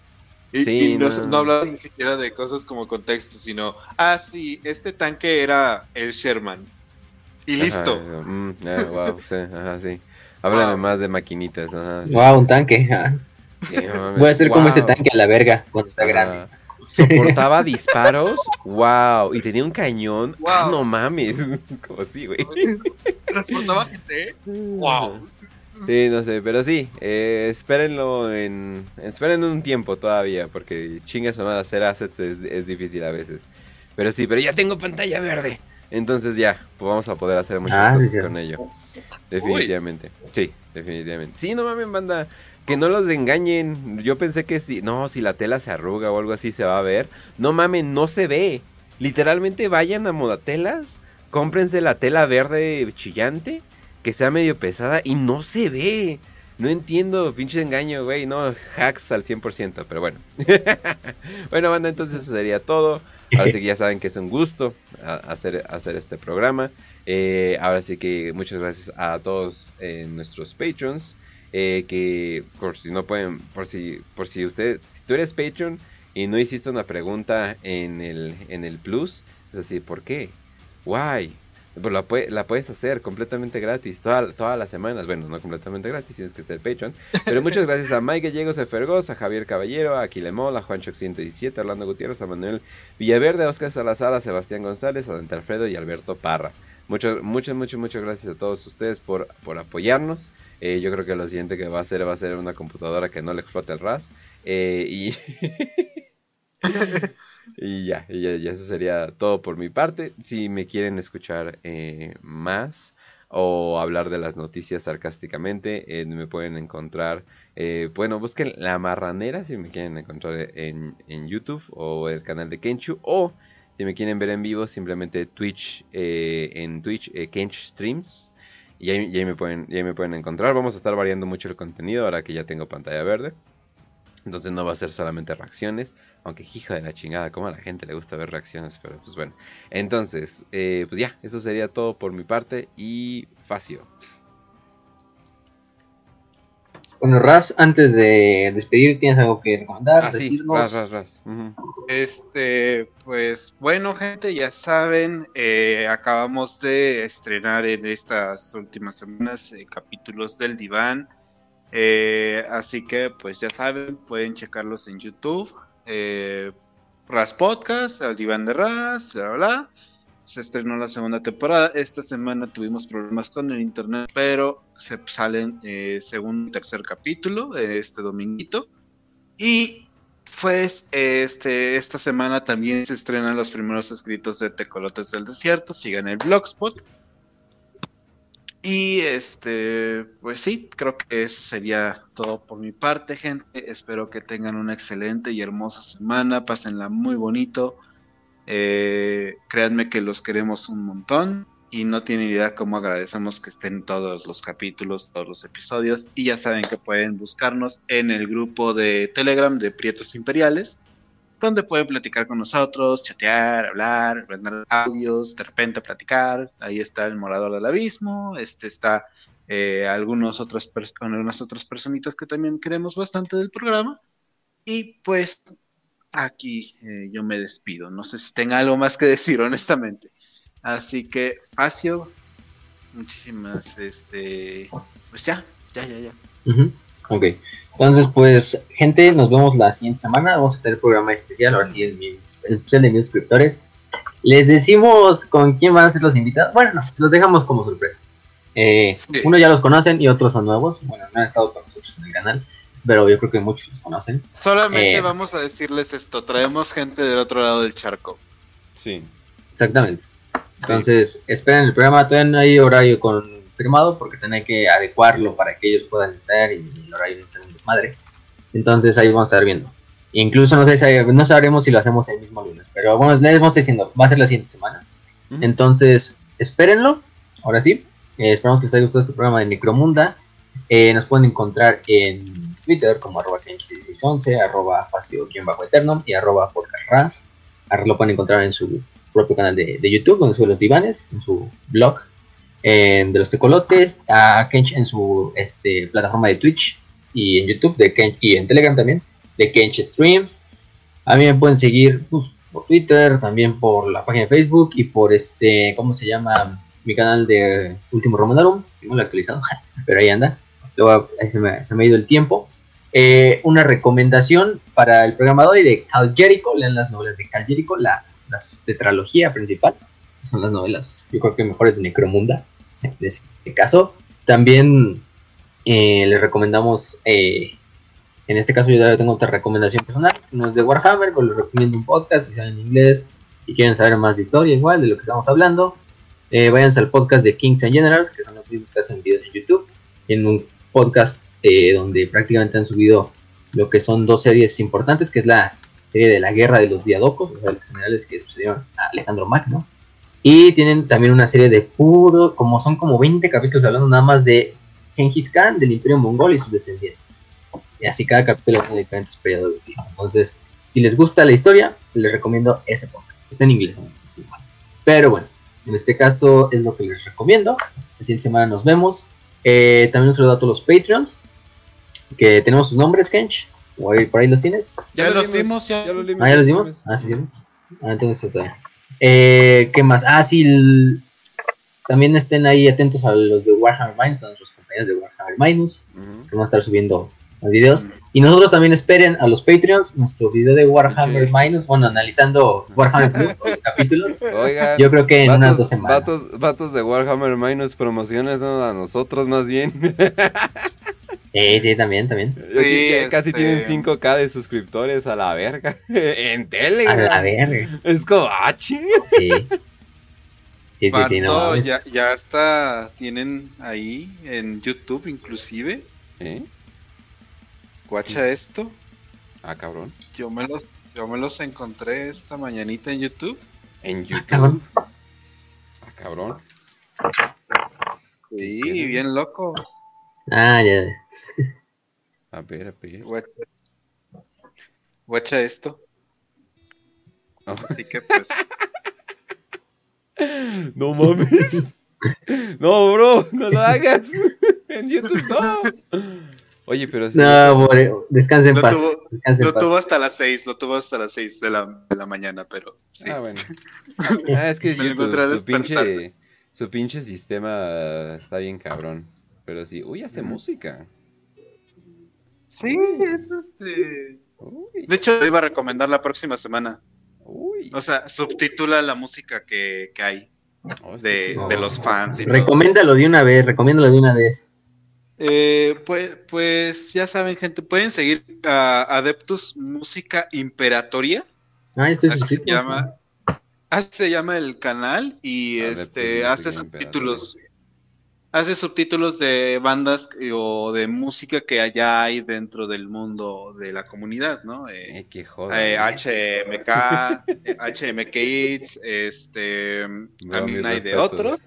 Y, no, no. hablaban ni siquiera de cosas como contexto, sino, ah, sí, este tanque era el Sherman. Y listo. mm, eh, wow, sí, ajá, sí. Háblame Wow. más de maquinitas. Ajá, sí. Wow, un tanque. ah. Sí, Voy a ser como ese tanque a la verga cuando está Ajá. grande. Soportaba disparos, wow, y tenía un cañón, ah, Wow. no mames, es como así, güey. Transportaba gente. Wow. Sí, no sé, pero sí, eh, espérenlo en, esperen un tiempo todavía, porque chingas o hacer assets es, es difícil a veces. Pero sí, pero ya tengo pantalla verde, entonces ya, pues vamos a poder hacer muchas Ah, cosas sí. con ello. Definitivamente, sí, definitivamente. Sí, no mames, banda, que no los engañen. Yo pensé que si, no, si la tela se arruga o algo así se va a ver. No mames, no se ve. Literalmente vayan a Modatelas, cómprense la tela verde chillante, que sea medio pesada y no se ve. No entiendo, pinche engaño, güey, no, hacks al 100%, pero bueno. bueno, banda, entonces eso sería todo. Ahora sí que ya saben que es un gusto hacer, hacer este programa. Eh, ahora sí que muchas gracias a todos eh, nuestros patrons. eh, que por si no pueden, por si, por si usted, si tú eres patron y no hiciste una pregunta en el, en el plus, es así, ¿por qué? Why? Pues la, la puedes hacer completamente gratis, toda- todas las semanas. Bueno, no completamente gratis, tienes que ser Patreon. Pero muchas gracias a Mike Gallegos, a Fergoz, a Javier Caballero, a Aquilemol, a Juancho 117, a Orlando Gutiérrez, a Manuel Villaverde, a Oscar Salazar, a Sebastián González, a Dante Alfredo y Alberto Parra. Muchas, muchas, muchas, muchas gracias a todos ustedes por, por apoyarnos. Eh, yo creo que lo siguiente que va a hacer va a ser una computadora que no le explote el RAS. Eh, y, y ya, ya, ya eso sería todo por mi parte. Si me quieren escuchar eh, más o hablar de las noticias sarcásticamente, eh, me pueden encontrar. eh, bueno, busquen La Marranera si me quieren encontrar en, en YouTube o el canal de Kenchu. O si me quieren ver en vivo, simplemente Twitch, en Twitch, Kench Streams. Y ahí me pueden, y ahí me pueden encontrar. Vamos a estar variando mucho el contenido ahora que ya tengo pantalla verde. Entonces no va a ser solamente reacciones. Aunque hija de la chingada, como a la gente le gusta ver reacciones. Pero pues bueno. Entonces, eh, pues ya, eso sería todo por mi parte. Y Facio. Bueno, Raz, antes de despedir, ¿tienes algo que recomendar? Ah, sí, decirnos? ras, ras, ras. Ujú. Este, pues bueno, gente, ya saben, eh, acabamos de estrenar en estas últimas semanas eh, capítulos del diván. Eh, así que, pues ya saben, pueden checarlos en YouTube. Eh, Ras Podcast, el diván de Ras, bla, bla. Se estrenó la segunda temporada. Esta semana tuvimos problemas con el internet, pero se salen eh, segundo y tercer capítulo eh, este dominguito. Y pues este, esta semana también se estrenan los primeros escritos de Tecolotes del Desierto. Sigan el Blogspot. Y este, pues sí, creo que eso sería todo por mi parte, gente. Espero que tengan una excelente y hermosa semana. Pásenla muy bonito. Eh, créanme que los queremos un montón. Y no tienen idea cómo agradecemos que estén todos los capítulos, todos los episodios. Y ya saben que pueden buscarnos en el grupo de Telegram de Prietos Imperiales, donde pueden platicar con nosotros, chatear, hablar, mandar audios, de repente platicar. Ahí está el Morador del Abismo, este está eh, algunos otros algunas otras personitas que también queremos bastante del programa. Y pues aquí eh, yo me despido. No sé si tenga algo más que decir, honestamente. Así que, Facio, muchísimas, este, pues ya, ya, ya, ya. Ujú, Ok. Entonces, pues, gente, nos vemos la siguiente semana. Vamos a tener programa especial, ahora sí, el, mi- el especial de mis suscriptores. Les decimos con quién van a ser los invitados. Bueno, no, se los dejamos como sorpresa. Eh, Sí. Unos ya los conocen y otros son nuevos. Bueno, no han estado con nosotros en el canal, pero yo creo que muchos los conocen. Solamente Eh. vamos a decirles esto, traemos gente del otro lado del charco. Sí. Exactamente. Entonces, esperen el programa. Todavía no hay horario confirmado porque tienen que adecuarlo para que ellos puedan estar y el horario no sea un desmadre. Entonces, ahí vamos a estar viendo. Incluso no sé si- no sabremos si lo hacemos el mismo lunes. Pero bueno, les vamos diciendo, va a ser la siguiente semana. Entonces, espérenlo. Ahora sí. Eh, esperamos que les haya gustado este programa de Necromunda. Eh, nos pueden encontrar en Twitter como arroba kench1611, arroba facio-eterno y arroba podcastras. Ahora lo pueden encontrar en su propio canal de, de YouTube, donde sube los divanes, en su blog eh, de los tecolotes, a Kench en su este, plataforma de Twitch y en YouTube de Kench, y en Telegram también, de Kench Streams. A mí me pueden seguir pues, por Twitter, también por la página de Facebook y por este, ¿cómo se llama? mi canal de Último Romanarum, no lo he actualizado, pero ahí anda. Luego, se me, se me ha ido el tiempo. Eh, una recomendación para el programador y de Cal Jericho, lean las novelas de Cal Jericho, la, la tetralogía principal, son las novelas, yo creo que mejores de Necromunda, en este caso. También eh, les recomendamos, eh, en este caso yo tengo otra recomendación personal, no es de Warhammer, pero les recomiendo un podcast, si saben inglés y quieren saber más de historia igual, de lo que estamos hablando, eh, váyanse al podcast de Kings and Generals, que son los mismos que hacen videos en YouTube, en un podcast eh, donde prácticamente han subido lo que son dos series importantes, que es la serie de la guerra de los diadocos, o sea, los generales que sucedieron a Alejandro Magno, y tienen también una serie de puro, como son como 20 capítulos hablando nada más de Genghis Khan, del Imperio Mongol y sus descendientes. Y así cada capítulo tiene diferentes periodos de tiempo. Entonces, si les gusta la historia, les recomiendo ese podcast. Está en inglés, ¿no? Pero bueno, en este caso es lo que les recomiendo. La siguiente semana nos vemos. Eh, también un saludo a todos los Patreons que tenemos sus nombres, Kench. O ahí- por ahí los tienes. Ya los dimos, ya. lo dimos. Ah, ya los dimos. Ah, sí, sí. Ah, entonces bien. Eh, ¿Qué más? Ah, sí. el- También estén ahí atentos a los de Warhammer Minus, a nuestros compañeros de Warhammer Minus, Ujú. que van a estar subiendo los videos. Y nosotros también esperen a los Patreons nuestro video de Warhammer Sí. Minus, bueno, analizando Warhammer Plus o los capítulos. Oigan, Yo creo que en vatos, unas dos semanas. Vatos, vatos de Warhammer Minus promociones a nosotros más bien. Sí, sí, también, también. Ya casi este- tienen 5k de suscriptores a la verga. en A Telegram. la verga. Es como, ah, chinga. Sí. Sí, sí, sí, no. Ya, ya está, tienen ahí en YouTube inclusive. ¿Eh? Guacha esto. Ah, cabrón. Yo me los, yo me los encontré esta mañanita en YouTube. En YouTube. cabrón. Ah, cabrón. Sí, Sí. bien loco. Ah, ya. A ver, a ver. Guacha, esto. Ah. Así que pues, No mames. No, bro, no lo hagas. En YouTube no. Oye, pero sí. No, pobre, descansa en lo paz. tuvo, en lo paz. tuvo hasta las 6, lo tuvo hasta las 6 de la, de la mañana, pero sí. Ah, bueno. Ah, es que YouTube, su pinche, despertar. su pinche sistema está bien cabrón. Pero sí, uy, hace música. Sí, es este. Uy, De hecho, lo iba a recomendar la próxima semana. uy. O sea, subtitula la música que, que hay Oh, de, de los fans y todo. Recomiéndalo de una vez, recomiéndalo de una vez. Eh, pues, pues ya saben, gente, pueden seguir a Adeptus Música Imperatoria. Ah, estoy Así se llama. Así se llama el canal y Adeptus este hace Imperatoria. Hace subtítulos de bandas que- o de música que allá hay dentro del mundo de la comunidad, ¿no? Eh, Eh, qué joda. eh. HMK, eh, HM Kids, este, Bro, también hay de otros.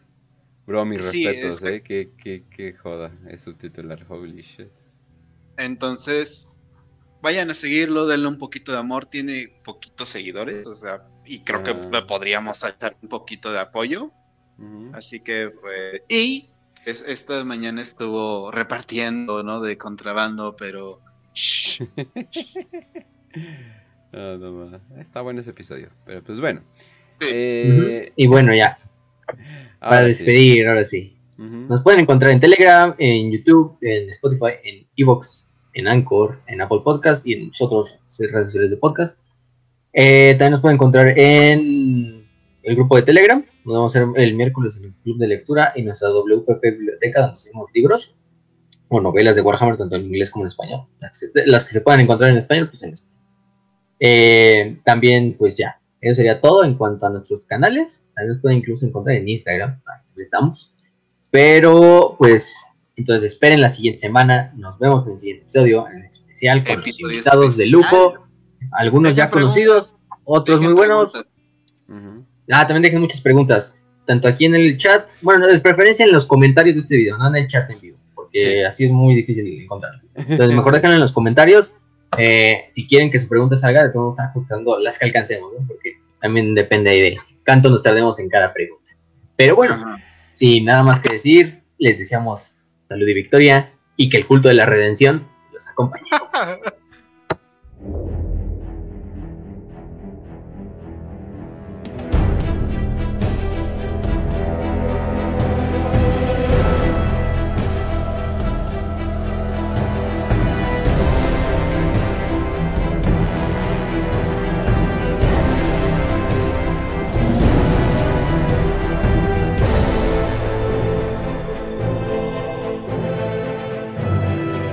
Bro, mis Sí, respetos, es que- eh. Qué, qué, qué joda. Es subtitular, holy shit. Entonces, vayan a seguirlo, denle un poquito de amor, tiene poquitos seguidores, o sea, y creo que Ah. le podríamos saltar un poquito de apoyo. Así que, pues, y es- esta mañana estuvo repartiendo, ¿no? De contrabando, pero... shh, no, ma. Está bueno ese episodio. Pero pues bueno. Sí. Eh. Y bueno, ya, para ahora sí. despedir, ahora sí. Nos pueden encontrar en Telegram, en YouTube, en Spotify, en Evox, en Anchor, en Apple Podcast y en otras redes sociales de podcast. Eh, también nos pueden encontrar en el grupo de Telegram. Nos vamos a hacer el miércoles en el club de lectura y nuestra WPP biblioteca donde tenemos libros o novelas de Warhammer, tanto en inglés como en español. Las que, se- las que se puedan encontrar en español, pues en español. Eh, también, pues ya, eso sería todo en cuanto a nuestros canales. También nos pueden incluso encontrar en Instagram, ahí estamos. Pero, pues, entonces esperen la siguiente semana. Nos vemos en el siguiente episodio, en especial con los invitados de lujo. Algunos ya conocidos, otros muy buenos. Ujú. Ah, también dejen muchas preguntas. Tanto aquí en el chat, bueno, de preferencia en los comentarios de este video, no en el chat en vivo, porque Sí. así es muy difícil encontrarlo. Entonces, mejor déjenlo en los comentarios. Eh, si quieren que su pregunta salga, de todo estar juntando las que alcancemos, ¿no? Porque también depende ahí de cuánto nos tardemos en cada pregunta. Pero bueno, Ajá. sin nada más que decir, les deseamos salud y victoria y que el culto de la redención los acompañe.